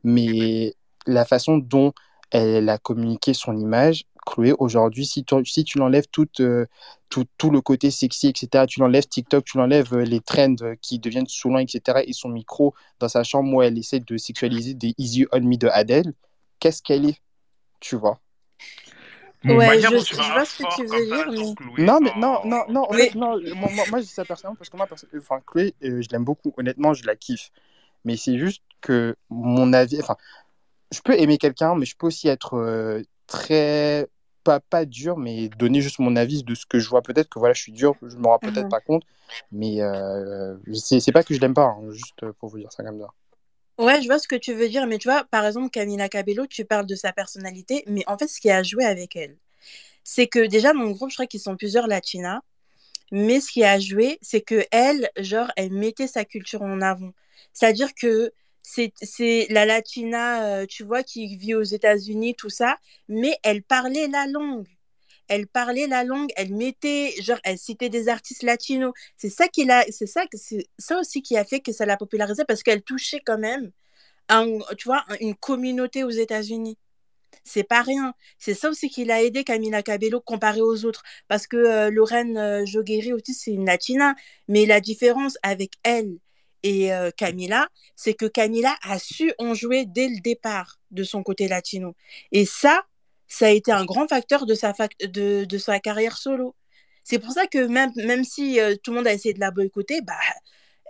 Mais la façon dont elle a communiqué son image, Chloé, aujourd'hui, si tu, si tu l'enlèves tout, euh, tout, tout le côté sexy, etc., tu l'enlèves TikTok, tu l'enlèves euh, les trends euh, qui deviennent saoulants, etc., et son micro dans sa chambre où elle essaie de sexualiser des Easy On Me de Adele, qu'est-ce qu'elle est, tu vois? Ouais, je, vois ce que tu veux dire, mais... Non, mais non, non, non, non, moi, moi, moi, je dis ça personnellement parce que moi, perso- enfin, Chloé, euh, je l'aime beaucoup, honnêtement, je la kiffe. Mais c'est juste que mon avis, enfin, je peux aimer quelqu'un, mais je peux aussi être euh, très, pas, pas dur, mais donner juste mon avis de ce que je vois. Peut-être que voilà, je suis dur, je me rends peut-être Mhm. pas compte, mais euh, c'est c'est pas que je l'aime pas, hein, juste pour vous dire ça comme ça. Ouais, je vois ce que tu veux dire, mais tu vois, par exemple, Camila Cabello, tu parles de sa personnalité, mais en fait, ce qui a joué avec elle, c'est que déjà, le groupe, je crois qu'ils sont plusieurs latinas, mais ce qui a joué, c'est que elle, genre, elle mettait sa culture en avant. C'est-à-dire que c'est c'est la latina, euh, tu vois, qui vit aux États-Unis, tout ça, mais elle parlait la langue. Elle parlait la langue, elle mettait, genre, elle citait des artistes latinos. C'est ça qui l'a, c'est ça, c'est ça aussi qui a fait que ça l'a popularisé parce qu'elle touchait quand même un, tu vois, un- une communauté aux États-Unis. C'est pas rien. C'est ça aussi qui l'a aidé Camila Cabello comparé aux autres. Parce que euh, Lorraine euh, Jogueri aussi, c'est une latina. Mais la différence avec elle et euh, Camila, c'est que Camila a su en jouer dès le départ de son côté latino. Et ça, ça a été un grand facteur de sa, de, de sa carrière solo. C'est pour ça que même, même si euh, tout le monde a essayé de la boycotter, bah,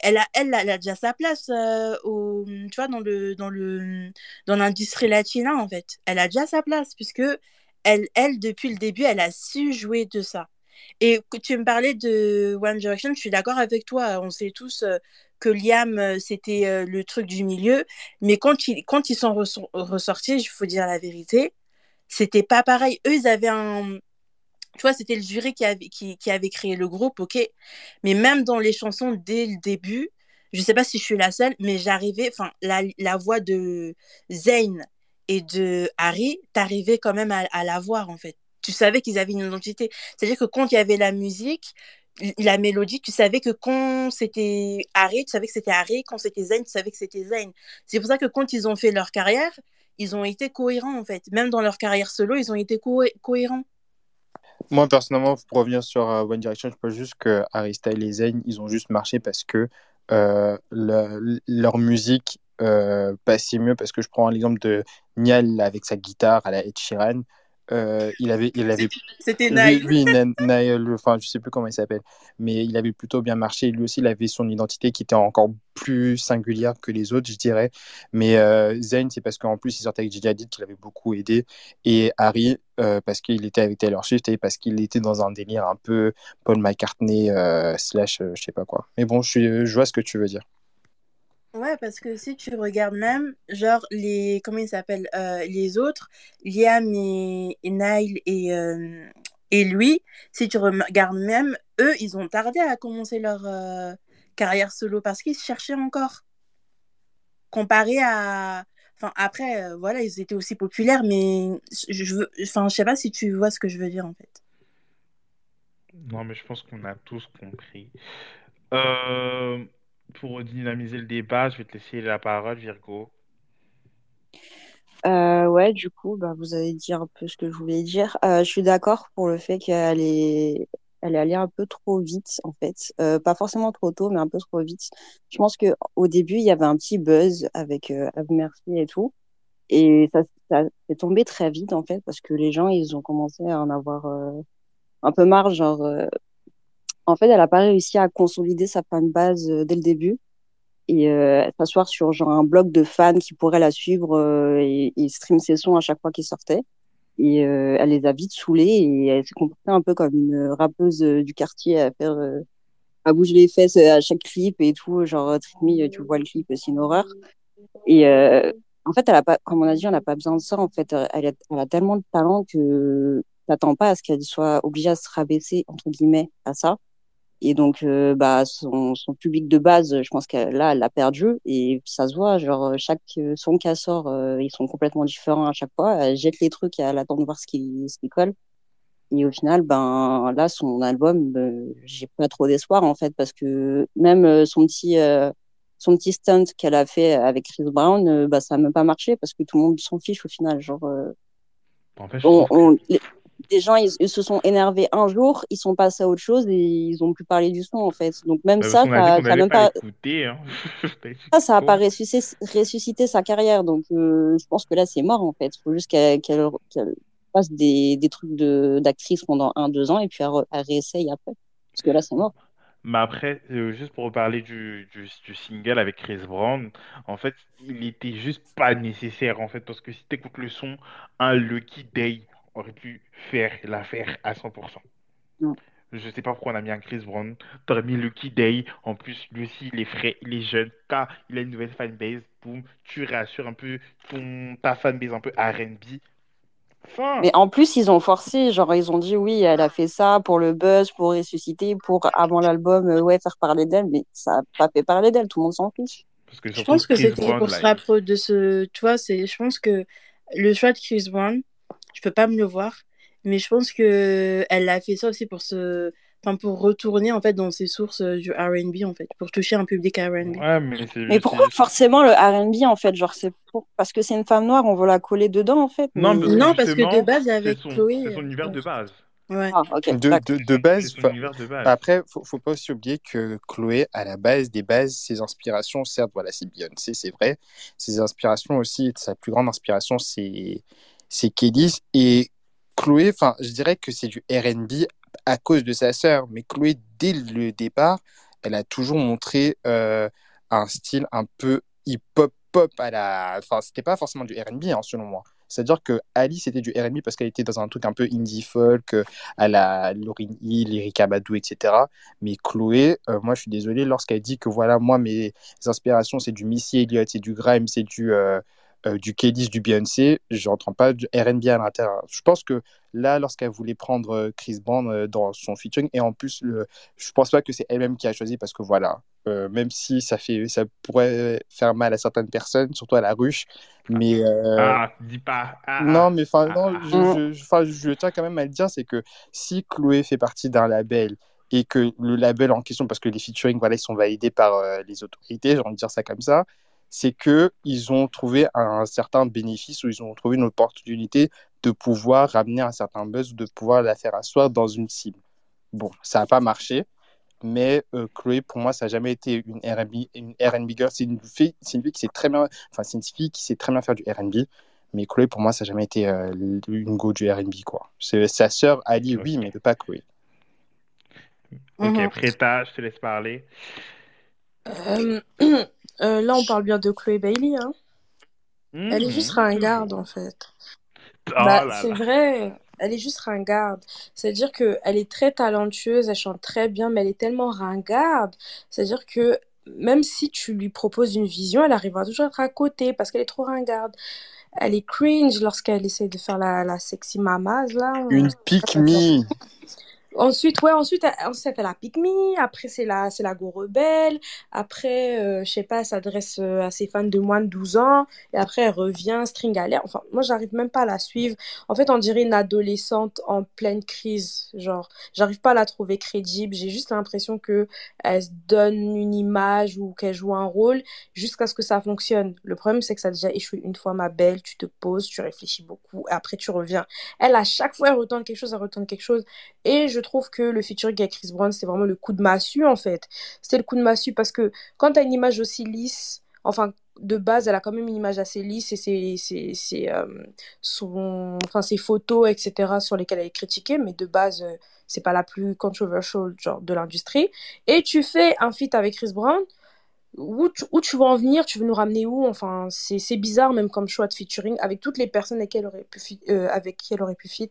elle a, elle, a déjà sa place euh, au, tu vois, dans le, dans le, dans l'industrie latina, en fait. Elle a déjà sa place, puisque elle, elle, depuis le début, elle a su jouer de ça. Et tu me parlais de One Direction, je suis d'accord avec toi. On sait tous euh, que Liam, c'était le truc du milieu. Mais quand ils, quand ils sont ressor- ressortis, il faut dire la vérité, c'était pas pareil. Eux, ils avaient un, tu vois, c'était le jury qui avait, qui, avait créé le groupe, ok. Mais même dans les chansons, dès le début, je sais pas si je suis la seule, mais j'arrivais, enfin, la, la voix de Zayn et de Harry, t'arrivais quand même à, à la voir, en fait. Tu savais qu'ils avaient une identité. C'est-à-dire que quand il y avait la musique, la mélodie, tu savais que quand c'était Harry, tu savais que c'était Harry, quand c'était Zayn, tu savais que c'était Zayn. C'est pour ça que quand ils ont fait leur carrière, ils ont été cohérents, en fait. Même dans leur carrière solo, ils ont été co- cohérents. Moi, personnellement, pour revenir sur euh, One Direction, je pense juste que Harry Styles et Zayn, ils ont juste marché parce que euh, le- leur musique euh, passait mieux. Parce que je prends l'exemple de Niall avec sa guitare à la Ed Sheeran. Euh, il avait, il avait, C'était oui, enfin, je sais plus comment il s'appelle, mais il avait plutôt bien marché. Lui aussi, il avait son identité qui était encore plus singulière que les autres, je dirais. Mais euh, Zayn, c'est parce qu'en plus, il sortait avec Gigi Hadid qui l'avait beaucoup aidé. Et Harry, euh, parce qu'il était avec Taylor Swift et parce qu'il était dans un délire un peu Paul McCartney euh, slash je sais pas quoi. Mais bon, je vois ce que tu veux dire. Ouais, parce que si tu regardes même, genre, les, comment ils s'appellent, euh, les autres, Liam et, et Nile et, euh, et lui, si tu regardes même, eux, ils ont tardé à commencer leur euh, carrière solo parce qu'ils cherchaient encore. Comparé à, enfin, après, voilà, ils étaient aussi populaires, mais je, je veux, enfin, je sais pas si tu vois ce que je veux dire, en fait. Non, mais je pense qu'on a tous compris. Euh, pour dynamiser le débat, je vais te laisser la parole, Virgo. Euh, ouais, du coup, bah, vous avez dit un peu ce que je voulais dire. Euh, je suis d'accord pour le fait qu'elle est, elle est allée un peu trop vite, en fait. Euh, pas forcément trop tôt, mais un peu trop vite. Je pense que au début, il y avait un petit buzz avec euh, Merci et tout. Et ça, ça s'est tombé très vite, en fait, parce que les gens, ils ont commencé à en avoir euh, un peu marre. Genre, en fait, elle a pas réussi à consolider sa fanbase euh, dès le début et euh, s'asseoir sur genre un bloc de fans qui pourraient la suivre euh, et, et stream ses sons à chaque fois qu'ils sortaient. Et euh, elle les a vite saoulés et elle s'est comportée un peu comme une rappeuse du quartier à faire à bouger les fesses à chaque clip et tout. Genre Me, tu vois le clip, c'est une horreur. Et en fait, elle a pas, comme on a dit, on n'a pas besoin de ça. En fait, elle a, elle a tellement de talent que t'attends pas à ce qu'elle soit obligée à se rabaisser entre guillemets à ça. Et donc, euh, bah, son, son public de base, je pense qu'elle là, elle l'a perdu. Et ça se voit, genre, chaque euh, son qu'elle sort, euh, ils sont complètement différents à chaque fois. Elle jette les trucs et elle attend de voir ce qui, ce qui colle. Et au final, ben, là, son album, euh, j'ai pas trop d'espoir, en fait, parce que même euh, son petit, euh, son petit stunt qu'elle a fait avec Chris Brown, euh, bah, ça a même pas marché parce que tout le monde s'en fiche au final. Genre, euh, En fait, on, que les, les gens, ils, ils se sont énervés un jour, ils sont passés à autre chose et ils ont plus parlé du son, en fait. Donc, même Bah, ça, ça, ça même pas hein. (laughs) Ça, ça a du pas ressuscité, ressuscité sa carrière. Donc, euh, je pense que là, c'est mort, en fait. Faut juste qu'elle qu'elle fasse des, des trucs de, d'actrice pendant un, deux ans et puis elle, elle réessaye après. Parce que là, c'est mort. Mais après, euh, juste pour reparler du, du, du single avec Chris Brown, en fait, il était juste pas nécessaire, en fait, parce que si t'écoutes le son, un Lucky Day aurait pu faire l'affaire à 100%. Non. Je sais pas pourquoi on a mis un Chris Brown. T'aurais mis Lucky Day. En plus, lui aussi, il est frais, il est jeune. Car il a une nouvelle fanbase. Boum, tu réassures un peu ton, ta fanbase un peu R&B. Fin. Mais en plus, ils ont forcé, genre, ils ont dit oui, elle a fait ça pour le buzz, pour ressusciter, pour avant l'album, euh, ouais, faire parler d'elle, mais ça a pas fait parler d'elle, tout le monde s'en fiche. Parce que Je pense que c'était pour se rapprocher de ce. Tu vois, c'est, je pense que le choix de Chris Brown, je peux pas me le voir, mais je pense que elle a fait ça aussi pour se. Enfin, pour retourner en fait dans ses sources euh, du R&B en fait, pour toucher un public R&B. Ouais, mais pourquoi forcément le R&B, en fait, genre, c'est pour... parce que c'est une femme noire, on veut la coller dedans, en fait, Non, mais... parce que Non, parce que de base, son, Chloé. c'est son univers de base. Ouais. Ah, ok, De, de, base, de après, faut, faut pas aussi oublier que Chloé, à la base des bases, ses inspirations, certes, voilà, c'est Beyoncé, c'est vrai. Ses inspirations aussi, sa plus grande inspiration, c'est c'est Kelly. Et Chloé, enfin, je dirais que c'est du R&B à cause de sa sœur. Mais Chloé, dès le départ, elle a toujours montré euh, un style un peu hip-hop pop à la. Enfin, c'était pas forcément du R&B, hein, selon moi. C'est-à-dire que Ali, c'était du R&B parce qu'elle était dans un truc un peu indie folk, euh, à la Lauryn Hill, Erykah Badu, etc. Mais Chloé, euh, moi, je suis désolé, lorsqu'elle dit que voilà, moi, mes inspirations, c'est du Missy Elliott, c'est du Grime, c'est du, euh, du Kelly, du Beyoncé, je n'entends pas du R&B à l'intérieur. Je pense que là, lorsqu'elle voulait prendre euh, Chris Brown euh, dans son featuring, et en plus, le, je pense pas que c'est elle-même qui a choisi parce que voilà, euh, même si ça fait, ça pourrait faire mal à certaines personnes, surtout à la ruche, mais euh, Ah, dis pas. Ah, non, ah, mais enfin, ah, non, ah. je, je, tiens quand même à le dire, c'est que si Chloé fait partie d'un label et que le label en question, parce que les featuring, voilà, ils sont validés par euh, les autorités, j'ai envie de dire ça comme ça, c'est que ils ont trouvé un, certain bénéfice ou ils ont trouvé une opportunité de pouvoir ramener un certain buzz ou de pouvoir la faire asseoir dans une cible. Bon, ça n'a pas marché, mais euh, Chloé, pour moi, ça n'a jamais été une R&B, une R&B girl. C'est une fille, c'est une fille qui sait très bien, enfin, c'est une fille qui sait très bien faire du R&B. Mais Chloé, pour moi, ça n'a jamais été euh, une go du R&B, quoi. C'est sa sœur Ali, oui, mais pas Chloé. Ok, Mhm. Preta, je te laisse parler. Euh, (clears throat) euh, là, on parle bien de Chloé Bailey, hein. Elle est juste ringarde, en fait. Oh Bah, c'est vrai, elle est juste ringarde. C'est-à-dire que elle est très talentueuse, elle chante très bien, mais elle est tellement ringarde. C'est-à-dire que même si tu lui proposes une vision, elle arrivera toujours à être à côté parce qu'elle est trop ringarde. Elle est cringe lorsqu'elle essaie de faire la, la sexy mamaz, là. Une pick me. Ensuite, ouais, ensuite, elle, ensuite, elle fait la. Après, c'est la, c'est la go rebelle. Après, euh, je sais pas, elle s'adresse euh, à ses fans de moins de 12 ans. Et après, elle revient, string l'air. Enfin, moi, j'arrive même pas à la suivre. En fait, on dirait une adolescente en pleine crise. Genre, j'arrive pas à la trouver crédible. J'ai juste l'impression que elle se donne une image ou qu'elle joue un rôle jusqu'à ce que ça fonctionne. Le problème, c'est que ça a déjà échoué une fois, ma belle. Tu te poses, tu réfléchis beaucoup. Et après, tu reviens. Elle, à chaque fois, elle retourne quelque chose, elle retourne quelque chose. Et je trouve que le featuring avec Chris Brown, c'était vraiment le coup de massue, en fait. C'était le coup de massue parce que quand tu as une image aussi lisse, enfin, de base, elle a quand même une image assez lisse et c'est c'est c'est euh, son enfin ses photos etc sur lesquelles elle est critiquée mais de base euh, c'est pas la plus controversial genre de l'industrie. Et tu fais un feat avec Chris Brown où tu, où tu veux en venir, tu veux nous ramener où? Enfin, c'est c'est bizarre même comme choix de featuring avec toutes les personnes avec qui elle aurait pu, euh, avec qui elle aurait pu fit,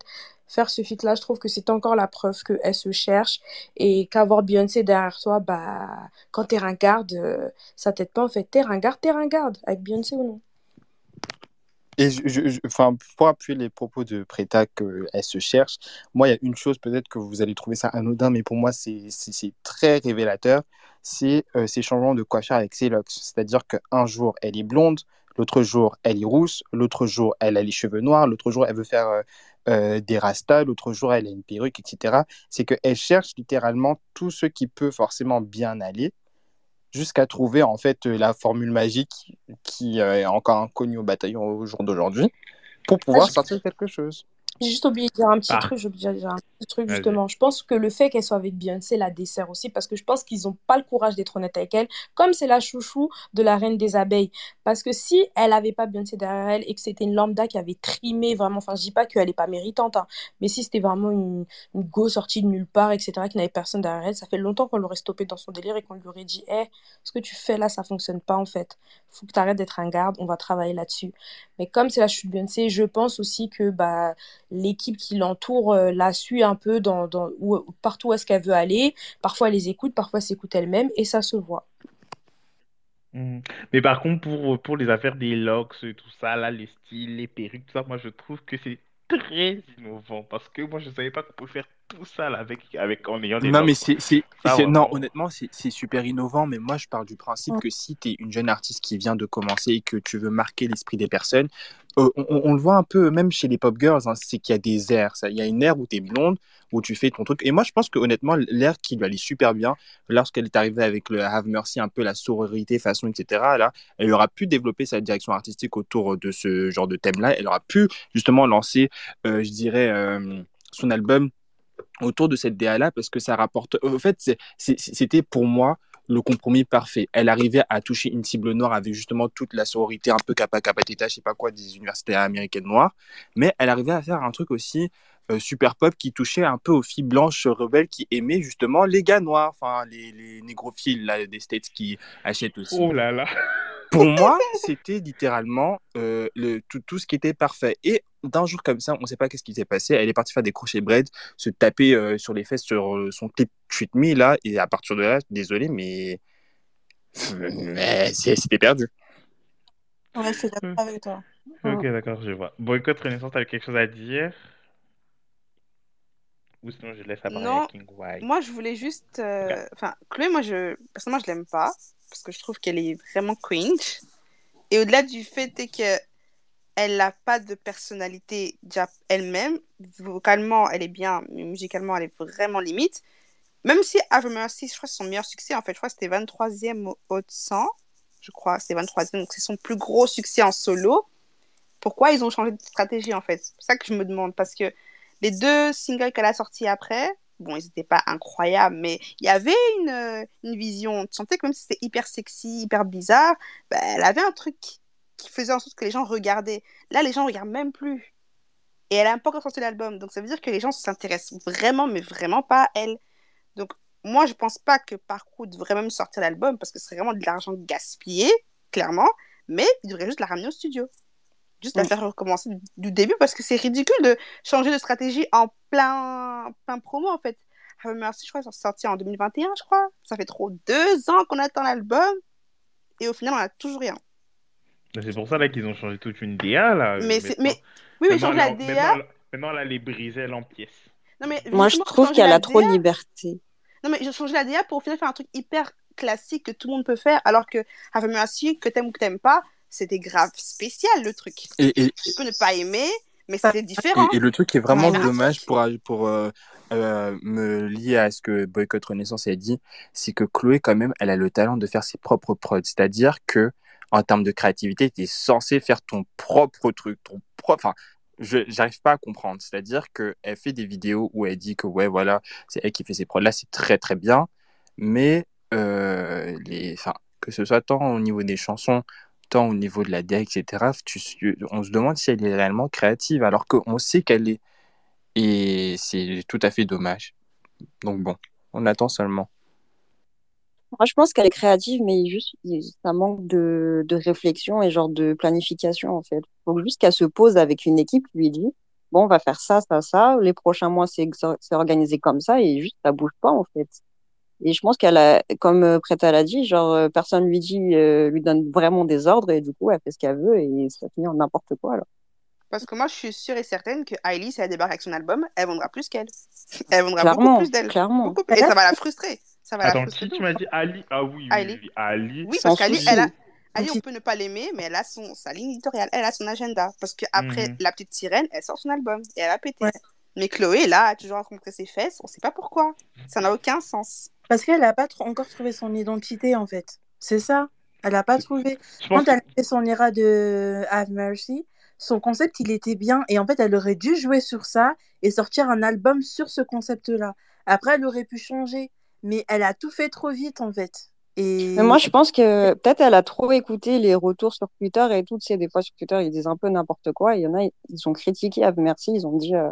faire ce feat-là. Je trouve que c'est encore la preuve qu'elle se cherche et qu'avoir Beyoncé derrière toi, bah, quand t'es ringarde, euh, ça t'aide pas en fait. T'es ringarde, t'es ringarde, avec Beyoncé ou non. Et pour appuyer les propos de Preta qu'elle se cherche, moi, il y a une chose peut-être que vous allez trouver ça anodin, mais pour moi, c'est très révélateur, c'est euh, ces changements de coiffure avec locks. C'est-à-dire qu'un jour, elle est blonde, l'autre jour, elle est rousse, l'autre jour, elle a les cheveux noirs, l'autre jour, elle veut faire euh, euh, des rastas, l'autre jour, elle a une perruque, etc. C'est qu'elle cherche littéralement tout ce qui peut forcément bien aller jusqu'à trouver en fait euh, la formule magique qui est encore inconnue au bataillon au jour d'aujourd'hui pour pouvoir sortir quelque chose. J'ai juste oublié de dire un petit Ah, truc, j'ai oublié de dire un petit truc justement. Je pense que le fait qu'elle soit avec Beyoncé la dessert aussi parce que je pense qu'ils n'ont pas le courage d'être honnêtes avec elle, comme c'est la chouchou de la reine des abeilles. Parce que si elle avait pas Beyoncé derrière elle et que c'était une lambda qui avait trimé vraiment, enfin je dis pas qu'elle est pas méritante, hein, mais si c'était vraiment une, une go sortie de nulle part, etc., qui n'avait personne derrière elle, ça fait longtemps qu'on l'aurait stoppé dans son délire et qu'on lui aurait dit, hé, ce que tu fais là, ça fonctionne pas en fait. Faut que tu arrêtes d'être un garde, on va travailler là-dessus. Mais comme c'est la chute de Beyoncé, je pense aussi que bah l'équipe qui l'entoure euh, la suit un peu dans, où, partout où est-ce qu'elle veut aller. Parfois elle les écoute, parfois elle s'écoute elle-même et ça se voit. Mhm. Mais par contre, pour, pour les affaires des locks, tout ça, là, les styles, les perruques, tout ça, moi je trouve que c'est très innovant parce que moi je savais pas qu'on pouvait faire tout ça là, avec, avec, en ayant des Non, mais c'est, c'est- non, honnêtement, c'est, c'est super innovant, mais moi, je pars du principe que si tu es une jeune artiste qui vient de commencer et que tu veux marquer l'esprit des personnes, euh, on, on- on le voit un peu, même chez les pop girls, hein, c'est qu'il y a des airs. Il y a une ère où tu es blonde, où tu fais ton truc. Et moi, je pense que honnêtement, l'air qui lui allait super bien, lorsqu'elle est arrivée avec le Have Mercy, un peu la sororité, façon, etc., là, elle aura pu développer sa direction artistique autour de ce genre de thème-là. Elle aura pu justement lancer, euh, je dirais, euh, son album autour de cette DA-là parce que ça rapporte. En fait, c'était pour moi le compromis parfait. Elle arrivait à toucher une cible noire avec justement toute la sororité un peu kappa kappa teta, je sais pas quoi, des universités américaines noires, mais elle arrivait à faire un truc aussi euh, super pop qui touchait un peu aux filles blanches rebelles qui aimaient justement les gars noirs, enfin les, les négrophiles là, des States qui achètent aussi. Oh là là. Pour moi, c'était littéralement euh, le, tout, tout ce qui était parfait. Et d'un jour comme ça, on ne sait pas qu'est-ce qui s'est passé. Elle est partie faire des crochets bread, se taper euh, sur les fesses sur euh, son clip Treat Me, là. Et à partir de là, désolé, mais, (laughs) mais c'était perdu. Ouais, je suis d'accord Hmm. avec toi. Ok, d'accord, je vois. Boycott Renaissance, t'avais quelque chose à dire? Ou sinon je laisse la parole à King White. moi je voulais juste. euh, Enfin, Chloé, moi je. Personnellement, je l'aime pas. Parce que je trouve qu'elle est vraiment cringe. Et au-delà du fait que elle n'a pas de personnalité déjà elle-même. Vocalement, elle est bien, mais musicalement, elle est vraiment limite. Même si Have Mercy, je crois que c'est son meilleur succès, en fait, je crois que c'était 23e au Hot 100. Je crois, c'est 23e, donc c'est son plus gros succès en solo. Pourquoi ils ont changé de stratégie, en fait? C'est ça que je me demande, parce que les deux singles qu'elle a sortis après, bon, ils n'étaient pas incroyables, mais il y avait une, euh, vision. Tu sentais que même si c'était hyper sexy, hyper bizarre, bah, elle avait un truc qui faisait en sorte que les gens regardaient. Là, les gens regardent même plus. Et elle a pas encore sorti l'album. Donc ça veut dire que les gens s'intéressent vraiment, mais vraiment pas à elle. Donc moi, je pense pas que Parcours devrait même sortir l'album parce que ce serait vraiment de l'argent gaspillé, clairement. Mais il devrait juste la ramener au studio. Juste la Mm. faire recommencer du- du début parce que c'est ridicule de changer de stratégie en plein, plein promo en fait. Have Mercy, je crois, c'est sorti en 2021, je crois. Ça fait trop deux ans qu'on attend l'album. Et au final, on a toujours rien. C'est pour ça là qu'ils ont changé toute une DA là. Mais, Maintenant, mais oui, mais maintenant, changer la DA. maintenant, maintenant, là, les briselles en pièces. Non, mais Moi, je trouve qu'elle a trop de liberté. Non, mais j'ai changé la DA pour au final faire un truc hyper classique que tout le monde peut faire, alors que Have Mercy, que t'aimes ou que t'aimes pas, c'était grave spécial le truc. Et, et, Tu peux ne pas aimer, mais c'était différent. et, et le truc qui est vraiment Ouais. dommage pour, pour euh, euh, me lier à ce que Boycott Renaissance a dit, c'est que Chloé, quand même, elle a le talent de faire ses propres prods. C'est-à-dire que en termes de créativité, tu es censé faire ton propre truc, ton propre. Enfin, je j'arrive pas à comprendre. C'est-à-dire qu'elle fait des vidéos où elle dit que, ouais, voilà, c'est elle qui fait ses prods. Là, c'est très, très bien. Mais euh, les, enfin, que ce soit tant au niveau des chansons, tant au niveau de la DA, etc., tu- on se demande si elle est réellement créative, alors qu'on sait qu'elle est. Et c'est tout à fait dommage. Donc bon, on attend seulement. Moi, je pense qu'elle est créative, mais juste, ça manque de, de réflexion et genre de planification, en fait. Faut juste qu'elle se pose avec une équipe, lui dit, bon, on va faire ça, ça, ça, les prochains mois, c'est organisé comme ça, et juste, ça bouge pas, en fait. Et je pense qu'elle a, comme euh, Preta l'a dit, genre, euh, personne lui dit, euh, lui donne vraiment des ordres, et du coup, elle fait ce qu'elle veut, et ça finit en n'importe quoi, alors. Parce que moi, je suis sûre et certaine que Hailey, si elle débarque avec son album, elle vendra plus qu'elle. (laughs) Elle vendra beaucoup plus d'elle. clairement. Beaucoup plus. Et ça va la frustrer. Ça va la Attends, frustrer de tu m'as dit Ali? Ah oui, oui, Hailey. oui, oui, Ali. Oui, parce qu'Ali, elle a... Ali, on peut ne pas l'aimer, mais elle a son... sa ligne éditoriale, elle a son agenda. Parce qu'après Mhm. La Petite Sirène, elle sort son album et elle a pété. Mais Chloé, là, a toujours rencontré ses fesses, on sait pas pourquoi. Ça n'a aucun sens. Parce qu'elle n'a pas encore trouvé son identité, en fait. C'est ça. Elle n'a pas trouvé. Quand elle a fait son ira de Have Mercy, son concept, il était bien. Et en fait, elle aurait dû jouer sur ça et sortir un album sur ce concept-là. Après, elle aurait pu changer. Mais elle a tout fait trop vite, en fait. Et Mais moi, je pense que peut-être elle a trop écouté les retours sur Twitter et tout. Tu sais, des fois sur Twitter, ils disent un peu n'importe quoi. Il y en a, ils ont critiqué Ave Merci. Ils ont dit, euh,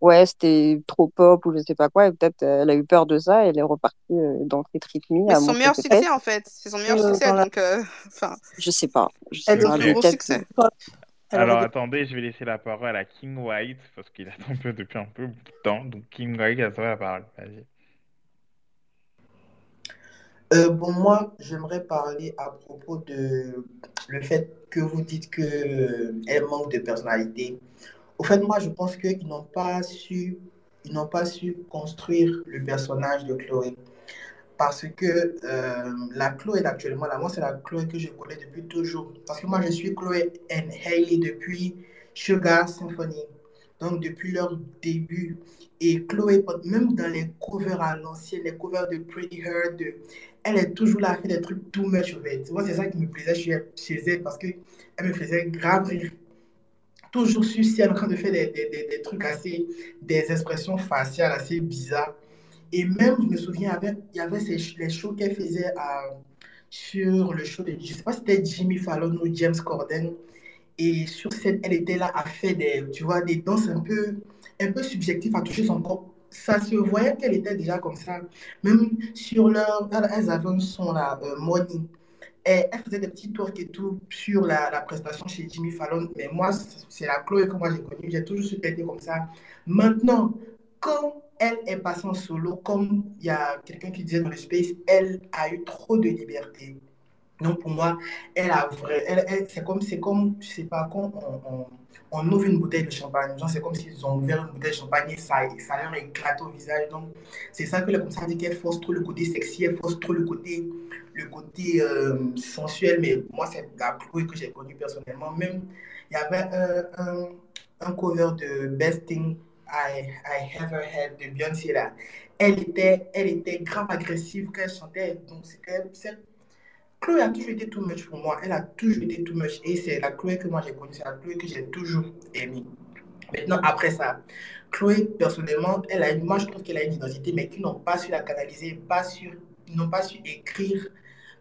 ouais, c'était trop pop ou je sais pas quoi. Et peut-être euh, elle a eu peur de ça et elle est repartie euh, dans cette rythmie c'est son meilleur succès, en fait. C'est son meilleur Euh, succès, donc... euh, (laughs) Enfin, Je sais pas. Je sais elle pas. gros succès. Alors attendez, je vais laisser la parole à King White parce qu'il attend un peu depuis un peu de temps. Donc King White a la parole. Vas-y. Euh, bon, moi, j'aimerais parler à propos de le fait que vous dites que euh, elle manque de personnalité. Au fait, moi, je pense qu'ils n'ont pas su, ils n'ont pas su construire le personnage de Chloé. Parce que euh, la Chloé actuellement, là, moi, c'est la Chloé que je connais depuis toujours. Parce que moi, je suis Chloé and Hailey depuis Sugar Symphony. Donc, depuis leur début. Et Chloé, même dans les covers à l'ancienne, les covers de Pretty de- elle est toujours là à faire des trucs too much, en fait. Moi, c'est ça qui me plaisait chez elle, parce qu'elle me faisait grave rire. Toujours sur scène, en train de faire des, des, des, des trucs assez, des expressions faciales assez bizarres. Et même, je me souviens, avec, il y avait ces, les shows qu'elle faisait à- sur le show de, je sais pas si c'était Jimmy Fallon ou James Corden. Et sur scène, elle était là à faire des, tu vois, des danses un peu, un peu subjectives, à toucher son corps. Ça se voyait qu'elle était déjà comme ça. Même sur leur, elles elles avaient un son là, euh, Money. Et elle faisait des petits twerks et tout sur la, prestation chez Jimmy Fallon. Mais moi, c'est la Chloé que moi j'ai connue. J'ai toujours su qu'elle était comme ça. Maintenant, quand elle est passée en solo, comme il y a quelqu'un qui disait dans le space, elle a eu trop de liberté. Donc pour moi, elle a vrai, elle, c'est comme, c'est comme, je sais pas, quand on, on ouvre une bouteille de champagne, genre c'est comme s'ils ont ouvert une bouteille de champagne et ça, ça leur éclate au visage. Donc c'est ça que le comme dit qu'elle force trop le côté sexy, elle force trop le côté, le côté euh, sensuel. Mais moi, c'est la Chloé que j'ai connue personnellement. Même, il y avait un, cover de Best Thing I, I Ever Had de Beyoncé là. Elle était, elle était grave agressive quand elle chantait. Donc c'était, Chloé a toujours été too much pour moi. Elle a toujours été too much. Et c'est la Chloé que moi j'ai connue. C'est la Chloé que j'ai toujours aimée. Maintenant, après ça, Chloé, personnellement, elle a une, moi je trouve qu'elle a une identité, mais qui n'ont pas su la canaliser, pas n'ont pas su écrire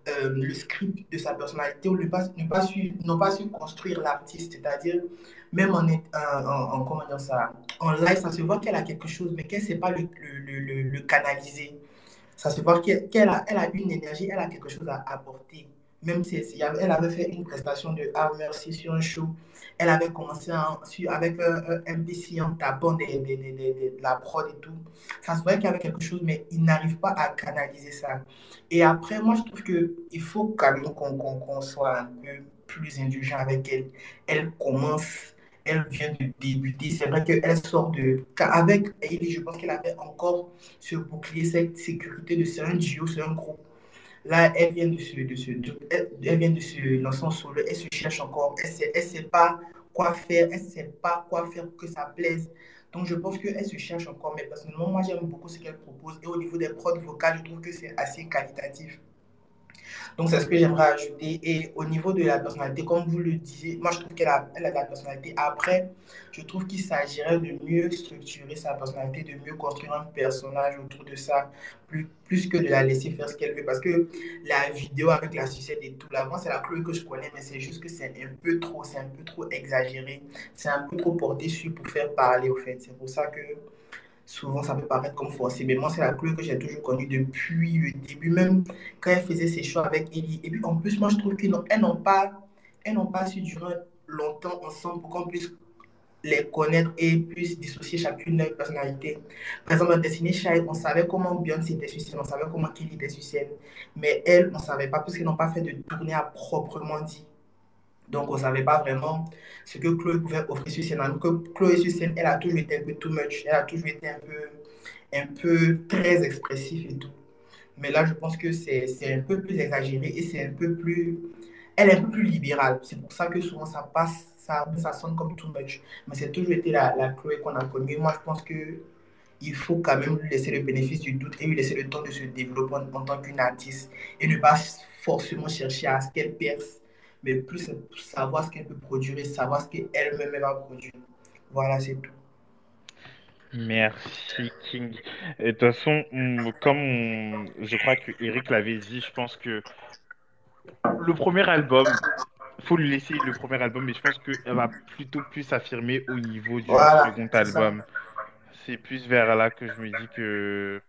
euh, le script de sa personnalité, ou ne pas, su, n'ont pas su construire l'artiste. C'est-à-dire, même en, en, en- ça, en live, ça se voit qu'elle a quelque chose, mais qu'elle ne sait pas le, le- le canaliser. Ça se voit qu'elle a, elle a une énergie, elle a quelque chose à apporter. même si elle avait fait une prestation de Art Merci sur un show, elle avait commencé avec un, un MPC en tapant de la prod et tout. Ça se voyait qu'il y avait quelque chose, mais il n'arrive pas à canaliser ça. Et après, moi, je trouve qu'il faut quand même qu'on soit un peu plus indulgent avec elle. Elle commence, elle vient de débuter. C'est vrai qu'elle sort de... Avec Hailey, je pense qu'elle avait encore ce bouclier, cette sécurité de c'est un duo, c'est un groupe. Là, elle vient de se, de se, elle, vient de se lancer en solo, elle se cherche encore, elle sait, elle sait pas quoi faire, elle sait pas quoi faire pour que ça plaise. Donc, je pense qu'elle se cherche encore, mais personnellement, moi, j'aime beaucoup ce qu'elle propose. Et au niveau des prods vocales, je trouve que c'est assez qualitatif. Donc, c'est ce que j'aimerais ajouter. Et au niveau de la personnalité, comme vous le disiez, moi, je trouve qu'elle a, elle a de la personnalité. Après, je trouve qu'il s'agirait de mieux structurer sa personnalité, de mieux construire un personnage autour de ça, plus, plus que de la laisser faire ce qu'elle veut. Parce que la vidéo avec la sucette et tout, là, moi, c'est la Chloé que je connais, mais c'est juste que c'est un peu trop, c'est un peu trop exagéré. C'est un peu trop porté sur pour faire parler, au fait. C'est pour ça que souvent ça peut paraître comme forcé, mais moi c'est la Chloé que j'ai toujours connue depuis le début, même quand elle faisait ses choix avec Ellie. Et puis en plus, moi je trouve qu'elles n'ont pas, pas su durer longtemps ensemble pour qu'on puisse les connaître et puissent dissocier chacune leur personnalité. Par exemple, dans Destiny Child, on savait comment Beyoncé était sur scène, on savait comment Kelly était sur mais elles, on ne savait pas, parce qu'elles n'ont pas fait de tournée à proprement dit. Donc, on ne savait pas vraiment ce que Chloé pouvait offrir sur scène. Alors Chloé sur scène, elle a toujours été un peu too much. Elle a toujours été un peu, un peu très expressif et tout. Mais là, je pense que c'est un peu plus exagéré et c'est un peu plus... Elle est un peu plus libérale. C'est pour ça que souvent, ça passe, ça, ça sonne comme too much. Mais c'est toujours été la, la Chloé qu'on a connue. Moi, je pense que il faut quand même lui laisser le bénéfice du doute et lui laisser le temps de se développer en tant qu'une artiste et ne pas forcément chercher à ce qu'elle perce, mais plus savoir ce qu'elle peut produire et savoir ce qu'elle-même va produire. Voilà, c'est tout. Merci King. Et de toute façon, on- comme on- je crois que Eric l'avait dit, je pense que le premier album, faut lui laisser le premier album, mais je pense qu'elle va plutôt plus s'affirmer au niveau du Voilà, second album. C'est plus vers là que je me dis que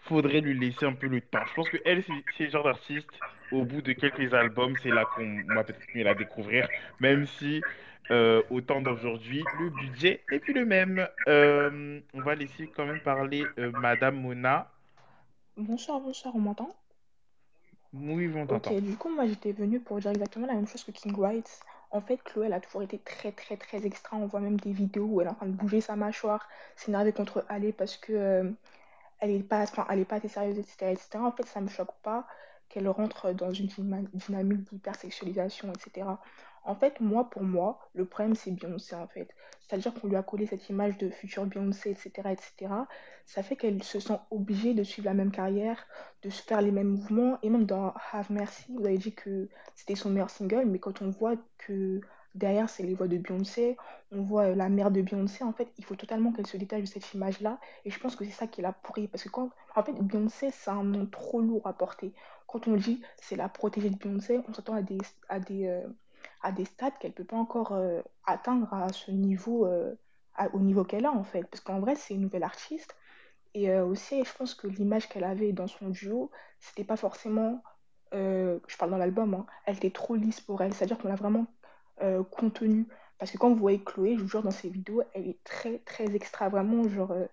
faudrait lui laisser un peu le temps. Je pense que elle, c'est le genre d'artiste, au bout de quelques albums, c'est là qu'on va peut-être mieux la découvrir, même si euh, au temps d'aujourd'hui, le budget n'est plus le même. Euh, on va laisser quand même parler euh, Madame Mona. Bonsoir, bonsoir, on m'entend? Oui, on Ok, t'entend. du coup, moi j'étais venue pour dire exactement la même chose que King White. En fait, Chloé, elle a toujours été très, très, très extra. On voit même des vidéos où elle est en train de bouger sa mâchoire, s'énerver contre Ali parce que elle est pas, enfin, elle est pas assez sérieuse, etc., etc. En fait, ça me choque pas qu'elle rentre dans une dynamique d'hypersexualisation, etc. En fait, moi, pour moi, le problème, c'est Beyoncé, en fait. C'est-à-dire qu'on lui a collé cette image de future Beyoncé, etc., etc. Ça fait qu'elle se sent obligée de suivre la même carrière, de se faire les mêmes mouvements. Et même dans Have Mercy, vous avez dit que c'était son meilleur single, mais quand on voit que derrière, c'est les voix de Beyoncé, on voit euh, la mère de Beyoncé, en fait, il faut totalement qu'elle se détache de cette image-là. Et je pense que c'est ça qui l'a pourri. Parce que quand, en fait, Beyoncé, c'est un nom trop lourd à porter. Quand on dit c'est la protégée de Beyoncé, on s'attend à des, à des, euh, à des stades qu'elle peut pas encore euh, atteindre à ce niveau, au niveau qu'elle a, en fait. Parce qu'en vrai, c'est une nouvelle artiste. Et aussi, je pense que l'image qu'elle avait dans son duo, c'était pas forcément, je parle dans l'album, hein, elle était trop lisse pour elle. C'est-à-dire qu'on l'a vraiment euh, contenue. Parce que quand vous voyez Chloé, je vous jure, dans ses vidéos, elle est très, très extra. Vraiment, genre, euh,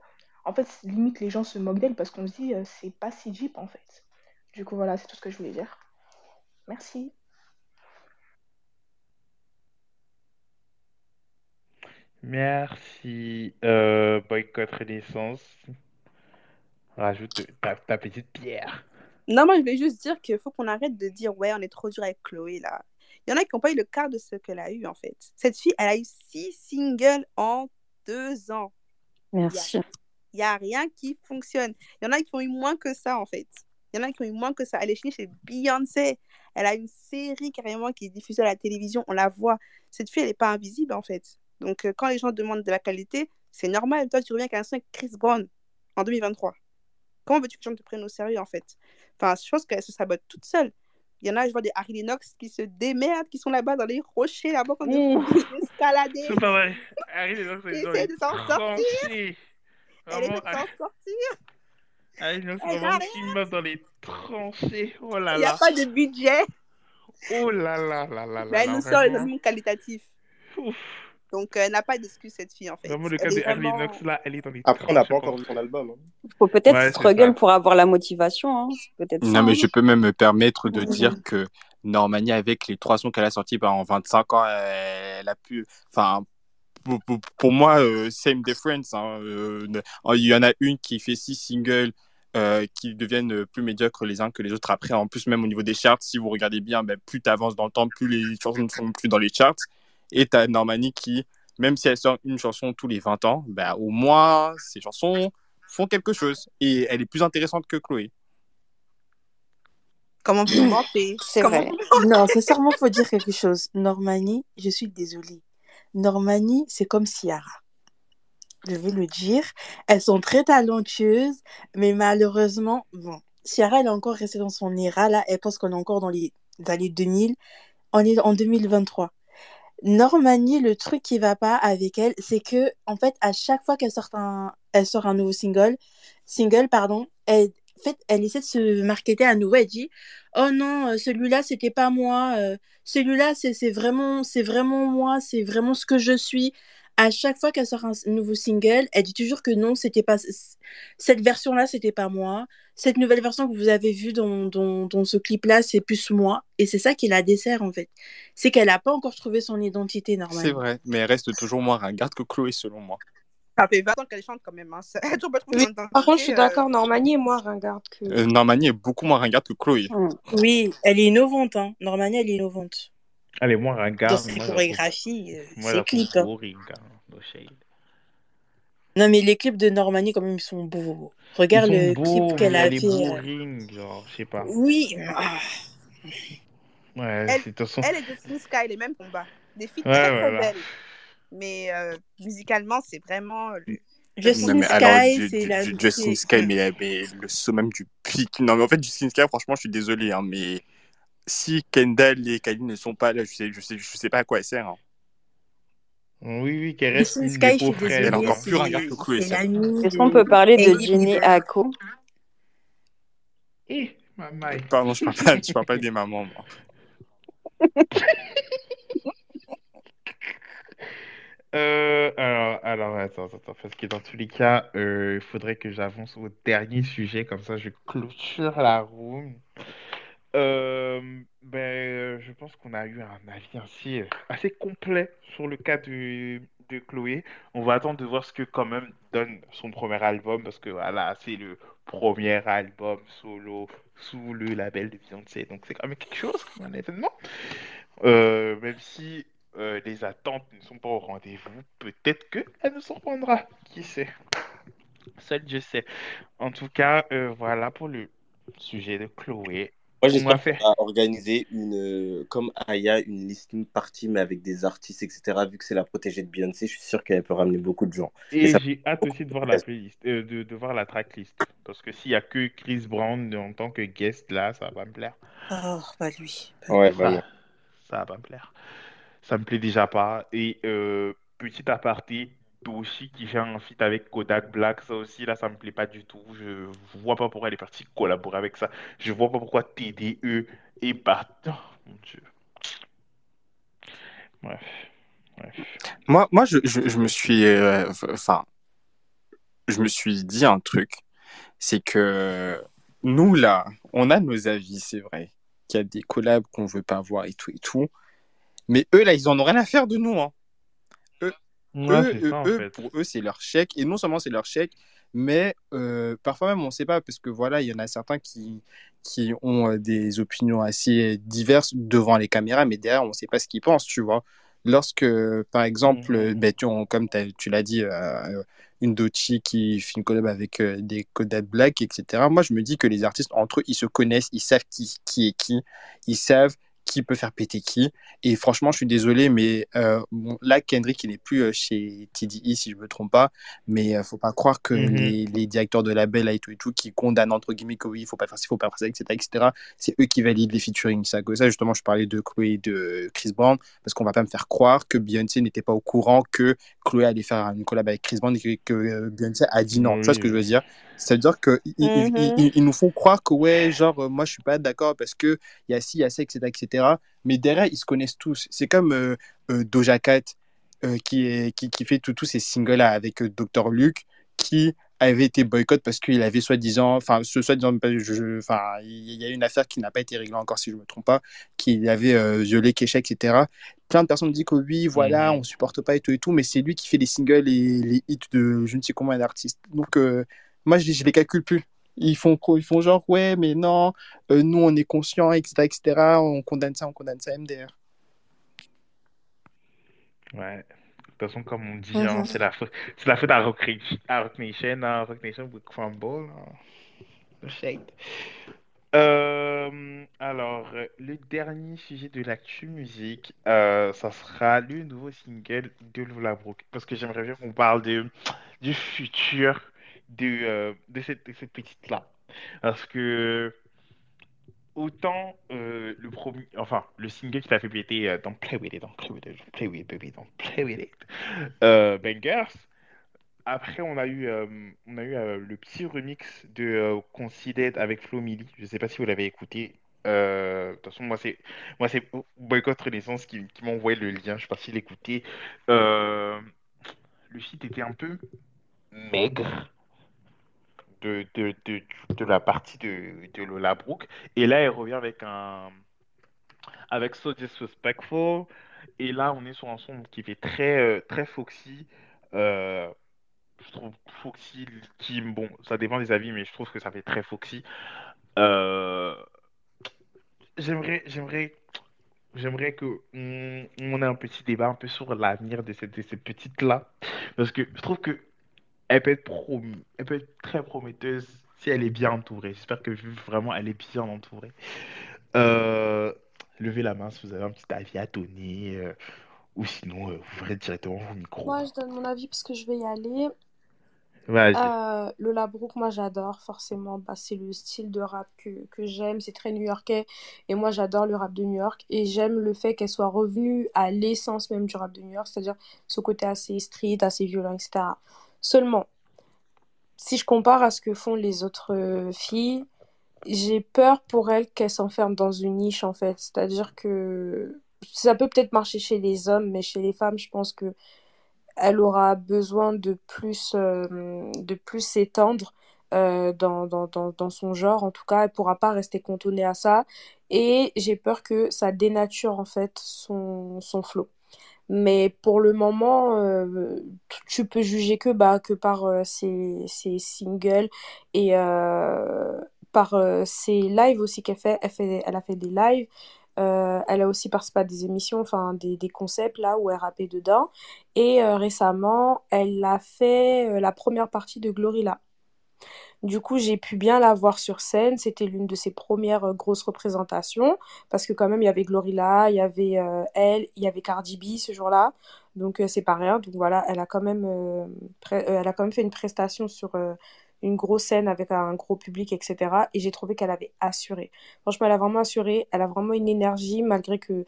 en fait, limite, les gens se moquent d'elle parce qu'on se dit, euh, c'est pas si Jeep, en fait. Du coup, voilà, c'est tout ce que je voulais dire. Merci. Merci. Euh, boycott Renaissance. Rajoute ta, ta petite pierre. Non, moi, je voulais juste dire qu'il faut qu'on arrête de dire, ouais, on est trop dur avec Chloé, là. Il y en a qui n'ont pas eu le quart de ce qu'elle a eu, en fait. Cette fille, elle a eu six singles en deux ans. Il y a, Merci. il y a rien qui fonctionne. Il y en a qui ont eu moins que ça, en fait. Il y en a qui ont eu moins que ça. Elle est finie chez Beyoncé. Elle a une série carrément qui est diffusée à la télévision. On la voit. Cette fille, elle n'est pas invisible, en fait. Donc, euh, quand les gens demandent de la qualité, c'est normal. Toi, tu reviens avec un son avec Chris Brown en 2023. Comment veux-tu que les gens te prennent au sérieux, en fait? Enfin, je pense qu'elle se sabote toute seule. Il y en a, je vois des Harry Lennox qui se démerdent, qui sont là-bas dans les rochers, là-bas, Ouh, (laughs) fous escaladés, c'est pas vrai. Harry Lennox qui est dans essaient les de s'en sortir. tranchées. Elle essaie de s'en sortir. Nous Elle vraiment une meuf dans les tranchées. Oh là Il n'y a là. pas de budget, Oh là là là là là elle là, nous sort les qualitatifs. Ouf. Donc, euh, elle n'a pas d'excuse, cette fille, en fait. Vraiment, le cas Elle de est Harry vraiment... Knox, là, elle est dans les Après, on n'a pas encore vu son album. hein. Faut peut-être Ouais, struggle pour avoir la motivation. Hein. Ça. Non, mais hein. je peux même me permettre de dire que Normani, avec les trois sons qu'elle a sortis ben, en 25 ans, elle a pu. Enfin, pour, pour- pour moi, euh, same difference. hein. Euh, Il y en a une qui fait six singles euh, qui deviennent plus médiocres les uns que les autres. Après, en plus, même au niveau des charts, si vous regardez bien, ben, plus tu avances dans le temps, plus les chansons ne sont plus dans les charts. Et tu as Normani qui, même si elle sort une chanson tous les 20 ans, ben, au moins, ces chansons font quelque chose. Et elle est plus intéressante que Chloé. Comment vous mentez? (clears throat) C'est Comment vrai. Non, sincèrement, faut dire quelque chose. Normani, je suis désolée. Normani, c'est comme Ciara. Je veux le dire. Elles sont très talentueuses, mais malheureusement, bon, Ciara, elle est encore restée dans son era, là. Elle pense qu'on est encore dans les années 2000. On est en 2023. Normani, le truc qui va pas avec elle, c'est que, en fait, à chaque fois qu'elle sort un, elle sort un nouveau single, single, pardon, elle, en fait, elle essaie de se marketer à nouveau. Elle dit, oh non, euh, celui-là, c'était pas moi. euh, celui-là, c'est c'est vraiment, c'est vraiment moi. C'est vraiment ce que je suis. À chaque fois qu'elle sort un nouveau single, elle dit toujours que non, c'était pas cette version-là, c'était pas moi. Cette nouvelle version que vous avez vue dans, dans, dans ce clip-là, c'est plus moi. Et c'est ça qui la dessert, en fait. C'est qu'elle n'a pas encore trouvé son identité C'est normale. vrai, mais elle reste toujours moins ringarde que Chloé, selon moi. Ça fait 20 ans qu'elle chante quand même. Hein. Oui, par contre, je suis euh, d'accord, Normani est moins ringarde que. Euh, Normani est beaucoup moins ringarde que Chloé. Mm. Oui, elle est innovante, hein. Normani, elle est innovante. Elle est moins Dans ses moi, chorégraphies, euh, Moi, hein. no shade. Non, mais les clips de Normani, quand même, ils sont beaux. Regarde sont le beaux, clip qu'elle a elle est fait. euh, boring, genre, je sais pas. Oui. ah. Ouais, Elle, c'est de toute façon. elle et Justin Sky, les mêmes combats. Des filles Ouais, très ouais, très ouais. belles. Mais euh, musicalement, c'est vraiment le, le Non, Justin mais Sky, c'est la. Justin c'est- Sky, mais, mais le summum du pic. Non, mais en fait, Justin Sky, franchement, je suis désolé, hein, mais si Kendall et Kylie ne sont pas là, je sais, je sais, je sais pas à quoi elle sert. hein. Oui, oui, qu'elle reste Justin une Sky, des je suis peaux fraises. Elle est désolée, encore plus que Chloé, l'amie Est-ce qu'on peut parler de Jenny. Ako? Eh, ma maille. Pardon, je parle pas, je parle pas des mamans, moi. (laughs) Euh, alors, alors, attends, attends, parce que dans tous les cas, euh, il faudrait que j'avance au dernier sujet, comme ça je clôture la room. Euh, ben, euh, je pense qu'on a eu un avis euh, assez complet sur le cas de, Chloé. On va attendre de voir ce que quand même donne son premier album, parce que voilà, c'est le premier album solo sous le label de Beyoncé, donc c'est quand même quelque chose, un événement. Même si les attentes ne sont pas au rendez-vous, peut-être qu'elle nous surprendra, qui sait. Seul Dieu sait. En tout cas, voilà pour le sujet de Chloé. Moi, j'espère qu'on va organiser une, euh, comme Aya, une listening party, mais avec des artistes, etc. Vu que c'est la protégée de Beyoncé, je suis sûr qu'elle peut ramener beaucoup de gens. Et Et ça j'ai hâte aussi de voir la playlist, euh, de, de voir la tracklist. Parce que s'il y a que Chris Brown en tant que guest là, ça va me plaire. Oh, bah lui. Ouais, Ça, vraiment. ça va me plaire. Ça me plaît déjà pas. Et euh, petit aparté, Doshi qui fait un feat avec Kodak Black, ça aussi là, ça me plaît pas du tout. Je vois pas pourquoi elle est partie collaborer avec ça. Je vois pas pourquoi TDE est parti. Mon Dieu. Bref. Bref. Moi, moi je, je, je me suis, euh, enfin, je me suis dit un truc, c'est que nous là, on a nos avis, c'est vrai, qu'il y a des collabs qu'on veut pas voir et tout et tout, mais eux là, ils en ont rien à faire de nous, hein. Ouais, eux, pour eux, c'est leur chèque, et non seulement c'est leur chèque, mais euh, parfois même on sait pas, parce que voilà, il y en a certains qui, qui ont euh, des opinions assez diverses devant les caméras, mais derrière, on sait pas ce qu'ils pensent, tu vois. Lorsque, par exemple, euh, ben, tu, on- comme tu l'as dit, euh, une Dochi qui fait une collab avec euh, des Kodak Black, etc. Moi, je me dis que les artistes, entre eux, ils se connaissent, ils savent qui, qui est qui, ils savent qui peut faire péter qui. Et franchement, je suis désolé, mais euh, bon, là, Kendrick, il n'est plus euh, chez TDI, si je me trompe pas. Mais euh, faut pas croire que Mhm. les, les directeurs de label et tout et tout qui condamnent entre guillemets que oui, il faut pas faire ci, il faut pas faire ça, etc., etc. C'est eux qui valident les featuring. Ça, justement, je parlais de Chloé et de Chris Brown parce qu'on va pas me faire croire que Beyoncé n'était pas au courant que Chloé allait faire une collab avec Chris Brown et que, que, Beyoncé a dit non. Tu vois ce que je veux dire? C'est-à-dire qu'ils ils, ils- ils- ils nous font croire que, ouais, genre, euh, moi, je suis pas d'accord parce que il y a ci, il y a ça, etc., etc. Mais derrière, ils se connaissent tous. C'est comme euh, euh, Doja Cat euh, qui, est, qui, qui fait tout- tous ces singles-là avec Dr. Luke qui avait été boycott parce qu'il avait soi-disant, enfin, ce soi-disant, enfin, il y a une affaire qui n'a pas été réglée encore, si je me trompe pas, qu'il avait violé Kesha, etc. Plein de personnes disent que oui, voilà, Mhm. on supporte pas et tout et tout, mais c'est lui qui fait les singles et les hits de je ne sais combien d'artistes. Donc, moi, je, je les calcule plus. Ils font, quoi? Ils font genre, ouais, mais non, euh, nous, on est conscients, etc., etc., on condamne ça, on condamne ça MDR. Ouais. De toute façon, comme on dit, Mhm. hein, c'est la faute, c'est la faute à Rock, à Rock Nation, hein, Rock Nation would crumble. hein. Shade. Euh, alors, le dernier sujet de l'actu musique, euh, ça sera le nouveau single de Lola Brooke. Parce que j'aimerais bien qu'on parle de, du futur de, euh, de cette, petite-là. Parce que autant euh, le premier, enfin, le single qui l'a fait péter euh, dans Play With It, dans Play With It, Play With It, baby, dans Play With It, Bangers. Après, on a eu, on a eu le petit remix de Considered avec Flo Milli. Je sais pas si vous l'avez écouté. De toute façon, moi, c'est moi c'est Boycott Renaissance qui, qui m'a envoyé le lien. Je sais pas s'il l'écoutait. Euh, le site était un peu maigre de, de, de, de la partie de, de Lola Brooke. Et là, elle revient avec un avec So Disrespectful. Et là, on est sur un son qui fait très, euh, très Foxy. Euh, je trouve Foxy qui, bon, ça dépend des avis, mais je trouve que ça fait très Foxy. Euh, j'aimerais, j'aimerais, j'aimerais que on, on ait un petit débat un peu sur l'avenir de cette, de cette petite-là. Parce que je trouve que elle peut être promis, elle peut être très prometteuse si elle est bien entourée. J'espère que vraiment elle est bien entourée. Euh, levez la main si vous avez un petit avis à donner. euh, ou sinon, euh, vous ouvrez directement vos micros. Moi, je donne mon avis parce que je vais y aller. Euh, Lola Brooke, moi j'adore forcément. Bah, c'est le style de rap que, que j'aime. C'est très new-yorkais. Et moi j'adore le rap de New York. Et j'aime le fait qu'elle soit revenue à l'essence même du rap de New York, c'est-à-dire ce côté assez street, assez violent, etc. Seulement, si je compare à ce que font les autres euh, filles, j'ai peur pour elles qu'elles s'enferment dans une niche en fait. C'est-à-dire que ça peut peut-être marcher chez les hommes, mais chez les femmes, je pense que elle aura besoin de plus, euh, de plus s'étendre euh, dans, son genre. En tout cas, elle pourra pas rester cantonnée à ça. Et j'ai peur que ça dénature en fait son, flow. Mais pour le moment, euh, tu peux juger que, bah, que par euh, ses, ses singles et euh, par euh, ses lives aussi qu'elle fait. Elle fait, elle a fait des lives. Euh, elle a aussi participé à des émissions, enfin des, des concepts là où elle rappait dedans. Et euh, récemment, elle a fait euh, la première partie de Glorilla. Du coup, j'ai pu bien la voir sur scène. C'était l'une de ses premières euh, grosses représentations. Parce que quand même, il y avait Glorilla, il y avait euh, elle, il y avait Cardi B ce jour-là. Donc, euh, c'est pas rien. Donc voilà, elle a quand même, elle a quand même fait une prestation sur une grosse scène avec un gros public, etc. Et j'ai trouvé qu'elle avait assuré. Franchement, elle a vraiment assuré. Elle a vraiment une énergie, malgré que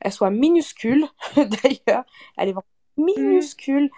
elle soit minuscule, (laughs) d'ailleurs. Elle est vraiment minuscule.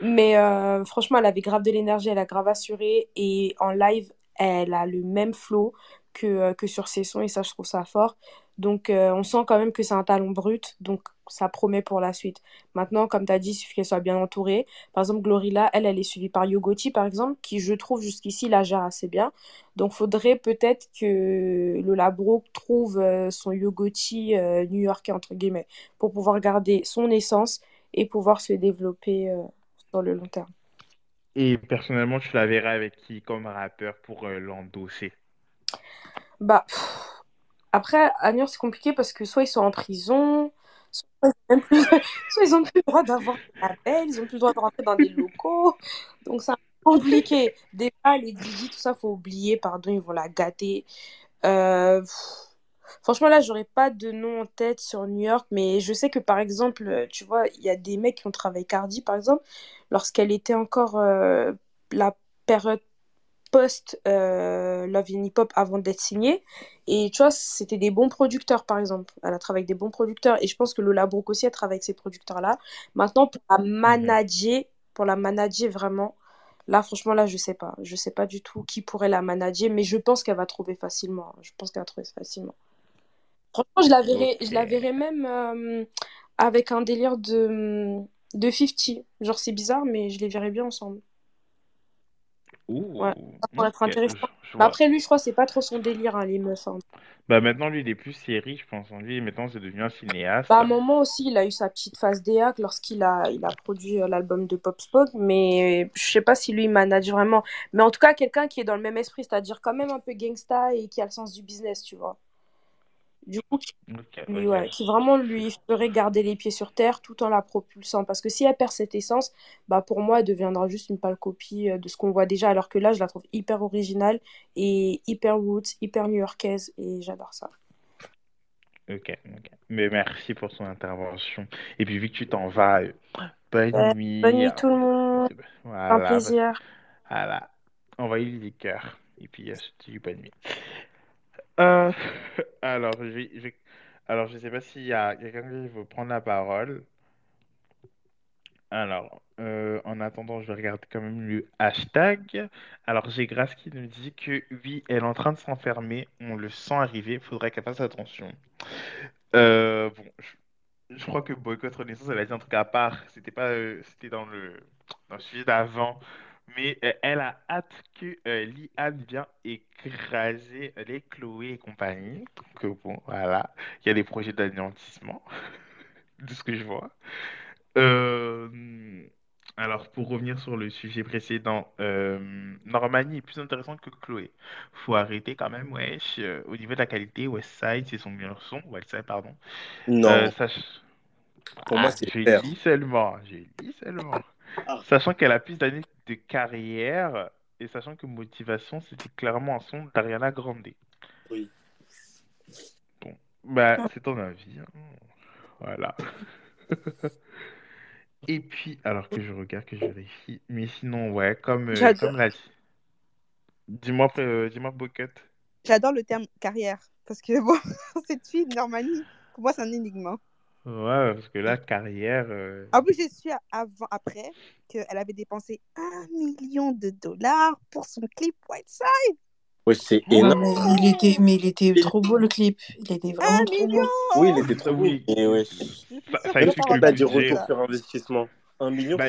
Mais euh, franchement, elle avait grave de l'énergie, elle a grave assuré. Et en live, elle a le même flow que, euh, que sur ses sons. Et ça, je trouve ça fort. Donc, euh, on sent quand même que c'est un talent brut. Donc, ça promet pour la suite. Maintenant, comme tu as dit, il suffit qu'elle soit bien entourée. Par exemple, Glorilla, elle, elle est suivie par Yogoti, par exemple, qui, je trouve, jusqu'ici, la gère assez bien. Donc, faudrait peut-être que Lola Brooke trouve son Yogoti new-yorkais, entre guillemets, pour pouvoir garder son essence et pouvoir se développer euh, sur le long terme. Et personnellement, tu la verrais avec qui comme rappeur pour euh, l'endosser? Bah, pff, après, à New York, c'est compliqué parce que soit ils sont en prison, soit ils ont même plus, (laughs) le droit d'avoir un label, ils ont plus le droit de rentrer dans des locaux. Donc, c'est compliqué. Déjà, les Didi, tout ça, faut oublier, pardon, ils vont la gâter. Euh, pff, Franchement, là, j'aurais pas de nom en tête sur New York, mais je sais que par exemple, euh, tu vois, il y a des mecs qui ont travaillé Cardi, par exemple, lorsqu'elle était encore euh, la période post euh, Love in Hip Hop avant d'être signée. Et tu vois, c'était des bons producteurs, par exemple. Elle a travaillé avec des bons producteurs. Et je pense que Lola Brooke aussi, elle travaille avec ces producteurs-là. Maintenant, pour la manager, pour la manager vraiment, Là, franchement, là, je sais pas. Je sais pas du tout qui pourrait la manager, mais je pense qu'elle va trouver facilement. Je pense qu'elle va trouver facilement. Franchement, je la verrais, je la Ok. verrais même euh, avec un délire de, de 50. Genre, c'est bizarre, mais je les verrais bien ensemble. Ouh, Ouais, ça pourrait être ok, intéressant. je, je Mais vois. après, lui, je crois que c'est pas trop son délire, hein, les meufs. hein. Bah maintenant, lui, il est plus série, je pense. Lui, maintenant, c'est devenu un cinéaste. Bah, à un moment aussi, il a eu sa petite phase DA lorsqu'il a, il a produit euh, l'album de Pop Smoke, mais je sais pas si lui, il manage vraiment. Mais en tout cas, quelqu'un qui est dans le même esprit, c'est-à-dire quand même un peu gangsta et qui a le sens du business, tu vois. Du coup, qui, Ok, lui, ok. ouais, qui vraiment lui ferait garder les pieds sur terre tout en la propulsant. Parce que si elle perd cette essence, bah pour moi, elle deviendra juste une pâle copie euh, de ce qu'on voit déjà. Alors que là, je la trouve hyper originale et hyper roots, hyper new-yorkaise et j'adore ça. Ok, ok. Mais merci pour ton intervention. Et puis, vu que tu t'en vas, euh, bonne Ouais, nuit. bonne nuit tout le monde. Un Voilà, plaisir. voilà. Envoyez les cœurs. Et puis, euh, je te dis bonne nuit. Euh, (laughs) alors, je vais, je vais- alors, je sais pas s'il y a quelqu'un qui veut prendre la parole. Alors, euh, en attendant, je vais regarder quand même le hashtag. Alors, j'ai Grace qui nous dit que oui, elle est en train de s'enfermer. On le sent arriver. Faudrait qu'elle fasse attention. Euh, bon, je, crois que Boycott Renaissance, elle a dit un truc à part. C'était pas, c'était dans le, dans le sujet d'avant. Mais euh, elle a hâte que euh, Liane vienne écraser les Chloé et compagnie. Donc, euh, bon, voilà. Il y a des projets d'anéantissement, (laughs) de ce que je vois. Euh, alors, pour revenir sur le sujet précédent, euh, Normani est plus intéressante que Chloé. Faut arrêter quand même, wesh. Euh, au niveau de la qualité, Westside, c'est son meilleur son. Westside, pardon. Non, Euh, sach- pour moi, Ah, c'est je clair. lis seulement, je lis seulement. Ah. Sachant qu'elle a plus d'années de carrière et sachant que Motivation, c'était clairement un son d'Ariana Grande. Oui. Bon, bah, c'est ton avis. hein. Voilà. (laughs) Et puis, alors que je regarde, que je vérifie. Mais sinon, ouais, comme, euh, comme la... Dis-moi, euh, dis-moi, Bocket. J'adore le terme carrière. Parce que (laughs) bon, cette fille, Normanie, pour moi, c'est un énigme. hein. Ouais, parce que là, carrière... euh, En plus, j'ai su avant, après qu'elle avait dépensé un million de dollars pour son clip Whiteside. Ouais, c'est Ouais, énorme. mais il était, mais il était trop beau le clip. Il était Un vraiment beau. million Oui, il était trop beau. Oui, Mais ouais. Ça, ça explique le pas du budget. retour sur investissement. Un million, Bah,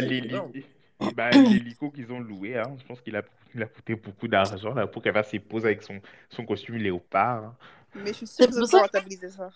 bah, l'hélico qu'ils ont loué, hein, je pense qu'il a, il a coûté beaucoup d'argent là, pour qu'elle fasse ses poses avec son, son costume léopard. hein. Mais je suis sûre C'est que pour ça ça va rentabiliser ça.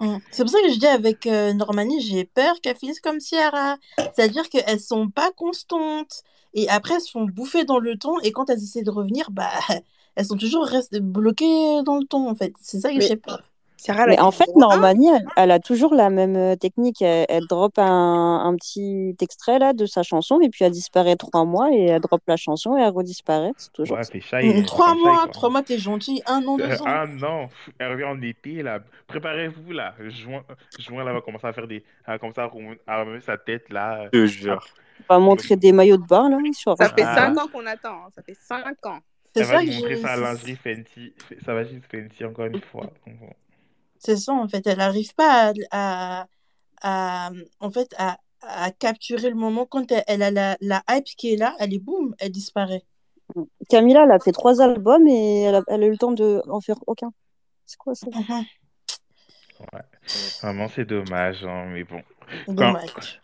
Mm. (laughs) C'est pour ça que je dis avec euh, Normanie, j'ai peur qu'elles finissent comme Ciara. C'est-à-dire qu'elles sont pas constantes. Et après, elles se font bouffer dans le ton. Et quand elles essaient de revenir, bah, (laughs) elles sont toujours restées bloquées dans le ton, en fait. C'est ça que j'ai peur. Sarah, Mais en fait. Normanie, elle, elle a toujours la même euh, technique. Elle, elle drop un, un petit extrait là de sa chanson et puis elle disparaît trois mois et elle drop la chanson et elle redisparaît. C'est toujours Ouais, ça. (laughs) Trois mois, trois mois, t'es gentil. Un an, Euh, deux ans. Ah non, elle revient en été là. Préparez-vous là. Juin, juin là, elle va commencer à faire des, elle va commencer à rem- à remuer sa tête là. Je jure. On va montrer des maillots de bain là sur Ça fait Ah. cinq ans qu'on attend. hein. Ça fait cinq ans. Va ça que montrer sa lingerie Fenty, sa Fenty encore une fois. C'est ça, en fait. Elle n'arrive pas à, à, à- en fait, à, à capturer le moment. Quand elle, elle a la, la hype qui est là, elle est boum, elle disparaît. Camila, elle a fait trois albums et elle a, elle a eu le temps de en faire aucun. C'est quoi ça? Mhm. Ouais. Vraiment, c'est dommage, hein, mais bon. Quand, Dommage.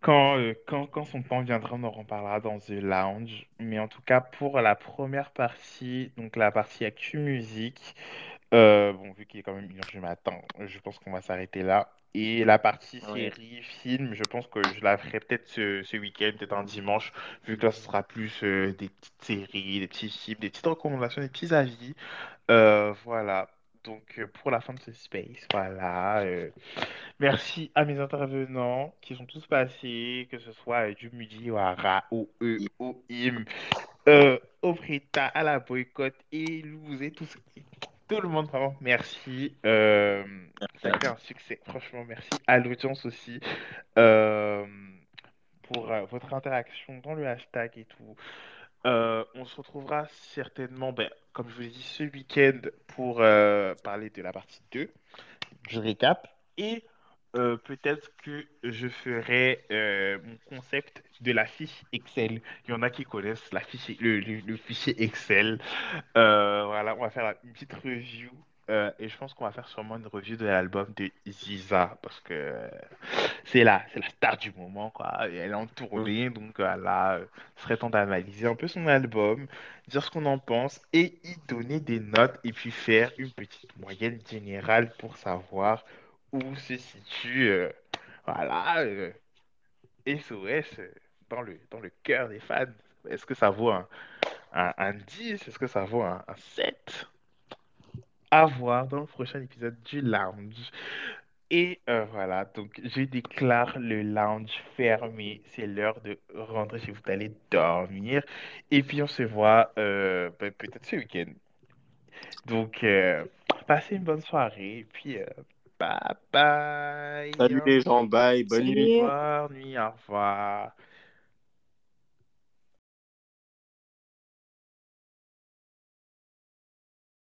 quand, euh, quand, quand son temps viendra, on en reparlera dans The Lounge. Mais en tout cas, pour la première partie, donc la partie Actu Musique, euh, bon, vu qu'il est quand même une heure du matin, je pense qu'on va s'arrêter là. Et la partie Ouais. série, film, je pense que je la ferai peut-être ce, ce week-end, peut-être un dimanche, vu que là, ce sera plus euh, des petites séries, des petits films, des petites recommandations, des petits avis. Euh, voilà. Donc, pour la fin de ce space, voilà. Merci à mes intervenants qui sont tous passés, que ce soit du Mudi au Ara, au E, au Im, au Prita, à la boycott et Louz et tous, tout le monde, vraiment, merci. Euh, ça a été un succès, franchement, merci à l'audience aussi euh, pour euh, votre interaction dans le hashtag et tout. On se retrouvera certainement, ben, comme je vous l'ai dit, ce week-end pour parler de la partie 2. Je récap. Et euh, peut-être que je ferai euh, mon concept de la fiche Excel. Il y en a qui connaissent la fiche, le, le- le fichier Excel. Euh, voilà, on va faire une petite review. et je pense qu'on va faire sûrement une review de l'album de Ziza parce que c'est la, c'est la star du moment, quoi. Et elle est en tournée, donc voilà, euh, ce serait temps d'analyser un peu son album, dire ce qu'on en pense et y donner des notes et puis faire une petite moyenne générale pour savoir où se situe, euh, voilà, euh, SOS euh, dans le, dans le cœur des fans. Est-ce que ça vaut un, un, un 10? Est-ce que ça vaut un, un 7? À voir dans le prochain épisode du Lounge. Et euh, voilà, donc je déclare le lounge fermé. C'est l'heure de rentrer chez vous, d'aller dormir. Et puis on se voit peut-être ce week-end. Donc, passez une bonne soirée. Puis, bye bye. Salut les gens, bye, bonne nuit. Bonne nuit, au revoir.